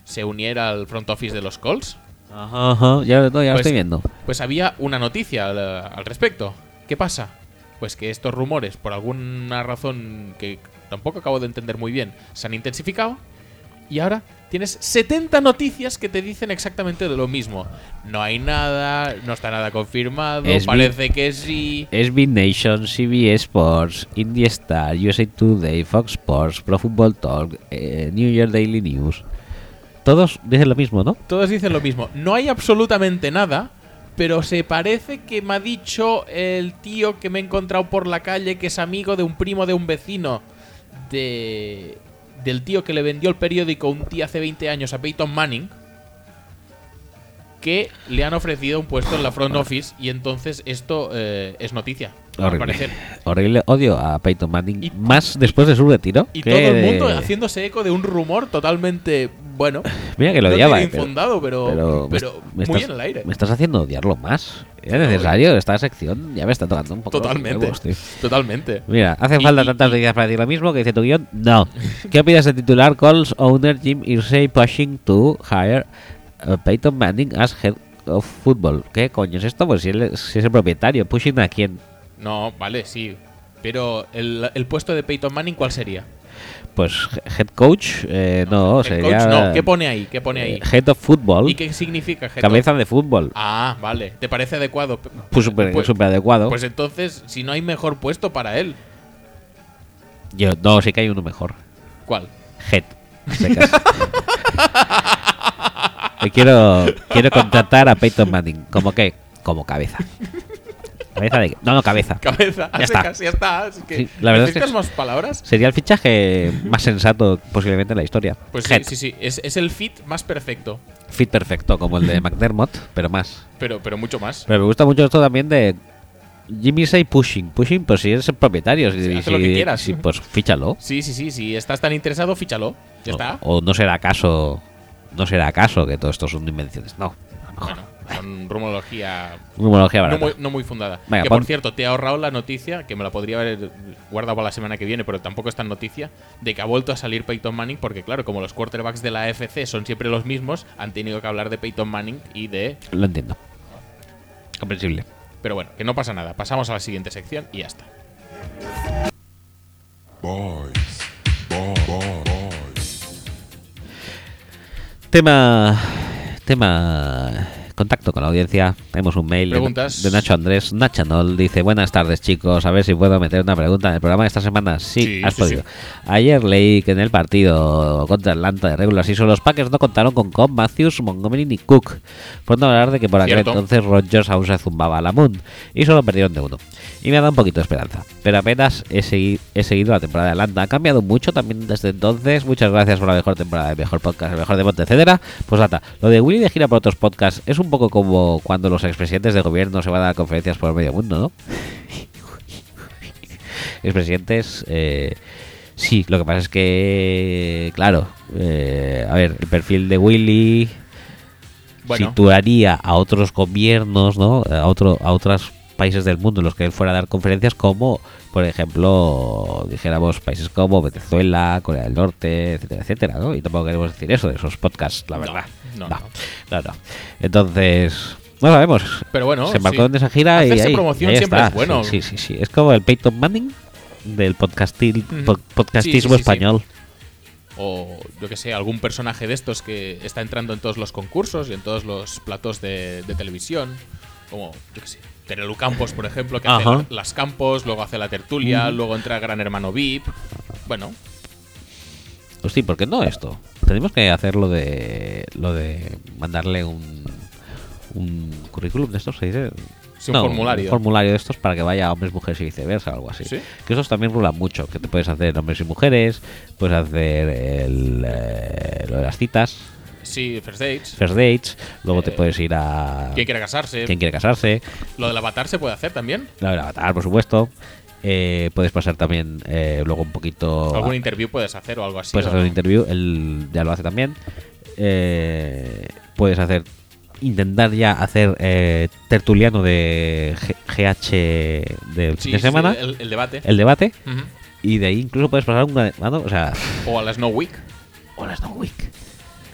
S2: se uniera al front office de los Colts?
S1: Ajá, ajá. Ya, no, ya lo
S2: Pues-
S1: estoy viendo.
S2: Pues había una noticia al, al respecto. ¿Qué pasa? Pues que estos rumores, por alguna razón que tampoco acabo de entender muy bien, se han intensificado y ahora tienes 70 noticias que te dicen exactamente de lo mismo. No hay nada, no está nada confirmado,
S1: Es
S2: parece que sí.
S1: SB Nation, CBS Sports, Indie Star, USA Today, Fox Sports, Pro Football Talk, eh, New York Daily News. Todos dicen lo mismo, ¿no?
S2: Todos dicen lo mismo. No hay absolutamente nada, pero se parece que me ha dicho el tío que me he encontrado por la calle que es amigo de un primo de un vecino de del tío que le vendió el periódico un tío hace 20 años a Peyton Manning que le han ofrecido un puesto en la front office y entonces esto eh, es noticia. Al
S1: Horrible.
S2: parecer.
S1: Horrible. Odio a Peyton Manning
S2: Y-
S1: más después de su retiro.
S2: Y
S1: que
S2: todo el mundo haciéndose eco de un rumor totalmente bueno.
S1: Mira que lo
S2: no
S1: odiaba. eh, pero-
S2: infundado, pero,
S1: pero,
S2: pero
S1: me
S2: muy
S1: estás,
S2: en el aire.
S1: Me estás haciendo odiarlo más. ¿Era necesario? Esta sección ya me está tocando un poco.
S2: Totalmente.
S1: huevos.
S2: Totalmente.
S1: Mira, ¿hacen
S2: Y-
S1: falta
S2: y-
S1: tantas noticias para decir lo mismo que dice tu guion? No. ¿Qué opinas del titular Calls owner Jim Irsay pushing to hire uh, Peyton Manning as head of football? ¿Qué coño es esto? Pues si, él si es el propietario, pushing a quién?
S2: No, vale, sí. Pero el, el puesto de Peyton Manning, ¿cuál sería?
S1: Pues he- head coach, eh, no,
S2: Head
S1: sería
S2: coach, no. ¿Qué pone ahí? ¿Qué pone ahí?
S1: head of football,
S2: ¿Y qué significa head
S1: cabeza de fútbol.
S2: Ah, vale. ¿Te parece adecuado?
S1: Pues súper
S2: pues-
S1: adecuado.
S2: Pues entonces, si no hay mejor puesto para él,
S1: Yo, no, sí que hay uno mejor.
S2: ¿cuál?
S1: Head. (laughs) Y quiero, quiero contratar a Peyton Manning. ¿Cómo qué? Como cabeza. ¿Cabeza de qué? No, no, cabeza.
S2: Cabeza.
S1: Ya está.
S2: secas, ya está. Es que
S1: Sí, la verdad es que
S2: ¿Necesitas
S1: es-
S2: más palabras?
S1: Sería el fichaje más sensato posiblemente en la historia.
S2: Pues sí,
S1: Head.
S2: sí, sí. Es, es el fit más perfecto.
S1: Fit perfecto, como el de McDermott, pero más.
S2: Pero, pero mucho más.
S1: Pero me gusta mucho esto también de Jimmy Say pushing. Pushing, pues si eres el propietario. Si,
S2: Sí,
S1: si-
S2: lo que quieras.
S1: si, pues fíchalo.
S2: Sí, sí, sí. Si estás tan interesado, fíchalo. Ya está.
S1: O, no será acaso. No será acaso que todo esto son invenciones. No.
S2: Bueno, son rumorología
S1: Rumorología
S2: no muy, no muy fundada.
S1: Venga,
S2: que
S1: pon-
S2: por cierto, te he ahorrado la noticia, que me la podría haber guardado para la semana que viene, pero tampoco es tan noticia, de que ha vuelto a salir Peyton Manning, porque claro, como los quarterbacks de la AFC son siempre los mismos, han tenido que hablar de Peyton Manning y de...
S1: Lo entiendo. Comprensible.
S2: Pero bueno, que no pasa nada. Pasamos a la siguiente sección y ya está.
S4: Boys. Boy, boy, boys.
S1: Tema. Tema. Contacto con la audiencia. Tenemos un mail de- Nacho Andrés. Nachanol dice: Buenas tardes, chicos. A ver si puedo meter una pregunta en el programa de esta semana. Sí,
S2: Sí,
S1: has
S2: sí,
S1: podido.
S2: sí.
S1: Ayer leí que en el partido contra Atlanta de regular season los Packers no contaron con Cobb, Matthews, Montgomery ni Cook. Por no hablar de que por aquel
S2: Cierto.
S1: entonces Rodgers aún se zumbaba a la Moon y solo perdieron de uno. Y me ha dado un poquito de esperanza. Pero apenas he, segui- he seguido la temporada de Atlanta. Ha cambiado mucho también desde entonces. Muchas gracias por la mejor temporada, el mejor podcast, el mejor deporte, etcétera. Pues data, lo de Willy de gira por otros podcasts es un poco como cuando los expresidentes de gobierno se van a dar conferencias por el medio mundo, ¿no? (laughs) expresidentes. Eh, sí, lo que pasa es que, claro, eh, a ver, el perfil de Willy
S2: Bueno,
S1: situaría a otros gobiernos, ¿no? A, otro, a otros países del mundo en los que él fuera a dar conferencias, como, por ejemplo, dijéramos países como Venezuela, Corea del Norte, etcétera, etcétera, ¿no? Y tampoco queremos decir eso de esos podcasts, la
S2: No,
S1: verdad.
S2: no,
S1: no,
S2: no.
S1: no, no. Entonces, no sabemos.
S2: pero bueno.
S1: Se embarcó
S2: sí.
S1: en esa gira y ahí,
S2: promoción
S1: ahí
S2: siempre
S1: está.
S2: es bueno.
S1: Sí, sí, sí, sí. Es como el Peyton Manning del podcastil, po- podcastismo
S2: sí.
S1: español.
S2: o yo que sé, algún personaje de estos que está entrando en todos los concursos y en todos los platos de, de televisión, como, yo que sé, Terelu Campos, por ejemplo, que hace
S1: Ajá.
S2: las campos, luego hace la tertulia, luego entra Gran Hermano VIP. Bueno,
S1: Pues sí, ¿por qué no esto? Tenemos que hacer lo de lo de mandarle un un currículum de estos, ¿se dice?
S2: Sí, un formulario.
S1: Un formulario de estos para que vaya a hombres, mujeres y viceversa, algo así.
S2: ¿Sí?
S1: Que esos también rulan mucho, que te puedes hacer hombres y mujeres, puedes hacer el, eh, lo de las citas,
S2: sí, First Dates.
S1: first dates, luego te
S2: Eh,
S1: puedes ir a
S2: ¿Quién quiere casarse?
S1: quién quiere casarse,
S2: Lo del avatar se puede hacer también.
S1: lo del avatar, por supuesto. Eh, puedes pasar también eh, luego un poquito...
S2: Algún
S1: a-
S2: interview puedes hacer o algo así.
S1: puedes
S2: ¿o
S1: hacer un interview, él ya lo hace también. Eh, puedes hacer intentar ya hacer eh, tertuliano de G- GH del
S2: Sí,
S1: fin de
S2: sí,
S1: semana,
S2: el, el debate.
S1: el debate, y de ahí incluso puedes pasar un mano, o sea,
S2: O a la Snow Week.
S1: hola Snow Week.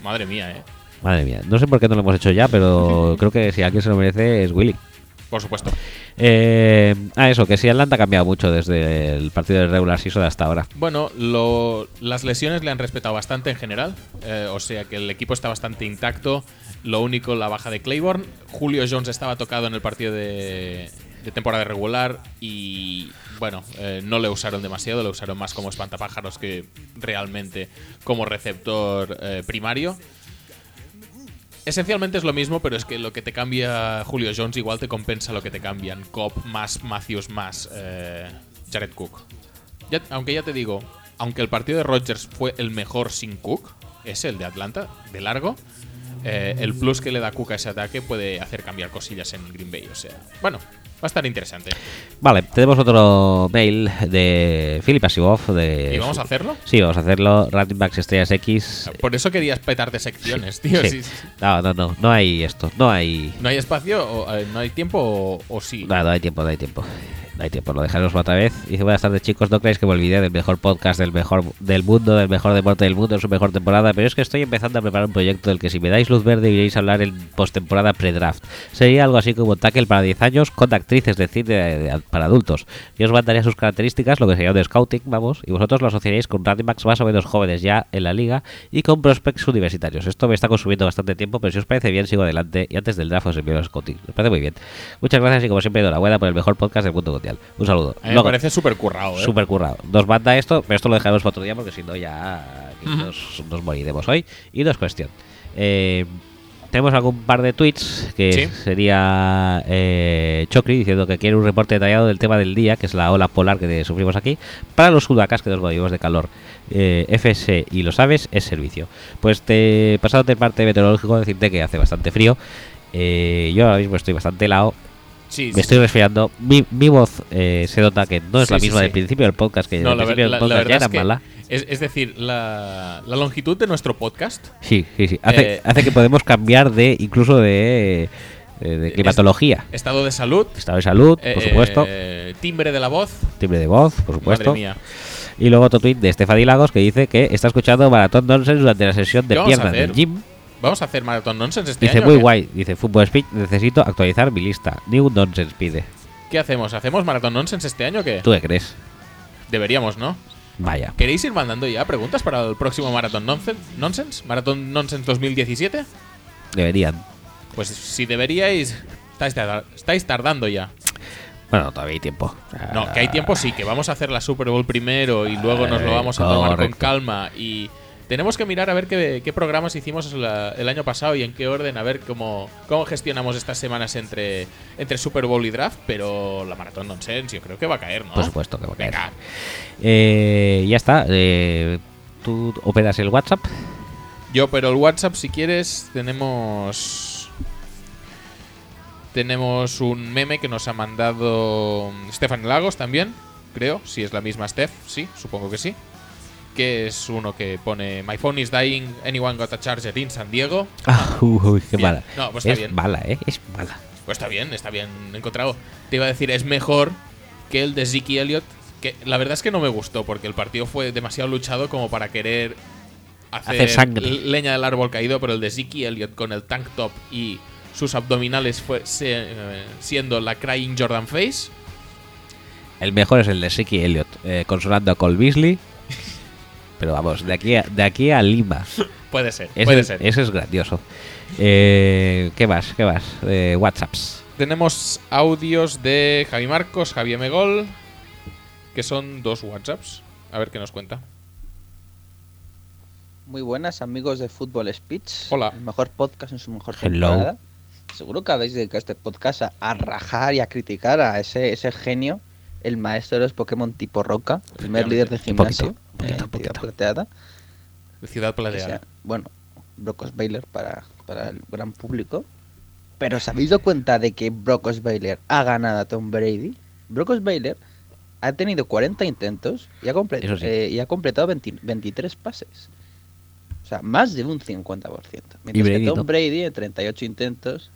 S2: Madre mía, eh.
S1: Madre mía, no sé por qué no lo hemos hecho ya, pero (laughs) creo que si alguien se lo merece es Willy.
S2: Por supuesto.
S1: Eh, ah, eso, que sí, Atlanta ha cambiado mucho desde el partido de regular season hasta ahora.
S2: Bueno, lo- las lesiones le han respetado bastante en general. eh, o sea que el equipo está bastante intacto. Lo único, la baja de Claiborne. Julio Jones estaba tocado en el partido de, de temporada regular. Y bueno, eh, no le usaron demasiado. Le usaron más como espantapájaros que realmente como receptor eh, primario. Esencialmente es lo mismo, pero es que lo que te cambia Julio Jones igual te compensa lo que te cambian Cobb más Matthews más eh, Jared Cook. Ya- aunque ya te digo, aunque el partido de Rodgers fue el mejor sin Cook, es el de Atlanta, de largo, eh, el plus que le da Cook a ese ataque puede hacer cambiar cosillas en Green Bay. O sea, bueno, va a estar interesante.
S1: Vale, tenemos otro mail de Philip Asimov. De
S2: ¿Y vamos a hacerlo?
S1: Sí, vamos a hacerlo. Running Backs Estrellas X.
S2: Por eso querías petarte secciones, tío.
S1: Sí.
S2: sí, sí.
S1: No, no, no, no hay esto. No hay.
S2: ¿No hay espacio? O, eh, ¿No hay tiempo? O, o sí?
S1: No, no hay tiempo, no hay tiempo. No hay tiempo, lo dejaremos otra vez. Dice, buenas tardes chicos, no creéis que me olvidé del mejor podcast del mejor del mundo, del mejor deporte del mundo en su mejor temporada, pero es que estoy empezando a preparar un proyecto del que si me dais luz verde iréis a hablar en postemporada pre-draft. Sería algo así como tackle para 10 años con actrices de cine para adultos. Yo os mandaría sus características, lo que sería un scouting, vamos, y vosotros lo asociaríais con running más o menos jóvenes ya en la liga y con prospects universitarios. Esto me está consumiendo bastante tiempo, pero si os parece bien sigo adelante y antes del draft os envío el scouting. Me parece muy bien. Muchas gracias y como siempre enhorabuena por el mejor podcast del mundo mundial. Un saludo.
S2: A mí me parece súper currado, ¿eh?
S1: Súper currado. Nos manda esto, pero esto lo dejaremos para otro día porque si no ya nos, nos moriremos hoy. Y no es cuestión. Eh, tenemos algún par de tweets que
S2: Sí.
S1: sería eh, Chocri diciendo que quiere un reporte detallado del tema del día, que es la ola polar que sufrimos aquí, para los sudacas que nos morimos de calor. Eh, FS y lo sabes, es servicio. Pues te pasado de parte meteorológico decirte que hace bastante frío. Eh, yo ahora mismo estoy bastante helado
S2: Sí,
S1: me estoy resfriando. Mi, mi voz eh, se nota que no es
S2: Sí,
S1: la misma
S2: sí.
S1: del principio del podcast, que
S2: No,
S1: principio del
S2: la- la
S1: podcast ya era
S2: es que
S1: mala.
S2: es, es decir, la, longitud de nuestro podcast
S1: Sí, sí, sí. Hace,
S2: Eh,
S1: hace que podemos cambiar de incluso de, eh, de climatología.
S2: estado de salud,
S1: Estado de salud, por
S2: eh,
S1: supuesto.
S2: timbre de la voz,
S1: Timbre de voz, por supuesto.
S2: madre mía.
S1: Y luego otro tweet de Estefani Lagos que dice que está escuchando Maratón Nonsense durante la sesión de
S2: ¿Qué vamos a
S1: piernas del gym.
S2: Vamos a hacer Marathon Nonsense este
S1: Dice
S2: año.
S1: muy
S2: ¿o qué?
S1: guay. Dice Fútbol Speech, necesito actualizar mi lista. New Nonsense pide.
S2: ¿Qué hacemos? ¿Hacemos Marathon Nonsense este año o qué?
S1: ¿Tú qué crees?
S2: Deberíamos, ¿no?
S1: Vaya.
S2: ¿Queréis ir mandando ya preguntas para el próximo Marathon Nonsense? ¿Marathon Nonsense 2017?
S1: Deberían.
S2: Pues si deberíais, estáis, tarda- estáis tardando ya.
S1: Bueno, todavía hay tiempo.
S2: No, que hay tiempo sí, que vamos a hacer la Super Bowl primero y luego nos lo vamos a tomar con calma. Y tenemos que mirar a ver qué, qué programas hicimos la- el año pasado y en qué orden, a ver cómo, cómo gestionamos estas semanas entre, entre Super Bowl y draft. Pero la Maratón Nonsense yo creo que va a caer, ¿no?
S1: Por supuesto que va a caer.
S2: Venga.
S1: Eh, ya está. eh, Tú operas el WhatsApp.
S2: Yo, pero el WhatsApp, si quieres, tenemos. Tenemos un meme que nos ha mandado Stefan Lagos también, creo. Si es la misma Steph, sí, supongo que sí. Que es uno que pone My phone is dying, anyone got a charger in San Diego.
S1: Ah, uy, qué
S2: Bien.
S1: mala.
S2: No, pues está
S1: es
S2: bien.
S1: mala, ¿eh? Es mala.
S2: Pues está bien, está bien encontrado. Te iba a decir, es mejor que el de Zeke Elliott. Que la verdad es que no me gustó, porque el partido fue demasiado luchado como para querer hacer,
S1: Hacer sangre.
S2: l- leña del árbol caído, pero el de Zeke Elliott con el tank top y sus abdominales fue se- eh, siendo la Crying Jordan Face.
S1: El mejor es el de Siki Elliot, eh, consolando a Cole Beasley. Pero vamos, de aquí a, de aquí a Lima.
S2: Puede ser,
S1: Ese,
S2: puede ser.
S1: ese es grandioso. Eh, ¿Qué más? ¿Qué más? Eh, WhatsApps.
S2: Tenemos audios de Javi Marcos, Javier Megol, que son dos WhatsApps. A ver qué nos cuenta.
S5: Muy buenas amigos de Fútbol Speech.
S2: Hola.
S5: El mejor podcast en su mejor
S1: Hello.
S5: temporada. Seguro que habéis dedicado este podcast a, a rajar y a criticar a ese, ese genio, el maestro de los Pokémon tipo roca, primer líder de gimnasio,
S1: poquito,
S5: eh,
S1: poquito.
S5: Ciudad Plateada.
S2: Ciudad Plateada.
S5: sea- bueno, Brock Osweiler para, para el gran público. Pero ¿os habéis dado cuenta de que Brock Osweiler ha ganado a Tom Brady? Brock Osweiler ha tenido 40 intentos y ha, comple-
S1: Eso sí.
S5: eh, y ha completado 20 23 pases. O sea, más de un 50%. Mientras que Tom. Brady en 38 intentos,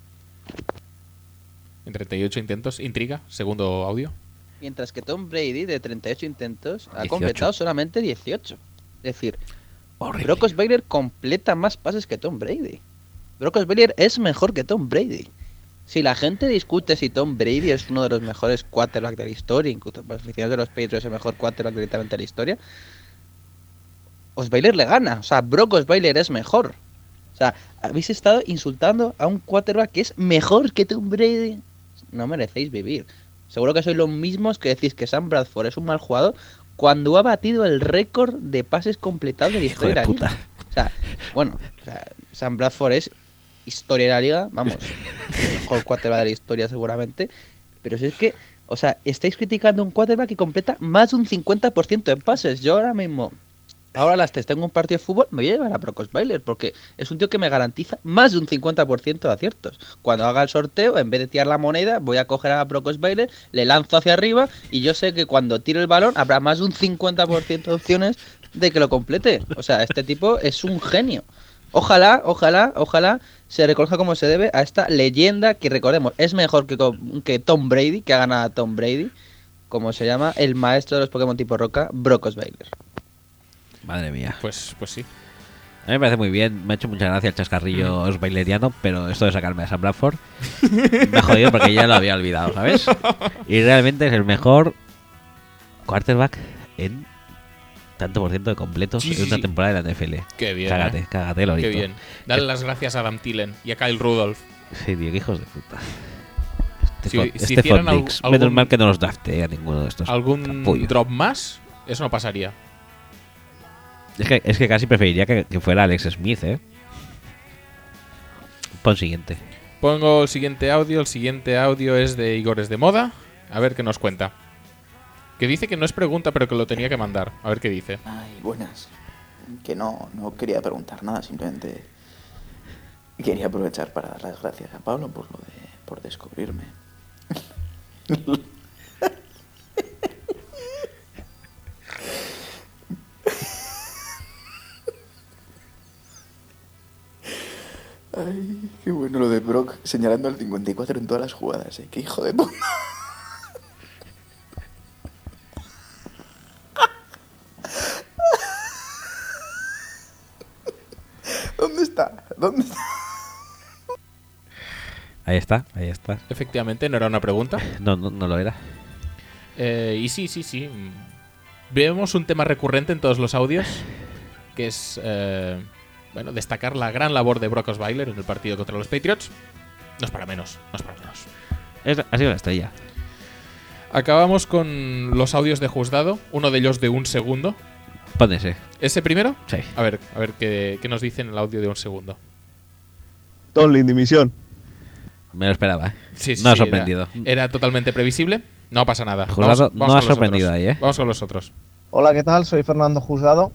S2: En 38 intentos. Intriga, segundo audio.
S5: Mientras que Tom Brady de 38 intentos ha
S1: 18.
S5: completado solamente 18. Es decir,
S1: Horrible.
S5: Brock Osweiler completa más pases que Tom Brady. Brock Osweiler es mejor que Tom Brady. Si la gente discute si Tom Brady es uno de los mejores quarterbacks de la historia, incluso para los aficionados de los Patriots es el mejor quarterback directamente de la historia, Osweiler le gana. O sea, Brock Osweiler es mejor. O sea, habéis estado insultando a un quarterback que es mejor que Tom Brady. No merecéis vivir. Seguro que sois los mismos que decís que Sam Bradford es un mal jugador cuando ha batido el récord de pases completados de la
S1: de
S5: historia de la
S1: puta.
S5: liga. O sea, bueno, o sea, Sam Bradford es historia de la liga, vamos, el mejor quarterback de la historia seguramente. Pero si es que, o sea, estáis criticando un quarterback que completa más de un 50% en pases. Yo ahora mismo, ahora las tres tengo un partido de fútbol, me voy a llevar a Osweiler porque es un tío que me garantiza más de un 50% de aciertos. Cuando haga el sorteo, en vez de tirar la moneda, voy a coger a Brock Osweiler, le lanzo hacia arriba y yo sé que cuando tire el balón habrá más de un 50% de opciones de que lo complete. O sea, este tipo es un genio. Ojalá, ojalá, ojalá se reconozca como se debe a esta leyenda que recordemos es mejor que, que Tom Brady, que ha ganado a Tom Brady, como se llama el maestro de los Pokémon tipo roca, Brock Osweiler.
S1: Madre mía.
S2: Pues, pues sí.
S1: A mí me parece muy bien. Me ha hecho mucha gracia el chascarrillo osbaileriano, pero esto de sacarme a Sam Bradford me ha jodido porque ya lo había olvidado, ¿sabes? Y realmente es el mejor quarterback en tanto por ciento de completos
S2: Sí,
S1: en una
S2: sí.
S1: temporada de la NFL.
S2: Qué bien.
S1: Cágate,
S2: ¿eh?
S1: cágate, Lorito.
S2: Qué bien. Dale las gracias a Adam Tillen y a Kyle Rudolph.
S1: Sí, tío, hijos de puta.
S2: Si-
S1: Stephon-
S2: si
S1: Stephon
S2: hicieran.
S1: Menos mal que no los drafté a ninguno de estos.
S2: ¿Algún
S1: capullos.
S2: drop más? Eso no pasaría.
S1: Es que, es que casi preferiría que, que fuera Alex Smith, ¿eh? Pon siguiente.
S2: Pongo el siguiente audio. El siguiente audio es de Igores de Moda. A ver qué nos cuenta. Que dice que no es pregunta, pero que lo tenía que mandar. A ver qué dice.
S6: Ay, buenas. Que no, no quería preguntar nada, simplemente quería aprovechar para dar las gracias a Pablo por lo de por descubrirme. (laughs) Ay, qué bueno lo de Brock señalando al 54 en todas las jugadas, ¿eh? Qué hijo de puta. ¿Dónde está? ¿Dónde está?
S1: Ahí está, ahí está.
S2: Efectivamente, no era una pregunta.
S1: No, no, no lo era.
S2: Eh, y sí, sí, sí. Vemos un tema recurrente en todos los audios, que es, eh, bueno, destacar la gran labor de Brock Osweiler en el partido contra los Patriots. No es para menos, no es para menos.
S1: Es- ha sido la estrella.
S2: Acabamos con los audios de juzgado, uno de ellos de un segundo.
S1: Pon ese.
S2: ¿Ese primero?
S1: Sí.
S2: A ver, a ver qué, qué nos dice en el audio de un segundo.
S7: Tomlin, dimisión.
S1: Me lo esperaba, ¿eh?
S2: Sí, sí,
S1: no ha
S2: era-
S1: sorprendido.
S2: Era, totalmente previsible. No pasa nada.
S1: Juzgado no ha sorprendido
S2: otros.
S1: ahí, ¿eh?
S2: Vamos con los otros.
S7: Hola, ¿qué tal? Soy Fernando Juzgado.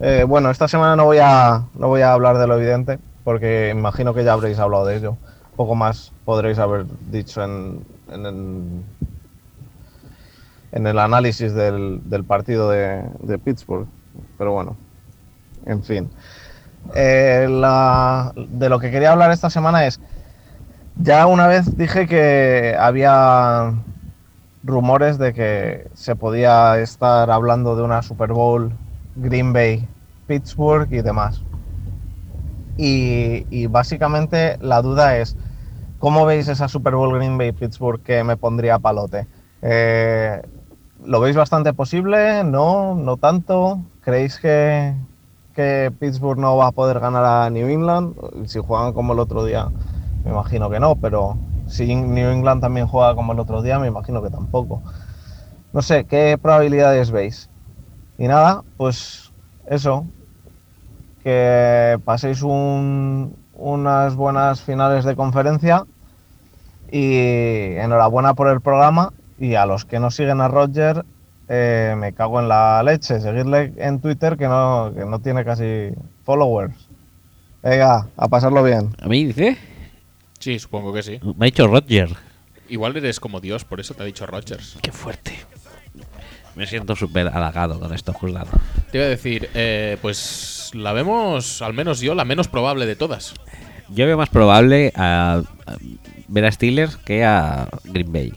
S7: Eh, bueno, esta semana no voy, a, no voy a hablar de lo evidente, porque imagino que ya habréis hablado de ello. Poco más podréis haber dicho en, en, el, en el análisis del, partido de, de Pittsburgh. Pero bueno, en fin. Eh, la- de lo que quería hablar esta semana es, ya una vez dije que había rumores de que se podía estar hablando de una Super Bowl Green Bay, Pittsburgh y demás. Y, básicamente la duda es, ¿cómo veis esa Super Bowl Green Bay, Pittsburgh que me pondría a palote? Eh, ¿Lo veis bastante posible? ¿No? ¿No tanto? ¿Creéis que, que Pittsburgh no va a poder ganar a New England? Si juegan como el otro día, me imagino que no, pero si New England también juega como el otro día, me imagino que tampoco. No sé, ¿qué probabilidades veis? Y nada, pues eso, que paséis un- unas buenas finales de conferencia y enhorabuena por el programa y a los que no siguen a Roger, eh, me cago en la leche, seguirle en Twitter que no, que no tiene casi followers. Venga, a pasarlo bien.
S1: ¿A mí dice?
S2: Sí, supongo que sí.
S1: Me ha dicho Roger.
S2: Igual eres como Dios, por eso te ha dicho Rogers.
S1: Qué fuerte. Me siento súper halagado con esto, juzgado.
S2: Te iba a decir, eh, pues la vemos, al menos yo, la menos probable de todas.
S1: Yo veo más probable a, a ver a Steelers que a Green Bay.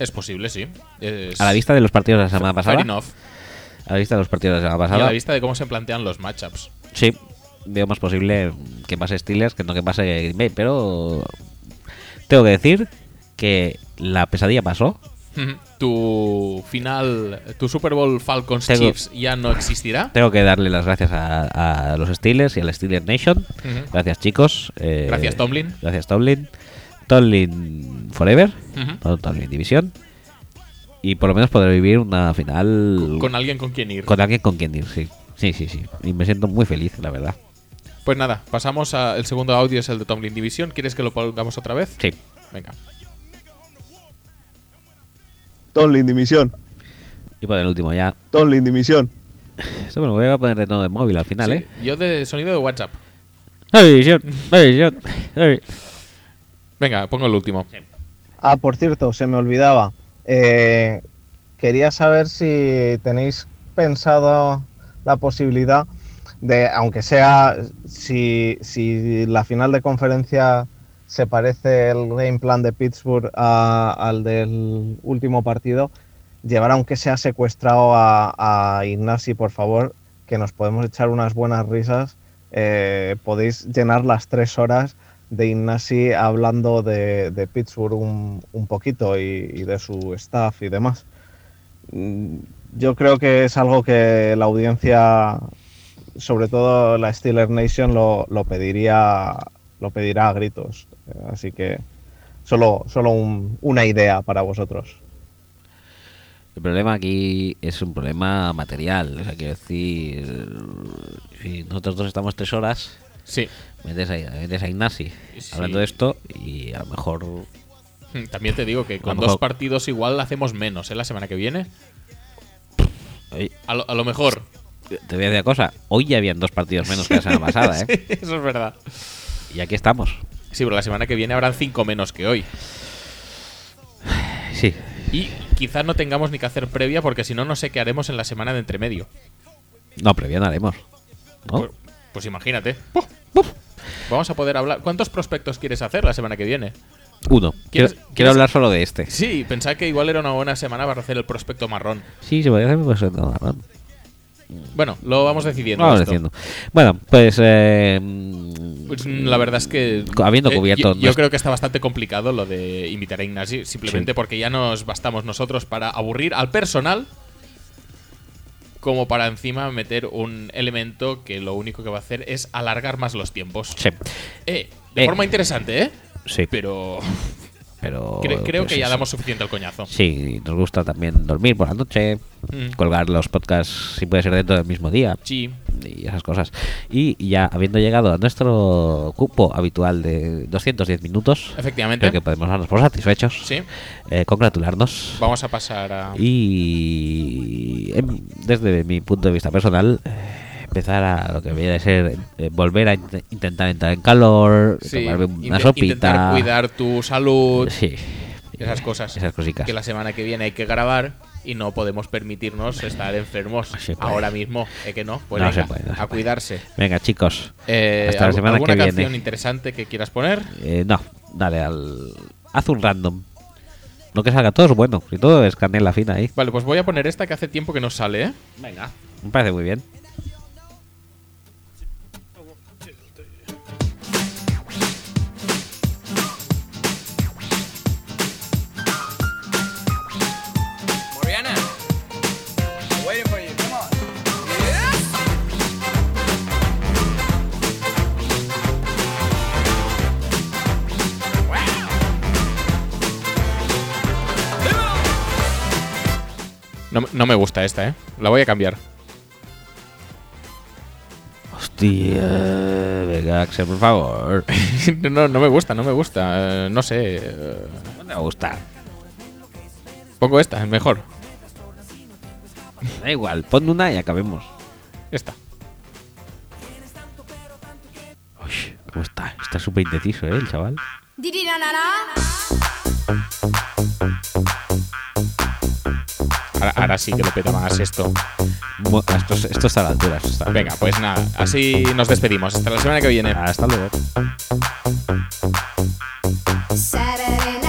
S2: Es posible, sí. Es-
S1: A la vista de los partidos de la semana
S2: Fair
S1: pasada.
S2: enough.
S1: A la vista de los partidos de la semana
S2: Y a
S1: pasada.
S2: la vista de cómo se plantean los matchups.
S1: Sí, veo más posible que pase Steelers que no que pase Green Bay, pero tengo que decir que la pesadilla pasó. (laughs)
S2: Tu final, tu Super Bowl Falcons
S1: Tengo-
S2: Chiefs ya no existirá.
S1: Tengo que darle las gracias a, a los Steelers y a la Steelers Nation. Gracias, chicos. Eh,
S2: Gracias, Tomlin.
S1: Gracias, Tomlin. Tomlin Forever. No Tomlin División. Y por lo menos poder vivir una final
S2: Con alguien con quien ir.
S1: con alguien con quien ir, sí. Sí, sí, sí. Y me siento muy feliz, la verdad.
S2: Pues nada, pasamos al segundo audio, es el de Tomlin Division. ¿Quieres que lo pongamos otra vez?
S1: Sí.
S2: Venga.
S7: Tomlin Dimisión.
S1: Y por el último ya.
S7: Tomlin Dimisión.
S1: Esto me lo voy a poner de nuevo de móvil al final,
S2: Sí,
S1: ¿eh?
S2: Yo de sonido de WhatsApp.
S1: División, división, divi-
S2: Venga, pongo el último.
S7: Ah, por cierto, se me olvidaba. Eh, quería saber si tenéis pensado la posibilidad de, aunque sea, si, si la final de conferencia se parece el game plan de Pittsburgh al del último partido, llevar aunque sea secuestrado a, a Ignasi, por favor, que nos podemos echar unas buenas risas. Eh, podéis llenar las tres horas de Ignasi hablando de, Pittsburgh un, poquito y, y de su staff y demás. Mm, Yo creo que es algo que la audiencia, sobre todo la Steeler Nation, lo, lo pediría lo pedirá a gritos. Así que solo, solo un- una idea para vosotros.
S1: El problema aquí es un problema material. O sea, quiero decir, si nosotros dos estamos tres horas,
S2: Sí.
S1: metes a, metes a Ignasi
S2: Sí.
S1: hablando de esto y a lo mejor
S2: Hmm, También te digo que con
S1: mejor-
S2: dos partidos igual hacemos menos, ¿eh? La semana que viene. A lo, a lo mejor.
S1: te voy a decir una cosa. Hoy ya habían dos partidos menos que la semana (laughs) pasada, ¿eh?
S2: Sí, eso es verdad.
S1: Y aquí estamos.
S2: Sí, pero la semana que viene habrán cinco menos que hoy.
S1: Sí.
S2: Y quizás no tengamos ni que hacer previa porque si no, no sé qué haremos en la semana de entremedio.
S1: No, previa no haremos. ¿no?
S2: Pues, pues imagínate. Vamos a poder hablar. ¿Cuántos prospectos quieres hacer la semana que viene?
S1: Uno. Quiero,
S2: ¿Quieres-
S1: quiero
S2: quieres-
S1: hablar solo de este.
S2: Sí, pensaba que igual era una buena semana para hacer el prospecto marrón.
S1: Sí, se podría hacer pues, no, no.
S2: Bueno, lo vamos decidiendo.
S1: Vamos
S2: esto.
S1: diciendo. Bueno, pues eh,
S2: Pues mm, la verdad es que.
S1: Habiendo
S2: eh,
S1: cubierto
S2: yo, creo que está bastante complicado lo de invitar a Ignasi, simplemente
S1: Sí.
S2: porque ya nos bastamos nosotros para aburrir al personal, como para encima meter un elemento que lo único que va a hacer es alargar más los tiempos.
S1: sí,
S2: Eh, de
S1: Eh.
S2: forma interesante, ¿eh?
S1: sí,
S2: Pero
S1: pero
S2: cre- creo
S1: pues
S2: que ya damos suficiente al coñazo.
S1: Sí, nos gusta también dormir por la noche,
S2: Mm.
S1: colgar los podcasts si puede ser dentro del mismo día
S2: Sí.
S1: y esas cosas. Y ya habiendo llegado a nuestro cupo habitual de 210 minutos,
S2: Efectivamente.
S1: creo que podemos darnos por satisfechos,
S2: Sí.
S1: eh, congratularnos
S2: Vamos a pasar a.
S1: y em, desde mi punto de vista personal eh, empezar a lo que viene a ser eh, volver a int- intentar entrar en calor,
S2: Sí,
S1: tomarme una sopita,
S2: intentar cuidar tu salud,
S1: sí,
S2: esas cosas.
S1: esas cositas.
S2: que la semana que viene hay que grabar y no podemos permitirnos estar enfermos ahora mismo. ¿Es que no? Pues
S1: No
S2: venga,
S1: se puede, no se
S2: a cuidarse.
S1: Venga, chicos,
S2: Eh,
S1: Hasta la
S2: ¿al-
S1: semana
S2: ¿Alguna
S1: que viene.
S2: canción interesante que quieras poner?
S1: eh, no, dale al haz un random. Lo que salga todo es bueno, si todo es canela fina ahí.
S2: Vale, pues voy a poner esta que hace tiempo que no sale, ¿eh?
S1: Venga, me parece muy bien.
S2: No, no me gusta esta, ¿eh? La voy a cambiar.
S1: Hostia, venga, Axel, por favor. (laughs)
S2: no, no me gusta, no me gusta. Eh, no sé. eh,
S1: No me gusta.
S2: pongo esta, es mejor.
S1: Da igual, pon una y acabemos.
S2: Esta.
S1: Uy, ¿cómo está? Está súper indeciso, ¿eh, el chaval?
S2: Ahora, ahora sí que lo peta más esto.
S1: Esto, es- esto está a la altura. esto está a la
S2: Venga, pues nada, así nos despedimos. Hasta la semana que viene.
S1: Hasta luego.
S8: Saturday